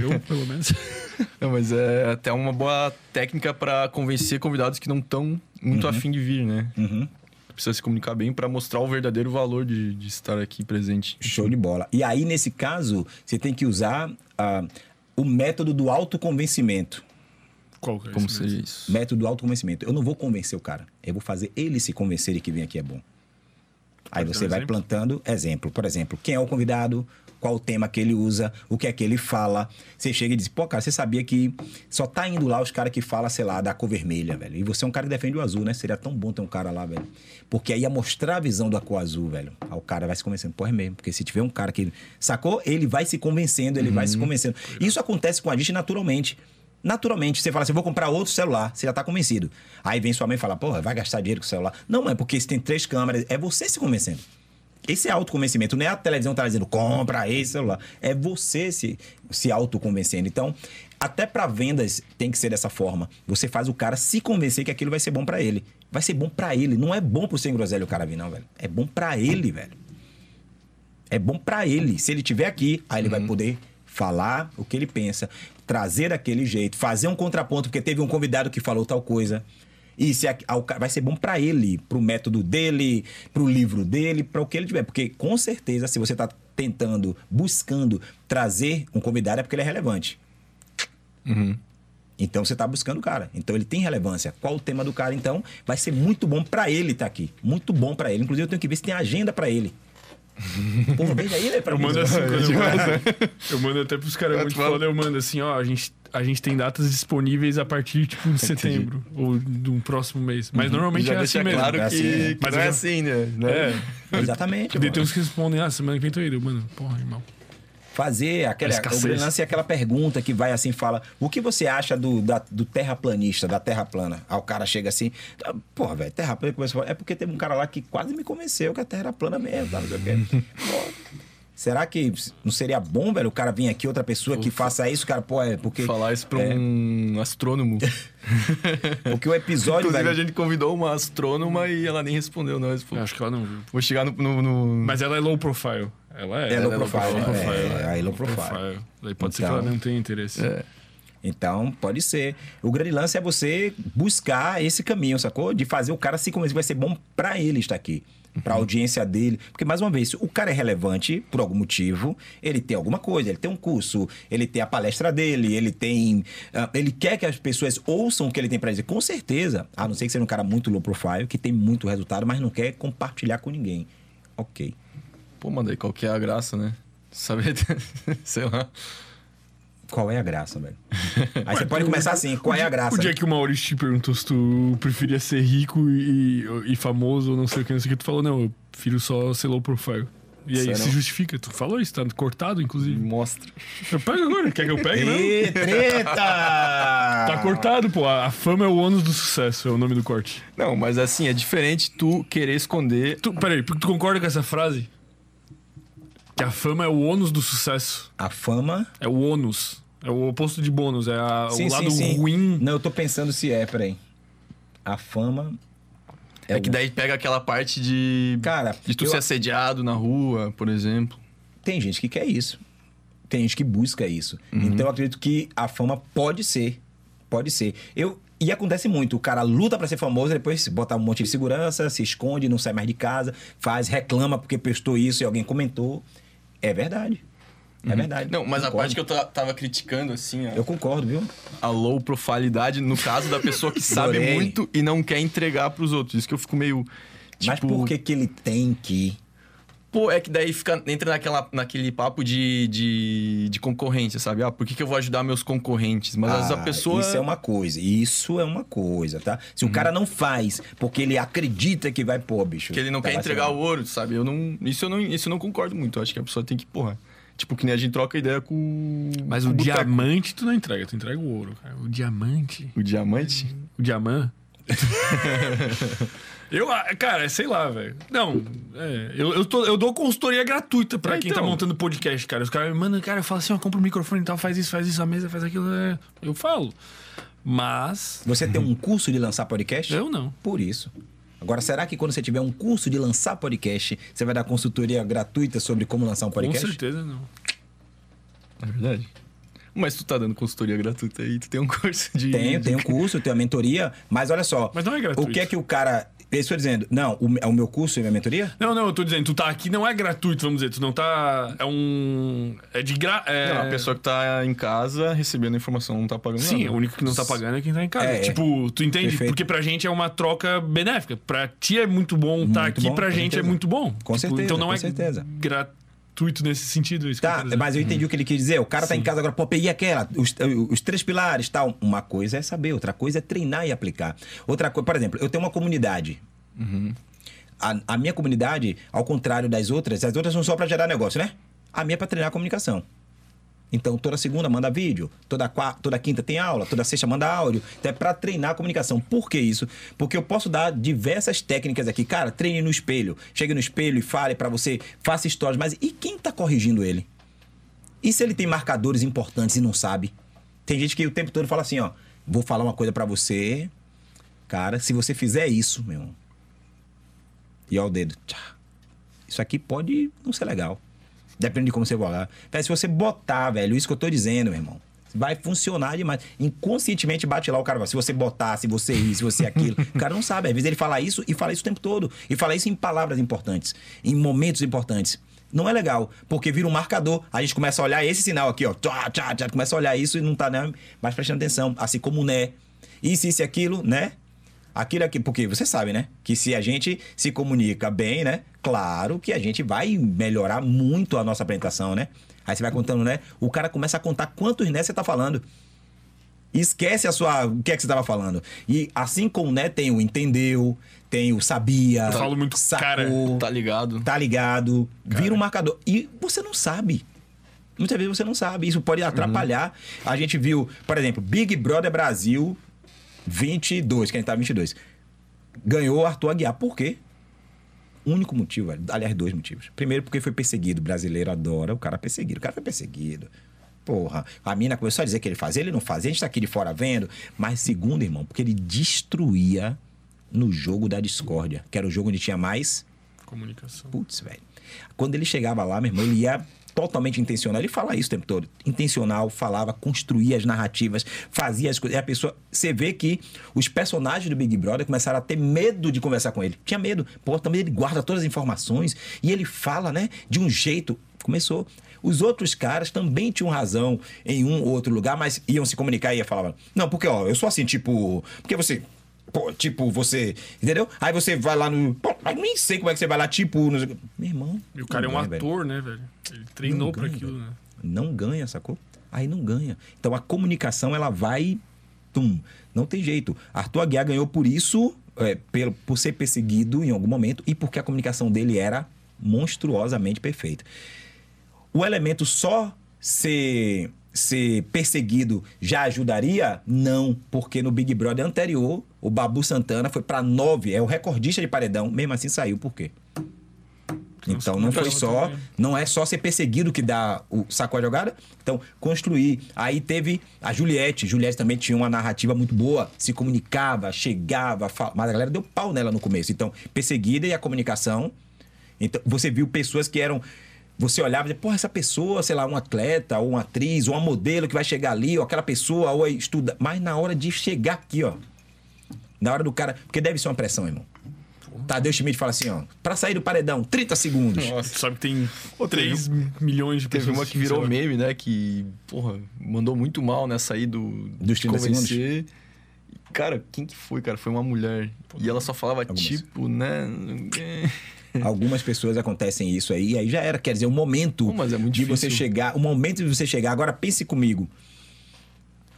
Eu, pelo menos. Não, mas é até uma boa técnica pra convencer convidados que não estão muito afim de vir, né? Uhum. Precisa se comunicar bem pra mostrar o verdadeiro valor de, de estar aqui presente. Show de bola. E aí, nesse caso, você tem que usar ah, o método do autoconvencimento. Qual que é Como seria isso? Método do autoconvencimento. Eu não vou convencer o cara. Eu vou fazer ele se convencer de que vir aqui é bom. Aí você um vai exemplo? plantando exemplo. Por exemplo, quem é o convidado, qual o tema que ele usa, o que é que ele fala. Você chega e diz, pô, cara, você sabia que só tá indo lá os caras que falam, sei lá, da cor vermelha, velho. E você é um cara que defende o azul, né? Seria tão bom ter um cara lá, velho. Porque aí ia mostrar a visão da cor azul, velho. Aí o cara vai se convencendo, pô, é mesmo. Porque se tiver um cara que sacou, ele vai se convencendo, ele vai se convencendo. Isso acontece com a gente naturalmente. Naturalmente, você fala assim, vou comprar outro celular, você já tá convencido. Aí vem sua mãe e fala, porra, vai gastar dinheiro com o celular. Não, é porque se tem três câmeras, é você se convencendo. Esse é autoconvencimento, não é a televisão que tá dizendo, compra esse celular. É você se, se autoconvencendo. Então, até para vendas tem que ser dessa forma. Você faz o cara se convencer que aquilo vai ser bom para ele. Vai ser bom para ele. Não é bom pro sem groselha o cara vir, não, velho. É bom para ele, velho. É bom para ele. Se ele tiver aqui, aí ele vai poder falar o que ele pensa, trazer daquele jeito, fazer um contraponto, porque teve um convidado que falou tal coisa. E se a- ca- vai ser bom para ele, pro método dele, pro livro dele, para o que ele tiver, porque com certeza se você tá tentando, buscando trazer um convidado é porque ele é relevante. Então você tá buscando o cara. Então ele tem relevância. Qual o tema do cara então? Vai ser muito bom para ele estar aqui. Muito bom para ele. Inclusive eu tenho que ver se tem agenda para ele. Pô, veja aí, né? pra Eu mim. mando assim, eu mando, eu mando até pros caras É, muito foda, eu mando assim, ó, a gente, a gente tem datas disponíveis a partir, tipo, de setembro ou do próximo mês. Mas normalmente Já é assim mesmo. claro É que, assim, né? que Mas não eu é assim, né? É. Exatamente. E tem uns que respondem, ah, semana que vem tô indo. Mano, porra, irmão. Fazer aquela. O lance é aquela pergunta que vai assim, fala: o que você acha do, da- do terraplanista, da terra plana? Aí o cara chega assim, "Ah, porra, velho, terra plana, começa a falar, é porque teve um cara lá que quase me convenceu que a terra era plana mesmo, tá? Não sei o quê. Será que não seria bom, velho, o cara vir aqui, outra pessoa que faça isso, cara, pô, é porque. Falar isso pra é, um astrônomo. Porque o episódio, Inclusive, velho. a gente convidou uma astrônoma e ela nem respondeu, não. Acho que ela não viu. Vou chegar no. no- no- Mas ela é low profile. Ela é. É low ela profile, low é, aí low profile. Daí pode ser que Então- ela não tenha interesse. É. Então, pode ser. O grande lance é você buscar esse caminho, sacou? De fazer o cara se convencer. Vai ser bom pra ele estar aqui. Pra audiência dele. Porque, mais uma vez, o cara é relevante por algum motivo, ele tem alguma coisa, ele tem um curso, ele tem a palestra dele, ele tem. ah, ele quer que as pessoas ouçam o que ele tem pra dizer. Com certeza. A não ser que seja um cara muito low profile, que tem muito resultado, mas não quer compartilhar com ninguém. Ok. Pô, mas daí qual que é a graça, né? Saber. Sei lá. Qual é a graça, velho? Aí você pode começar assim: qual é a graça? O dia que o Maurício te perguntou se tu preferia ser rico e, e famoso ou não sei o que, não sei o que, tu falou, não, eu prefiro só ser low profile. E aí, se justifica. Tu falou isso, tá cortado, inclusive. Mostra. Eu pego agora, quer que eu pegue, não? Ê, treta! Tá cortado, pô. A a fama é o ônus do sucesso, é o nome do corte. Não, mas assim, é diferente tu querer esconder. Tu, peraí, tu concorda com essa frase? Que a fama é o ônus do sucesso. A fama. É o ônus. É o oposto de bônus. É a- Sim, o lado sim, sim. ruim. Não, eu tô pensando se é, peraí. A fama. É, que daí pega aquela parte de. Cara, de tu eu- ser assediado na rua, por exemplo. Tem gente que quer isso. Tem gente que busca isso. Uhum. Então eu acredito que a fama pode ser. Pode ser. Eu. E acontece muito, o cara luta pra ser famoso, depois bota um monte de segurança, se esconde, não sai mais de casa, faz, reclama porque postou isso e alguém comentou. É verdade. É verdade. Não, mas a Concordo. parte que eu ta- tava criticando, assim, ó, Eu concordo, viu? a low profilidade, no caso da pessoa que sabe Adorei. muito e não quer entregar pros outros. Isso que eu fico meio. Tipo, Mas por que, que ele tem que. Pô, é que daí fica, entra naquela, naquele papo de, de, de concorrência, sabe? Ah, por que, que eu vou ajudar meus concorrentes? Mas às vezes a Ah, pessoa. Isso é uma coisa. Isso é uma coisa, tá? Se o Uhum. cara não faz porque ele acredita que vai, pô, bicho. Que ele não tá quer entregar o ouro, sabe? Eu não, isso, eu não, isso eu não concordo muito. Eu acho que a pessoa tem que, porra. Tipo, que nem a gente troca ideia com. Mas com o boteco. diamante tu não entrega, tu entrega o ouro, cara. O diamante. O diamante? O diamante. eu, ah, cara, sei lá, velho. Não, é, eu, eu, tô- eu dou consultoria gratuita pra É, quem tá então. montando podcast, cara. Os caras me mandam, cara, eu falo assim, ó, compra o microfone e tal, faz isso, faz isso, a mesa, faz aquilo. é. Eu falo. Mas. Você tem um curso de lançar podcast? Eu não. Por isso. Agora, será que quando você tiver um curso de lançar podcast, você vai dar consultoria gratuita sobre como lançar um Com podcast? certeza não. É verdade. Mas tu tá dando consultoria gratuita aí, tu tem um curso de. Tenho, tenho um curso, tenho a mentoria, mas olha só. Mas não é gratuito. O que é que o cara. Eu estou dizendo, não, o, é o meu curso e a minha mentoria? Não, não, eu tô dizendo, tu tá aqui não é gratuito, vamos dizer, tu não tá. É um. É de gra. É... Não, a pessoa que tá em casa recebendo a informação não tá pagando Sim, nada. o único que não tá pagando é quem tá em casa. É, tipo, tu entende? perfeito. Porque pra gente é uma troca benéfica. Pra ti é muito bom estar Muito aqui, bom, pra gente é certeza. muito bom. Com Tipo, certeza, Então não com é certeza. gratuito nesse sentido. Isso eu Tá, dizer. mas eu entendi o que ele quis dizer. O cara tá em casa agora, pô, peguei aquela, os, os três pilares tal. Uma coisa é saber, outra coisa é treinar e aplicar. Outra coisa, por exemplo, eu tenho uma comunidade. A, a minha comunidade, ao contrário das outras, as outras são só para gerar negócio, né? A minha é para treinar a comunicação. Então, toda segunda manda vídeo, toda, qua- toda quinta tem aula, toda sexta manda áudio. Então, é para treinar a comunicação. Por que isso? Porque eu posso dar diversas técnicas aqui. Cara, treine no espelho. Chegue no espelho e fale para você, faça histórias. Mas e quem tá corrigindo ele? E se ele tem marcadores importantes e não sabe? Tem gente que o tempo todo fala assim, ó, vou falar uma coisa pra você, cara, se você fizer isso, meu, e ó o dedo, isso aqui pode não ser legal. Depende de como você botar. Velho, se você botar, velho, isso que eu tô dizendo, meu irmão, vai funcionar demais. Inconscientemente bate lá o cara, se você botar, se você isso, se você aquilo. o cara não sabe. Às vezes ele fala isso e fala isso o tempo todo. E fala isso em palavras importantes, em momentos importantes. Não é legal, porque vira um marcador. A gente começa a olhar esse sinal aqui, ó. Tchá, tchá, tchá, começa a olhar isso e não tá né, mais prestando atenção. Assim como né. Isso, isso e aquilo, né? Aquilo aqui, porque você sabe, né? Que se a gente se comunica bem, né? Claro que a gente vai melhorar muito a nossa apresentação, né? Aí você vai contando, né? O cara começa a contar quantos né você tá falando. E esquece a sua. O que é que você estava falando. E assim como né, tem o entendeu, tem o sabia. Eu falo muito, cara, Tá ligado? Tá ligado. Vira um marcador. E você não sabe. Muitas vezes você não sabe. Isso pode atrapalhar. A gente viu, por exemplo, Big Brother Brasil 22, que a gente tá 22. Ganhou Arthur Aguiar. Por quê? Único motivo. Aliás, dois motivos. Primeiro, porque foi perseguido. O brasileiro adora o cara perseguido. O cara foi perseguido. Porra, a mina começou a dizer que ele fazia, ele não fazia, a gente tá aqui de fora vendo. Mas segundo, irmão, porque ele destruía no jogo da discórdia, que era o jogo onde tinha mais Comunicação. Putz, velho. Quando ele chegava lá, meu irmão, ele ia totalmente intencional. Ele fala isso o tempo todo. Intencional, falava, construía as narrativas, fazia as coisas. E a pessoa. Você vê que os personagens do Big Brother começaram a ter medo de conversar com ele. Tinha medo. Pô, também ele guarda todas as informações e ele fala, né, de um jeito. Começou. Os outros caras também tinham razão em um ou outro lugar, mas iam se comunicar e falar. Não, porque, ó, eu sou assim, tipo. Porque você. Pô, tipo, você. Entendeu? Aí você vai lá no. Pô, mas nem sei como é que você vai lá, tipo. No... Meu irmão. E o cara é um ganha, velho. ator, né, velho? Ele treinou ganha, aquilo, velho. né? Não ganha, sacou? Aí não ganha. Então a comunicação, ela vai. Tum. Não tem jeito. Arthur Aguiar ganhou por isso, é, pelo, por ser perseguido em algum momento e porque a comunicação dele era monstruosamente perfeito. O elemento só ser, ser perseguido já ajudaria? Não, porque no Big Brother anterior, o Babu Santana foi pra nove, é o recordista de paredão, mesmo assim saiu, por quê? Então não foi só, não é só ser perseguido que dá o sacou a jogada. Então construir. Aí teve a Juliette. Juliette também tinha uma narrativa muito boa, se comunicava, chegava, fal... mas a galera deu pau nela no começo. Então perseguida e a comunicação. Então você viu pessoas que eram você olhava e dizia, porra, essa pessoa, sei lá, um atleta, ou uma atriz, ou uma modelo que vai chegar ali, ou aquela pessoa, ou estuda. Mas na hora de chegar aqui, ó. Na hora do cara. Porque deve ser uma pressão, irmão. Tadeu Schmidt fala assim, ó. Pra sair do paredão, 30 segundos. Nossa, sabe que tem 3 milhões de Teve pessoas. uma que virou meme, né? Que, porra, mandou muito mal nessa aí do... Dos de 30 convencer. Cara, quem que foi, cara? Foi uma mulher. E ela só falava, Algumas. tipo, né... Algumas pessoas acontecem isso aí, aí já era. Quer dizer, o momento Pô, é de você chegar. O momento de você chegar. Agora pense comigo.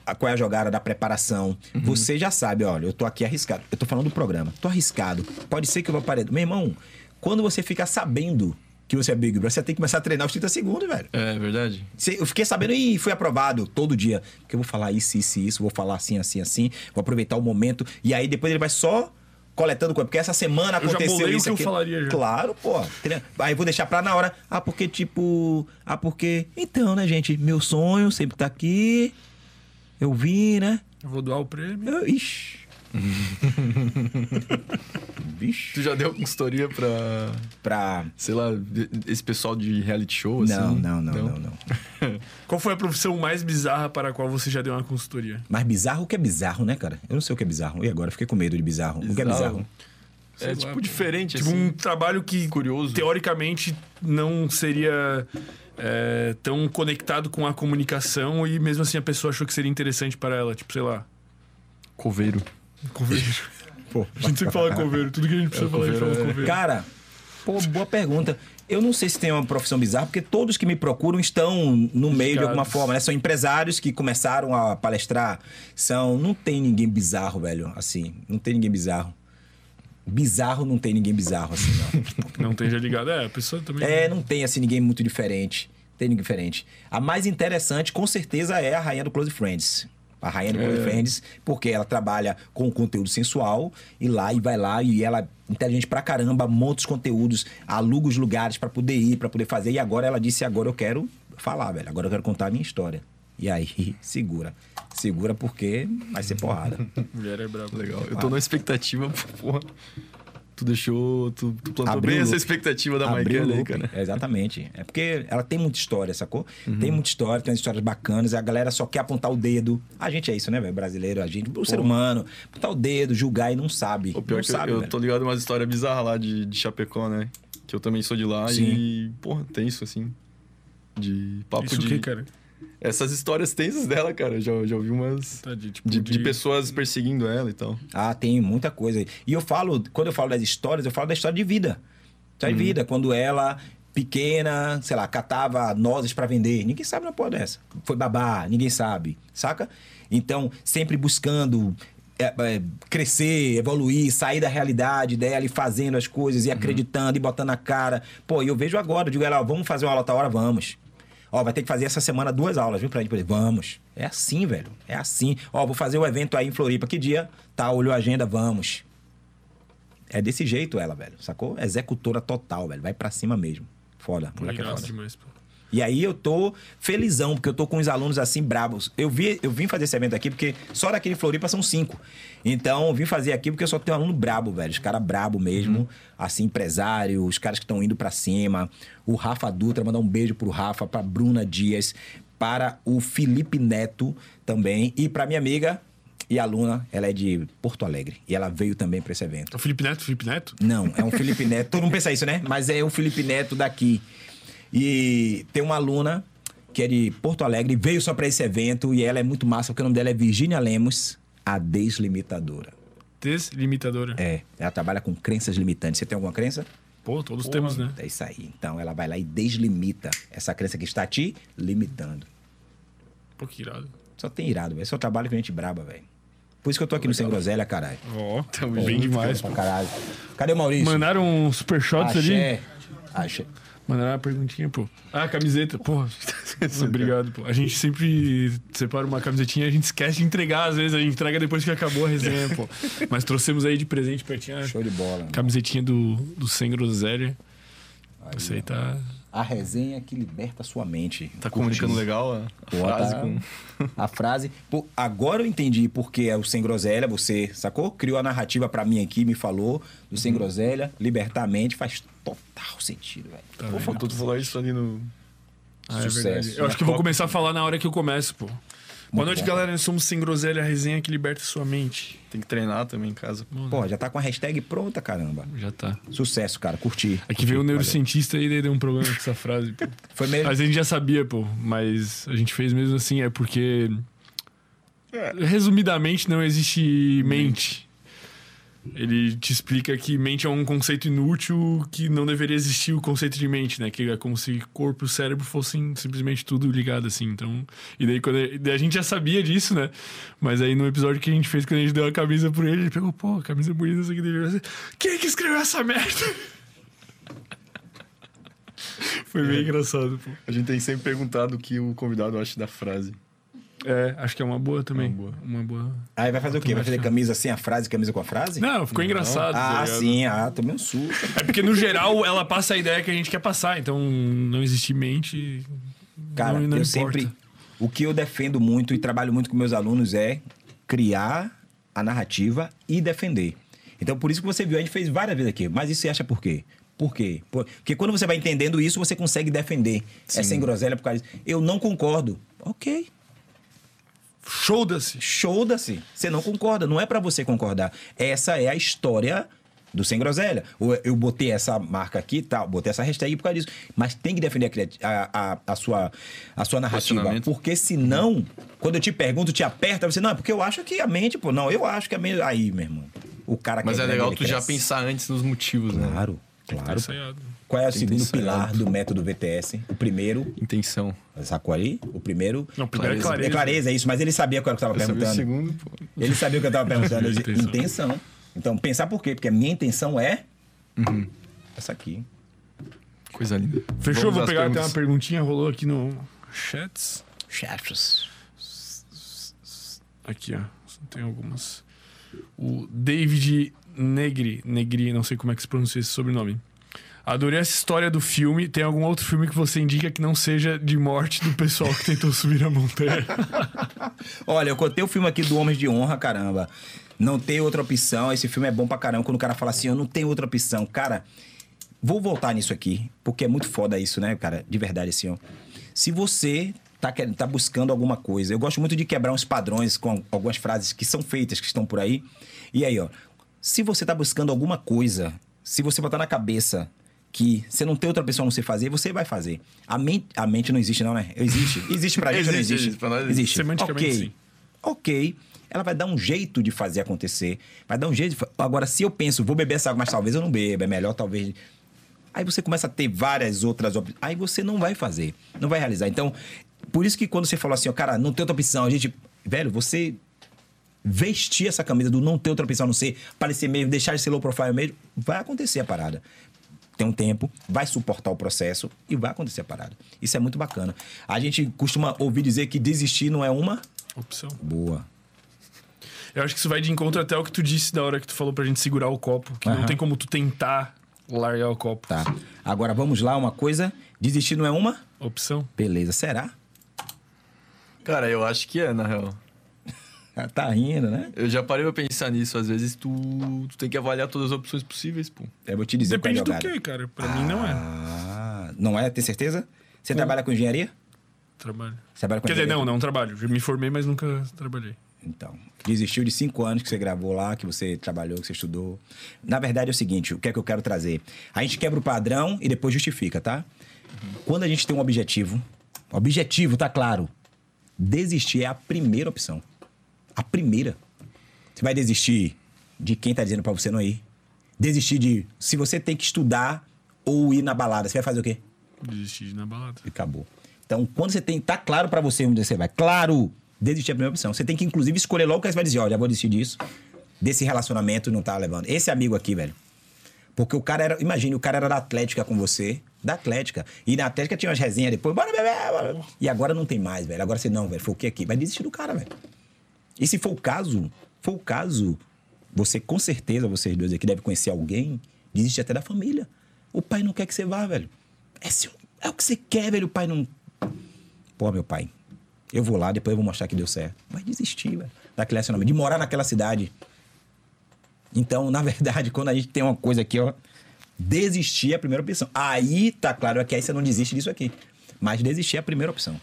A, qual é a jogada da preparação? Uhum. Você já sabe, olha, eu tô aqui arriscado. Eu tô falando do programa. Tô arriscado. Pode ser que eu vou parar. Meu irmão, quando você fica sabendo que você é Big Brother, você tem que começar a treinar os 30 segundos, velho. É verdade. Você- Eu fiquei sabendo e fui aprovado todo dia. Porque eu vou falar isso, isso, isso, vou falar assim, assim, assim, vou aproveitar o momento. E aí depois ele vai só coletando coisa. Porque essa semana Eu já aconteceu bolei o isso que eu falaria já. Claro, pô. Aí vou deixar pra na hora. Ah, porque tipo. Ah, porque. Então, né, gente? Meu sonho sempre tá aqui. Eu vim, né? Eu vou doar o prêmio. Eu, ixi. Vixe. Tu já deu consultoria pra, Pra. sei lá, esse pessoal de reality show, assim? Não, não, não, não, não. Qual foi a profissão mais bizarra para a qual você já deu uma consultoria? Mas bizarro o que é bizarro, né, cara? Eu não sei o que é bizarro. E agora? Fiquei com medo de bizarro. O que é bizarro? É, tipo, diferente, Tipo, assim. um trabalho que, Curioso. teoricamente, não seria é, tão conectado com a comunicação e mesmo assim a pessoa achou que seria interessante para ela. Tipo, sei lá, Coveiro. coveiro. Pô. A gente sempre fala coveiro. Tudo que a gente precisa falar, a gente fala é- coveiro. Cara, pô, boa pergunta. Eu não sei se tem uma profissão bizarra, porque todos que me procuram estão no meio de alguma forma, né? São empresários que começaram a palestrar. São. Não tem ninguém bizarro, velho. Assim. Não tem ninguém bizarro. Bizarro não tem ninguém bizarro, assim, não. Não esteja ligado. É, a pessoa também. É, não tem assim ninguém muito diferente. Tem ninguém diferente. A mais interessante, com certeza, é a rainha do Close Friends. A rainha do Close Friends, porque ela trabalha com conteúdo sensual e lá e vai lá e ela é inteligente pra caramba, monta os conteúdos, aluga os lugares pra poder ir, pra poder fazer. E agora ela disse: agora eu quero falar, velho. Agora eu quero contar a minha história. E aí, segura. Segura porque vai ser porrada. Mulher é brava. Legal. Eu tô na expectativa, porra. Tu deixou. Tu, tu plantou Abriu bem essa expectativa da Maicana aí, cara. É, Exatamente. É porque ela tem muita história, sacou? Uhum. Tem muita história, tem umas histórias bacanas. A galera só quer apontar o dedo. A gente é isso, né, velho? Brasileiro, a gente, o ser humano. Apontar o dedo, julgar e não sabe. O pior não é que eu- sabe, eu, velho. tô ligado umas histórias bizarras lá de, de Chapecó, né? Que eu também sou de lá Sim. e, porra, tem isso assim. De papo Isso de. que, cara? Essas histórias tensas dela, cara. Já, já ouvi umas. Tá de, tipo, De, de pessoas perseguindo ela e tal. Ah, tem muita coisa. aí. E eu falo, quando eu falo das histórias, eu falo da história de vida. História Uhum. de vida. Quando ela, pequena, sei lá, catava nozes pra vender. Ninguém sabe uma porra dessa. Foi babá, ninguém sabe. Saca? Então, sempre buscando é, é, crescer, evoluir, sair da realidade dela e fazendo as coisas e Uhum. acreditando e botando a cara. Pô, e eu vejo agora, eu digo ela, vamos fazer uma aula outra hora? Vamos. Ó, vai ter que fazer essa semana duas aulas, viu, poder. Vamos. É assim, velho. É assim. Ó, vou fazer o evento aí em Floripa. Que dia? Tá, olhou a agenda, vamos. É desse jeito ela, velho. Sacou? Executora total, velho. Vai pra cima mesmo. Foda. Moleque é foda. demais, pô. E aí eu tô felizão, porque eu tô com os alunos assim brabos. Eu, vi, eu vim fazer esse evento aqui porque só daquele Floripa são cinco. Então eu vim fazer aqui porque eu só tenho aluno brabo, velho. Os caras brabo mesmo, assim, empresário, os caras que estão indo pra cima. O Rafa Dutra, mandar um beijo pro Rafa, pra Bruna Dias, para o Felipe Neto também. E pra minha amiga e aluna, ela é de Porto Alegre. E ela veio também pra esse evento. É o Felipe Neto, Felipe Neto? Não, é um Felipe Neto. Todo mundo pensa isso, né? Mas é o Felipe Neto daqui. E tem uma aluna que é de Porto Alegre, veio só pra esse evento e ela é muito massa, porque o nome dela é Virginia Lemos, a deslimitadora. Deslimitadora. É, ela trabalha com crenças limitantes. Você tem alguma crença? Pô, todos temos, né? É isso aí. Então ela vai lá e deslimita essa crença que está te limitando. Pô, que irado. Só tem irado, velho. O trabalho com gente braba, velho. Por isso que eu tô aqui no Sem Groselha, caralho. Ó, Tamo bem demais, pô. caralho. Cadê o Maurício? Mandaram um supershots ali. Axé. Acha. Mandaram uma perguntinha, pô. Ah, camiseta, porra. Obrigado, pô. A gente sempre separa uma camisetinha e a gente esquece de entregar, às vezes a gente entrega depois que acabou a resenha, pô. Mas trouxemos aí de presente pra ti a Show de bola. camisetinha do, do Sem Groselha. Isso aí tá. A resenha que liberta a sua mente. Tá comunicando legal a, a Pô, frase tá- com. A frase. Pô, agora eu entendi porque é o sem groselha. Você, sacou? Criou a narrativa pra mim aqui, me falou do sem groselha. Libertar a mente faz total sentido, velho. Tá Pô, faltou tu falar isso ali no. Ah, é Sucesso. verdade. Eu acho que eu vou começar a falar na hora que eu começo, pô. Boa noite, bom. galera. Nós somos Sem Groselha, a resenha que liberta sua mente. Tem que treinar também em casa. Pô, já tá com a hashtag pronta, caramba. Já tá. Sucesso, cara. Curti. Aqui veio o neurocientista e daí deu um problema com essa frase, pô. Foi mesmo. Mas a gente já sabia, pô. Mas a gente fez mesmo assim, é porque. Resumidamente, não existe mente. Ele te explica que mente é um conceito inútil, que não deveria existir o conceito de mente, né? Que é como se corpo e cérebro fossem simplesmente tudo ligado, assim. Então. E daí, quando daí a gente já sabia disso, né? Mas aí no episódio que a gente fez, quando a gente deu a camisa pra ele, ele pegou, pô, camisa bonita, isso aqui deveria ser. Quem é que escreveu essa merda? Foi bem engraçado, pô. A gente tem sempre perguntado o que o convidado acha da frase. É, acho que é uma boa também. Uma boa. Uma boa. Aí vai fazer o quê? Vai fazer camisa sem a frase, camisa com a frase? Não, ficou engraçado. tá Ah, ligado? sim. Ah, tomei um susto. É porque, no geral, ela passa a ideia que a gente quer passar. Então, não existe mente. Cara, não, não eu importa. sempre. O que eu defendo muito e trabalho muito com meus alunos é criar a narrativa e defender. Então, por isso que você viu, a gente fez várias vezes aqui. Mas isso você acha por quê? Por quê? Por- Porque quando você vai entendendo isso, você consegue defender. É sem groselha por causa disso. Eu não concordo. Ok. Show-se. Show-se. Você não concorda. Não é pra você concordar. Essa é a história do Sem Groselha. Ou Eu botei essa marca aqui, tal, botei essa hashtag por causa disso. Mas tem que defender a, a, a, sua, a sua narrativa. Porque senão, quando eu te pergunto, te aperta, você, não, é porque eu acho que a mente, pô, não, eu acho que a mente. Aí, meu irmão. O cara Mas é legal tu já cresce. pensar antes nos motivos, né? Claro, claro. ensaiado. Qual é o Tem segundo pilar do método VTS? O primeiro, Intenção. sacou ali? O primeiro. Não, primeiro é Clareza. clareza. É clareza, é isso, mas ele sabia qual era o que eu Eu tava sabia o perguntando. segundo, pô. Ele sabia o que eu tava perguntando. Eu Intenção. intenção. Então, pensar por quê? Porque a minha intenção é. Essa aqui. Coisa linda. Fechou? Vamos Vou pegar até uma perguntinha, rolou aqui no chats. Chefes. Aqui, ó. Tem algumas. O David Negri, Negri, não sei como é que se pronuncia esse sobrenome. Adorei essa história do filme. Tem algum outro filme que você indica que não seja de morte do pessoal que tentou subir a montanha? Olha, eu contei o filme aqui do Homens de Honra, caramba. Não tem outra opção. Esse filme é bom pra caramba. Quando o cara fala assim, eu não tenho outra opção. Cara, vou voltar nisso aqui, porque é muito foda isso, né, cara? De verdade, assim, ó. Se você tá, querendo, tá buscando alguma coisa, eu gosto muito de quebrar uns padrões com algumas frases que são feitas, que estão por aí. E aí, ó. Se você tá buscando alguma coisa, se você botar na cabeça que você não tem outra pessoa a não você fazer, você vai fazer. A mente, a mente não existe, não, né? Existe. Existe pra gente ou não Existe, existe? existe. Pra nós existe. existe. Semanticamente, sim. Ok. Ela vai dar um jeito de fazer acontecer. Vai dar um jeito de... Agora, se eu penso, vou beber essa água, mas talvez eu não beba. É melhor, talvez... Aí você começa a ter várias outras opções. Aí você não vai fazer. Não vai realizar. Então, por isso que quando você falou assim, ó, cara, não tem outra opção. A gente... Velho, você vestir essa camisa do não ter outra opção a não ser parecer mesmo, deixar de ser low profile mesmo, vai acontecer a parada. Tem um tempo, vai suportar o processo e vai acontecer a parada. Isso é muito bacana. A gente costuma ouvir dizer que desistir não é uma Opção. boa. Eu acho que isso vai de encontro até o que tu disse da hora que tu falou pra gente segurar o copo. Que não Aham. tem como tu tentar largar o copo. Tá. Agora vamos lá, uma coisa. Desistir não é uma? Opção. Beleza, será? Cara, eu acho que é, na real. Ah, Tá rindo, né? Eu já parei pra pensar nisso. Às vezes tu, tu tem que avaliar todas as opções possíveis, pô. Eu vou te dizer Depende qual é a do que, cara. Pra mim não é. Ah, não é? Tem certeza? Você trabalha com engenharia? Trabalho. Você trabalha com Quer dizer, engenharia? não, não trabalho. Já me formei, mas nunca trabalhei. Então, desistiu de cinco anos que você gravou lá, que você trabalhou, que você estudou. Na verdade é o seguinte, o que é que eu quero trazer? A gente quebra o padrão e depois justifica, tá? Quando a gente tem um objetivo, objetivo, tá claro. Desistir é a primeira opção. A primeira. Você vai desistir de quem tá dizendo pra você não ir. Desistir de se você tem que estudar ou ir na balada, você vai fazer o quê? Desisti de ir na balada. E acabou. Então, quando você tem. Tá claro pra você onde você vai. Claro! Desistir é a primeira opção. Você tem que, inclusive, escolher logo que você vai dizer: já vou desistir disso. Desse relacionamento não tá levando. Esse amigo aqui, velho. Porque o cara era. Imagine, o cara era da Atlética com você. Da Atlética. E na Atlética tinha umas resenhas depois. Bora beber! Bora. E agora não tem mais, velho. Agora você não, velho. Foi o que aqui? Vai desistir do cara, velho. E se for o caso, for o caso, você com certeza, vocês dois aqui devem conhecer alguém, desiste até da família. O pai não quer que você vá, velho. É, seu, é o que você quer, velho. O pai não. Pô, meu pai, eu vou lá, depois eu vou mostrar que deu certo. Vai desistir, velho. Daquele relacionamento, de morar naquela cidade. Então, na verdade, quando a gente tem uma coisa aqui, ó, desistir é a primeira opção. Aí tá claro que aí você não desiste disso aqui. Mas desistir é a primeira opção.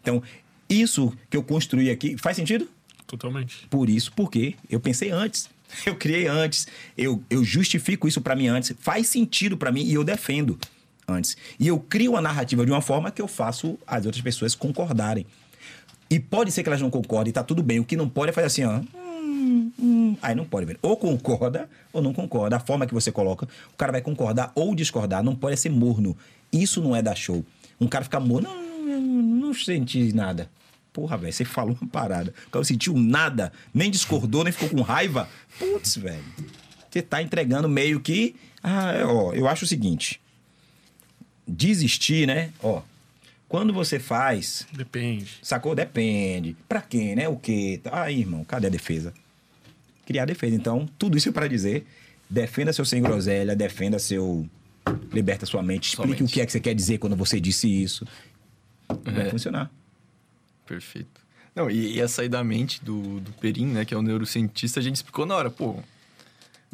Então, isso que eu construí aqui, faz sentido? Totalmente. Por isso, porque eu pensei antes. Eu criei antes. Eu, eu justifico isso para mim antes. Faz sentido para mim e eu defendo antes. E eu crio a narrativa de uma forma que eu faço as outras pessoas concordarem. E pode ser que elas não concordem, tá tudo bem. O que não pode é fazer assim, ó. Hum, hum. Aí não pode ver. Ou concorda ou não concorda. A forma que você coloca, o cara vai concordar ou discordar. Não pode ser morno. Isso não é dar show. Um cara fica morno, não, não, não senti nada. Porra, velho, você falou uma parada. O cara não sentiu nada, nem discordou, nem ficou com raiva. Putz, velho. Você tá entregando meio que. Ah, ó, eu acho o seguinte. Desistir, né? Ó. Quando você faz. Depende. Sacou? Depende. Pra quem, né? O quê? Aí, irmão, cadê a defesa? Criar defesa. Então, tudo isso é pra dizer: defenda seu sem groselha, defenda seu. Liberta sua mente. Explique Sua mente. o que é que você quer dizer quando você disse isso. Vai É. funcionar. Perfeito. Não, e, e essa aí da mente do, do Perim, né, que é o neurocientista, a gente explicou na hora, pô.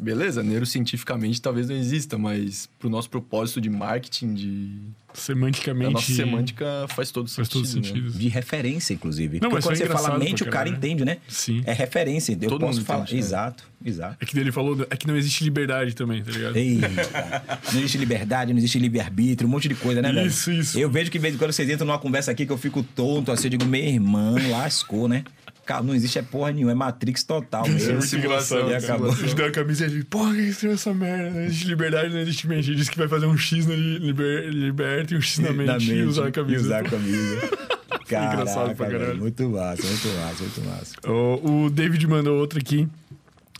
Beleza, neurocientificamente talvez não exista, mas pro nosso propósito de marketing, de. Semanticamente. A nossa semântica faz todo faz sentido. todo né? sentido. De referência, inclusive. Não, Porque mas quando foi você fala mente, o cara entende, né? Sim. É referência. Eu Todo posso mundo falar. entende, né? Exato, exato. É que ele falou, é que não existe liberdade também, tá ligado? Eita. não existe liberdade, não existe livre-arbítrio, um monte de coisa, né, velho? Isso, isso. Eu vejo que de vez em quando vocês entram numa conversa aqui que eu fico tonto, assim, eu digo, meu irmão, lascou, né? Cara, não existe é porra nenhuma, é Matrix total Isso é muito engraçado. e acabou. A gente deu a camisa e ele, porra, que estranho essa merda. Não existe liberdade, não existe mente. Ele disse que vai fazer um X na li- liber, liberta e um X na mente, Da e usar a e camisa. usar a camisa. engraçado Caraca, pra caralho. muito massa, muito massa, muito massa. O, o David mandou outra aqui.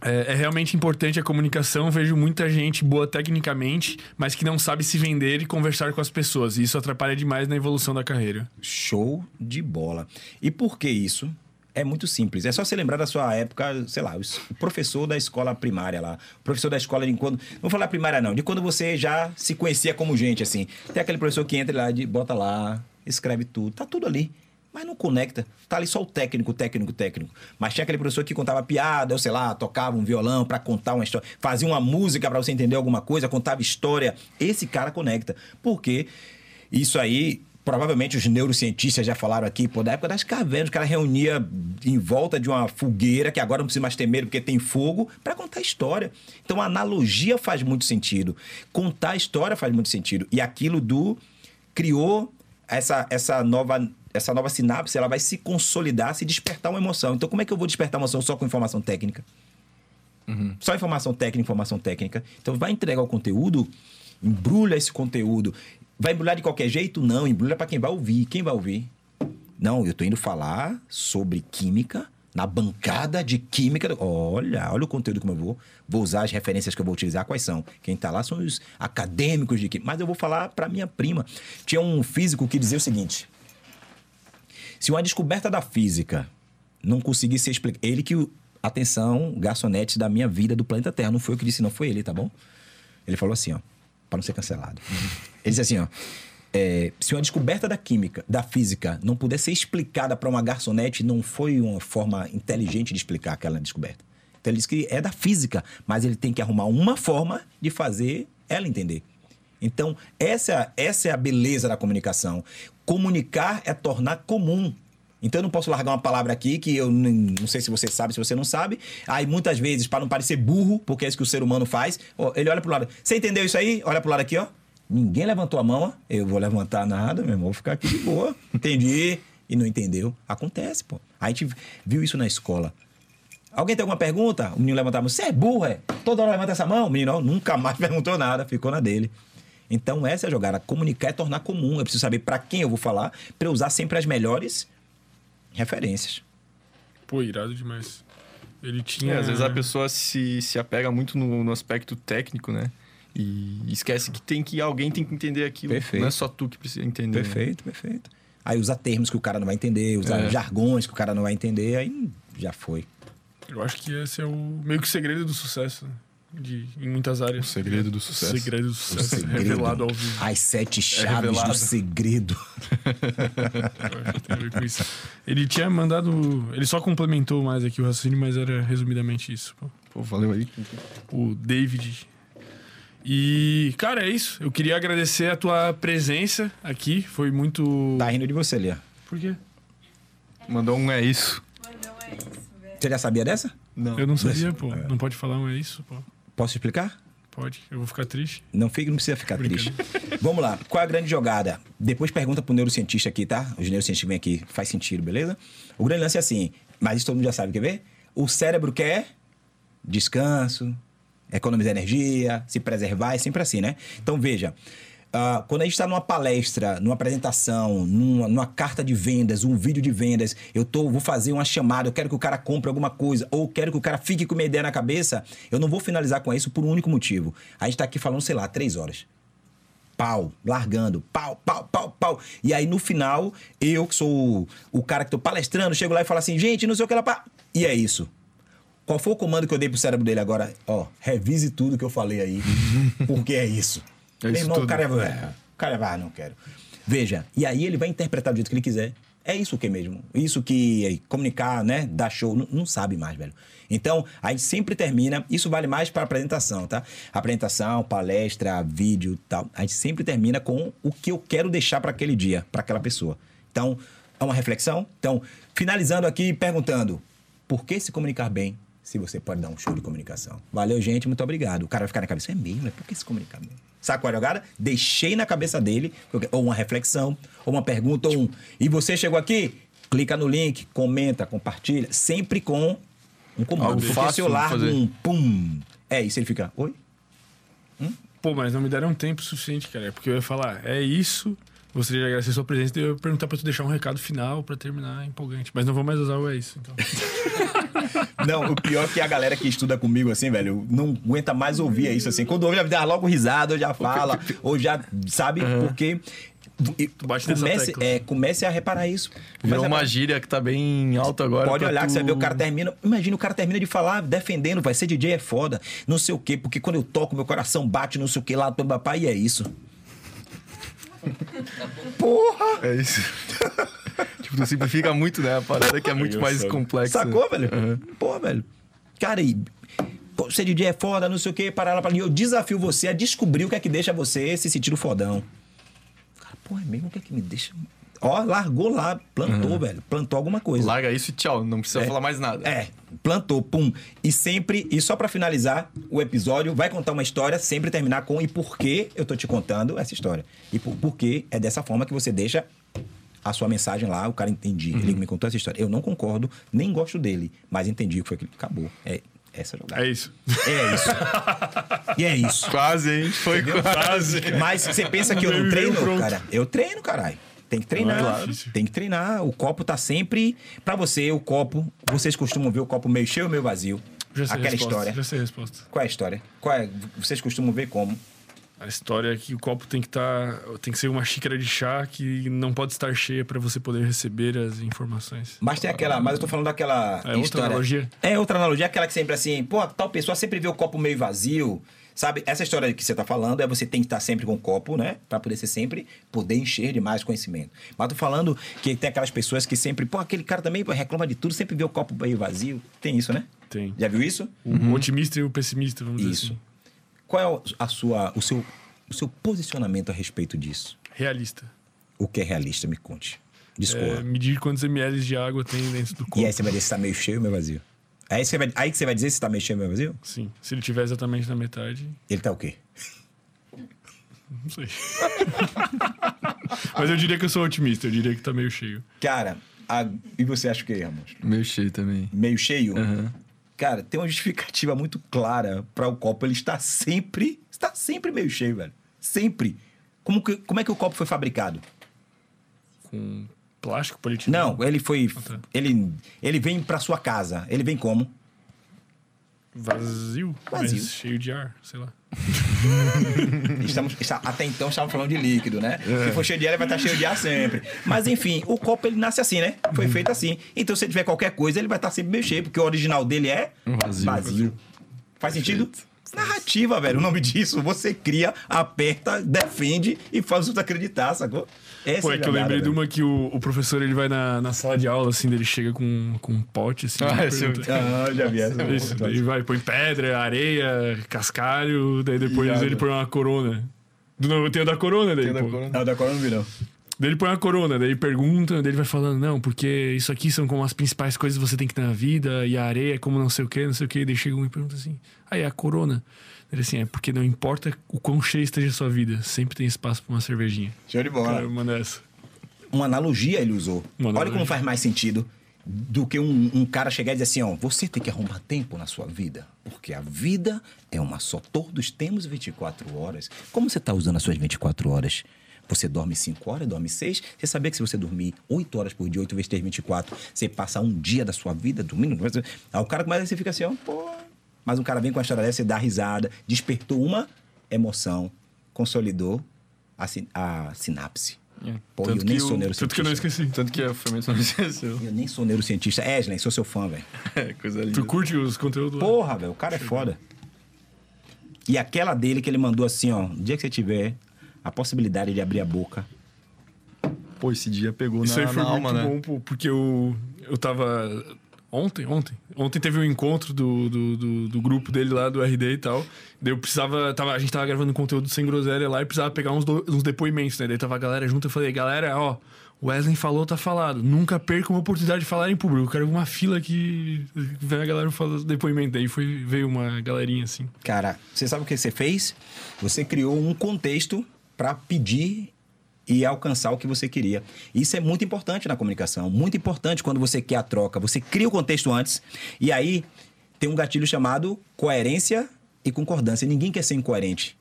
É, é realmente importante a comunicação. Vejo muita gente boa tecnicamente, mas que não sabe se vender e conversar com as pessoas. E isso atrapalha demais na evolução da carreira. Show de bola. E por que isso? É muito simples. É só você lembrar da sua época, sei lá, o professor da escola primária lá. O professor da escola de quando. Não vou falar primária, não. De quando você já se conhecia como gente, assim. Tem aquele professor que entra lá, de, bota lá, escreve tudo. Tá tudo ali. Mas não conecta. Tá ali só o técnico, técnico, técnico. Mas tinha aquele professor que contava piada, ou sei lá, tocava um violão pra contar uma história, fazia uma música pra você entender alguma coisa, contava história. Esse cara conecta. Porque isso aí, provavelmente os neurocientistas já falaram aqui, pô, da época das cavernas, o cara reunia em volta de uma fogueira, que agora não precisa mais ter medo porque tem fogo, pra contar história. Então a analogia faz muito sentido. Contar a história faz muito sentido. E aquilo do criou essa, essa nova essa nova sinapse, ela vai se consolidar, se despertar uma emoção. Então como é que eu vou despertar uma emoção só com informação técnica? Só informação técnica, informação técnica. Então vai entregar o conteúdo, embrulha esse conteúdo. Vai embrulhar de qualquer jeito? Não, embrulha para quem vai ouvir. Quem vai ouvir? Não, eu tô indo falar sobre química na bancada de química. Olha, olha o conteúdo como eu vou. Vou usar as referências que eu vou utilizar. Quais são? Quem tá lá são os acadêmicos de química. Mas eu vou falar para minha prima. Tinha um físico que dizia o seguinte: se uma descoberta da física não conseguisse ser explicada. Ele que. Atenção, garçonete da minha vida do planeta Terra. Não foi eu que disse, não foi ele, tá bom? Ele falou assim, ó, para não ser cancelado. Ele disse assim, ó. é, se uma descoberta da química, da física, não puder ser explicada para uma garçonete, não foi uma forma inteligente de explicar aquela descoberta. Então ele disse que é da física, mas ele tem que arrumar uma forma de fazer ela entender. Então, essa, essa é a beleza da comunicação. Comunicar é tornar comum. Então, eu não posso largar uma palavra aqui que eu não sei se você sabe, se você não sabe. Aí, muitas vezes, para não parecer burro, porque é isso que o ser humano faz, ele olha pro lado. Você entendeu isso aí? Olha pro lado aqui, ó. Ninguém levantou a mão, ó. Eu vou levantar nada, meu irmão, vou ficar aqui de boa. Entendi. E não entendeu. Acontece, pô. A gente viu isso na escola. Alguém tem alguma pergunta? O menino levantava a mão. Você é burro, é? Toda hora levanta essa mão? O menino ó, nunca mais perguntou nada, ficou na dele. Então, essa é a jogada. Comunicar é tornar comum. Eu preciso saber para quem eu vou falar, para eu usar sempre as melhores referências. Pô, irado demais. Ele tinha. É, às vezes a pessoa se, se apega muito no, no aspecto técnico, né? E esquece que tem que alguém tem que entender aquilo. Perfeito. Não é só tu que precisa entender. né? Perfeito, perfeito. Aí usar termos que o cara não vai entender, usar É. jargões que o cara não vai entender, aí já foi. Eu acho que esse é o meio que o segredo do sucesso. De, em muitas áreas. O segredo do sucesso. O segredo do sucesso. Segredo. Revelado ao vivo. As sete chaves do revelado. segredo. Eu acho que tem a ver com isso. Ele tinha mandado. Ele só complementou mais aqui o raciocínio, mas era resumidamente isso. pô. Pô, valeu aí. O David. E, cara, é isso. Eu queria agradecer a tua presença aqui. Foi muito. Tá rindo de você ali, ó. Por quê? Mandou um é isso. Mas não é isso, velho. Você já sabia dessa? Não. Eu não sabia, pô. Não pode falar um é isso, pô. Posso explicar? Pode. Eu vou ficar triste. Não, fica, não precisa ficar Brincando. triste. Vamos lá. Qual é a grande jogada? Depois pergunta pro neurocientista aqui, tá? Os neurocientistas vêm aqui. Faz sentido, beleza? O grande lance é assim, mas isso todo mundo já sabe, quer ver? O cérebro quer descanso, economizar energia, se preservar, é sempre assim, né? Então, veja. Ah, quando a gente está numa palestra, numa apresentação, numa, numa carta de vendas, um vídeo de vendas, eu tô, vou fazer uma chamada, eu quero que o cara compre alguma coisa, ou quero que o cara fique com uma ideia na cabeça, eu não vou finalizar com isso por um único motivo. A gente está aqui falando, sei lá, três horas pau, largando, pau, pau, pau, pau. E aí no final, eu que sou o, o cara que tô palestrando, chego lá e falo assim, gente, não sei o que lá, pá. E é isso. Qual foi o comando que eu dei pro cérebro dele agora? Ó, revise tudo que eu falei aí, porque é isso. É Meu irmão, o cara é, é, o cara vai, ah, não quero. Veja, e aí ele vai interpretar do jeito que ele quiser. É isso que mesmo. Isso que é, comunicar, né, dar show, não, não sabe mais, velho. Então, a gente sempre termina, isso vale mais para apresentação, tá? Apresentação, palestra, vídeo, tal. A gente sempre termina com o que eu quero deixar para aquele dia, para aquela pessoa. Então, é uma reflexão. Então, finalizando aqui perguntando: por que se comunicar bem se você pode dar um show de comunicação? Valeu, gente, muito obrigado. O cara vai ficar na cabeça, é mesmo, é por que se comunicar bem? Sabe qual é a jogada? Deixei na cabeça dele, ou uma reflexão, ou uma pergunta, ou um. E você chegou aqui? Clica no link, comenta, compartilha, sempre com um comando. Algo Porque se eu largo fazer. um pum, é isso, ele fica, oi? Pô, mas não me deram tempo suficiente, cara. Porque eu ia falar, é isso. Gostaria de agradecer a sua presença e eu ia perguntar pra tu deixar um recado final pra terminar empolgante. Mas não vou mais usar o é isso, então. Não, o pior é que a galera que estuda comigo, assim, velho, não aguenta mais ouvir isso, assim. Quando ouve, já dá logo risada, ou já fala, ou já, sabe? Porque... Tu bate nessa comece, é, comece a reparar isso. Comece Virou a uma gíria que tá bem alta agora. Pode olhar que você tu- ver o cara termina. Imagina o cara termina de falar, defendendo, vai ser DJ é foda, não sei o quê, porque quando eu toco, meu coração bate, não sei o quê lá, papai, e é isso. Porra! É isso. tipo, simplifica muito, né? A parada que é muito mais complexa. Sacou, velho? Pô, velho. Cara, e. Pô, ser DJ é foda, não sei o quê, parar lá pra. E eu desafio você a descobrir o que é que deixa você se sentir o fodão. Cara, pô, é mesmo o que é que me deixa. Ó, largou lá, plantou, velho. Plantou alguma coisa. Larga isso e tchau. Não precisa É. falar mais nada. É, plantou, pum. E sempre, e só pra finalizar o episódio, vai contar uma história, sempre terminar com e por que eu tô te contando essa história. E por, por que é dessa forma que você deixa a sua mensagem lá, o cara entendi. Ele me contou essa história. Eu não concordo, nem gosto dele, mas entendi o que foi que acabou. É essa jogada. É isso. É isso. e é isso. Quase, hein? Foi quase. Mas você pensa que eu não treino, pronto. cara? Eu treino, caralho. Tem que treinar. Claro. Tem que treinar. O copo tá sempre. Pra você, o copo. Vocês costumam ver o copo meio cheio ou meio vazio? Já sei Aquela resposta. história. Já sei a resposta. Qual é a história? Qual é? Vocês costumam ver como? A história é que o copo tem que estar. tem que ser uma xícara de chá que não pode estar cheia pra você poder receber as informações. Mas tem aquela. Mas eu tô falando daquela. É outra história. analogia? É outra analogia, aquela que sempre assim, pô, tal pessoa sempre vê o copo meio vazio. Sabe? Essa história que você tá falando é você tem que estar sempre com o copo, né? Pra poder ser sempre, poder encher de mais conhecimento. Mas tô falando que tem aquelas pessoas que sempre, pô, aquele cara também reclama de tudo, sempre vê o copo meio vazio. Tem isso, né? Tem. Já viu isso? O otimista e o pessimista, vamos Isso. dizer assim. Qual é o- a sua, o, seu, o seu posicionamento a respeito disso? Realista. O que é realista? Me conte. É, Discorra. medir quantos ml de água tem dentro do copo. E aí você vai dizer se tá meio cheio ou meio vazio. Aí, você vai, aí que você vai dizer se tá meio cheio ou meio vazio? Sim. Se ele tiver exatamente na metade, Ele tá o quê? não sei. Mas eu diria que eu sou otimista, eu diria que tá meio cheio. Cara, a- e você acha o quê, Ramos? Meio cheio também. Meio cheio? Aham. Cara, tem uma justificativa muito clara para o copo. Ele está sempre, está sempre meio cheio, velho. Sempre. Como, que, como é que o copo foi fabricado? Com plástico, polietileno. Não, ele foi, tá. ele, ele vem para sua casa. Ele vem como? Vazio, Vazio. mas cheio de ar, sei lá. Estamos, até então estávamos falando de líquido, né? Se for cheio de ar, ele vai estar cheio de ar sempre. Mas enfim, o copo ele nasce assim, né? Foi feito assim. Então se ele tiver qualquer coisa, ele vai estar sempre meio cheio, porque o original dele é Vazio. Faz sentido? Narrativa, velho. O nome disso, você cria, aperta, defende e faz os outros acreditar, sacou? Essa Pô, a é que eu lembrei de velho. uma que o, o professor ele vai na, na sala de aula, assim, dele chega com, com um pote, assim. Ah, esse eu pergunta- Ah, já vi essa. É Isso, daí vai, põe pedra, areia, cascalho, daí depois ele põe uma corona. Do- Não, tem o da corona daí, Tem o da corona. Não, da Coreia eu não vi, não. Daí ele põe uma corona, daí pergunta, daí ele vai falando, não, porque isso aqui são como as principais coisas que você tem que ter na vida, e a areia é como não sei o que, não sei o que. Daí chega um e pergunta assim, ah, e a corona? Ele assim, é porque não importa o quão cheia esteja a sua vida, sempre tem espaço pra uma cervejinha. Show de bola. Cara, manda essa. uma analogia ele usou. Uma Olha analogia. como faz mais sentido do que um, um cara chegar e dizer assim, ó, você tem que arrumar tempo na sua vida, porque a vida é uma só. Todos temos 24 horas. Como você está usando as suas 24 horas? Você dorme 5 horas, dorme 6. Você sabia que se você dormir 8 horas por dia, 8 vezes 3, 24, você passa um dia da sua vida dormindo? Aí o cara começa você fica assim, ó, pô. Mas um cara vem com a história dessa, você dá risada, despertou uma emoção, consolidou a, sin- a sinapse. É. Pô, Tanto eu nem sou neurocientista. Tanto que eu não esqueci. Tanto que a fermentação não esqueceu. Eu nem sou neurocientista. Eslen, sou seu fã, velho. É, coisa linda. Tu curte os conteúdos? Porra, velho, o cara é foda. E aquela dele que ele mandou assim, ó, no dia que você tiver a possibilidade de abrir a boca. Pô, esse dia pegou Isso na, aí foi na muito alma, né? bom, porque eu, eu tava. Ontem, ontem. Ontem teve um encontro do, do, do, do grupo dele lá, do RD e tal. Daí eu precisava. Tava, a gente tava gravando conteúdo sem groselha lá e precisava pegar uns, do- uns depoimentos, né? Daí tava a galera junto. Eu falei, galera, ó, o Wesley falou, tá falado. Nunca perca uma oportunidade de falar em público. Eu quero uma fila que vem a galera falando depoimento. Daí foi, veio uma galerinha assim. Cara, você sabe o que você fez? Você criou um contexto pra pedir e alcançar o que você queria. Isso é muito importante na comunicação, muito importante quando você quer a troca. Você cria o contexto antes e aí tem um gatilho chamado coerência e concordância. Ninguém quer ser incoerente.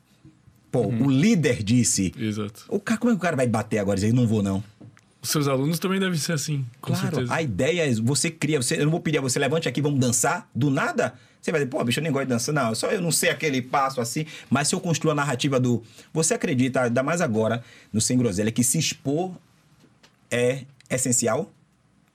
Pô, o líder disse. Exato. O cara, como é que o cara vai bater agora e dizer não vou não? Os seus alunos também devem ser assim, com claro, certeza. a ideia é você cria, você, eu não vou pedir a você levante aqui, vamos dançar do nada. Você vai dizer, pô, bicho, eu nem gosto de dançar. Não, só eu não sei aquele passo assim. Mas se eu construo a narrativa do. Você acredita, ainda mais agora, no Sem Groselha, que se expor é essencial?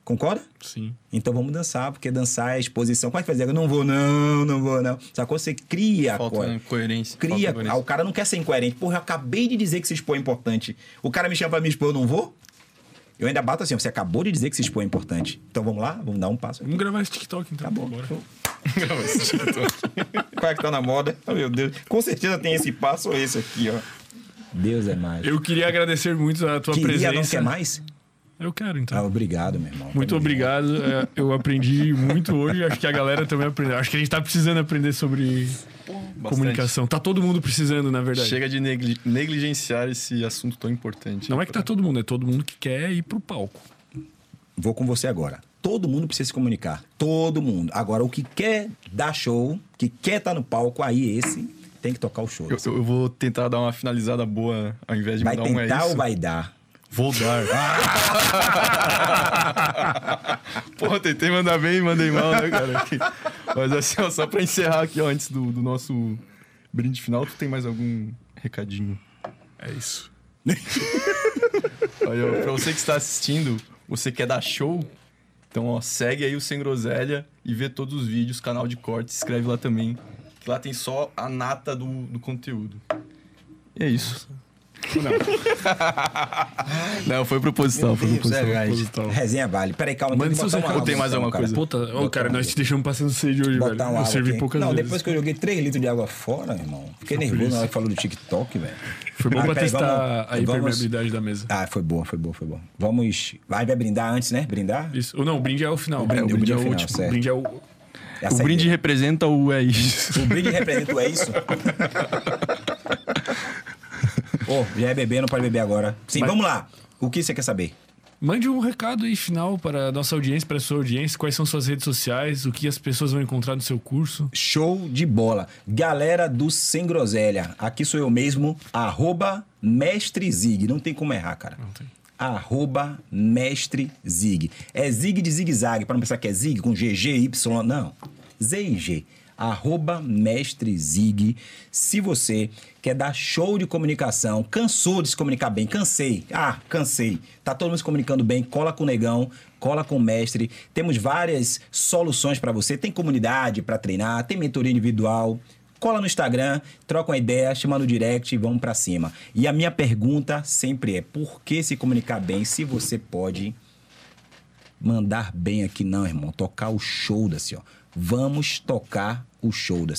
Concorda? Sim. Então vamos dançar, porque dançar é exposição. Como é que faz? Eu não vou, não, não vou, não. Sacou? Você cria Falta coisa. coerência. Cria. Falta Ah, o cara não quer ser incoerente. Porra, eu acabei de dizer que se expor é importante. O cara me chama pra me expor, eu não vou? Eu ainda bato assim, você acabou de dizer que se expor é importante. Então vamos lá? Vamos dar um passo aqui. Vamos gravar esse TikTok então. Tá bom. Bora. Qual é que tá na moda? Oh, meu Deus. Com certeza tem esse passo ou esse aqui, ó. Deus é mais. Eu queria agradecer muito a tua Queria, presença. não quer mais? Eu quero, então. Ah, obrigado, meu irmão. Muito Tamo obrigado. É, Eu aprendi muito hoje. Acho que a galera também aprendeu. Acho que a gente tá precisando aprender sobre comunicação. Tá todo mundo precisando, na verdade. Chega de negli- negligenciar esse assunto tão importante. Não é que tá todo mundo, é todo mundo que quer ir pro palco. Vou com você agora. Todo mundo precisa se comunicar. Todo mundo. Agora, o que quer dar show, que quer estar no palco, aí esse tem que tocar o show. Eu, eu vou tentar dar uma finalizada boa ao invés de vai mandar um é tentar isso. ou vai dar? Vou dar. Pô, tentei mandar bem e mandei mal, né, cara? Mas assim, ó, só pra encerrar aqui, ó, antes do, do nosso brinde final, tu tem mais algum recadinho? É isso. Aí, ó, pra você que está assistindo, você quer dar show? Então, ó, segue aí o Sem Groselha e vê todos os vídeos, canal de corte, se inscreve lá também. Que lá tem só a nata do, do conteúdo. E é isso. Não. Não, foi proposital, foi Meu Deus, proposital. é, proposital. Resenha vale. Peraí, calma. Uma recados. água, Tem mais alguma coisa? Puta, ô, cara, nós te deixamos passando sede hoje, velho. Botar uma Eu água servi aqui. poucas Não, vezes. depois que eu joguei 3 litros de água fora, irmão. Fiquei nervoso isso. na hora que falou do TikTok, velho. Foi bom Ah, pra peraí, testar vamos- a vamos- impermeabilidade da mesa. Ah, foi boa, foi boa, foi boa. Vamos. Vai, vai brindar antes, né? Brindar? Isso. Ou não, o brinde é o final. brinde- É, o brinde é o o final, último. certo. O brinde é o. Essa O é a brinde representa o é isso. O brinde representa o é isso? Ô, já é bebê, não pode beber agora. Sim, Mas- vamos lá. O que você quer saber? Mande um recado aí final para a nossa audiência, para a sua audiência. Quais são suas redes sociais? O que as pessoas vão encontrar no seu curso? Show de bola. Galera do Sem Groselha, aqui sou eu mesmo, arroba Mestre Zig. Não tem como errar, cara. Não tem. Arroba Mestre Zig. É Zig de zigue-zague, para não pensar que é Zig com GG, Y, não. Z e G. arroba Mestre Zig. Se você quer dar show de comunicação, cansou de se comunicar bem, cansei, ah, cansei, tá todo mundo se comunicando bem, cola com o Negão, cola com o Mestre. Temos várias soluções para você, tem comunidade para treinar, tem mentoria individual, cola no Instagram, troca uma ideia, chama no direct e vamos para cima. E a minha pergunta sempre é: por que se comunicar bem se você pode mandar bem aqui não, irmão? Tocar o show da ó. Vamos tocar o show da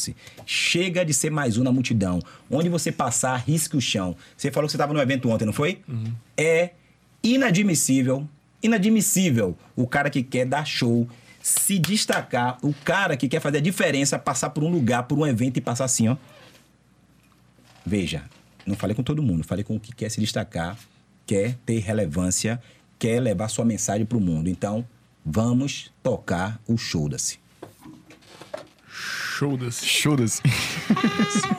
Chega de ser mais um na multidão. Onde você passar, risque o chão. Você falou que você estava no evento ontem, não foi? Uhum. É inadmissível, inadmissível o cara que quer dar show se destacar, o cara que quer fazer a diferença, passar por um lugar, por um evento e passar assim, ó. Veja, não falei com todo mundo, falei com o que quer se destacar, quer ter relevância, quer levar sua mensagem para o mundo. Então, vamos tocar o show da-se. Show da-se.